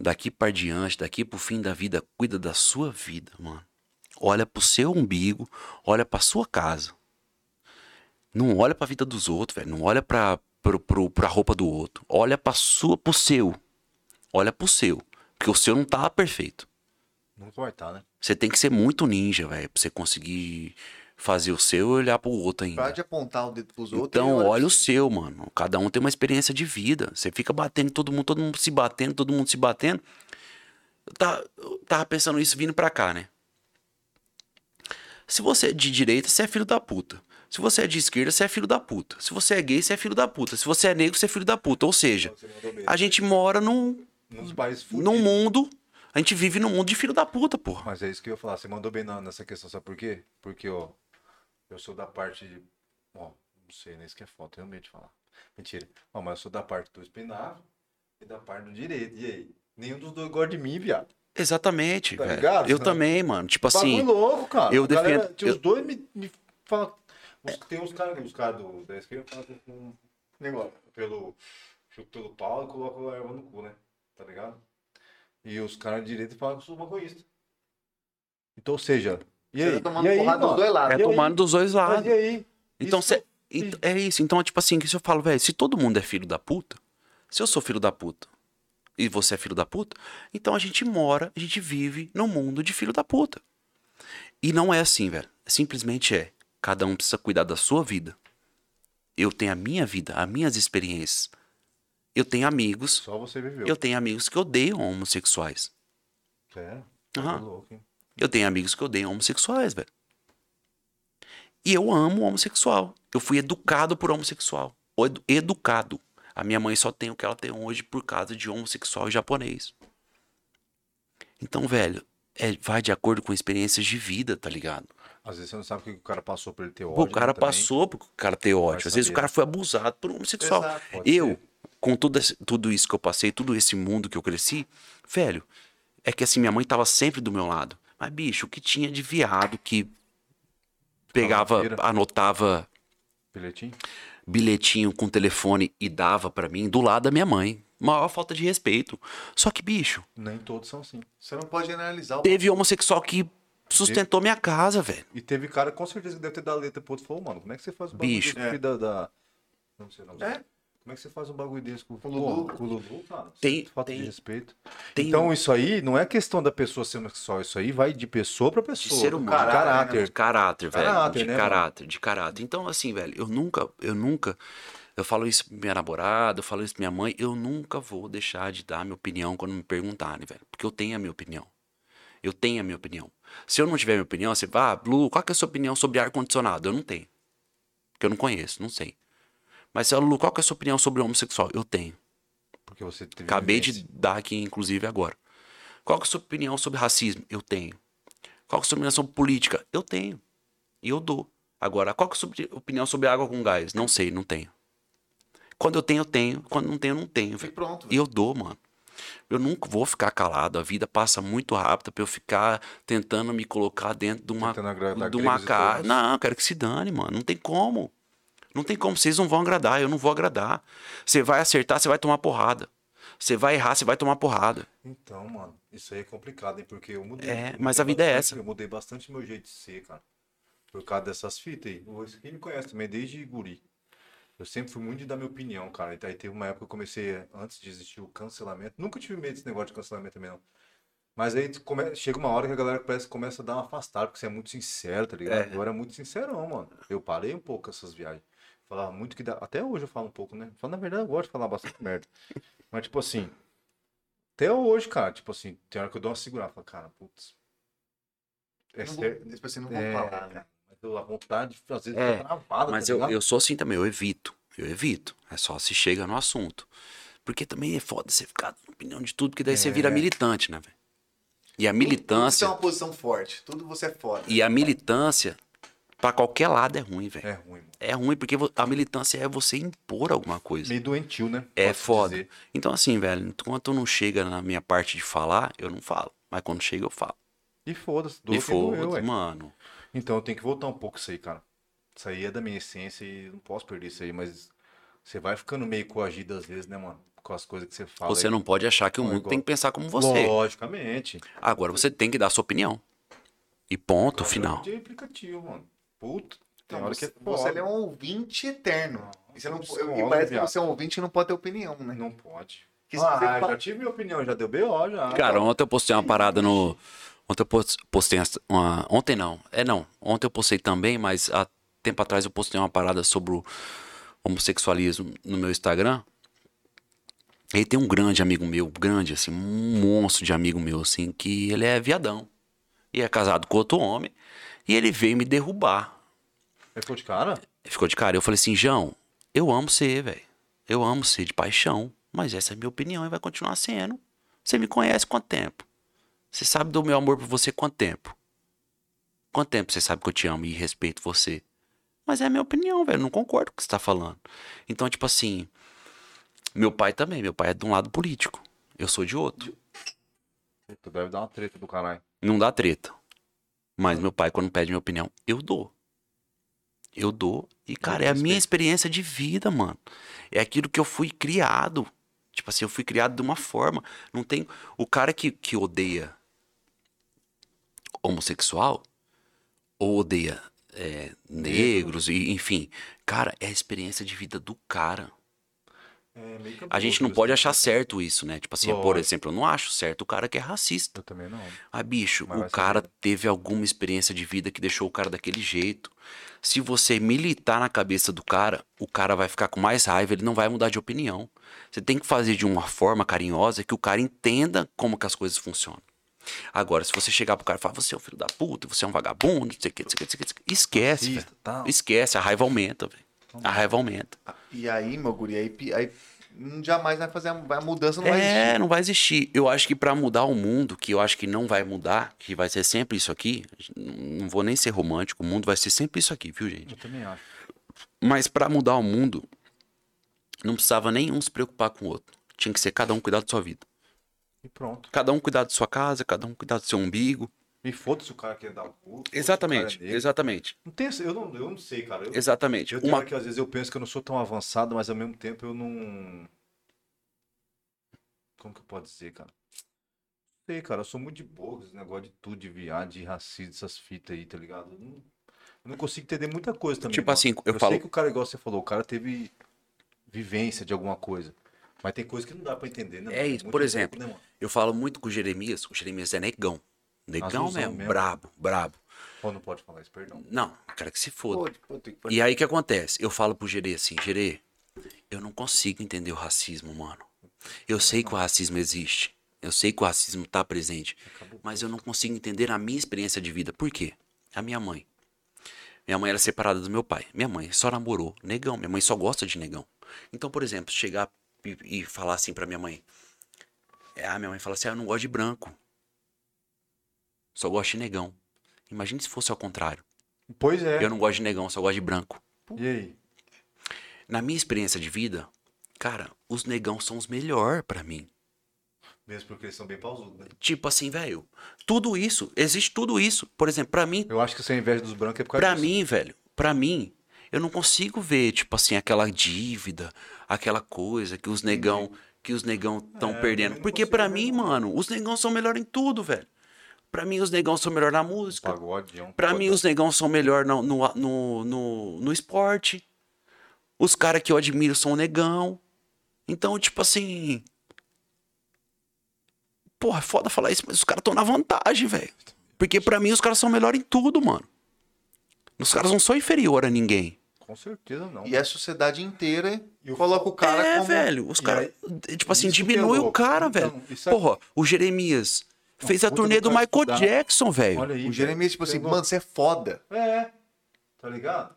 daqui para diante, daqui pro fim da vida, cuida da sua vida, mano. Olha pro seu umbigo, olha pra sua casa. Não olha pra vida dos outros, velho. Não olha pra, pro, pro, pra roupa do outro. Olha pra sua, pro seu. Olha pro seu. Porque o seu não tá perfeito. Não vai estar, né? Você tem que ser muito ninja, velho, pra você conseguir fazer o seu e olhar pro outro ainda. Para de apontar o dedo pros outros. Então, olha o seu, mano. Cada um tem uma experiência de vida. Você fica batendo todo mundo, todo mundo se batendo, todo mundo se batendo. Eu tava, eu tava pensando isso vindo pra cá, né? Se você é de direita, você é filho da puta. Se você é de esquerda, você é filho da puta. Se você é gay, você é filho da puta. Se você é negro, você é filho da puta. Ou seja, a gente mora num, num mundo. A gente vive num mundo de filho da puta, porra. Mas é isso que eu ia falar. Você mandou bem nessa questão, sabe por quê? Porque, ó, eu sou da parte de. Ó, não sei, nem isso que é foto, realmente falar. Mentira. Ó, mas eu sou da parte do espinável e da parte do direito. E aí? Nenhum dos dois gosta de mim, viado. Exatamente, Tá velho. ligado? Eu também, mano. Tipo Bagulho assim, louco, cara. eu galera- defendo- Tinha os eu- dois me, me falam. os- Tem uns caras os cara do, da esquerda que falam com um negócio. Pelo, pelo pau e colocam a erva no cu, né? Tá ligado? E os caras de direita falam que eu sou maconhista. Então, ou seja. E Você aí? tá tomando e aí, porrada dos mano? dois lados. é tomando dos dois Mas lados. e aí? Então Isso- você Ent- é isso. Então, tipo assim, que se eu falo, velho, se todo mundo é filho da puta, se eu sou filho da puta e você é filho da puta, então a gente mora, a gente vive num mundo de filho da puta. E não é assim, velho. Simplesmente é. Cada um precisa cuidar da sua vida. Eu tenho a minha vida, as minhas experiências. Eu tenho amigos, Só você viveu. eu tenho amigos que odeiam homossexuais. É. Tá louco, hein? Eu tenho amigos que odeiam homossexuais, velho. E eu amo homossexual. Eu fui educado por homossexual. Edu- Educado. A minha mãe só tem o que ela tem hoje por causa de homossexual e japonês. Então, velho, é, vai de acordo com experiências de vida, tá ligado? Às vezes você não sabe o que o cara passou por ele ter ódio. Pô, o cara né, também. passou porque o cara ter ódio. Às vezes o cara foi abusado por um homossexual. Exato, eu, ser. com tudo, tudo isso que eu passei, todo esse mundo que eu cresci, velho, é que assim, minha mãe tava sempre do meu lado. Mas, bicho, o que tinha de viado que pegava, anotava Bilhetinho? bilhetinho com telefone e dava pra mim do lado da minha mãe. Maior falta de respeito. Só que, bicho, Nem todos são assim. Você não pode generalizar o teve homossexual que sustentou minha casa, velho. E teve cara, com certeza, que deve ter dado letra pro outro e falou, mano, como é que você faz um bagulho Bicho. o filho da, da- Não sei o nome. É. Como é que você faz um bagulho desse com, o Lulu? Com o Lulu, cara? Tem- Falta tem- de respeito. Tem Então, isso aí não é questão da pessoa ser homossexual, isso aí vai de pessoa pra pessoa. ser humano. Caráter. caráter. De caráter, velho. Caráter, de né, caráter, de caráter. Então, assim, velho, eu nunca, eu nunca. Eu falo isso pra minha namorada, eu falo isso pra minha mãe, eu nunca vou deixar de dar minha opinião quando me perguntarem, velho. Porque eu tenho a minha opinião. Eu tenho a minha opinião. Se eu não tiver minha opinião, você fala, ah, Blue, qual que é a sua opinião sobre ar-condicionado? Eu não tenho. Porque eu não conheço, não sei. Mas, se Lulu, qual que é a sua opinião sobre homossexual? Eu tenho. Porque você teve Acabei de dar aqui, inclusive, agora. Qual que é a sua opinião sobre racismo? Eu tenho. Qual que é a sua opinião sobre política? Eu tenho. E eu dou. Agora, qual que é a sua opi- opinião sobre água com gás? Não sei, não tenho. Quando eu tenho, eu tenho. Quando não tenho, eu não tenho. E pronto. E eu dou, mano. Eu nunca vou ficar calado. A vida passa muito rápido pra eu ficar tentando me colocar dentro de uma, de uma cara. Não, eu quero que se dane, mano. Não tem como. Não tem como. Vocês não vão agradar. Eu não vou agradar. Você vai acertar, você vai tomar porrada. Você vai errar, você vai tomar porrada. Então, mano, isso aí é complicado, hein? Porque eu mudei. É, eu mas mudei a vida é essa. Eu mudei bastante meu jeito de ser, cara. Por causa dessas fitas aí. Quem me conhece também, desde guri. Eu sempre fui muito de dar minha opinião, cara. E aí teve uma época que eu comecei, antes de existir o cancelamento. Nunca tive medo desse negócio de cancelamento também, não. Mas aí come- chega uma hora que a galera parece que começa a dar uma afastada, porque você é muito sincero, tá ligado? É. Agora é muito sincerão, mano. Eu parei um pouco essas viagens. Falava muito que dá. Até hoje eu falo um pouco, né? Falo, na verdade, eu gosto de falar bastante merda. Mas, tipo assim. Até hoje, cara, tipo assim, tem hora que eu dou uma segurada. Falo, cara, putz. É Não vou, sério. tipo assim, não vou É, falar, né? mas eu- a vontade, às vezes, É, travada, Mas tá eu, eu sou assim também, eu evito. Eu evito. É só se chega no assunto. Porque também é foda você ficar dando opinião de tudo, porque daí você vira É. militante, né, velho? E a Tudo- Tudo militância. você é uma posição forte. Tudo você é foda. E a militância, pra qualquer lado, é ruim, velho. É ruim. É ruim porque a militância é você impor alguma coisa. Meio doentio, né? É Pode-se foda. dizer. Então, assim, velho, enquanto não chega na minha parte de falar, eu não falo. Mas quando chega, eu falo. E foda-se, e doeu, foda ué. mano. Então eu tenho que voltar um pouco isso aí, cara. Isso aí é da minha essência e não posso perder isso aí, mas você vai ficando meio coagido às vezes, né, mano? Com as coisas que você fala. Você aí. não pode achar que o Não, mundo igual- tem que pensar como você. Logicamente. Agora você tem que dar a sua opinião. E ponto, Cara, final. De aplicativo, mano. Puta. Tem Não, hora você, que é você é um ouvinte eterno. E, você não, Escola, e parece que você é um ouvinte e não pode ter opinião, né? Não pode. Que ah, você já fala- tive minha opinião, já deu BO, já. Cara, ontem eu postei uma parada no. Ontem eu pos- postei uma. Ontem não. É não. Ontem eu postei também, mas há tempo atrás eu postei uma parada sobre o homossexualismo no meu Instagram. E tem um grande amigo meu, grande, assim, um monstro de amigo meu, assim, que ele é viadão. E é casado com outro homem. E ele veio me derrubar. Ele ficou de cara? Ele ficou de cara. Eu falei assim, João, eu amo você, velho. Eu amo você de paixão. Mas essa é a minha opinião e vai continuar sendo. Você me conhece quanto tempo? Você sabe do meu amor por você quanto tempo? Quanto tempo você sabe que eu te amo e respeito você? Mas é a minha opinião, velho. Não concordo com o que você tá falando. Então, tipo assim, meu pai também. Meu pai é de um lado político. Eu sou de outro. Tu deve dar uma treta do caralho. Não dá treta. Mas meu pai, quando pede minha opinião, eu dou. Eu dou. E, cara, é a minha experiência de vida, mano. É aquilo que eu fui criado. Tipo assim, eu fui criado de uma forma. Não tem. O cara que, que odeia homossexual, ou odeia é, negros, e enfim. Cara, é a experiência de vida do cara. É, meio A gente não pode isso. achar certo isso, né? Tipo assim, por Lógico. exemplo, eu não acho certo o cara que é racista. Eu também não. Ah, bicho, Mas o cara saber. teve alguma experiência de vida que deixou o cara daquele jeito. Se você militar na cabeça do cara, o cara vai ficar com mais raiva, ele não vai mudar de opinião. Você tem que fazer de uma forma carinhosa que o cara entenda como que as coisas funcionam. Agora, se você chegar pro cara e falar, você é um filho da puta, você é um vagabundo, não sei o que, não sei o que, não sei o que, não sei o que", esquece. Esquece, a raiva aumenta, velho. A raiva aumenta. E aí, meu guri, aí, aí jamais vai fazer a, a mudança, não vai É, existir. não vai existir. Eu acho que pra mudar o mundo, que eu acho que não vai mudar, que vai ser sempre isso aqui, não vou nem ser romântico, o mundo vai ser sempre isso aqui, viu, gente? Eu também acho. Mas pra mudar o mundo, não precisava nenhum se preocupar com o outro. Tinha que ser cada um cuidar da sua vida. E pronto. Cada um cuidar da sua casa, cada um cuidar do seu umbigo. E foda-se o cara quer dar o cu. cara Exatamente, é exatamente, Não tem, eu, não, eu não sei, cara. Eu, exatamente. eu tenho Uma, que às vezes eu penso que eu não sou tão avançado, mas ao mesmo tempo eu não. Como que eu posso dizer, cara? Não sei, cara. Eu sou muito de boa, esse negócio de tudo, de viado, de racismo, essas fitas aí, tá ligado? Eu não, eu não consigo entender muita coisa também. Tipo mano. assim, eu eu falo- sei que o cara, igual você falou, o cara teve vivência de alguma coisa. Mas tem coisa que não dá pra entender, né? É isso, por exemplo, né, mano? eu falo muito com o Jeremias, o Jeremias é negão. Negão Azulzão mesmo, mesmo. brabo, brabo. Pô, não pode falar isso, perdão. Não, cara que se foda. Pode, pode, que- E aí o que acontece? Eu falo pro Gerê assim, Gerê, eu não consigo entender o racismo, mano. Eu sei que o racismo existe. Eu sei que o racismo tá presente. Mas eu não consigo entender a minha experiência de vida. Por quê? A minha mãe. Minha mãe era separada do meu pai. Minha mãe só namorou negão. Minha mãe só gosta de negão. Então, por exemplo, chegar e, e falar assim pra minha mãe. É, a minha mãe fala assim, ah, eu não gosto de branco. Só gosto de negão. Imagine se fosse ao contrário. Pois é. Eu não gosto de negão, só gosto de branco. E aí? Na minha experiência de vida, cara, os negão são os melhor pra mim. Mesmo porque eles são bem pausudos, né? Tipo assim, velho, tudo isso, existe tudo isso. Por exemplo, pra mim, Eu acho que você inveja dos brancos é por causa pra disso. mim, velho, pra mim, eu não consigo ver, tipo assim, aquela dívida, aquela coisa que os negão, que os negão estão É, perdendo. Porque ver, mim, mano, os negão são melhor em tudo, velho. Pra mim, os negão são melhor na música. É Pra mim, os negão são melhor no, no, no, no, no esporte. Os caras que eu admiro são negão. Então, tipo assim. Porra, é foda falar isso, mas os caras estão na vantagem, velho. Porque pra mim, os caras são melhor em tudo, mano. Os caras não são inferior a ninguém. Com certeza não. E a sociedade inteira E o- coloca o cara é, como... velho. Os caras. Tipo assim, é diminui o louco. cara, Então, velho. é- Porra, o Jeremias fez a turnê do Michael estudar. Jackson, velho. Olha aí. O Jeremias, tipo assim, mano, você é foda. É. Tá ligado?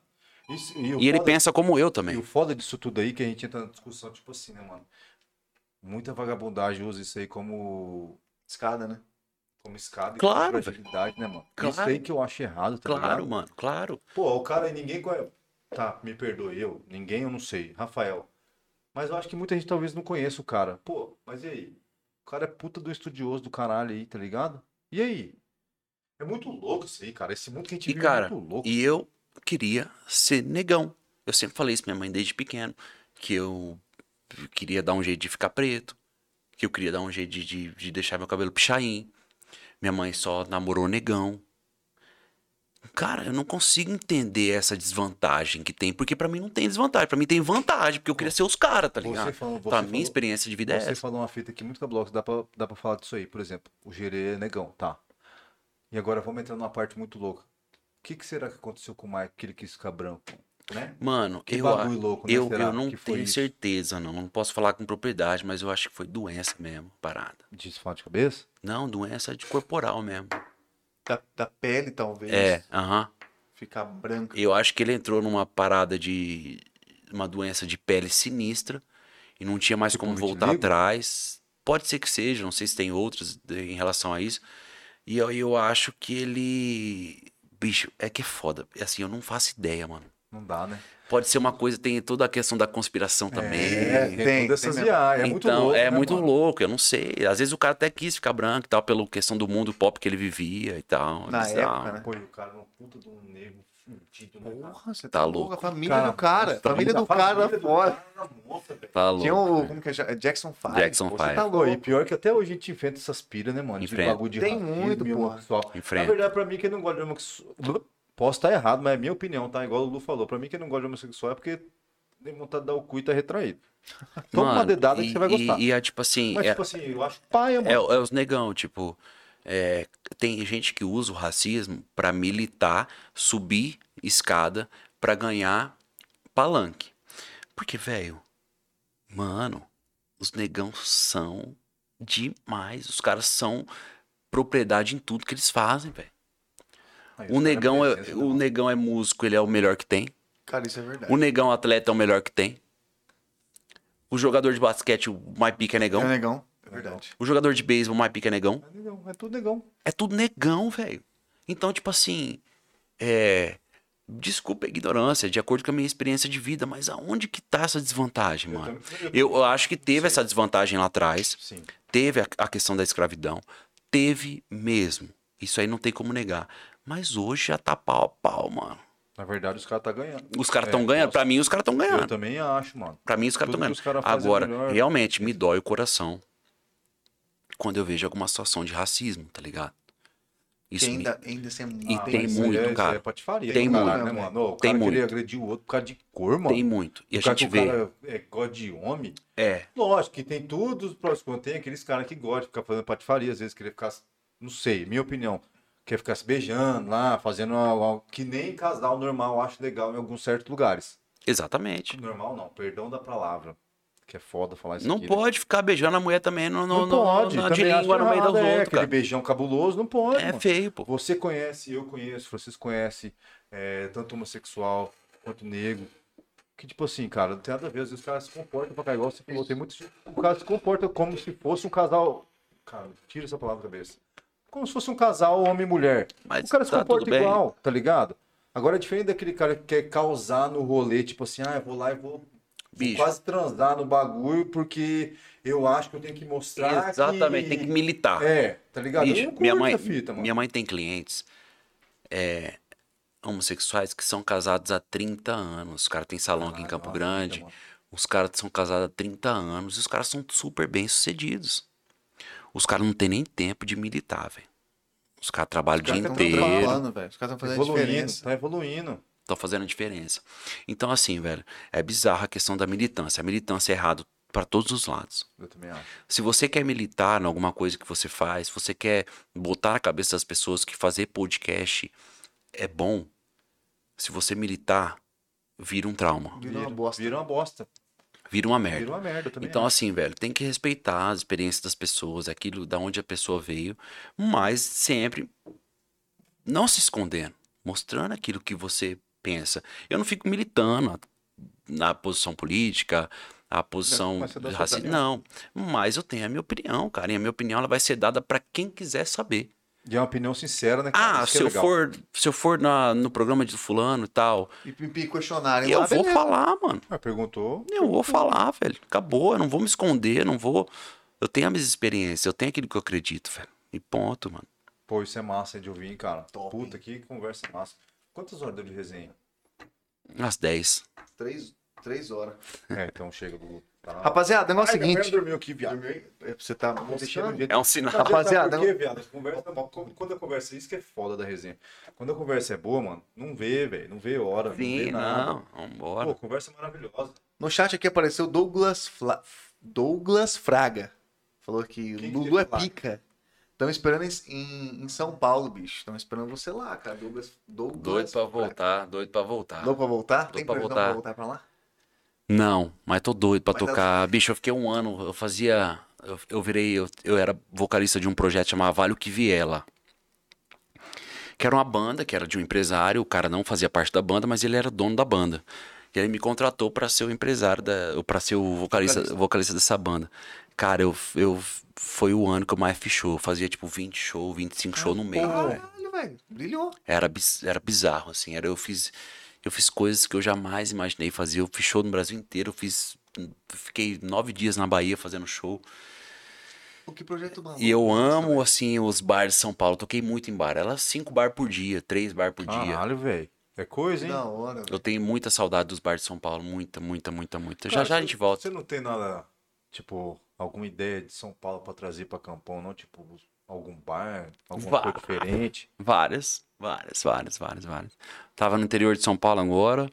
Isso- o E ele pensa como eu E também. o foda disso tudo aí que a gente entra na discussão, tipo assim, né, mano? Muita vagabundagem usa isso aí como, Escada, né? como escada e Claro, como fragilidade, né, mano? Isso Claro. aí que eu acho errado, tá Claro, ligado? mano, claro. Pô, o cara, ninguém conhece. Tá, me perdoe, eu. Ninguém, eu não sei. Rafael. Mas eu acho que muita gente talvez não conheça o cara. Pô, mas e aí? O cara é puta do estudioso do caralho aí, tá ligado? E aí? É muito louco isso aí, cara. Esse mundo que a gente E, vive cara, é muito louco. E eu queria ser negão. Eu sempre falei isso pra minha mãe desde pequeno. Que eu queria dar um jeito de ficar preto. Que eu queria dar um jeito de, de, de deixar meu cabelo pichain. Minha mãe só namorou negão. Cara, eu não consigo entender essa desvantagem que tem. Porque pra mim não tem desvantagem. Pra mim tem vantagem. Porque eu queria ser os caras, tá Você ligado? falou- você Então, a minha experiência de vida é Você essa. falou uma fita aqui muito cabulosa, dá pra, dá pra falar disso aí. Por exemplo, o Gerê é negão, tá. E agora vamos entrar numa parte muito louca. O que, que será que aconteceu com o Mike que ele quis ficar branco? Né? Mano, Que eu, louco, né? eu, Será eu não tenho certeza, não. Não posso falar com propriedade, mas eu acho que foi doença mesmo, parada. Desfalta de cabeça? Não, doença de corporal mesmo. Da, da pele, talvez. É, aham. Ficar branca. Eu acho que ele entrou numa parada de. uma doença de pele sinistra e não tinha mais Tipo como voltar vitiligo? atrás. Pode ser que seja, não sei se tem outras de- em relação a isso. E eu, eu acho que ele. Bicho, é que é foda. Assim, eu não faço ideia, mano. Não dá, né? Pode ser uma coisa, tem toda a questão da conspiração também. É, tem, tem, todas essas viagens. É muito então, louco. é né, muito mano? louco, eu não sei. Às vezes o cara até quis ficar branco e tal, pela questão do mundo pop que ele vivia e tal. Na bizarro. época, né? Pô, e o cara é um puta de um negro fudido, né? Porra, você Tá tá, louco. louco. A família Cara, do cara. A família do cara lá fora. Tá louco. Tinha o. velho. Como que é? Ja- Jackson 5. Jackson Pô, Five. Você tá Pô, e louco. pior que até hoje a gente inventa essas piras, né, mano? De Enfrenta. bagulho de Tem racismo muito, porra. Na Enfrenta. verdade, pra mim, quem não gosta de homossexual... Posso estar errado, mas é minha opinião, tá? Igual o Lu falou. Pra mim, quem não gosta de homossexual é porque tem vontade de dar o cu e tá retraído. Toma uma Mano, dedada que e- você vai gostar. E, e é tipo assim, mas, é, tipo assim, eu acho paia, é, mano. é os negão, tipo, é, tem gente que usa o racismo pra militar, subir escada pra ganhar palanque. Porque, velho, mano, os negão são demais. Os caras são propriedade em tudo que eles fazem, velho. O negão, é, o não. negão é músico, ele é o melhor que tem. Cara, isso é verdade. O negão atleta é o melhor que tem. O jogador de basquete, o mais pica é negão. É negão. É verdade. O jogador de beisebol, o mais pica é negão. É negão, é tudo negão. É tudo negão, velho. Então, tipo assim, é. Desculpa a ignorância, de acordo com a minha experiência de vida, mas aonde que tá essa desvantagem, mano? Eu, eu acho que teve essa desvantagem lá atrás, Sim. teve a, a questão da escravidão, teve mesmo. Isso aí não tem como negar. Mas hoje já tá pau a pau, mano. Na verdade, os caras tá ganhando. Os caras É, estão ganhando. posso- Pra mim, os caras estão Eu ganhando. também acho, mano. Pra mim, os caras estão ganhando. caras fazem é Agora, melhor. realmente, me dói o coração quando eu vejo alguma situação de racismo, tá ligado? Isso Que me- ainda, ainda assim é E tem isso muito, é- cara. É patifaria, Tem caralho, muito. né, mano? O Tem cara querer muito. agredir o outro por causa de cor, mano. Tem muito. E a O cara gente que o vê. cara é, gosta de homem. É. Lógico que tem tudo os contras. Tem aqueles caras que gostam de ficar fazendo patifaria, às vezes querer ficar, não sei, minha opinião, quer ficar se beijando lá, fazendo algo que nem casal normal acho legal em alguns certos lugares. Exatamente. Normal não, perdão da palavra. Que é foda falar isso Não aqui, né? pode ficar beijando a mulher também no, no, Não no- pode. na de língua no meio dos é, outros, aquele beijão cabuloso, não pode, É mano. feio, pô. Você conhece, eu conheço, Francisco conhece, é, tanto homossexual quanto negro. Que tipo assim, cara, não tem nada a ver. Às vezes os caras se comportam pra cá, igual você falou. Tem muitos. O cara se comporta como se fosse um casal. Cara, tira essa palavra da cabeça. Como se fosse um casal homem e mulher. Mas o cara se tá comporta tudo bem. igual, tá ligado? Agora é diferente daquele cara que quer causar no rolê, tipo assim, ah, eu vou lá e vou, Bicho. quase transar no bagulho porque eu acho que eu tenho que mostrar. Exatamente, que... tem que militar. É, tá ligado? eu Bicho, minha mãe, fita, mano. minha mãe tem clientes é, homossexuais que são casados há 30 anos. Os caras têm salão aqui em Campo uma Grande. Os caras são casados há 30 anos e os caras são super bem sucedidos. Os caras não têm nem tempo de militar, velho. Os caras trabalham o dia Os caras tão inteiro, trabalhando, velho. Os caras estão fazendo Evoluindo, diferença. tá evoluindo. estão fazendo a diferença. Então, assim, velho, é bizarra a questão da militância. A militância é errado para todos os lados. Eu também acho. Se você quer militar em alguma coisa que você faz, se você quer botar na cabeça das pessoas que fazer podcast é bom, se você militar, vira um trauma, Vira uma bosta. Vira uma bosta. Vira uma merda. Vira uma merda também. Então, acho. assim, velho, tem que respeitar as experiências das pessoas, aquilo da onde a pessoa veio, mas sempre não se escondendo, mostrando aquilo que você pensa. Eu não fico militando na posição política, a posição racista, não. Mas eu tenho a minha opinião, cara, e a minha opinião ela vai ser dada pra quem quiser saber. E é uma opinião sincera, né, cara? Ah, Isso que se é eu legal. for, se eu for na, no programa de fulano e tal, E me questionarem eu lá, vou beleza. falar, mano. Ah, perguntou. Eu vou falar, velho. Acabou, eu não vou me esconder, não vou. Eu tenho as minhas experiências, eu tenho aquilo que eu acredito, velho. E ponto, mano. Pô, isso é massa de ouvir, hein, cara. Top, Puta, que conversa massa. Quantas horas deu de resenha? Às 10. Três, três horas. É, então chega, Gugu. Tá Rapaziada, o negócio é o mulher seguinte. dormiu aqui, viado. Dormiu aí? Você tá deixando? jeito- É um sinal. Não, Rapaziada, sabe por quê, viado? As conversas- quando a conversa, isso que é foda da resenha. Quando a conversa é boa, mano, não vê, velho. Não vê hora, não vê Sim, nada. não. Vambora. Pô, conversa maravilhosa. No chat aqui apareceu Douglas, Fla- Douglas Fraga. Falou que Lulu é é pica. Estão esperando em, em- em São Paulo, bicho. Estão esperando você lá, cara. Douglas, Douglas Doido pra Fraga. voltar, doido pra voltar. Doido pra voltar? Doido Tem pra voltar. pra voltar pra lá? Não, mas tô doido pra Mas tá- tocar. Bicho, eu fiquei um ano, eu fazia. Eu, eu virei. Eu, eu era vocalista de um projeto chamado Vale o que Viela. Que era uma banda, que era de um empresário. O cara não fazia parte da banda, mas ele era dono da banda. E aí me contratou pra ser o empresário, da, pra ser o vocalista, vocalista dessa banda. Cara, eu, eu. Foi o ano que eu mais. Eu fazia tipo 20 shows, 25 shows no velho. Caralho, velho. Brilhou. Era, era bizarro, assim. Era, eu fiz. Eu fiz coisas que eu jamais imaginei fazer. Eu fiz show no Brasil inteiro. Eu fiz. Fiquei nove dias na Bahia fazendo show. O que projeto maluco. E eu Nossa, amo, assim, os bares de São Paulo. Toquei muito em bar. Era cinco bar por dia, três bar por dia. Caralho, velho. É coisa, hein? da hora, Eu tenho muita saudade dos bares de São Paulo. Muita, muita, muita, muita. Já Cara, já a você- gente volta. Você não tem nada, tipo, alguma ideia de São Paulo pra trazer pra Campão, não? Tipo, algum bar, alguma Vá. coisa diferente? Várias, várias, várias, várias, várias. Tava no interior de São Paulo agora.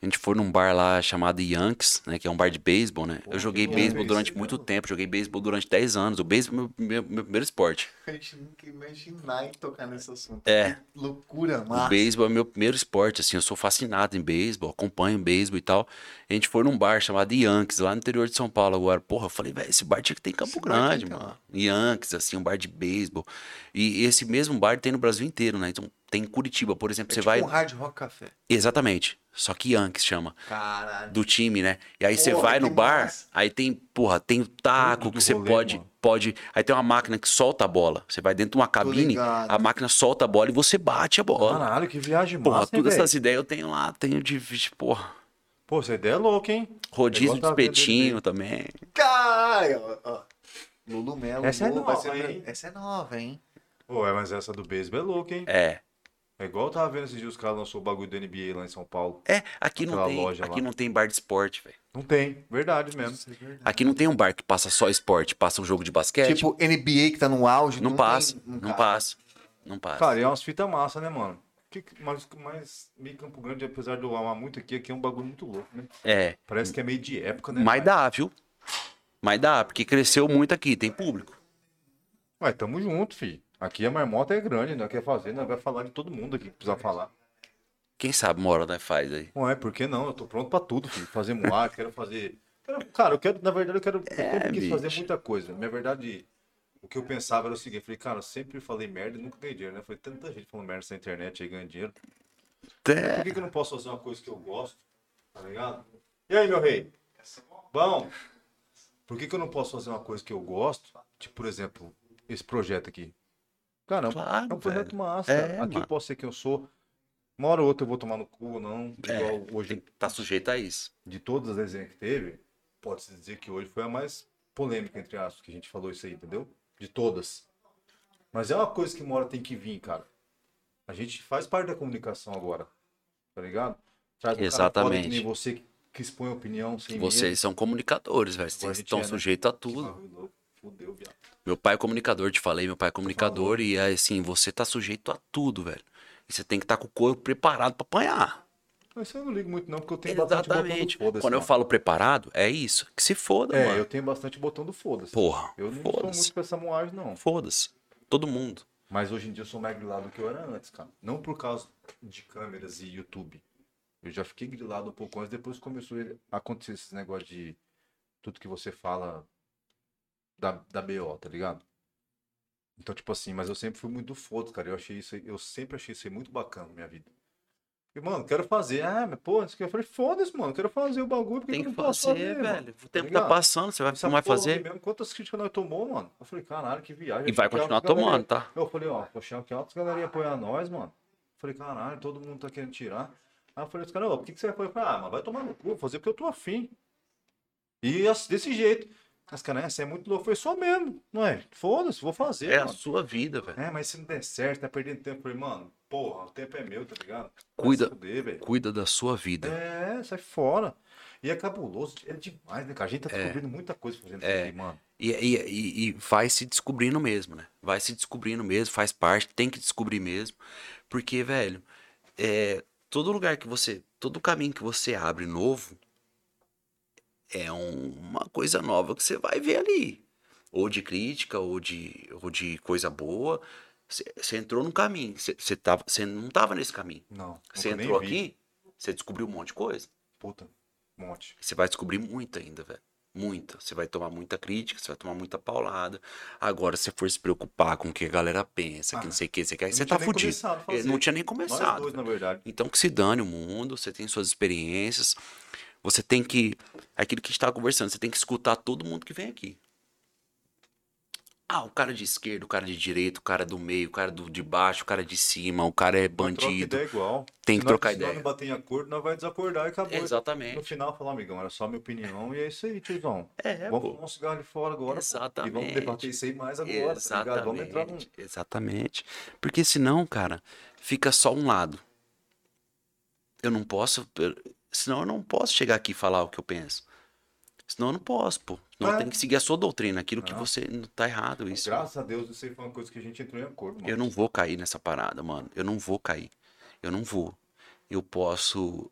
A gente foi num bar lá chamado Yankees, né? Que é um bar de beisebol, né? Eu joguei beisebol durante muito tempo. Joguei beisebol durante 10 anos. O beisebol é meu, meu, meu primeiro esporte. A gente nunca imaginar em tocar nesse assunto. É. Que loucura, O mano. beisebol é meu primeiro esporte, assim, eu sou fascinado em beisebol, acompanho beisebol e tal. A gente foi num bar chamado Yankees, lá no interior de São Paulo agora. Porra, eu falei, velho, esse bar tinha que ter em Campo Esse Grande, mano. Yankees, assim, um bar de beisebol. E esse mesmo bar tem no Brasil inteiro, né? Então tem em Curitiba, por exemplo, É você tipo vai. um hard rock café. Exatamente. Só que Yankees chama. Caralho. Do time, né? E aí você Porra, vai no bar, massa. aí tem, porra, tem o taco Tudo que você rolê, pode, mano. pode. Aí tem uma máquina que solta a bola. Você vai dentro de uma cabine, a máquina solta a bola e você bate a bola. Caralho, que viagem Porra, massa, hein, todas essas ideias eu tenho lá, tenho de, porra, Pô, essa ideia é louca, hein? rodízio de espetinho também. Caralho. ó, ó. Lulu Melo. Essa é nova, ser- hein? Essa é nova, hein? Pô, é, mas essa do beisebol é louca, hein? É. É igual eu tava vendo esses dias os caras lançou o bagulho do NBA lá em São Paulo. É, aqui não tem, loja aqui lá. não tem bar de esporte, velho. Não tem, verdade mesmo. Aqui não tem um bar que passa só esporte, passa um jogo de basquete. Tipo, NBA que tá no auge. não, tem- passa, não não cabe. passa. Não passa. Cara, e é umas fitas massa, né, mano? Que, mas, mas meio Campo Grande, apesar de eu amar muito aqui, aqui é um bagulho muito louco, né? É, Parece que é meio de época, né? mas dá, viu? Mas dá, porque cresceu muito aqui, tem público. Mas tamo junto, fi. Aqui a marmota é grande, nós quer fazer, nós vai falar de todo mundo aqui que precisa falar. Quem sabe uma hora nós faz aí. Não é, por que não? Eu tô pronto pra tudo, filho. Fazer moar, quero fazer. quero- Cara, eu quero, na verdade, eu quero. Eu É, sempre quis fazer bicho. muita coisa. Na verdade, o que eu pensava era o seguinte, eu falei, cara, eu sempre falei merda e nunca ganhei dinheiro, né? Foi tanta gente falando merda nessa internet aí ganhando dinheiro. Por É. que, que eu não posso fazer uma coisa que eu gosto? Tá ligado? E aí, meu rei? Bom, por que, que eu não posso fazer uma coisa que eu gosto? Tipo, por exemplo, esse projeto aqui. Cara, é um- Claro, é um projeto velho. massa. É, aqui eu mano. posso ser quem eu sou. Uma hora ou outra eu vou tomar no cu ou não. É, Igual hoje, tá sujeito a isso. de todas as resenhas que teve, pode-se dizer que hoje foi a mais polêmica, entre aspas, que a gente falou isso aí, entendeu? De todas. Mas é uma coisa que uma hora tem que vir, cara. A gente faz parte da comunicação agora, tá ligado? Traz um cara Exatamente. que nem você que- expõe opinião sem Vocês são comunicadores, velho. A Vocês estão é, né? sujeitos a medo. tudo. Fudeu, viado. Meu pai é comunicador, te falei, meu pai é comunicador e é assim, você tá sujeito a tudo, velho. E você tem que estar com o corpo preparado pra apanhar. Mas eu não ligo muito não, porque eu tenho bastante botão do Exatamente. foda-se. Quando eu mano. falo preparado, é isso. Que se foda, É, mano. eu tenho bastante botão do foda-se. Porra, Eu não sou muito com essa moagem, não. Foda-se. Todo mundo. Mas hoje em dia eu sou mais grilado do que eu era antes, cara. Não por causa de câmeras e YouTube. Eu já fiquei grilado um pouco antes, depois começou a acontecer esse negócio de tudo que você fala da, da BO, tá ligado? Então, tipo assim, mas eu sempre fui muito foda, cara. Eu achei isso eu sempre achei isso aí muito bacana na minha vida. E, mano, quero fazer. Ah, mas pô, isso aqui eu falei, foda-se, mano, quero fazer o bagulho, porque Tem que posso fazer, fazer, mano? velho. O tempo ligado? tá passando, você vai, Essa não vai fazer. Mesmo, quantas críticas nós tomou, mano? Eu falei, caralho, que viagem. E vai Que continuar tomando, tá? Eu falei, ó, poxa, que altas galera ia apoiar nós, mano. Eu falei, caralho, todo mundo tá querendo tirar. Aí eu falei, os caras, ó, por que, que você vai apoiar? Eu falei, ah, mas vai tomar no cu, vou fazer porque eu tô afim. E desse jeito. Mas, cara, essa é muito louco. Foi só mesmo, não é? Foda-se, vou fazer, É a mano. sua vida, velho. É, mas se não der certo, tá perdendo tempo. Falei, mano, porra, o tempo é meu, tá ligado? Cuida. fuder. Cuida da sua vida. É, sai fora. E é cabuloso, é demais, né, cara? A gente tá descobrindo muita coisa fazendo isso É. aqui, mano. E, e, e, e vai se descobrindo mesmo, né? Vai se descobrindo mesmo, faz parte, tem que descobrir mesmo. Porque, velho, é, todo lugar que você. Todo caminho que você abre novo é um- uma coisa nova que você vai ver ali. Ou de crítica, ou de, ou de coisa boa. Você entrou num caminho. Você, tava, não tava nesse caminho. Não. Você entrou aqui, você descobriu um monte de coisa. Puta, um monte. Você vai descobrir muito ainda, velho. Muita. Você vai tomar muita crítica, você vai tomar muita paulada. Agora, se você for se preocupar com o que a galera pensa, que Ah, não sei o que, você quer, você tá fudido. É. Não tinha nem começado. dois, velho. na verdade. Então que se dane o mundo, você tem suas experiências. Você tem que. é Aquilo que a gente tava conversando, você tem que escutar todo mundo que vem aqui. Ah, o cara de esquerda, o cara de direita, o cara do meio, o cara do, de baixo, o cara de cima, o cara é troca bandido. ideia igual. Tem Se que nós- trocar Se ideia. nós não bater em acordo, nós vai desacordar e acabou. No Exatamente. final, falar, amigão, era só minha opinião e é isso aí, tiozão. É, vamos fumar um cigarro ali fora agora. pô. E Exatamente. vamos debater isso aí mais agora, tá ligado? Vamos entrar num... Exatamente, exatamente. Porque senão, cara, fica só um lado. Eu não posso. Senão eu não posso chegar aqui e falar o que eu penso. Senão eu não posso, pô. Não É. tem que seguir a sua doutrina, aquilo que Não. você. Não tá errado isso. Graças a Deus, isso aí foi uma coisa que a gente entrou em acordo, mano. Eu não vou cair nessa parada, mano. Eu não vou cair. Eu não vou. Eu posso.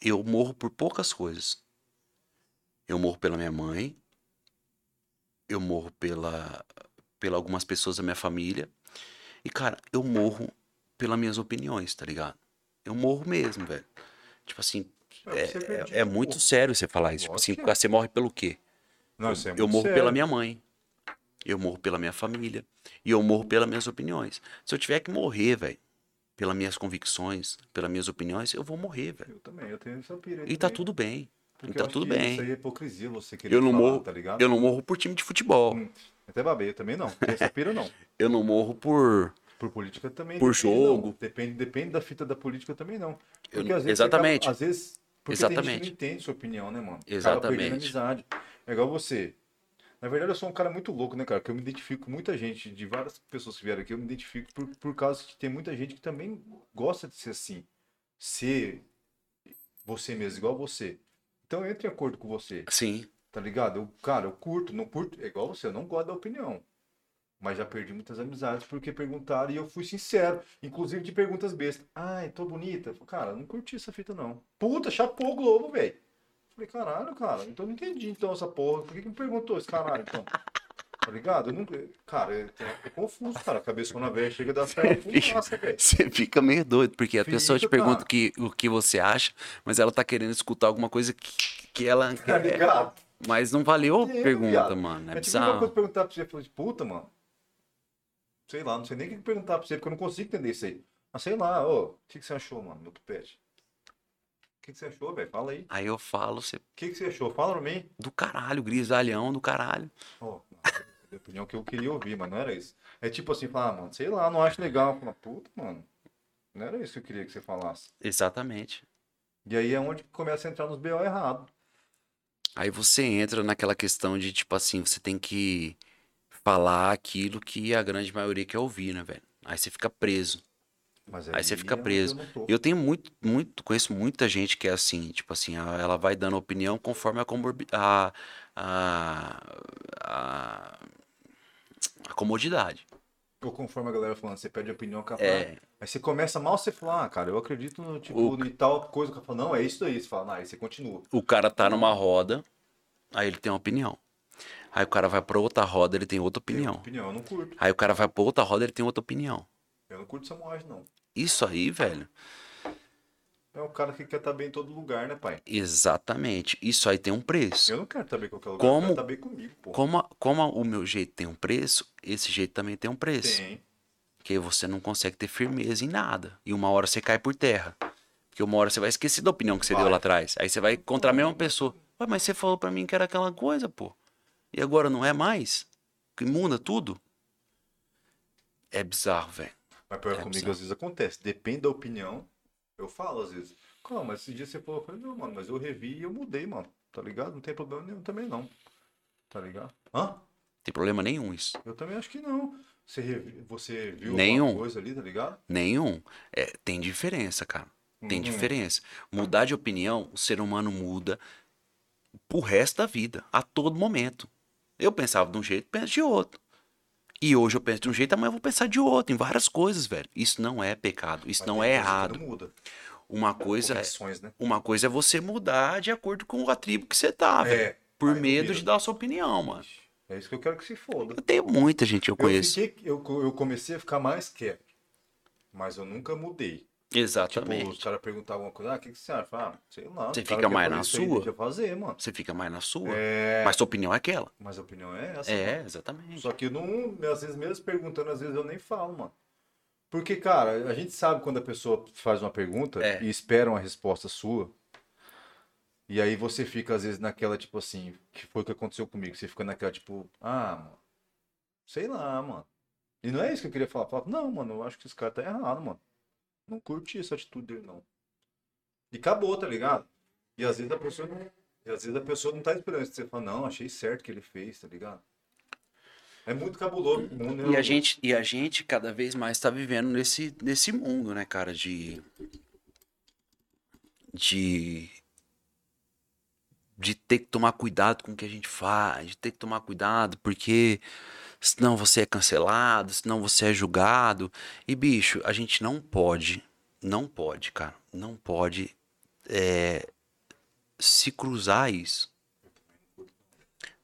Eu morro por poucas coisas. Eu morro pela minha mãe. Eu morro pela, pela algumas pessoas da minha família. E, cara, eu morro pelas minhas opiniões, tá ligado? Eu morro mesmo, velho. Tipo assim, É, acredita, é, é muito sério você falar isso. Tipo assim, é. você morre pelo quê? Não, isso é eu morro sério. pela minha mãe. Eu morro pela minha família. E eu morro pelas minhas opiniões. Se eu tiver que morrer, velho, pelas minhas convicções, pelas minhas opiniões, eu vou morrer, velho. Eu também, eu tenho essa pira E tá também. tudo bem. Porque tá eu tudo bem. Isso aí é hipocrisia, você querer Eu não falar, morro- tá ligado? Eu não morro por time de futebol. Hum, Até babei, eu também não. Essa pira não. Eu não morro por. Por política também. Por depende, jogo. não. Depende, depende da fita da política também não. Eu Porque não- às vezes exatamente. Acaba, às vezes. Porque tem gente Exatamente. que não entende sua opinião, né, mano? Exatamente. amizade. É igual você. Na verdade, eu sou um cara muito louco, né, cara? Que eu me identifico com muita gente, de várias pessoas que vieram aqui, eu me identifico por, por causa que tem muita gente que também gosta de ser assim. Ser você mesmo, igual você. Então eu entro em acordo com você. Sim. Tá ligado? Eu, cara, eu curto, não curto, é igual você, eu não gosto da opinião. Mas já perdi muitas amizades porque perguntaram e eu fui sincero. Inclusive de perguntas bestas. Ai, tô bonita. Falei, Cara, eu não curti essa fita não. Puta, chapou o Globo, velho. Falei, caralho, cara, então eu não entendi então essa porra. Por que, que me perguntou esse caralho então? Tá ligado? Eu não... Cara, eu tô, confuso, cara. A cabeçona velha chega da velho. Você fica meio doido, porque a pessoa te Fica, pergunta cara. que, o que você acha, mas ela tá querendo escutar alguma coisa que, que ela Tá ligado? Mas não valeu a pergunta, viado. mano. É É tipo uma coisa bizarro. perguntar pra você, falei, puta, mano. Sei lá, não sei nem o que perguntar pra você, porque eu não consigo entender isso aí. Mas sei lá, ô, o que, que você achou, mano, meu tupete? O que, que você achou, velho? Fala aí. O Aí eu falo, você que, que você achou? Fala pra mim. do caralho, grisalhão do caralho. Ó, a opinião que eu queria ouvir, mas não era isso. É tipo assim, falar, ah, mano, sei lá, não acho legal. Fala, puta, mano, não era isso que eu queria que você falasse. Exatamente. E aí é onde começa a entrar nos BO errado. Aí você entra naquela questão de, tipo assim, você tem que falar aquilo que a grande maioria quer ouvir, né, velho? Aí você fica preso. Mas Aí você fica preso. Eu. Eu tenho muito, muito, conheço muita gente que é assim, tipo assim, ela vai dando opinião conforme a, comorbi- a, a, a, a comodidade. Ou conforme a galera falando, você pede opinião capaz. É, Aí você começa mal, você fala, ah, cara, eu acredito no tipo, O- em tal coisa que eu falo, não, é isso aí. Você fala, não, aí você continua. o cara tá numa roda, aí ele tem uma opinião. Aí o cara vai pra outra roda, ele tem outra Tem opinião. outra opinião, eu não curto. Aí o cara vai pra outra roda, ele tem outra opinião. Eu não curto Samuel, não. Isso aí, velho, É um cara que quer estar bem em todo lugar, né, pai? exatamente. Isso aí tem um preço. Eu não quero estar bem em qualquer lugar, Como- eu quero estar bem comigo, pô. Como, como o meu jeito tem um preço, esse jeito também tem um preço. Tem. Porque você não consegue ter firmeza em nada. E uma hora você cai por terra. Porque uma hora você vai esquecer da opinião que você deu Vai. lá atrás. Aí você vai contra a mesma pessoa. Ué, mas você falou pra mim que era aquela coisa, pô. E agora não é mais? Que muda tudo? É bizarro, velho. Mas pior É comigo, bizarro. às vezes acontece. Depende da opinião. Eu falo, às vezes. Calma, mas esse dia você falou, eu falei, não, mano, mas eu revi e eu mudei, mano. Tá ligado? Não tem problema nenhum também, não. Tá ligado? Hã? Tem problema nenhum isso. Eu também acho que não. Você, revi- você viu Nenhum. alguma coisa ali, tá ligado? Nenhum. É, tem diferença, cara. Tem Uhum. diferença. Mudar de opinião, o ser humano muda pro resto da vida, a todo momento. Eu pensava de um jeito, penso de outro. E hoje eu penso de um jeito, amanhã eu vou pensar de outro, em várias coisas, velho. Isso não é pecado, isso Mas não é errado. Muda. Uma coisa é, né? uma coisa é você mudar de acordo com a tribo que você tá, velho. É. Por aí não medo de dar a sua opinião, mano. É isso que eu quero que se foda. Eu tenho muita gente que eu Eu, conheço. fiquei, eu, eu comecei a ficar mais quieto. Mas eu nunca mudei. Tipo, Exatamente. os caras perguntavam alguma coisa, ah, o que, que você acha? Ah, sei lá. Você fica mais na aí, sua? Eu fazer, mano. Você fica mais na sua. É, Mas sua opinião é aquela. mas a opinião é essa. É, mano. exatamente. Só que eu não, às vezes mesmo perguntando, às vezes eu nem falo, mano. Porque, cara, a gente sabe quando a pessoa faz uma pergunta É. e espera uma resposta sua. E aí você fica, às vezes, naquela, tipo assim, que foi o que aconteceu comigo. Você fica naquela, tipo, ah, mano, sei lá, mano. E não é isso que eu queria falar. Falar, não, mano, eu acho que esse cara tá errado, mano. Não curti essa atitude dele, não. E acabou, tá ligado? E às vezes a pessoa não. E às vezes a pessoa não tá esperando isso. Você fala, não, achei certo que ele fez, tá ligado? É muito cabuloso. mundo, E né? a gente, e a gente cada vez mais está vivendo nesse, nesse mundo, né, cara, de. De. de ter que tomar cuidado com o que a gente faz, de ter que tomar cuidado porque senão você é cancelado, senão você é julgado. E bicho, a gente não pode, não pode, cara, não pode é, se cruzar isso.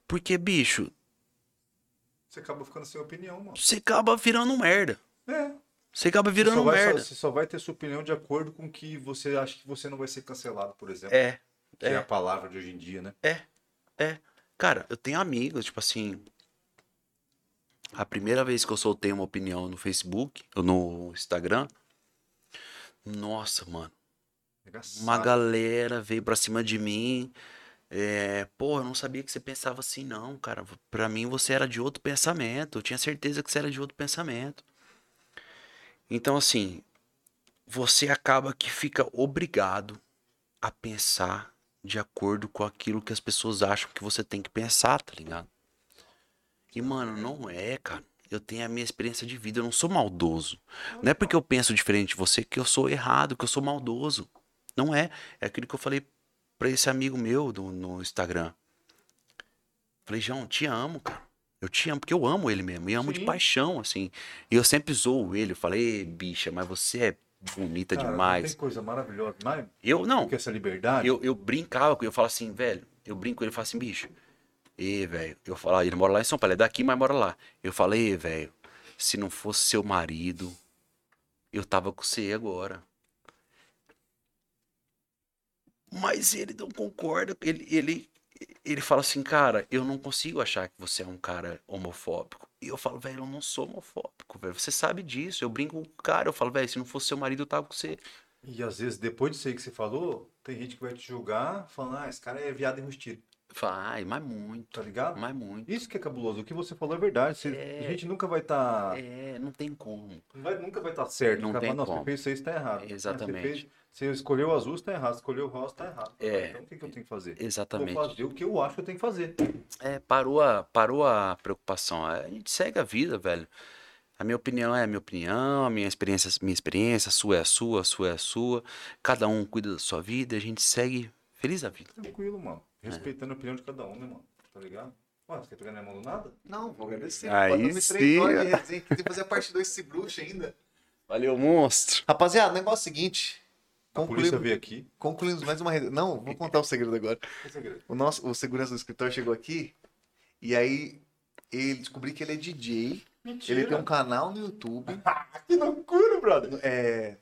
Porque, bicho, Você acaba ficando sem opinião, mano. você acaba virando merda. É. Você acaba Você virando vai, merda. só, você só vai ter sua opinião de acordo com que você acha que você não vai ser cancelado, por exemplo. É, Que é. é. a palavra de hoje em dia, né? é. Cara, eu tenho amigos, tipo assim. A primeira vez que eu soltei uma opinião no Facebook, ou no Instagram, nossa, mano. Engraçado. Uma galera veio pra cima de mim. É, pô, eu não sabia que você pensava assim, não, cara. Pra mim você era de outro pensamento. Eu tinha certeza que você era de outro pensamento. Então, assim, você acaba que fica obrigado a pensar de acordo com aquilo que as pessoas acham que você tem que pensar, tá ligado? E, mano, não é, cara. Eu tenho a minha experiência de vida, eu não sou maldoso. Não é porque eu penso diferente de você que eu sou errado, que eu sou maldoso. Não é. É aquilo que eu falei pra esse amigo meu do- no Instagram. Falei, João, te amo, cara. Eu te amo, porque eu amo ele mesmo. E amo de Sim. paixão, assim. E eu sempre zoo ele. Eu falei, "Ei, bicha, mas você é bonita Cara, não demais. Tem coisa maravilhosa, mais Eu não. do que essa liberdade. Eu, eu brincava com ele, eu falava assim, velho. Eu brinco com ele e falo assim, bicho. E, velho. Eu falo, ele mora lá em São Paulo, é daqui, mas mora lá. Eu falei, "Ê, velho, se não fosse seu marido, eu tava com você agora. Mas ele não concorda. Ele, ele, ele fala assim, cara, eu não consigo achar que você é um cara homofóbico. E eu falo, velho, eu não sou homofóbico, velho. Você sabe disso. Eu brinco com o cara, eu falo, velho, se não fosse seu marido, eu tava com você. E às vezes, depois disso aí que você falou, tem gente que vai te julgar falando, ah, esse cara é viado enrustido, Fala, ai, mas muito, tá ligado? mas muito. Isso que é cabuloso. O que você falou é verdade. Você- É. A gente nunca vai estar. É, não tem como. nunca vai estar certo. Não tem fala, Nossa, como. você fez isso aí, você tá errado. Exatamente. Você, fez- você escolheu o azul, você tá errado. Escolheu o rosa, tá errado. É. Então o que, que eu tenho que fazer? Exatamente. Vou fazer o que eu acho que eu tenho que fazer. É, parou a, parou a preocupação. A gente segue a vida, velho. A minha opinião é a minha opinião, a minha experiência é a minha experiência, a sua é a sua, a sua é a sua. Cada um cuida da sua vida e a gente segue feliz a vida. Tranquilo, mano. É. Respeitando a opinião de cada um, né, mano? Tá ligado? Ué, você quer pegar na mão do nada? Não, vou agradecer. Aí sim. Tem que fazer a parte 2 desse bruxo ainda. Valeu, monstro. Rapaziada, o negócio é o seguinte. A polícia Concluímos, veio aqui. concluímos mais uma. Não, vou contar o segredo agora. Que segredo? O nosso, o segurança do escritório chegou aqui e aí ele descobri que ele é DJ. Mentira. Ele tem um canal no YouTube. Que loucura, brother. É,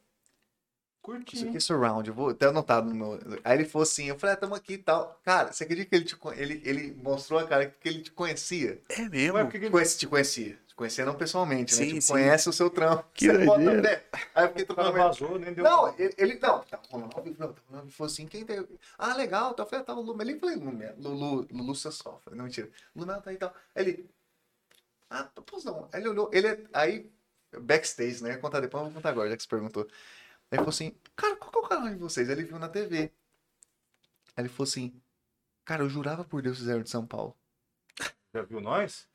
isso Curtinho. aqui é surround, eu vou até anotado no. Aí ele falou assim, eu falei, ah, tamo aqui e tal. Cara, você acredita que ele, te, ele, ele mostrou a cara que ele te conhecia? É Ué, mesmo? por que que Te conhecia, te conhecia. Te conhecia não pessoalmente, né? Sim, Tipo, sim. conhece o seu trampo. Que Você bota fé. Aí eu fiquei trocando vazou, nem deu. Não, ele, ele não, tá rolando ao vivo, não, tá rolando vivo. Falou assim, quem tem. Ah, legal, tá, eu falei, tá o Lumel. Ele falei, Lumel, Lulu, Lulu Sassol. Falei, não, mentira. Lumel tá aí e tal. Aí ele. Ah, posso não. Aí ele olhou, ele é. Aí, backstage, né? Ia contar depois, mas vou contar agora, já que você perguntou. Aí ele falou assim, cara, qual que é o canal de vocês? Aí ele viu na TV. Aí ele falou assim, cara, eu jurava por Deus que vocês eram de São Paulo. Já viu nós?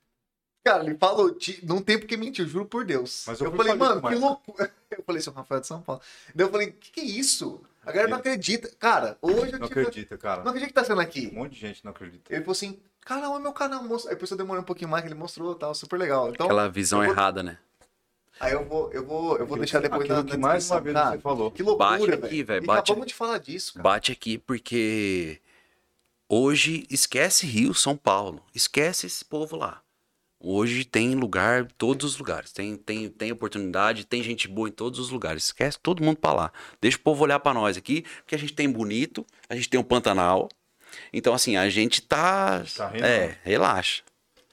Cara, ele falou, "Ti- não tem porque mentir, eu juro por Deus. Mas eu eu falei, mano, que loucura. Eu falei, seu Rafael de São Paulo. Daí eu falei, que que é isso? A galera não acredita. Cara, hoje eu Não tive... acredita, cara. Não acredita que tá sendo Um aqui. monte de gente não acredita. Ele falou assim, canal é meu canal, moço. Aí depois eu demorei um pouquinho mais, que ele mostrou tal, super legal. Então, Aquela visão vou- errada, né? Aí eu vou, eu vou, eu vou deixar depois Aquilo na, que na mais uma vez Cara, você falou. Que loucura, Bate velho. aqui, velho, bate- acabamos de falar disso, cara. Bate aqui porque hoje esquece Rio, São Paulo. Esquece esse povo lá. Hoje tem lugar em todos os lugares. Tem, tem, tem oportunidade, tem gente boa em todos os lugares. Esquece todo mundo pra lá. Deixa o povo olhar pra nós aqui, porque a gente tem bonito, a gente tem um Pantanal. Então, assim, a gente tá. Tá rindo, é, relaxa.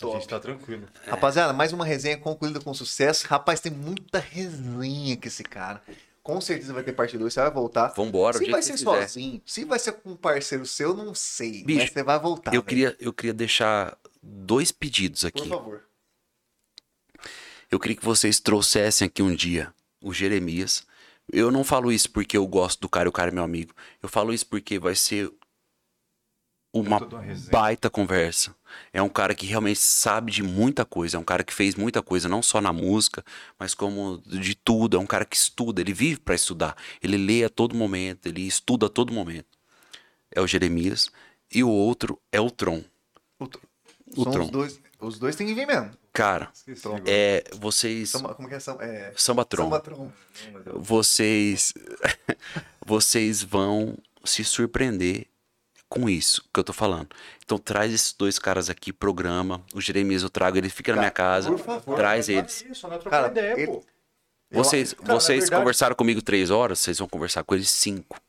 A gente tá tranquilo. Rapaziada, mais uma resenha concluída com sucesso. Rapaz, tem muita resenha com esse cara. Com certeza vai ter parte 2, você vai voltar. Vambora, Se vai ser você quiser. sozinho, se vai ser com um parceiro seu, não sei. Bicho, mas você vai voltar. Eu queria, eu queria deixar dois pedidos Por aqui. favor. Eu queria que vocês trouxessem aqui um dia o Jeremias. Eu não falo isso porque eu gosto do cara e o cara é meu amigo. Eu falo isso porque vai ser uma baita conversa. É um cara que realmente sabe de muita coisa. É um cara que fez muita coisa, não só na música, mas como de tudo. É um cara que estuda, ele vive para estudar. Ele lê a todo momento, ele estuda a todo momento. É o Jeremias. e o outro é o Tron. O, O são Tron. os dois. Os dois tem que vir mesmo. Cara, Esqueci Tron. é, vocês... Samba, como que é? Samba, é Sambatron. Sambatron. Vocês... vocês vão se surpreender com isso que eu tô falando. Então traz esses dois caras aqui, programa. O Jeremias eu trago, ele fica na minha casa. por favor, traz Mas eles. é Isso, não é Cara, ideia, ele-. Vocês, Cara, vocês verdade- conversaram comigo três horas, vocês vão conversar com eles cinco.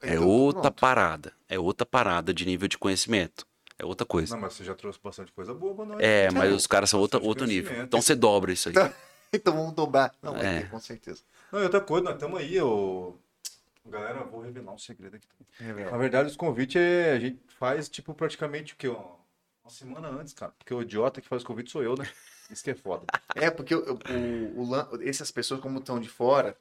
É Então, outra pronto. parada. É outra parada de nível de conhecimento. É outra coisa. Não, mas você já trouxe bastante coisa boa pra nós. É, mas Não, os caras são outra, outro nível. Então você dobra isso aí. Então vamos dobrar. Não, vai É. ter, com certeza. Não, e outra coisa, nós estamos aí, ô... Galera, eu vou revelar um segredo aqui. Na verdade, os convites é, a gente faz, tipo, praticamente o quê? Uma, uma semana antes, cara. Porque o idiota que faz o convite sou eu, né? Isso que é foda. É, porque o, o, o essas pessoas, como estão de fora,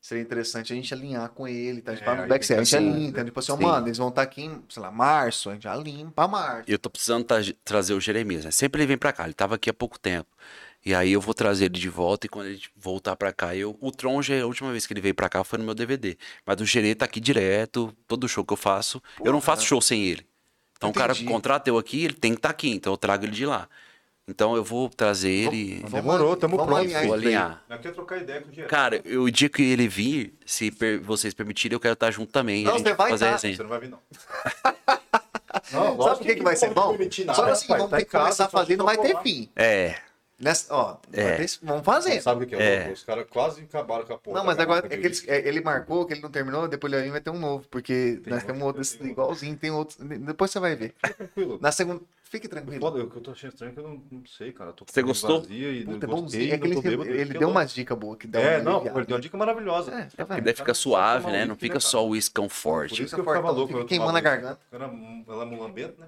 seria interessante a gente alinhar com ele, tá? A gente É, no backstage, a gente alinha, então, tipo assim, ó, mano, eles vão estar aqui em, sei lá, março, a gente alinha pra março. Eu tô precisando tra- trazer o Jeremias, né? Sempre ele vem pra cá, ele tava aqui há pouco tempo. E aí eu vou trazer ele de volta e quando ele voltar pra cá, eu... O Tron, já, a última vez que ele veio pra cá foi no meu DVD. Mas o Gerê tá aqui direto, todo show que eu faço, eu não faço show sem ele. Então o cara Entendi. contrata eu aqui, ele tem que estar aqui, então eu trago ele de lá. Então eu vou trazer ele... Vamos- Demorou, tamo vamos pronto, alinhar Vou alinhar. Nós quer trocar ideia com o Diego. Cara, eu- o dia que ele vir, se per- vocês permitirem, eu quero estar junto também. Não, você vai fazer tá. Você não vai vir, não. Sabe por que, que vai ser bom? Só que assim, vamos ter que começar a fazer, não vai ter fim. É, Nessa, ó, É. vamos fazer. Sabe o que é, É. Os caras quase acabaram com a porra. Não, mas agora é é, ele marcou, que ele não terminou, depois ele vai ter um novo, porque Tem nós outro, temos outro tem outro. igualzinho, tem outros. Depois você vai ver. Fica tranquilo. Na segunda. Fique tranquilo. Foda, o que eu tô achando estranho é que eu não, não sei, cara. Eu tô com Você gostou? Vazia e Puta, não é bonzinho. gostei, É que não ele, bêbado, ele deu umas dicas boas que dá É, uma não, ele deu uma dica maravilhosa. É, tá vendo? daí fica suave, né? Não fica só o uiscão Por forte. isso que eu ficava louco. fica eu queimando a garganta. ela é mulambento, né?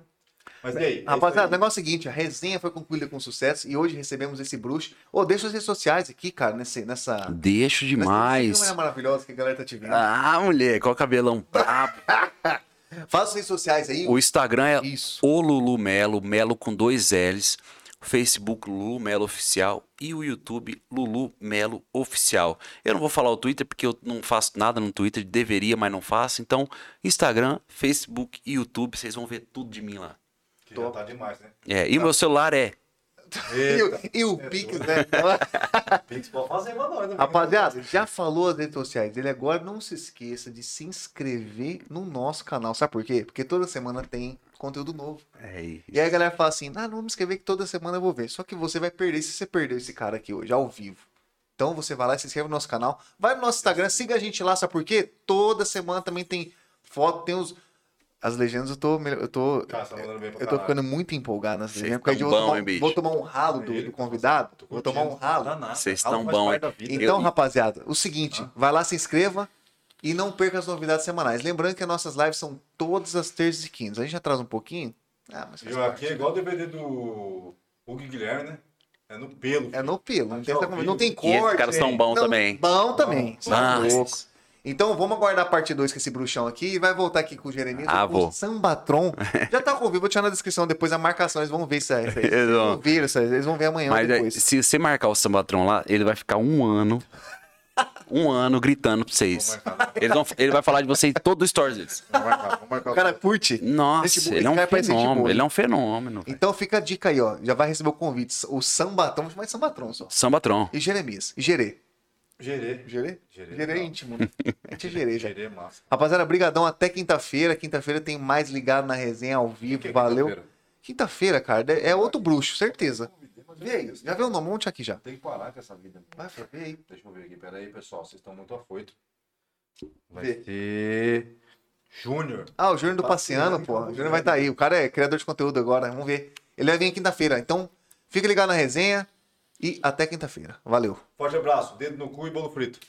Mas e aí? É Rapaziada, o negócio é o seguinte, a resenha foi concluída com sucesso e hoje recebemos esse bruxo. Ô, deixa as redes sociais aqui, cara, nesse, nessa... Deixo demais. câmera maravilhosa que a galera tá te vendo. Ah, mulher, qual cabelão brabo. Faça as redes sociais aí. O Instagram é Isso. o Lulu Melo, Melo com dois L's. Facebook Lulu Melo Oficial e o YouTube Lulu Melo Oficial. Eu não vou falar o Twitter porque eu não faço nada no Twitter, deveria, mas não faço. Então, Instagram, Facebook e YouTube, vocês vão ver tudo de mim lá. Que já tá demais, né? É, e o meu celular é E, o- e o Pix, né? Pix pode fazer, não. né? Rapaziada, já falou as redes sociais dele, agora não se esqueça de se inscrever no nosso canal. Sabe por quê? Porque toda semana tem conteúdo novo. É isso. E aí a galera fala assim, ah, não vou me inscrever que toda semana eu vou ver. Só que você vai perder se você perdeu esse cara aqui hoje, ao vivo. Então você vai lá, se inscreve no nosso canal, vai no nosso Instagram, siga a gente lá, sabe por quê? Toda semana também tem foto, tem os... As legendas eu tô... melhor- Eu tô... Tá Eu tô ficando muito empolgado nas legendas, porque eu vou, bom, tomar, hein, bicho? vou tomar um ralo do, do convidado. tô Vou tomar um ralo. Vocês Ralo tão faz bom, parte hein? da vida. Então, Eu- rapaziada, o seguinte, vai lá, se inscreva e não perca as novidades semanais. Lembrando que as nossas lives são todas as terças e quintas. A gente atrasa um pouquinho. Ah, mas faz E aqui é parte. igual o DVD do Hugo Guilherme, né? É no pelo. É no pelo, não tem, Tá essa- não tem E corte. esses caras são bons Não, também. Bom também. Bom. Tá Nossa. Então vamos aguardar a parte 2 com esse bruxão aqui e vai voltar aqui com o Jeremias Ah, com o vou. Sambatron. Já tá com o vivo, vou deixar na descrição depois a marcação, eles vão ver isso aí. Eles vão. ver isso aí, eles vão ver amanhã Mas depois. se você marcar o Sambatron lá, ele vai ficar um ano. Um ano gritando pra vocês. Eles vão, ele vai falar de vocês em todo o stories deles. Vamos marcar, vamos marcar. O cara curte. Nossa, ele é um fenômeno. Ele é um fenômeno. Então fica a dica aí, ó. Já vai receber o convite. O Sambatron, vamos chamar de Sambatron só. Sambatron. E Jeremias. E Gerê. Gerê. Gerê? Gerê, Gerê é íntimo. né? A gente é Gerê já. Gerê é massa. Rapaziada, brigadão até quinta-feira. Quinta-feira tem mais ligado na resenha ao vivo. É Valeu. quinta-feira? Quinta-feira, cara, é outro bruxo, certeza. Vê aí, já viu o nome? Monte aqui já. Tem que parar com essa vida. Vai, Fê, vê aí. Deixa eu ver aqui. Pera aí, pessoal. Vocês estão muito afoitos. Vai Vê. ser... Júnior. Ah, o Júnior do Passeano, Passeano, pô. O Júnior vai estar aí. O cara é criador de conteúdo agora. Vamos ver. Ele vai vir quinta-feira. Então, fica ligado na resenha. E até quinta-feira. Valeu. Forte abraço. Dedo no cu e bolo frito.